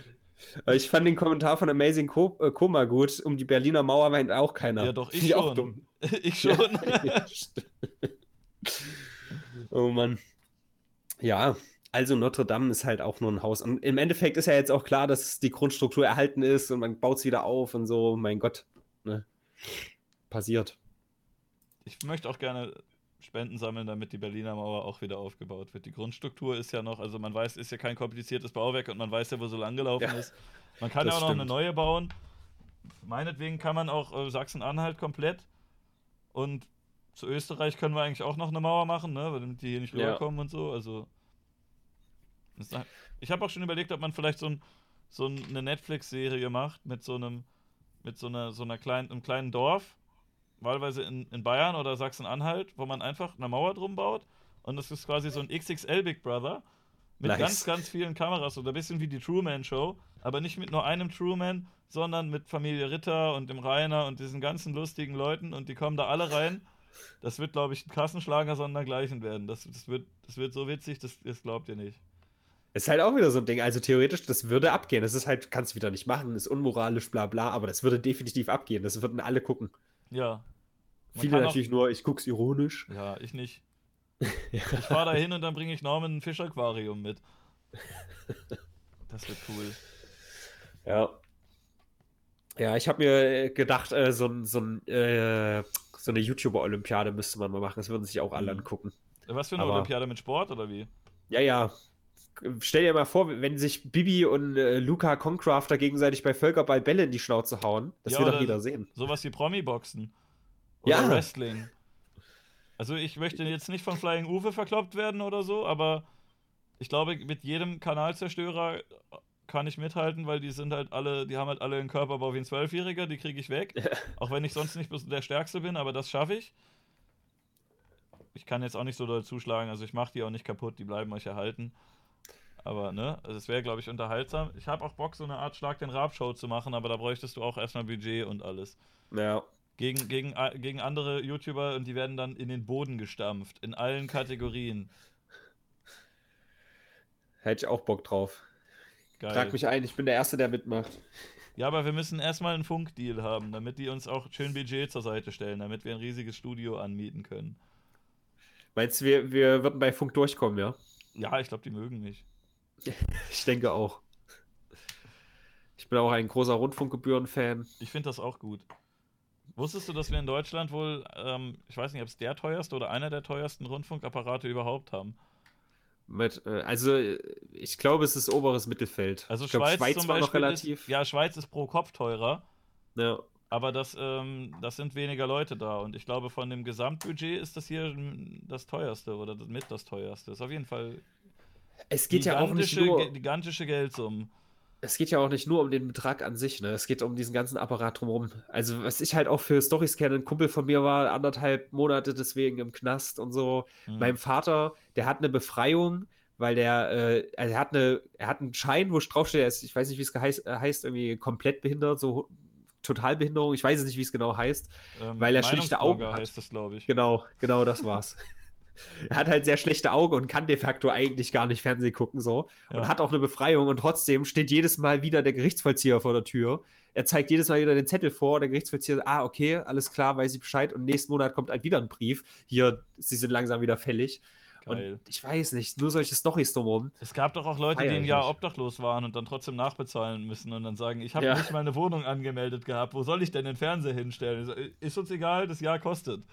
Aber ich fand den Kommentar von Amazing Co äh, Koma gut. Um die Berliner Mauer meint auch keiner. Ja, doch, ich Finde auch schon. dumm. [LAUGHS] Ich schon. [LAUGHS] Oh Mann. Ja, also Notre Dame ist halt auch nur ein Haus. Und im Endeffekt ist ja jetzt auch klar, dass die Grundstruktur erhalten ist und man baut es wieder auf und so. Mein Gott. Ne? Passiert. Ich möchte auch gerne Spenden sammeln, damit die Berliner Mauer auch wieder aufgebaut wird. Die Grundstruktur ist ja noch, also man weiß, ist ja kein kompliziertes Bauwerk und man weiß ja, wo so lang gelaufen Ja, ist. Man kann ja auch noch eine stimmt. neue bauen. Meinetwegen kann man auch äh, Sachsen-Anhalt komplett und zu Österreich können wir eigentlich auch noch eine Mauer machen, ne? weil damit die hier nicht Ja. rüberkommen und so. Also ich habe auch schon überlegt, ob man vielleicht so, ein, so ein- eine Netflix-Serie macht mit so einem mit so einer so einer kleinen einem kleinen Dorf, wahlweise in, in Bayern oder Sachsen-Anhalt, wo man einfach eine Mauer drum baut und das ist quasi so ein XXL Big Brother mit Nice. ganz ganz vielen Kameras oder ein bisschen wie die Truman Show, aber nicht mit nur einem Truman, sondern mit Familie Ritter und dem Rainer und diesen ganzen lustigen Leuten und die kommen da alle rein. Das wird, glaube ich, ein Kassenschlager sondergleichen werden. Das, das, wird, das wird so witzig, das, das glaubt ihr nicht. Ist halt auch wieder so ein Ding. Also theoretisch, das würde abgehen. Das ist halt, kannst du wieder nicht machen, ist unmoralisch, bla bla, aber das würde definitiv abgehen. Das würden alle gucken. Ja. Viele kann auch- natürlich nur, ich guck's ironisch. Ja, ich nicht. [LAUGHS] Ich fahre da hin und dann bringe ich Norman ein Fischaquarium mit. Das wird cool. Ja. Ja, ich habe mir gedacht, äh, so, so, äh, so eine YouTuber-Olympiade müsste man mal machen. Das würden sich auch alle Mhm. angucken. Was für eine Aber- Olympiade mit Sport oder wie? Ja, ja. Stell dir mal vor, wenn sich Bibi und äh, Luca Concrafter gegenseitig bei Völkerball Bälle in die Schnauze hauen. Das Ja, will doch jeder sehen. Sowas wie Promi-Boxen. Oder Ja. Wrestling. Also ich möchte jetzt nicht von Flying Uwe verkloppt werden oder so, aber ich glaube, mit jedem Kanalzerstörer kann ich mithalten, weil die sind halt alle, die haben halt alle einen Körperbau wie ein Zwölfjähriger, die kriege ich weg. Auch wenn ich sonst nicht der Stärkste bin, aber das schaffe ich. Ich kann jetzt auch nicht so doll zuschlagen, also ich mache die auch nicht kaputt, die bleiben euch erhalten. Aber, ne, also es wäre, glaube ich, unterhaltsam. Ich habe auch Bock, so eine Art Schlag den Rab-Show zu machen, aber da bräuchtest du auch erstmal Budget und alles. Ja. Gegen, gegen, gegen andere YouTuber und die werden dann in den Boden gestampft. In allen Kategorien. Hätte ich auch Bock drauf. Geil. Trag mich ein, ich bin der Erste, der mitmacht. Ja, aber wir müssen erstmal einen Funkdeal haben, damit die uns auch schön Budget zur Seite stellen, damit wir ein riesiges Studio anmieten können. Meinst du, wir, wir würden bei Funk durchkommen, ja? Ja, ich glaube, die mögen mich. [LAUGHS] Ich denke auch. Ich bin auch ein großer Rundfunkgebühren-Fan. Ich finde das auch gut. Wusstest du, dass wir in Deutschland wohl, ähm, ich weiß nicht, ob es der teuerste oder einer der teuersten Rundfunkapparate überhaupt haben? Mit, äh, also, ich glaube, es ist oberes Mittelfeld. Also ich Schweiz, Schweiz zum war Beispiel noch relativ. Ist, ja, Schweiz ist pro Kopf teurer. ja. Aber das, ähm, das sind weniger Leute da. Und ich glaube, von dem Gesamtbudget ist das hier das teuerste oder mit das teuerste. Ist auf jeden Fall Es geht ja auch nicht nur. gigantische Geldsummen. Es geht ja auch nicht nur um den Betrag an sich, ne? Es geht um diesen ganzen Apparat drumherum. Also, was ich halt auch für Storys kenne, ein Kumpel von mir war anderthalb Monate deswegen im Knast und so. Hm. Mein Vater, der hat eine Befreiung, weil der, äh, also er hat eine, er hat einen Schein, wo draufsteht, er ist, ich weiß nicht, wie es geheiß, äh, heißt, irgendwie komplett behindert, so Totalbehinderung, ich weiß es nicht, wie es genau heißt. Ähm, weil er schlichte Augen hat. heißt das, glaube ich. Genau, genau das war's. [LAUGHS] [LAUGHS] er hat halt sehr schlechte Augen und kann de facto eigentlich gar nicht Fernsehen gucken so Ja. und hat auch eine Befreiung und trotzdem steht jedes Mal wieder der Gerichtsvollzieher vor der Tür. Er zeigt jedes Mal wieder den Zettel vor, der Gerichtsvollzieher, ah, okay, alles klar, weiß ich Bescheid und nächsten Monat kommt halt wieder ein Brief. Hier, sie sind langsam wieder fällig. Geil. Und ich weiß nicht, nur solche Storys drumherum. Es gab doch auch Leute, die ein Jahr obdachlos waren und dann trotzdem nachbezahlen müssen und dann sagen, ich habe Ja. nicht meine Wohnung angemeldet gehabt, wo soll ich denn den Fernseher hinstellen? Ist uns egal, das Jahr kostet.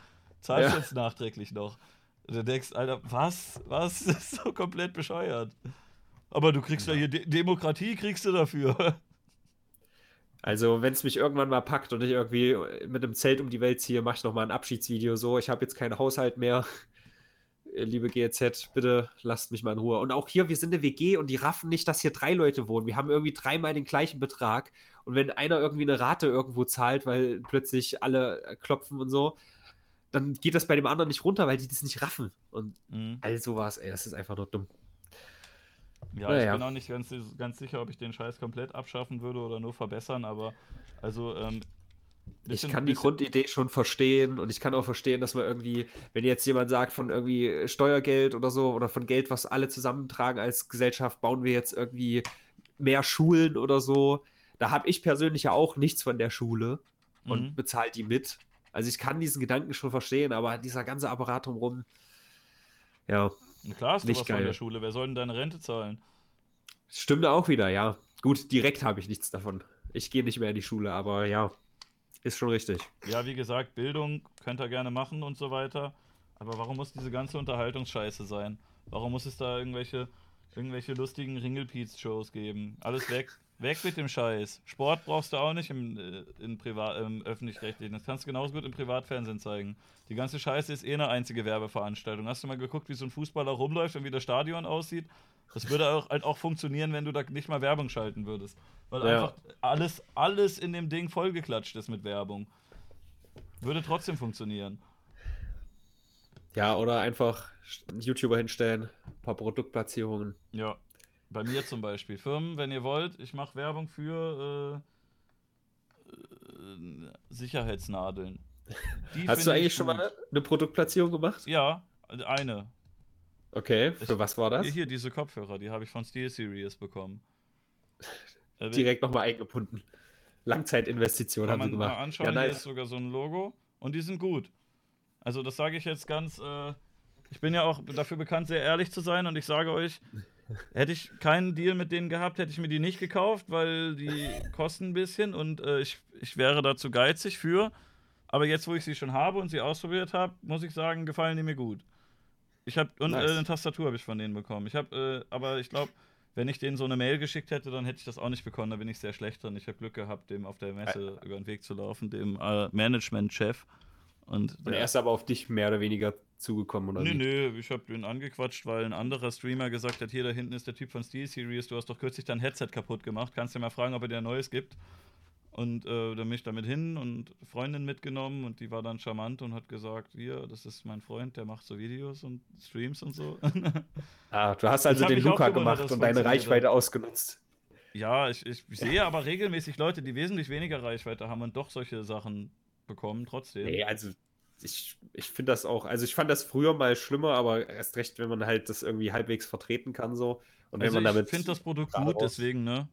Zahlst Ja. jetzt nachträglich noch. Und du denkst, Alter, was? Was? [LAUGHS] Das ist so komplett bescheuert. Aber du kriegst ja hier De Demokratie, kriegst du dafür. [LAUGHS] Also, wenn es mich irgendwann mal packt und ich irgendwie mit einem Zelt um die Welt ziehe, mache ich nochmal ein Abschiedsvideo so. Ich habe jetzt keinen Haushalt mehr. [LAUGHS] Liebe GEZ, bitte lasst mich mal in Ruhe. Und auch hier, wir sind eine WG und die raffen nicht, dass hier drei Leute wohnen. Wir haben irgendwie dreimal den gleichen Betrag. Und wenn einer irgendwie eine Rate irgendwo zahlt, weil plötzlich alle klopfen und so, dann geht das bei dem anderen nicht runter, weil die das nicht raffen. Und Mhm. all sowas, ey, das ist einfach nur dumm. Ja, Naja. ich bin auch nicht ganz, ganz sicher, ob ich den Scheiß komplett abschaffen würde oder nur verbessern, aber also ähm, Ich bisschen- kann die Grundidee schon verstehen und ich kann auch verstehen, dass man irgendwie, wenn jetzt jemand sagt von irgendwie Steuergeld oder so oder von Geld, was alle zusammentragen als Gesellschaft, bauen wir jetzt irgendwie mehr Schulen oder so. Da habe ich persönlich ja auch nichts von der Schule und Mhm. bezahle die mit. Also ich kann diesen Gedanken schon verstehen, aber dieser ganze Apparat drumherum, ja, Klar hast du nicht was von der geil. Schule. Wer soll denn deine Rente zahlen? stimmt auch wieder, ja. Gut, direkt habe ich nichts davon. Ich gehe nicht mehr in die Schule, aber ja, ist schon richtig. Ja, wie gesagt, Bildung könnt ihr gerne machen und so weiter. Aber warum muss diese ganze Unterhaltungsscheiße sein? Warum muss es da irgendwelche, irgendwelche lustigen Ringelpiez-Shows geben? Alles weg. Weg mit dem Scheiß. Sport brauchst du auch nicht im, äh, Privat, im öffentlich-rechtlichen. Das kannst du genauso gut im Privatfernsehen zeigen. Die ganze Scheiße ist eh eine einzige Werbeveranstaltung. Hast du mal geguckt, wie so ein Fußballer rumläuft und wie das Stadion aussieht? Das würde auch, halt auch funktionieren, wenn du da nicht mal Werbung schalten würdest. Weil Ja. einfach alles, alles in dem Ding vollgeklatscht ist mit Werbung. Würde trotzdem funktionieren. Ja, oder einfach einen YouTuber hinstellen, ein paar Produktplatzierungen. Ja. Bei mir zum Beispiel. Firmen, wenn ihr wollt, ich mache Werbung für äh, äh, Sicherheitsnadeln. Die Hast du eigentlich schon mal eine Produktplatzierung gemacht? Ja, eine. Okay, für Ich- was war das? Hier, hier, diese Kopfhörer, die habe ich von SteelSeries bekommen. Äh, Direkt nochmal eingebunden. Langzeitinvestition haben sie man mal gemacht. anschauen, ja, hier nice. ist sogar so ein Logo und die sind gut. Also das sage ich jetzt ganz, äh, ich bin ja auch dafür bekannt, sehr ehrlich zu sein und ich sage euch, hätte ich keinen Deal mit denen gehabt, hätte ich mir die nicht gekauft, weil die kosten ein bisschen und äh, ich, ich wäre dazu geizig für. Aber jetzt, wo ich sie schon habe und sie ausprobiert habe, muss ich sagen, gefallen die mir gut. Ich habe und Nice. äh, eine Tastatur habe ich von denen bekommen. Ich habe, äh, aber ich glaube, wenn ich denen so eine Mail geschickt hätte, dann hätte ich das auch nicht bekommen. Da bin ich sehr schlecht drin. Ich habe Glück gehabt, dem auf der Messe über den Weg zu laufen, dem äh, Management-Chef. Und, Und er ist aber auf dich mehr oder weniger zugekommen, oder? Nee, wie? nee, ich habe den angequatscht, weil ein anderer Streamer gesagt hat, hier da hinten ist der Typ von SteelSeries, du hast doch kürzlich dein Headset kaputt gemacht, kannst du mal fragen, ob er dir ein neues gibt. Und äh, dann bin ich damit hin und Freundin mitgenommen und die war dann charmant und hat gesagt, hier, das ist mein Freund, der macht so Videos und Streams und so. [LAUGHS] Ah, du hast also den Luca gemacht und deine Reichweite ausgenutzt. ja, ich, ich sehe aber regelmäßig Leute, die wesentlich weniger Reichweite haben und doch solche Sachen bekommen trotzdem. Nee, also ich, ich finde das auch, also ich fand das früher mal schlimmer, aber erst recht, wenn man halt das irgendwie halbwegs vertreten kann so. Und wenn Also man damit. ich finde das Produkt gut, deswegen, ne?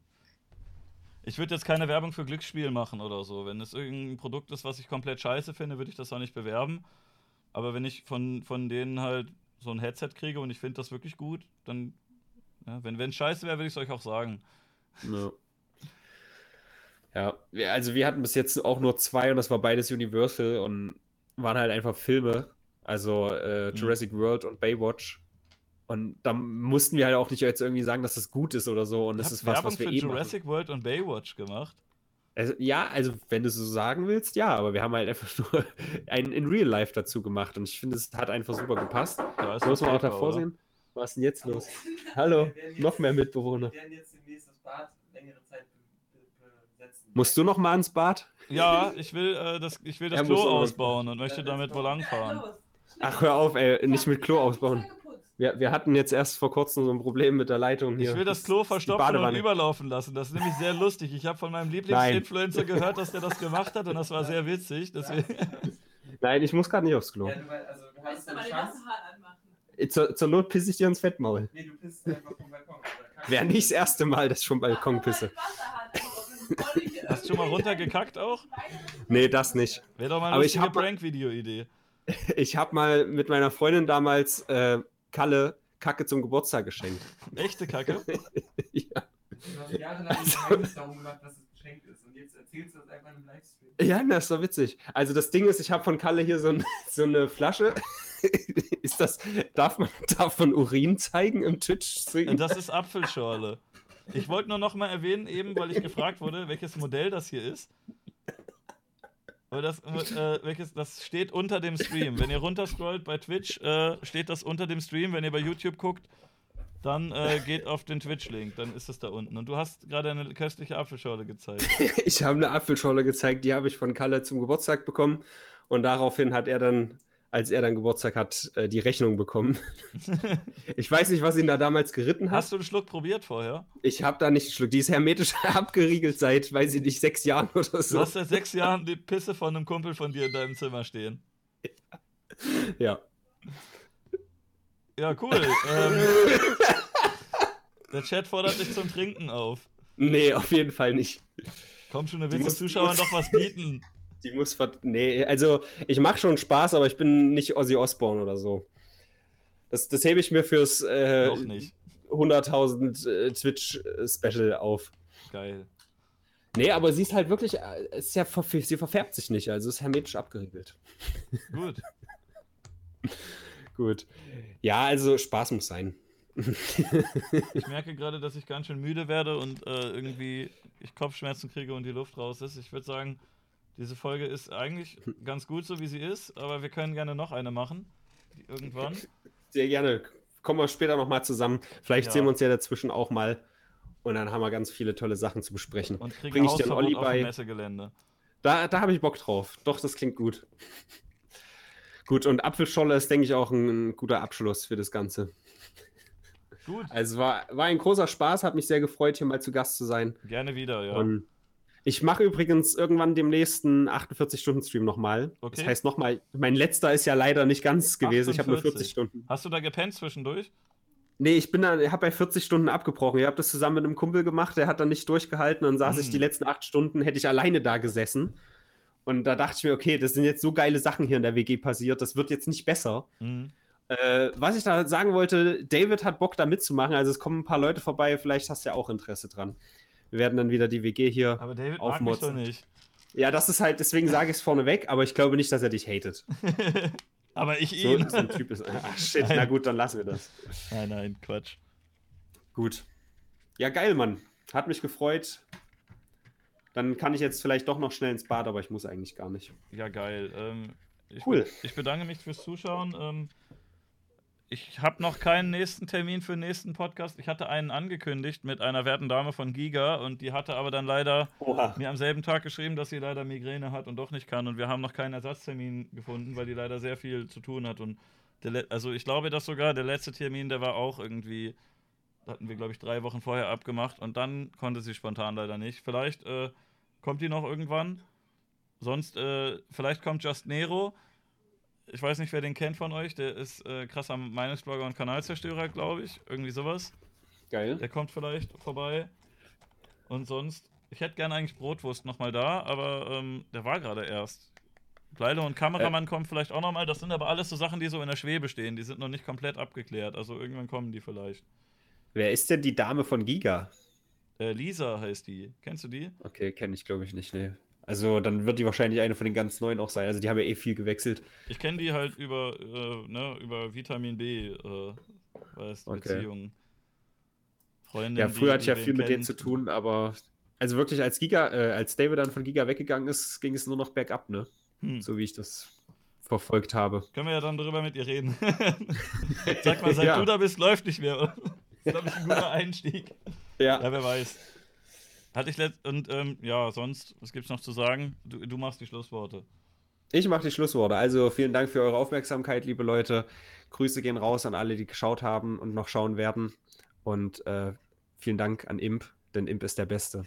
Ich würde jetzt keine Werbung für Glücksspiel machen oder so. Wenn es irgendein Produkt ist, was ich komplett scheiße finde, würde ich das auch nicht bewerben. Aber wenn ich von, von denen halt so ein Headset kriege und ich finde das wirklich gut, dann, ja, wenn es scheiße wäre, würde ich es euch auch sagen. Ja. Ja, also wir hatten bis jetzt auch nur zwei und das war beides Universal und waren halt einfach Filme. Also äh, Mhm. Jurassic World und Baywatch. Und da mussten wir halt auch nicht jetzt irgendwie sagen, dass das gut ist oder so. Und das ist was, Werbung was wir für machen. Jurassic World und Baywatch gemacht. Also, ja, also wenn du es so sagen willst, ja, aber wir haben halt einfach [LAUGHS] nur einen in Real Life dazu gemacht und ich finde, es hat einfach super gepasst. Da ist Muss man auch davor oder? sehen. Was ist denn jetzt los? Hallo, noch mehr Mitbewohner. Wir werden jetzt demnächst das Bad längere Zeit be be besetzen. Musst du noch mal ans Bad? Ja, ich will, äh, das, ich will das Er Klo ausbauen und möchte damit wohl langfahren. Ach, hör auf, ey, nicht mit Klo ausbauen. Wir, wir hatten jetzt erst vor kurzem so ein Problem mit der Leitung hier. Ich will das Klo verstopfen und überlaufen lassen. Das ist nämlich sehr lustig. Ich habe von meinem Lieblingsinfluencer gehört, dass der das gemacht hat und das war sehr witzig. Deswegen. Nein, ich muss gerade nicht aufs Klo. Ja, du, also, du hast du eine mal den Chance. Wasserhahn anmachen? Zur, zur Not pisse ich dir ins Fettmaul. Nee, du pisst einfach vom Balkon. Wäre nicht das erste Mal, dass ich vom Balkon Ach, pisse. hat, Hast du schon mal runtergekackt auch? Nee, das nicht. Wäre doch mal eine Aber ich lustige hab mal- Prank-Video-Idee. Ich habe mal mit meiner Freundin damals äh, Kalle Kacke zum Geburtstag geschenkt. Echte Kacke? [LAUGHS] ja. Du hast jahrelang ein Also- Geheimnis darum gemacht, dass es geschenkt ist. Und jetzt erzählst du das einfach im Livestream. ja, das ist doch witzig. Also das Ding ist, ich habe von Kalle hier so, ein, [LAUGHS] so eine Flasche. [LAUGHS] ist das, darf man davon Urin zeigen im Twitch-Stream? Und das ist Apfelschorle. Ich wollte nur noch mal erwähnen, eben, weil ich gefragt wurde, welches Modell das hier ist. Weil das, äh, welches, das steht unter dem Stream. Wenn ihr runterscrollt bei Twitch, äh, steht das unter dem Stream. Wenn ihr bei YouTube guckt, dann äh, geht auf den Twitch-Link, dann ist es da unten. Und du hast gerade eine köstliche Apfelschorle gezeigt. [LAUGHS] Ich habe eine Apfelschorle gezeigt, die habe ich von Kalle zum Geburtstag bekommen. Und daraufhin hat er dann, als er dann Geburtstag hat, äh, die Rechnung bekommen. [LAUGHS] ich weiß nicht, was ihn da damals geritten hat. Hast du einen Schluck probiert vorher? Ich habe da nicht geschluckt. Die ist hermetisch [LAUGHS] abgeriegelt seit, weiß ich nicht, sechs Jahren oder Du so. hast seit sechs Jahren die Pisse von einem Kumpel von dir in deinem Zimmer stehen. Ja. Ja, cool. ähm, der Chat fordert dich zum Trinken auf. Nee, auf jeden Fall nicht. Komm schon, du willst den Zuschauern doch was bieten. Die muss ver Nee, also ich mache schon Spaß, aber ich bin nicht Ozzy Osbourne oder so. Das, das hebe ich mir fürs äh, Noch nicht. 100.000 äh, Twitch-Special auf. Geil. Nee, aber sie ist halt wirklich, äh, ist ja, sie verfärbt sich nicht, also ist hermetisch abgeriegelt. [LAUGHS] Gut. Gut. Ja, also Spaß muss sein. Ich merke gerade, dass ich ganz schön müde werde und äh, irgendwie ich Kopfschmerzen kriege und die Luft raus ist. Ich würde sagen, diese Folge ist eigentlich [LAUGHS] ganz gut so, wie sie ist, aber wir können gerne noch eine machen. Irgendwann. Sehr gerne. Kommen wir später nochmal zusammen. Vielleicht Ja. sehen wir uns ja dazwischen auch mal. Und dann haben wir ganz viele tolle Sachen zu besprechen. Und kriegen Bring ich Hausverbot Olli auf dem bei? Messegelände. Da, da habe ich Bock drauf. Doch, das klingt gut. gut, und Apfelscholle ist, denke ich, auch ein, ein guter Abschluss für das Ganze. Gut. Also war, war ein großer Spaß, hat mich sehr gefreut, hier mal zu Gast zu sein. Gerne wieder, ja. Und ich mache übrigens irgendwann demnächst einen 48-Stunden-Stream nochmal. Okay. Das heißt nochmal, mein letzter ist ja leider nicht ganz gewesen. Ich habe nur 48. 40 Stunden. Hast du da gepennt zwischendurch? Nee, ich bin da, ich habe bei 40 Stunden abgebrochen. Ich habe das zusammen mit einem Kumpel gemacht, der hat dann nicht durchgehalten. Dann saß Hm. ich die letzten acht Stunden, hätte ich alleine da gesessen. Und da dachte ich mir, okay, das sind jetzt so geile Sachen hier in der WG passiert, das wird jetzt nicht besser. Mhm. Äh, was ich da sagen wollte, David hat Bock da mitzumachen, also es kommen ein paar Leute vorbei, vielleicht hast du ja auch Interesse dran. Wir werden dann wieder die WG hier. Aber David mag mich doch Aufmotzen. nicht. Ja, das ist halt, deswegen sage ich es vorneweg, aber ich glaube nicht, dass er dich hatet. [LAUGHS] Aber ich So, ihn. so ein Typ ist. Ach shit, Nein. na gut, dann lassen wir das. Nein, nein, Quatsch. Gut. Ja, geil, Mann. Hat mich gefreut. Dann kann ich jetzt vielleicht doch noch schnell ins Bad, aber ich muss eigentlich gar nicht. Ja, geil. Ähm, ich, Cool. Ich bedanke mich fürs Zuschauen. Ähm, ich habe noch keinen nächsten Termin für den nächsten Podcast. Ich hatte einen angekündigt mit einer werten Dame von Giga und die hatte aber dann leider Oha. mir am selben Tag geschrieben, dass sie leider Migräne hat und doch nicht kann. Und wir haben noch keinen Ersatztermin gefunden, weil die leider sehr viel zu tun hat. Und also ich glaube, dass sogar der letzte Termin, der war auch irgendwie, hatten wir, glaube ich, drei Wochen vorher abgemacht und dann konnte sie spontan leider nicht. Vielleicht äh, kommt die noch irgendwann. Sonst, äh, vielleicht kommt Just Nero. Ich weiß nicht, wer den kennt von euch. Der ist äh, krasser Meinungsblogger und Kanalzerstörer, glaube ich. Irgendwie sowas. Geil. Der kommt vielleicht vorbei. Und sonst, ich hätte gerne eigentlich Brotwurst nochmal da, aber ähm, der war gerade erst. Bleile und Kameramann kommen vielleicht auch nochmal. Das sind aber alles so Sachen, die so in der Schwebe stehen. Die sind noch nicht komplett abgeklärt. Also irgendwann kommen die vielleicht. Wer ist denn die Dame von Giga? Äh, Lisa heißt die. Kennst du die? Okay, kenne ich glaube ich nicht, nee. Also dann wird die wahrscheinlich eine von den ganz neuen auch sein. Also die haben ja eh viel gewechselt. Ich kenne die halt über, äh, ne, über Vitamin B, äh, weißt, Okay. Beziehungen. Freundin, Ja, früher hatte ich ja viel mit denen zu tun, aber also wirklich als Giga, äh, als David dann von Giga weggegangen ist, ging es nur noch bergab, ne? Hm. So wie ich das verfolgt habe. Können wir ja dann drüber mit ihr reden. [LAUGHS] Sag mal, seit Ja. du da bist, läuft nicht mehr. oder? Das ist, glaube ich, ein guter Einstieg. Ja. Ja, wer weiß. Hatte ich letzt und ähm, ja, sonst, was gibt's noch zu sagen? Du, du machst die Schlussworte. Ich mache die Schlussworte. Also vielen Dank für eure Aufmerksamkeit, liebe Leute. Grüße gehen raus an alle, die geschaut haben und noch schauen werden. Und äh, vielen Dank an Imp, denn Imp ist der Beste.